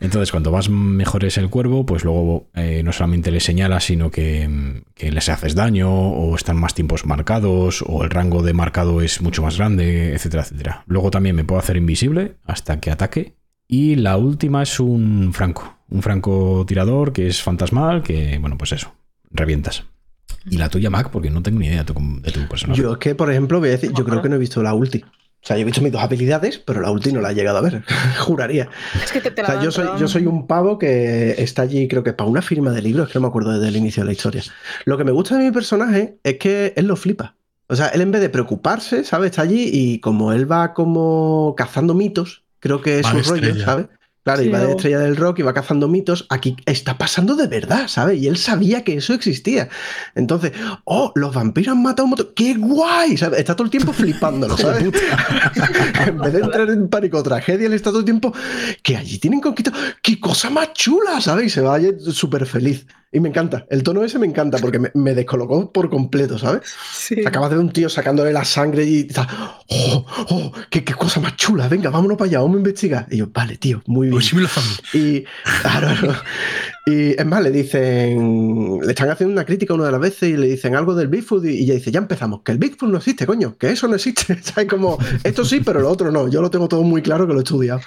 Entonces, cuando vas mejores el cuervo, pues luego eh, no solamente le señalas, sino que, mm, que les haces daño, o están más tiempos marcados, o el rango de marcado es mucho más grande, etcétera, etcétera. Luego también me puedo hacer invisible hasta que ataque. Y la última es un franco, un franco tirador que es fantasmal, que, bueno, pues eso, revientas. Y la tuya, Mac, porque no tengo ni idea de tu, de tu personaje. Yo es que, por ejemplo, voy a decir, yo creo que no he visto la ulti. O sea, yo he visto mis dos habilidades, pero la ulti no la he llegado a ver. (laughs) Juraría. Es que te, te O la sea, dan, yo soy, yo soy un pavo que está allí, creo que para una firma de libros, que no me acuerdo desde el inicio de la historia. Lo que me gusta de mi personaje es que él lo flipa. O sea, él en vez de preocuparse, ¿sabes? Está allí y como él va como cazando mitos, creo que es su rollo. ¿sabes? Claro, Sí, va de estrella del rock y va cazando mitos. Aquí está pasando de verdad, ¿sabes? Y él sabía que eso existía. Entonces, oh, los vampiros han matado a un montón. ¡Qué guay! ¿sabes? Está todo el tiempo flipándolo, (laughs) ¿sabes? (laughs) en vez de entrar en pánico o tragedia, él está todo el tiempo que allí tienen conquista. ¡Qué cosa más chula! ¿sabes? Y se va allí súper feliz. Y me encanta. El tono ese me encanta porque me, me descolocó por completo, ¿sabes? Sí. Acabas de ver un tío sacándole la sangre y tal. ¡Oh, oh! Qué, qué cosa más chula! Venga, vámonos para allá, vamos a investigar. Y yo, vale, tío, muy bien. Pues. Y, claro, y es más, le dicen, le están haciendo una crítica una de las veces y le dicen algo del Bigfoot y, y ella dice, ya empezamos, que el Bigfoot no existe, coño, que eso no existe. (laughs) ¿Sabes? Como, esto sí, pero lo otro no. Yo lo tengo todo muy claro que lo he estudiado.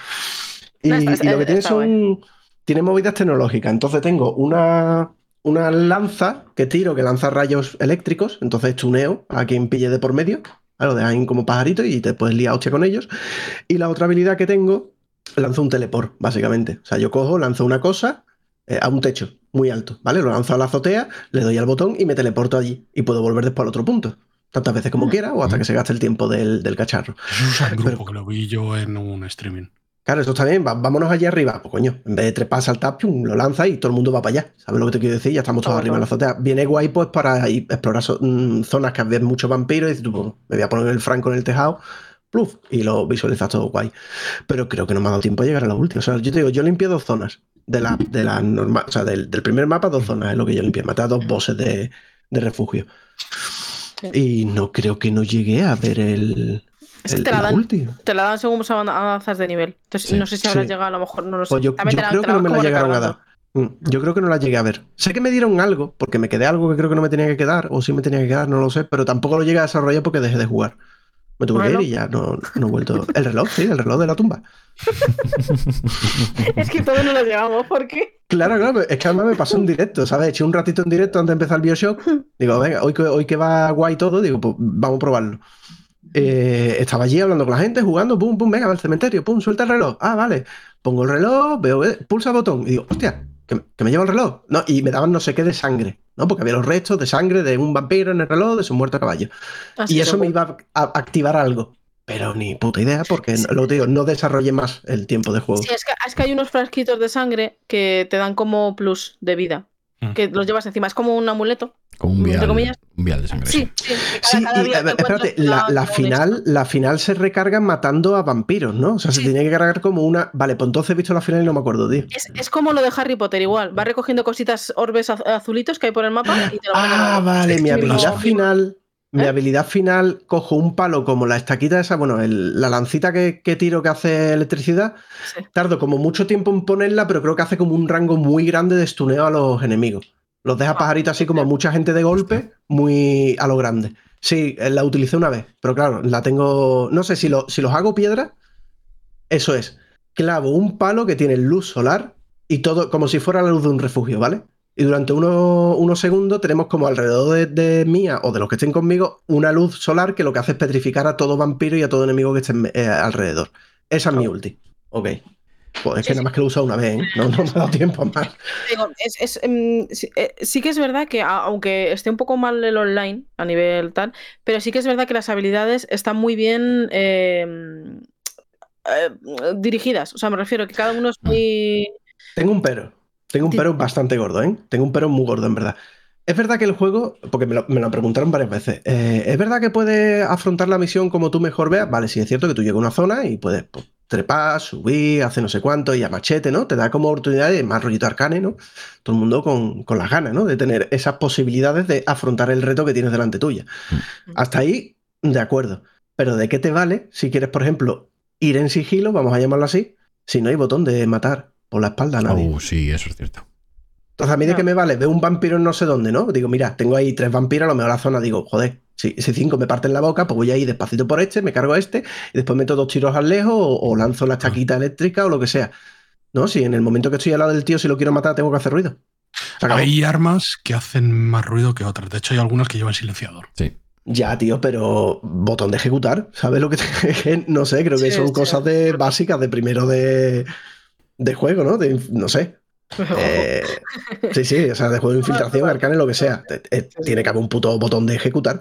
Y, No, está- y lo que tiene está son, tiene movidas tecnológicas. Entonces tengo una, una lanza que tiro que lanza rayos eléctricos, entonces tuneo a quien pille de por medio. Claro, dejan ahí como pajaritos y te puedes liar hostia con ellos. Y la otra habilidad que tengo, lanzo un teleport, básicamente. O sea, yo cojo, lanzo una cosa eh, a un techo muy alto, ¿vale? Lo lanzo a la azotea, le doy al botón y me teleporto allí. Y puedo volver después al otro punto. Tantas veces como quiera o hasta que se gaste el tiempo del, del cacharro. Eso es un grupo Pero- que lo vi yo en un streaming. Claro, eso está bien, vámonos allá arriba. Pues coño, en vez de trepar, saltar, pum, lo lanza y todo el mundo va para allá. ¿Sabes lo que te quiero decir? Ya estamos todos Ah, arriba en la azotea. Viene guay pues para explorar so- mm, zonas que ves muchos vampiros y dices tú, pues, me voy a poner el franco en el tejado pluf, y lo visualizas todo guay. Pero creo que no me ha dado tiempo a llegar a la última. O sea, yo te digo, yo limpié dos zonas. De la, de la normal, o sea, del, del primer mapa, dos zonas es lo que yo limpié. Maté a dos bosses de, de refugio. Y no creo que no llegué a ver el. Es que te la dan-. Te la dan según avan- avanzas de nivel. Entonces, Sí. no sé si habrás Sí. llegado, a lo mejor no lo sé. Pues yo, También yo creo que no me la llegaron a recargando. dar. Mm, Yo creo que no la llegué a ver. Sé que me dieron algo, porque me quedé algo que creo que no me tenía que quedar, o sí me tenía que quedar, no lo sé, pero tampoco lo llegué a desarrollar porque dejé de jugar. Me tuve que ir y ya no, no he vuelto. El reloj, sí, el reloj de la tumba. (laughs) Es que todos no lo llevamos, ¿por qué? Claro, claro, es que además me pasó en directo, ¿sabes? Eché un ratito en directo antes de empezar el Bioshock. Digo, venga, hoy que, hoy que va guay todo, digo, pues vamos a probarlo. Eh, estaba allí hablando con la gente, jugando, pum, pum, venga, al cementerio, pum, suelta el reloj. Ah, vale. Pongo el reloj, veo, eh, pulsa botón y digo, hostia, que, me- que me lleva el reloj. No, y me daban no sé qué de sangre, ¿no? Porque había los restos de sangre de un vampiro en el reloj, de su muerto caballo. Así Y eso me iba a a activar algo. Pero ni puta idea, porque lo que digo, no desarrollé más el tiempo de juego. Sí, es que, es que hay unos frasquitos de sangre que te dan como plus de vida. Mm. Que los llevas encima. Es como un amuleto. Como un Entre vial, comillas. un vial de sangre. Sí, sí. Sí, cada- cada y te ver, espérate, la, final, la final se recarga matando a vampiros, ¿no? O sea, se tiene que cargar como una. Vale, pues entonces he visto la final y no me acuerdo, tío. Es, es como lo de Harry Potter, igual. Va recogiendo cositas, orbes az- azulitos que hay por el mapa y te lo van Ah, vale, mi habilidad final. Mi ¿Eh? habilidad final, cojo un palo como la estaquita esa, bueno, el- la lancita que, que tiro que hace electricidad. Sí. Tardo como mucho tiempo en ponerla, pero creo que hace como un rango muy grande de estuneo a los enemigos. Los deja Ah, pajaritos así como a mucha gente de golpe, muy a lo grande. Sí, eh, la utilicé una vez, pero claro, la tengo. No sé si, lo- si los hago piedra, eso es. Clavo un palo que tiene luz solar y todo como si fuera la luz de un refugio, ¿vale? Y durante uno- unos segundos tenemos como alrededor de, de mía o de los que estén conmigo una luz solar que lo que hace es petrificar a todo vampiro y a todo enemigo que esté eh, alrededor. Esa es mi ulti. Ok. Pues es que nada más que lo he usado una vez, ¿eh? No, no me ha dado tiempo a más. (laughs) Digo, es- es, em, sí, eh, sí que es verdad que, a- aunque esté un poco mal el online a nivel tal, pero sí que es verdad que las habilidades están muy bien em, eh, dirigidas. O sea, me refiero que cada uno es muy. Tengo un pero. Tengo un pero bastante gordo, ¿eh? Tengo un pero muy gordo, en verdad. Es verdad que el juego, porque me lo, me lo preguntaron varias veces, eh, ¿es verdad que puedes afrontar la misión como tú mejor veas? Vale, sí, es cierto que tú llegas a una zona y puedes pues, trepar, subir, hacer no sé cuánto y a machete, ¿no? Te da como oportunidad de más rollito arcane, ¿no? Todo el mundo con, con las ganas, ¿no? De tener esas posibilidades de afrontar el reto que tienes delante tuya. Hasta ahí, de acuerdo. Pero ¿de qué te vale si quieres, por ejemplo, ir en sigilo, vamos a llamarlo así, si no hay botón de matar por la espalda a nadie? Oh, sí, eso es cierto. Entonces, a mí de No. qué me vale, veo un vampiro en no sé dónde, ¿no? Digo, mira, tengo ahí tres vampiros, a lo mejor la zona, digo, joder, si, si cinco me parten la boca, pues voy a ir despacito por este, me cargo a este, y después meto dos tiros al lejos, o, o lanzo la chaquita eléctrica, o lo que sea. No, si en el momento que estoy al lado del tío, si lo quiero matar, tengo que hacer ruido. Hay armas que hacen más ruido que otras. De hecho, hay algunas que llevan silenciador. Sí. Ya, tío, pero botón de ejecutar, ¿sabes lo que te... (laughs) No sé, creo que Sí, son sí. cosas de, básicas de primero de, de juego, ¿no? De, no sé. (laughs) Eh, sí, sí, o sea, de juego de infiltración, arcane, lo que sea. Eh, Tiene que haber un puto botón de ejecutar.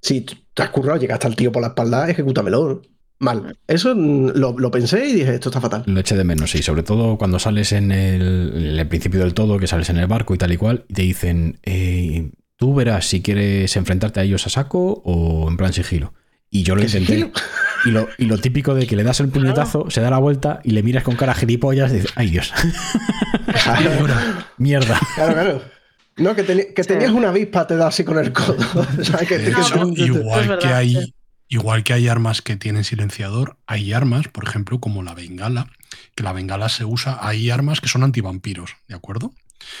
Si te has currado, llegaste al tío por la espalda, ejecútamelo. Mal. Eso mm, lo, lo pensé y dije, esto está fatal. Lo eché de menos, sí. Sobre todo cuando sales en el, en el principio del todo, que sales en el barco y tal y cual, y te dicen, eh, tú verás si quieres enfrentarte a ellos a saco o en plan sigilo. Y yo lo ¿Qué intenté. sigilo? Y lo, y lo típico de que le das el puñetazo, se da la vuelta y le miras con cara gilipollas y dices, ay Dios, Claro, (laughs) mierda. claro. claro. No, que, que tenías una avispa, te da así con el codo. (laughs) Igual, Es verdad, que hay, sí. igual que hay armas que tienen silenciador, hay armas, por ejemplo, como la bengala, que la bengala se usa, hay armas que son antivampiros, ¿de acuerdo?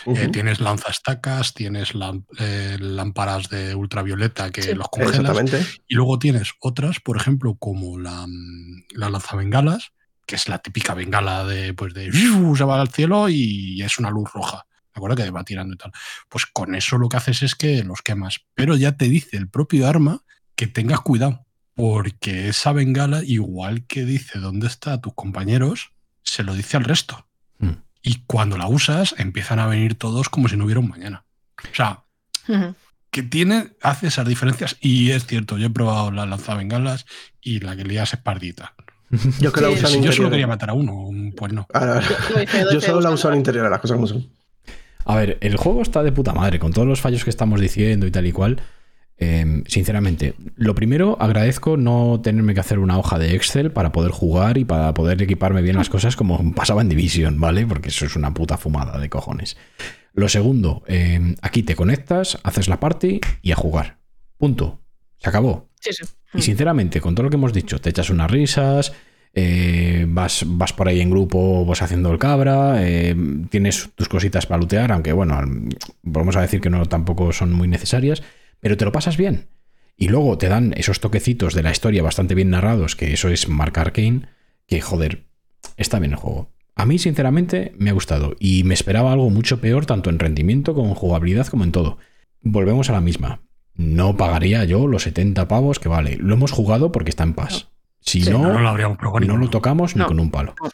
Ujú. Eh, tienes lanzastacas, tienes eh, lámparas de ultravioleta que Sí. los congelas, Exactamente. y lugo tienes otras, por ejemplo, como la, mm, la lanzabengalas, que es la típica bengala de, pues de se va al cielo y es una luz roja. ¿De acuerdo? Que va tirando y tal. Pues con eso lo que haces es que los quemas. Pero ya te dice el propio arma que tengas cuidado. Porque esa bengala, igual que dice dónde está tus compañeros, se lo dice al resto. Mm. Y cuando la usas, empiezan a venir todos como si no hubiera un mañana. O sea, que tiene, hace esas diferencias. Y es cierto, yo he probado las lanzabengalas y la que lías es pardita. Yo que la Sí, uso en Si yo solo quería matar a uno, pues no. Ahora, Yo- solo la uso en interiores, las cosas como son. A ver, el juego está de puta madre, con todos los fallos que estamos diciendo y tal y cual. Eh, sinceramente, lo primero, agradezco no tenerme que hacer una hoja de Excel para poder jugar y para poder equiparme bien las cosas como pasaba en Division, ¿vale? Porque eso es una puta fumada de cojones. Lo segundo, eh, aquí te conectas, haces la party y a jugar. Punto. Se acabó. Sí, sí. Y sinceramente, con todo lo que hemos dicho, te echas unas risas, eh, vas, vas por ahí en grupo, vas haciendo el cabra, eh, tienes tus cositas para lootear, aunque bueno, vamos a decir que no tampoco son muy necesarias, pero te lo pasas bien. Y luego te dan esos toquecitos de la historia bastante bien narrados, que eso es Mark Arkane, que joder, está bien el juego. A mí, sinceramente, me ha gustado y me esperaba algo mucho peor, tanto en rendimiento como en jugabilidad, como en todo. Volvemos a la misma. No pagaría yo los 70 pavos que vale. Lo hemos jugado porque está en paz. Si Sí, no, no, lo habríamos probado. no lo ninguno. tocamos ni con un palo. 100%.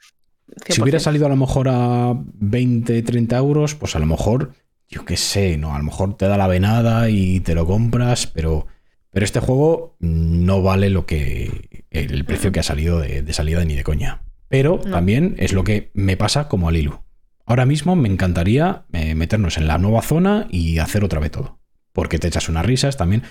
Si hubiera salido a lo mejor a 20, 30 euros, pues a lo mejor, yo qué sé, ¿no? A lo mejor te da la venada y te lo compras, pero, pero este juego no vale lo que el precio que ha salido de, de salida ni de coña. Pero No. también es lo que me pasa como a Lilu. Ahora mismo me encantaría eh, meternos en la nueva zona y hacer otra vez todo. Porque te echas unas risas también.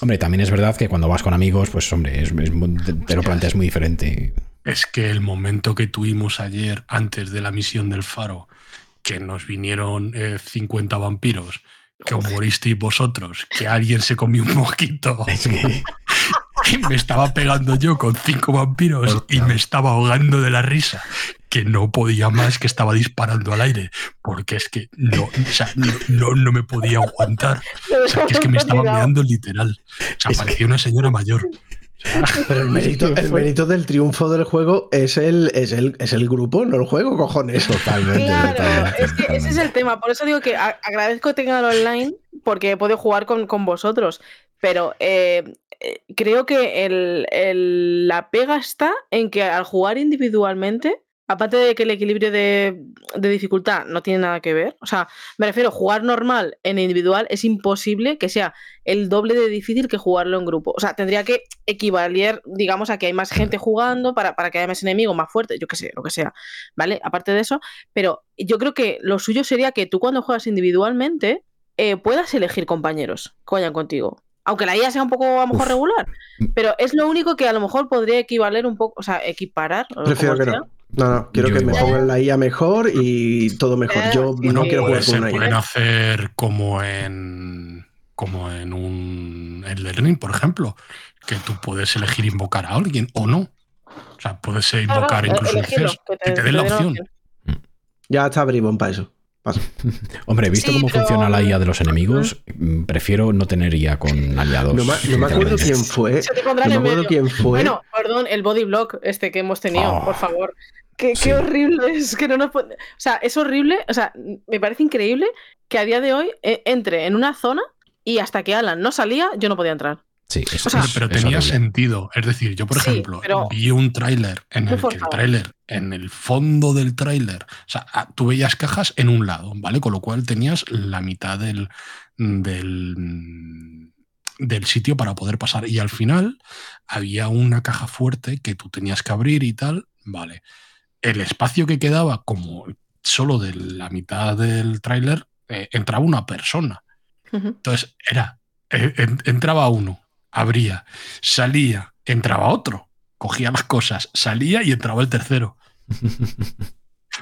Hombre, también es verdad que cuando vas con amigos, pues hombre, es- te, te lo planteas muy diferente. Es que el momento que tuvimos ayer, antes de la misión del faro, que nos vinieron eh, 50 vampiros, que os moristeis vosotros, que alguien se comió un mosquito (laughs) Es que... (laughs) y me estaba pegando yo con cinco vampiros y me estaba ahogando de la risa, que no podía más, que estaba disparando al aire, porque es que no, o sea, no, no, no me podía aguantar. O sea, que es que me (laughs) estaba mirando literal. O sea, parecía una señora mayor. Pero el (laughs) mérito, el mérito del triunfo del juego es el, es, el, es el grupo, no el juego, cojones. Totalmente. Claro, totalmente, es que ese es el tema. Por eso digo que agradezco que tengan online porque he podido jugar con, con vosotros. Pero eh, eh, creo que el- el- la pega está en que al jugar individualmente, aparte de que el equilibrio de, de dificultad no tiene nada que ver, o sea, me refiero, jugar normal en individual es imposible que sea el doble de difícil que jugarlo en grupo. O sea, tendría que equivaler, digamos, a que hay más gente jugando para, para que haya más enemigos más fuertes, yo qué sé, lo que sea. ¿Vale? Aparte de eso, pero yo creo que lo suyo sería que tú cuando juegas individualmente eh, puedas elegir compañeros que vayan contigo. Aunque la IA sea un poco a lo mejor Uf. regular. Pero es lo único que a lo mejor podría equivaler un poco, o sea, equiparar. Prefiero que sea. no. No, no, quiero Yo que me pongan la IA mejor y todo mejor. Yo sí, no quiero jugar con una pueden IA. hacer como en como en un el learning, por ejemplo, que tú puedes elegir invocar a alguien o no. O sea, puedes invocar eh, incluso elegirlo, que te- que te den la opción. Ya está Bribón para eso. Paso. (laughs) Hombre, visto Sí, cómo pero- funciona la IA de los enemigos, mm, prefiero no tener IA con aliados. No, me- no me acuerdo quién fue. Se te pondrán No me en acuerdo quién fue. Bueno, perdón, el body block este que hemos tenido, Oh. por favor. Qué, Sí. qué horrible es que no nos puede- O sea, es horrible, o sea, me parece increíble que a día de hoy eh, entre en una zona y hasta que Alan no salía, yo no podía entrar. Sí, es, O sea, pero tenía sentido. Es decir, yo, por Sí, ejemplo, pero- vi un tráiler en el que el tráiler, en el fondo del tráiler, o sea, ah, tú veías cajas en un lado, ¿vale? Con lo cual tenías la mitad del, del, del sitio para poder pasar. Y al final había una caja fuerte que tú tenías que abrir y tal, ¿vale? El espacio que quedaba como solo de la mitad del tráiler, eh, entraba una persona. Entonces era, eh, en- entraba uno, abría, salía, entraba otro, cogía las cosas, salía y entraba el tercero. (laughs)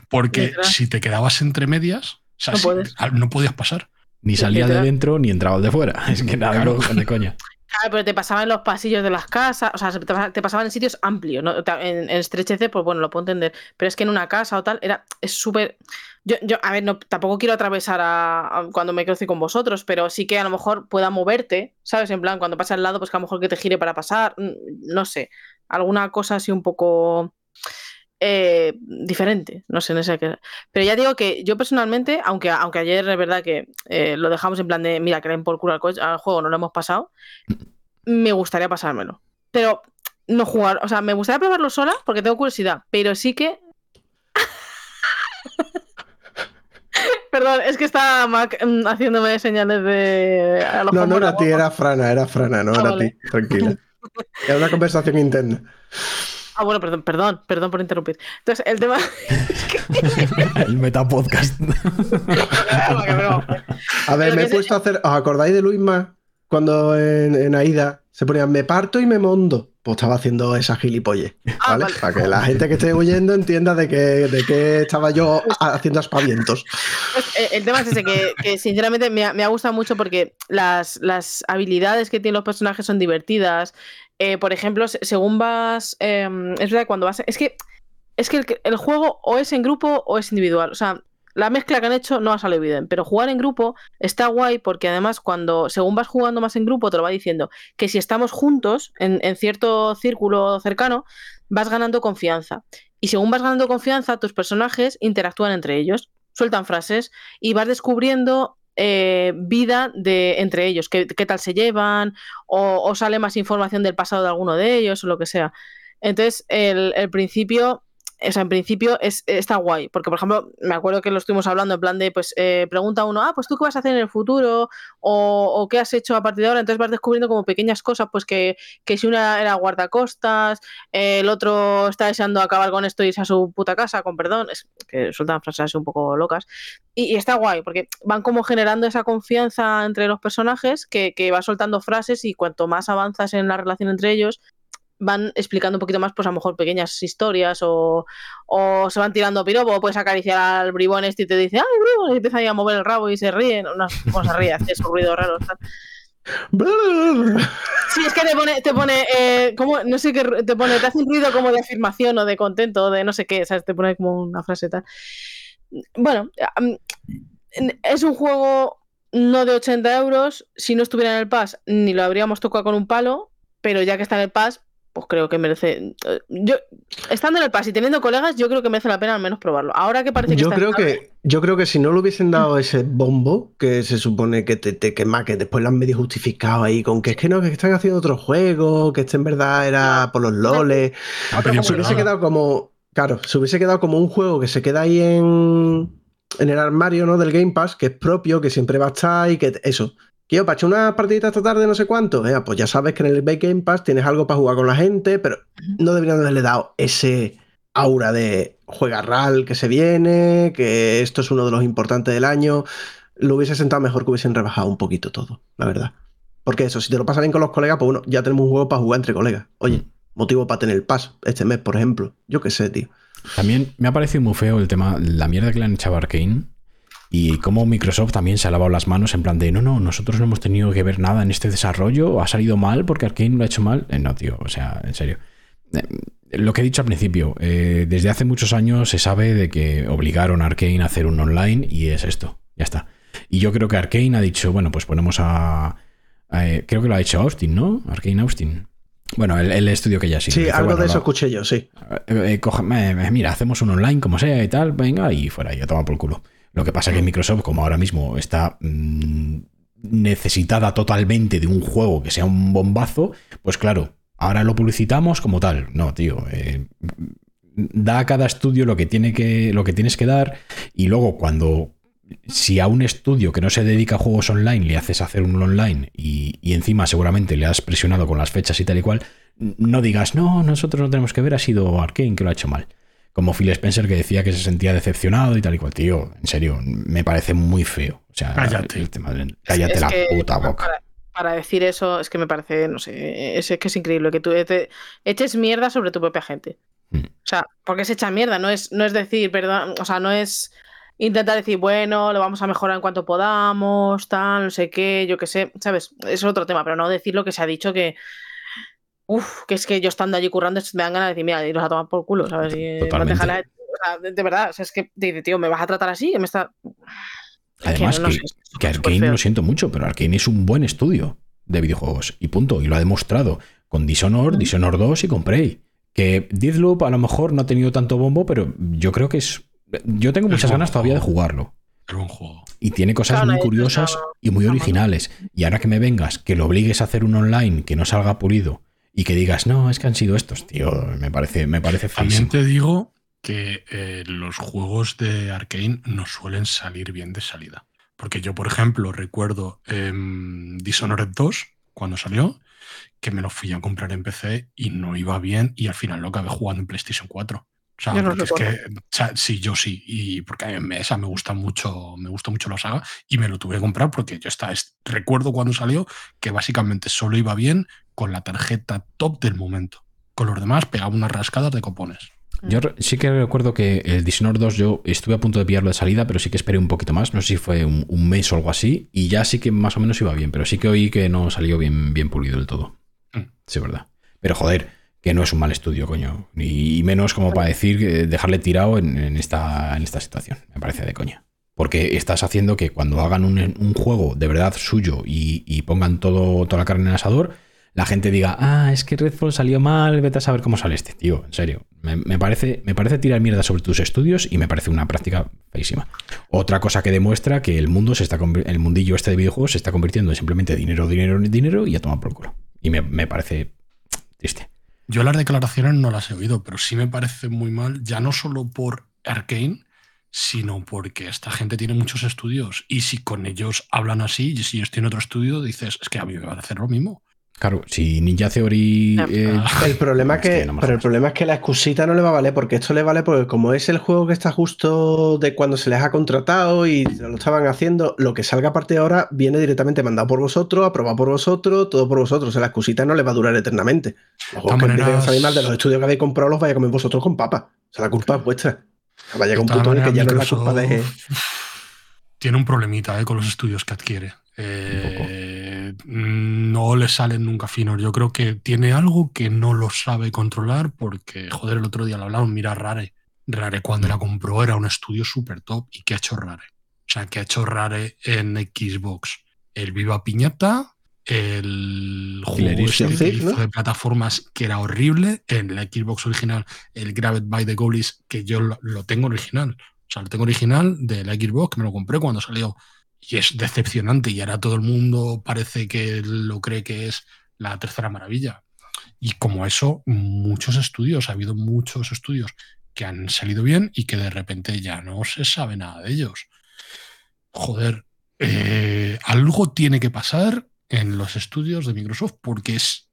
Porque si te quedabas entre medias, o sea, No si- puedes. no podías pasar. Ni salía de dentro ni entraba de fuera. (laughs) Es que nada, Claro. no, de coña. Claro, pero te pasaban en los pasillos de las casas, o sea, se te pasa- te pasaban en sitios amplios, ¿no? En, en estrechez, pues bueno, lo puedo entender. Pero es que en una casa o tal, era, es súper. Yo, yo, a ver, no, tampoco quiero atravesar a cuando me cruce con vosotros, pero sí que a lo mejor pueda moverte, ¿sabes? En plan, cuando pasa al lado, pues que a lo mejor que te gire para pasar, mm, no sé. Alguna cosa así un poco. Eh, diferente, no sé, no sé qué. Pero ya digo que yo personalmente, aunque, aunque ayer es verdad que eh, lo dejamos en plan de, mira, que por culo al, co- al juego, no lo hemos pasado, me gustaría pasármelo. Pero no jugar, o sea, me gustaría probarlo sola porque tengo curiosidad, pero sí que... (laughs) Perdón, es que está Mac mm, haciéndome señales de... a No, no era ti, de era Frana, era Frana, no Ah, era vale. ti. Tranquila. Era una conversación (laughs) interna. Ah, bueno, perdón, perdón, perdón por interrumpir. Entonces, el tema... (laughs) El metapodcast. (laughs) A ver, me he puesto a hacer. ¿Os acordáis de Luisma cuando en, en Aida se ponían me parto y me mondo. Pues estaba haciendo esa gilipolle, Ah, ¿vale? Para que la gente que esté oyendo entienda de que, de que estaba yo haciendo aspavientos. Pues, eh, el tema es ese, que, que sinceramente me ha, me ha gustado mucho porque las, las habilidades que tienen los personajes son divertidas. Eh, por ejemplo, se- según vas. eh, es verdad, cuando vas. Es que, es que el, que- el juego o es en grupo o es individual. O sea, la mezcla que han hecho no ha salido bien. Pero jugar en grupo está guay porque además, cuando según vas jugando más en grupo, te lo va diciendo que si estamos juntos en, cierto círculo cercano, vas ganando confianza. Y según vas ganando confianza, tus personajes interactúan entre ellos, sueltan frases y vas descubriendo eh, vida de entre ellos, qué, tal se llevan, o, sale más información del pasado de alguno de ellos, o lo que sea. Entonces, el principio, o sea, en principio es, está guay, porque por ejemplo, me acuerdo que lo estuvimos hablando en plan de, pues, eh, pregunta uno, ah, pues tú qué vas a hacer en el futuro, o, o qué has hecho a partir de ahora, entonces vas descubriendo como pequeñas cosas, pues que, que si una era guardacostas, eh, el otro está deseando acabar con esto y irse a su puta casa, con perdón, es que sueltan frases un poco locas. Y, y está guay, porque van como generando esa confianza entre los personajes que, que va soltando frases y cuanto más avanzas en la relación entre ellos, van explicando un poquito más, pues a lo mejor pequeñas historias o, o se van tirando piropo, o puedes acariciar al bribón este y te dice, ¡ay, bribón! Y empieza ahí a mover el rabo y se ríe, no, no se ríe, hace esos ruidos raros. Sí, es que te pone, te pone, eh, como, no sé qué, te pone, te hace un ruido como de afirmación o de contento o de no sé qué, ¿sabes? Te pone como una frase tal. Bueno, es un juego no de 80 euros, si no estuviera en el Pass ni lo habríamos tocado con un palo, pero ya que está en el Pass, pues creo que merece... eh, Yo, estando en el Pass y teniendo colegas, yo creo que merece la pena al menos probarlo. Ahora que parece que Yo está creo que, yo creo que si no le hubiesen dado ese bombo, que se supone que te, te quema, que después lo han medio justificado ahí con que es que no, que están haciendo otro juego, que este en verdad era por los loles. Pedido Se hubiese quedado como. Claro, se hubiese quedado como un juego que se queda ahí en, en el armario ¿no? del Game Pass, que es propio, que siempre va a estar y que eso. Yo, para echar una partidita esta tarde, no sé cuánto. eh, pues ya sabes que en el Game Pass tienes algo para jugar con la gente, pero no deberían haberle dado ese aura de juega RAL que se viene, que esto es uno de los importantes del año. Lo hubiese sentado mejor que hubiesen rebajado un poquito todo, la verdad. Porque eso, si te lo pasas bien con los colegas, pues bueno, ya tenemos un juego para jugar entre colegas. Oye, motivo para tener el pass este mes, por ejemplo. Yo qué sé, tío. También me ha parecido muy feo el tema, la mierda que le han echado a Arkane y cómo Microsoft también se ha lavado las manos en plan de no, no, nosotros no hemos tenido que ver nada en este desarrollo, ha salido mal porque Arkane lo ha hecho mal. Eh, no, tío, o sea, en serio. Eh, lo que he dicho al principio, eh, desde hace muchos años se sabe de que obligaron a Arkane a hacer un online y es esto, ya está. Y yo creo que Arkane ha dicho, bueno, pues ponemos a... a- eh, creo que lo ha hecho Austin, ¿no? Arkane Austin. Bueno, el, el estudio que ya sí. Sí, algo bueno, de eso escuché yo, sí. coge- mira, hacemos un online como sea y tal, venga, y fuera, ya toma por culo. Lo que pasa es que Microsoft, como ahora mismo está mm, necesitada totalmente de un juego que sea un bombazo, pues claro, ahora lo publicitamos como tal. No, tío. eh, da a cada estudio lo que, tiene que, lo que tienes que dar y luego cuando si a un estudio que no se dedica a juegos online le haces hacer un online y, y encima seguramente le has presionado con las fechas y tal y cual, no digas, no, nosotros no tenemos que ver, ha sido Arkane que lo ha hecho mal. Como Phil Spencer que decía que se sentía decepcionado y tal y cual. Tío, en serio, me parece muy feo. O sea, Cállate. el tema cállate Es la que puta para- boca. Para, para decir eso, es que me parece, no sé, es, es que es increíble que tú te eches mierda sobre tu propia gente. Mm. O sea, porque se echa mierda, no es, no es decir, perdón, o sea, no es intentar decir, bueno, lo vamos a mejorar en cuanto podamos, tal, no sé qué, yo qué sé, ¿sabes? Es otro tema, pero no decir lo que se ha dicho que. Uf, que es que yo estando allí currando me dan ganas de decir, mira, iros a tomar por culo, ¿sabes? Y no te Totalmente. dejan a- o sea, de, de verdad, o sea, es que te dice, tío, ¿me vas a tratar así? Que me está. Es Además, no que, sé, que Arkane, lo siento mucho, pero Arkane es un buen estudio de videojuegos. Y punto. Y lo ha demostrado con Dishonored, Dishonored 2 y con Prey. Que Deathloop a lo mejor no ha tenido tanto bombo, pero yo creo que es. Yo tengo muchas ganas todavía de jugarlo. Es un juego. Y tiene cosas Claro, muy curiosas y muy originales. Y ahora que me vengas, que lo obligues a hacer un online que no salga pulido y que digas, no, es que han sido estos, tío, me parece, me parece También te digo que eh, los juegos de Arkane no suelen salir bien de salida. Porque yo, por ejemplo, recuerdo em, Dishonored 2, cuando salió, que me lo fui a comprar en PC y no iba bien y al final lo acabé jugando en PlayStation 4. O sea, Yo no es que, o sea, sí, yo sí. Y porque a mí me- esa me gusta mucho, me gusta mucho la saga. Y me lo tuve que comprar porque yo está, es- recuerdo cuando salió que básicamente solo iba bien con la tarjeta top del momento. Con los demás pegaba unas rascadas de copones. Yo sí que recuerdo que el Dishonored 2 yo estuve a punto de pillarlo de salida, pero sí que esperé un poquito más. No sé si fue un, un mes o algo así. Y ya sí que más o menos iba bien, pero sí que oí que no salió bien, bien pulido del todo. Mm. Sí, es verdad. Pero joder, que no es un mal estudio, coño. Y, menos como para decir que dejarle tirado en, en esta, en esta situación. Me parece de coña. Porque estás haciendo que cuando hagan un, un juego de verdad suyo y, y pongan todo, toda la carne en el asador, la gente diga, ah, es que Redfall salió mal, vete a saber cómo sale este, tío. En serio. Me, parece, me parece tirar mierda sobre tus estudios y me parece una práctica feísima. Otra cosa que demuestra que el mundo se está el mundillo este de videojuegos se está convirtiendo en simplemente dinero, dinero, dinero y a tomar por culo. Y me, me parece triste. Yo las declaraciones no las he oído, pero sí me parece muy mal, ya no solo por Arkane, sino porque esta gente tiene muchos estudios y si con ellos hablan así y si ellos tienen otro estudio, dices, es que a mí me va a hacer lo mismo. Claro, si Ninja Theory. Ya, eh, (laughs) El problema, es es que, no pero el problema es que la excusita no le va a valer, porque esto le vale porque como es el juego que está justo de cuando se les ha contratado y lo estaban haciendo, lo que salga a partir de ahora viene directamente mandado por vosotros, aprobado por vosotros, todo por vosotros. O sea, la excusita no le va a durar eternamente. Los juegos que maneras- empiecen a salir mal de los estudios que habéis comprado los vais a comer vosotros con papa. O sea, la culpa es vuestra. O sea, va a llegar un De todas punto en el que ya no es la culpa de... Tiene un problemita eh, con los estudios que adquiere. Eh, no le salen nunca finos. Yo creo que tiene algo que no lo sabe controlar porque, joder, el otro día lo hablaron. Mira, Rare. Rare cuando la compró era un estudio súper top. ¿Y qué ha hecho Rare? O sea, que ha hecho Rare en Xbox? El Viva Piñata, el juego este hizo de plataformas que era horrible. En la Xbox original, el Grabbed by the Goalies, que yo lo tengo original. O sea, lo tengo original de la Xbox, que me lo compré cuando salió. Y es decepcionante. Y ahora todo el mundo parece que lo cree que es la tercera maravilla. Y como eso, muchos estudios, ha habido muchos estudios que han salido bien y que de repente ya no se sabe nada de ellos. Joder, eh, algo tiene que pasar en los estudios de Microsoft porque es,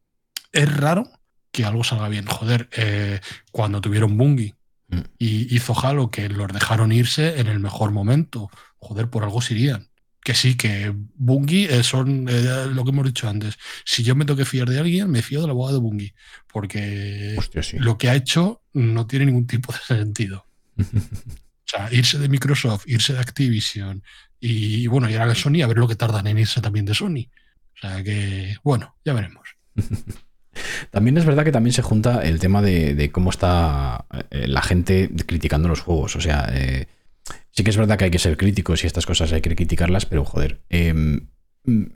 es raro que algo salga bien. Joder, eh, cuando tuvieron Bungie Mm. y hizo Halo que los dejaron irse en el mejor momento. Joder, por algo se irían. Que sí, que Bungie eh, son eh, lo que hemos dicho antes. Si yo me tengo que fiar de alguien, me fío del abogado de Bungie. Porque Hostia, sí. lo que ha hecho no tiene ningún tipo de sentido. (laughs) O sea, irse de Microsoft, irse de Activision y, bueno, ahora de Sony, a ver lo que tardan en irse también de Sony. O sea que, bueno, ya veremos. (laughs) También es verdad que también se junta el tema de, de cómo está eh, la gente criticando los juegos. O sea, eh, sí que es verdad que hay que ser críticos y estas cosas hay que criticarlas, pero joder, eh,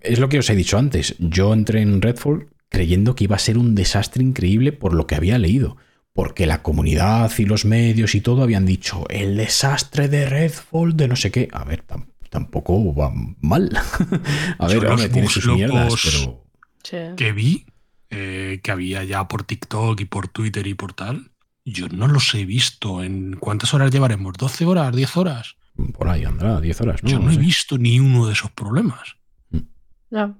es lo que os he dicho antes. Yo entré en Redfall creyendo que iba a ser un desastre increíble por lo que había leído. Porque la comunidad y los medios y todo habían dicho el desastre de Redfall de no sé qué. A ver, tam- tampoco va mal. (laughs) a ver, hombre, tiene sus mierdas, pero. Sí. Que vi eh, que había ya por TikTok y por Twitter y por tal. Yo no los he visto. ¿En cuántas horas llevaremos? ¿12 horas? ¿10 horas? Por ahí andará, 10 horas, ¿no? Yo no No he sé. visto ni uno de esos problemas. Ya.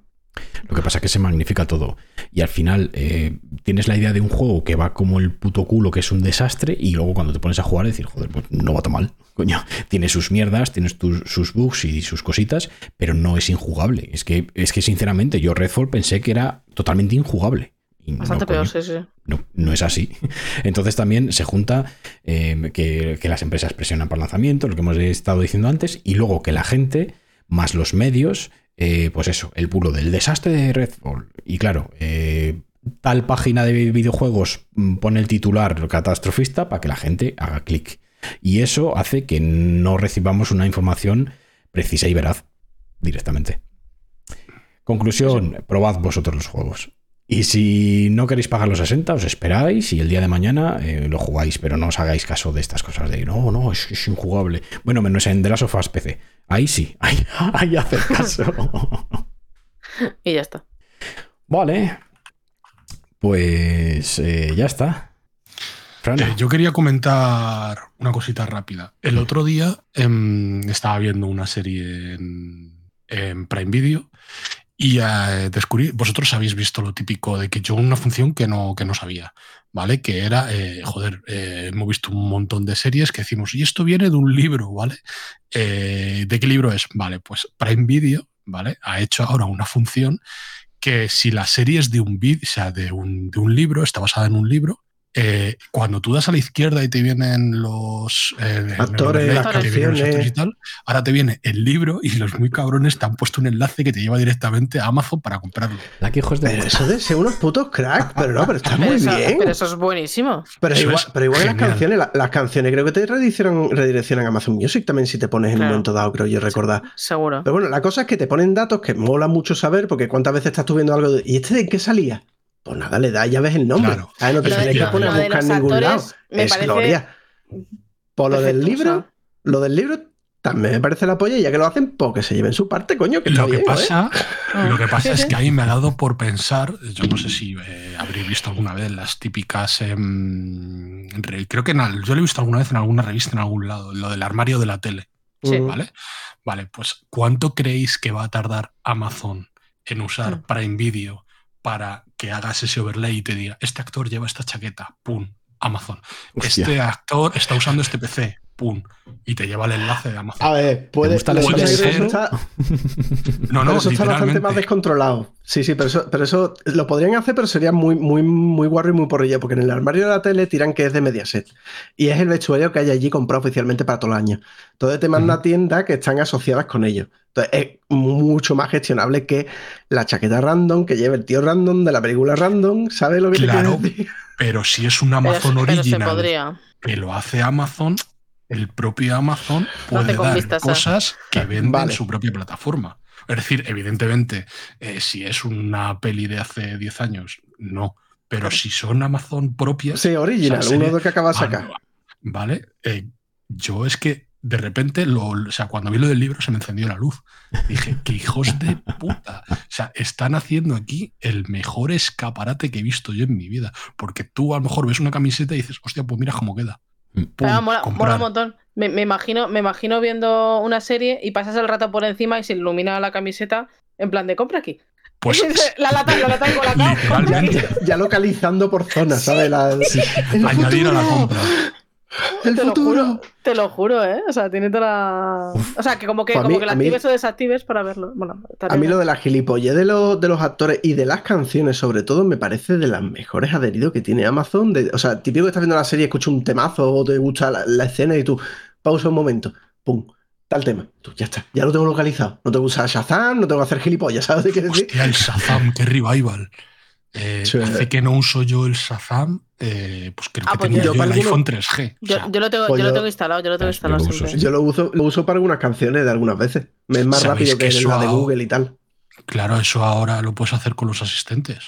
Lo que pasa es que se magnifica todo. Y al final eh, tienes la idea de un juego que va como el puto culo, que es un desastre, y luego cuando te pones a jugar, decir, joder, pues no va tan mal. (laughs) Coño, tiene sus mierdas, tiene tus- sus bugs y sus cositas, pero no es injugable. Es que, es que sinceramente, yo Redfall pensé que era totalmente injugable. Y no, Bastante peor, coño. sí, sí. No, no es así. (laughs) Entonces también se junta eh, que, que las empresas presionan por lanzamiento, lo que hemos estado diciendo antes, y luego que la gente, más los medios, eh, pues eso, el puro del desastre de Redfall. Y claro, eh, tal página de videojuegos mm, pone el titular catastrofista para que la gente haga clic. Y eso hace que no recibamos una información precisa y veraz directamente. Conclusión, probad vosotros los juegos. Y si no queréis pagar los 60, os esperáis y el día de mañana eh, lo jugáis, pero no os hagáis caso de estas cosas de no, no, es, es injugable. Bueno, menos en The Last of Us PC. Ahí sí, (laughs) ahí, ahí hacer caso. (laughs) Y ya está. vale. Pues eh, ya está. Fran, Eh, yo quería comentar una cosita rápida. El otro día em, estaba viendo una serie en, en Prime Video y eh, descubrí, vosotros habéis visto lo típico de que yo una función que no, que no sabía, ¿vale? Que era, eh, joder, eh, hemos visto un montón de series que decimos, y esto viene de un libro, ¿vale? Eh, ¿De qué libro es? Vale, pues Prime Video, ¿vale? Ha hecho ahora una función que si la serie es de un, vid- o sea, de un, de un libro, está basada en un libro, eh, cuando tú das a la izquierda y te vienen los eh, Actores, las que te vienen los canciones. y tal, ahora te viene el libro y los muy cabrones te han puesto un enlace que te lleva directamente a Amazon para comprarlo. La que hijos de Pero eso de ser unos putos cracks, pero no, pero está Pero muy eso, bien. pero eso es buenísimo. Pero Eso igual, es pero igual que las canciones, la- las canciones creo que te redireccionan, redireccionan a Amazon Music también si te pones en un Claro. momento dado, creo yo recordar. Seguro. Pero bueno, la cosa es que te ponen datos que mola mucho saber, porque cuántas veces estás tú viendo algo de, ¿y este de qué salía? Pues nada, le das y ya ves el nombre. Claro. Ah, no te tienes que poner a buscar en ningún lado. me Es parece gloria. Por lo del libro, lo del libro también me parece la polla, y ya que lo hacen, pues que se lleven su parte, coño, que está Lo que bien, pasa, (laughs) lo que pasa es (laughs) que a mí me ha dado por pensar, yo no sé si eh, habréis visto alguna vez las típicas, em, re- creo que en yo lo he visto alguna vez en alguna revista en algún lado, lo del armario de la tele, Sí. Mm. ¿vale? Vale, pues ¿cuánto creéis que va a tardar Amazon en usar Mm. Prime Video para que hagas ese overlay y te diga, este actor lleva esta chaqueta, pum, Amazon. Hostia. Este actor está usando este PC, pum, y te lleva el enlace de Amazon. A ver, puede, que serie? eso está, No, pero no, eso está bastante más descontrolado. Sí, sí, pero eso, pero eso lo podrían hacer, pero sería muy, muy, muy guarro y muy porrillo, porque en el armario de la tele tiran que es de Mediaset. Y es el vestuario que hay allí comprado oficialmente para todo el año. Entonces te manda a tiendas que están asociadas con ellos. Entonces es mucho más gestionable que la chaqueta random que lleva el tío random de la película random. ¿Sabes lo que Claro. te quiero decir? Pero si es un Pero, Amazon pero se original podría. que lo hace Amazon, el propio Amazon puede con dar a- cosas que venden Vale. en su propia plataforma. Es decir, evidentemente, eh, si es una peli de hace 10 años, no. Pero si son Amazon propias, Sí, original, O sea, sería- uno de que acaba de sacar. no, ¿vale? Eh, yo es que de repente, lo, o sea, cuando vi lo del libro se me encendió la luz. Dije, qué hijos de puta. O sea, están haciendo aquí el mejor escaparate que he visto yo en mi vida. Porque tú a lo mejor ves una camiseta y dices, hostia, pues mira cómo queda. Mm. Pum, mola, un montón. Me, me imagino, me imagino viendo una serie y pasas el rato por encima y se ilumina la camiseta en plan de compra aquí. Pues (laughs) la lata, la lata con la (laughs) literalmente Ya localizando por zona, ¿sabes? La- el añadir a la compra. El Te lo futuro. juro, te lo juro, ¿eh? O sea, tiene toda la. O sea, que como que, Pues como mí- que mí- actives o desactives para verlo. Bueno, A mí lo de la gilipollez de los, de los actores y de las canciones, sobre todo, me parece de las mejores adheridos que tiene Amazon. De- o sea, típico que estás viendo la serie, escuchas un temazo o te gusta la, la escena y tú pausa un momento, pum, tal tema. Tú ya está, ya lo tengo localizado. No tengo que usar Shazam, no tengo que hacer gilipollas, ¿sabes qué decir? Hostia, el Shazam, qué revival. Eh, Sí. Hace que no uso yo el Shazam, eh, pues creo Ah, que pues tenía yo yo, el alguno- iPhone 3G. O Yo, sea, yo lo tengo, pues yo lo yo- tengo instalado, yo lo tengo Yo instalado lo uso, sí. Yo lo uso, lo uso para algunas canciones de algunas veces. Me Es más ¿Sabéis rápido que que eso la de Google y tal. Claro, eso ahora lo puedes hacer con los asistentes.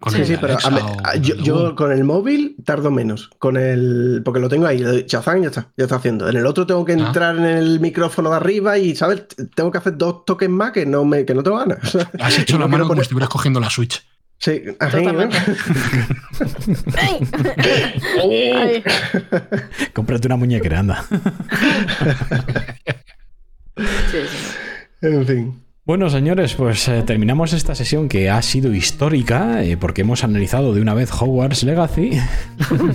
Con Sí, el sí, pero a con yo, con el móvil tardo menos. Con el. Porque lo tengo ahí, le doy Shazam y ya está, ya está haciendo. En el otro tengo que Ah. entrar en el micrófono de arriba y, ¿sabes? Tengo que hacer dos toques más que no, me, que no tengo ganas. Has hecho (laughs) la mano como poner- si estuvieras cogiendo la Switch. Sí, así, Totalmente. ¡Ay! (laughs) Ay. Cómprate una muñequera, anda. Sí, sí. En fin. Bueno, señores, pues eh, terminamos esta sesión que ha sido histórica eh, porque hemos analizado de una vez Hogwarts Legacy.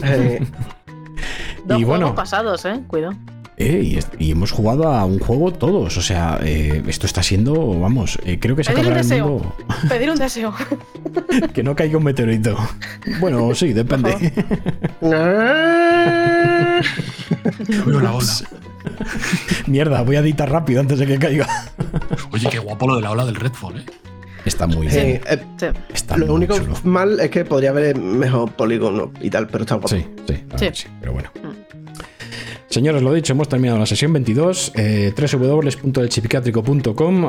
Eh, (laughs) Dos Y juegos bueno. pasados, ¿eh? Cuidado. Eh, y, hemos jugado a un juego todos. O sea, eh, esto está siendo, vamos, eh, creo que se Pedir un acabará el deseo. mundo. Pedir un deseo. (laughs) Que no caiga un meteorito. Bueno, sí, depende. La (laughs) ola. Mierda, voy a editar rápido antes de que caiga. Oye, qué guapo lo de la ola del Redfall, ¿eh? Está muy bien. eh, Sí. Está lo muy único chulo. mal es que podría haber mejor polígono y tal, pero está guapo. Sí, sí, sí, pero bueno. Mm. Señores, lo dicho, hemos terminado la sesión 22. Eh.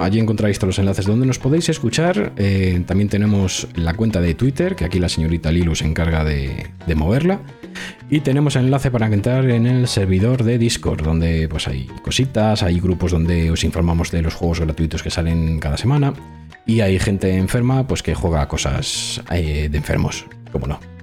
Allí encontráis todos los enlaces donde nos podéis escuchar. Eh, también tenemos la cuenta de Twitter, que aquí la señorita Lilu se encarga de, moverla. Y tenemos enlace para entrar en el servidor de Discord, donde pues hay cositas, hay grupos donde os informamos de los juegos gratuitos que salen cada semana. Y hay gente enferma pues que juega cosas eh, de enfermos, como no.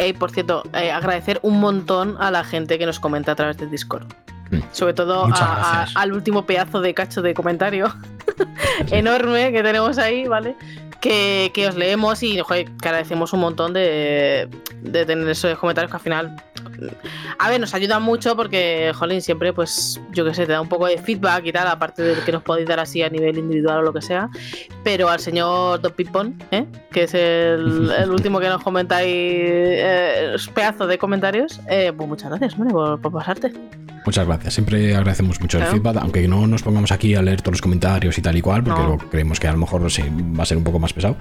Eh, por cierto, eh, agradecer un montón a la gente que nos comenta a través del Discord. Mm. Sobre todo a- a- al último pedazo de cacho de comentario (laughs) enorme que tenemos ahí, ¿vale? Que, que os leemos y joder, que agradecemos un montón de, de tener esos comentarios que al final. A ver, nos ayuda mucho porque, jolín, siempre, pues, yo que sé, te da un poco de feedback y tal, aparte de que nos podéis dar así a nivel individual o lo que sea. Pero al señor Don Pipón, ¿eh? que es el, el (laughs) último que nos comentáis, eh, pedazo de comentarios, eh, pues muchas gracias, hombre, por, por pasarte. Muchas gracias. Siempre agradecemos mucho el feedback, aunque no nos pongamos aquí a leer todos los comentarios y tal y cual, porque No. creemos que a lo mejor sí, va a ser un poco más pesado.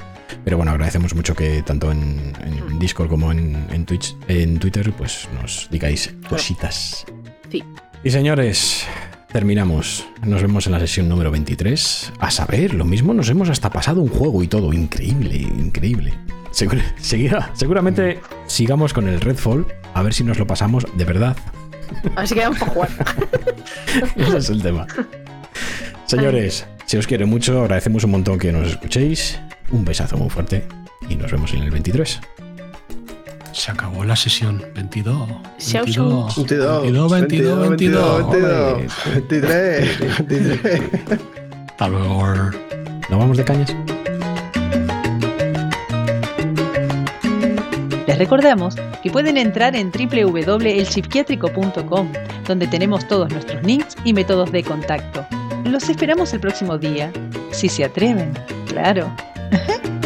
Pero bueno, agradecemos mucho que tanto en, en Discord como en, en Twitch, en Twitter, pues nos digáis cositas. Sí. Y señores, terminamos. Nos vemos en la sesión número 23. A saber, lo mismo nos hemos hasta pasado un juego y todo. Increíble, increíble. (laughs) Seguirá- seguramente sigamos con el Redfall, a ver si nos lo pasamos de verdad. A ver si quedamos para jugar. (laughs) Ese es el tema. Señores, si os quiere mucho, agradecemos un montón que nos escuchéis. Un besazo muy fuerte y nos vemos en el 23. Se acabó la sesión 22. Chao, 22, 22, 22, 22, 22. 22, 23, 23. Hasta luego. ¿No vamos de cañas? Les recordamos que pueden entrar en www.elpsiquiátrico.com, donde tenemos todos nuestros links y métodos de contacto. Los esperamos el próximo día, si se atreven, claro. (laughs)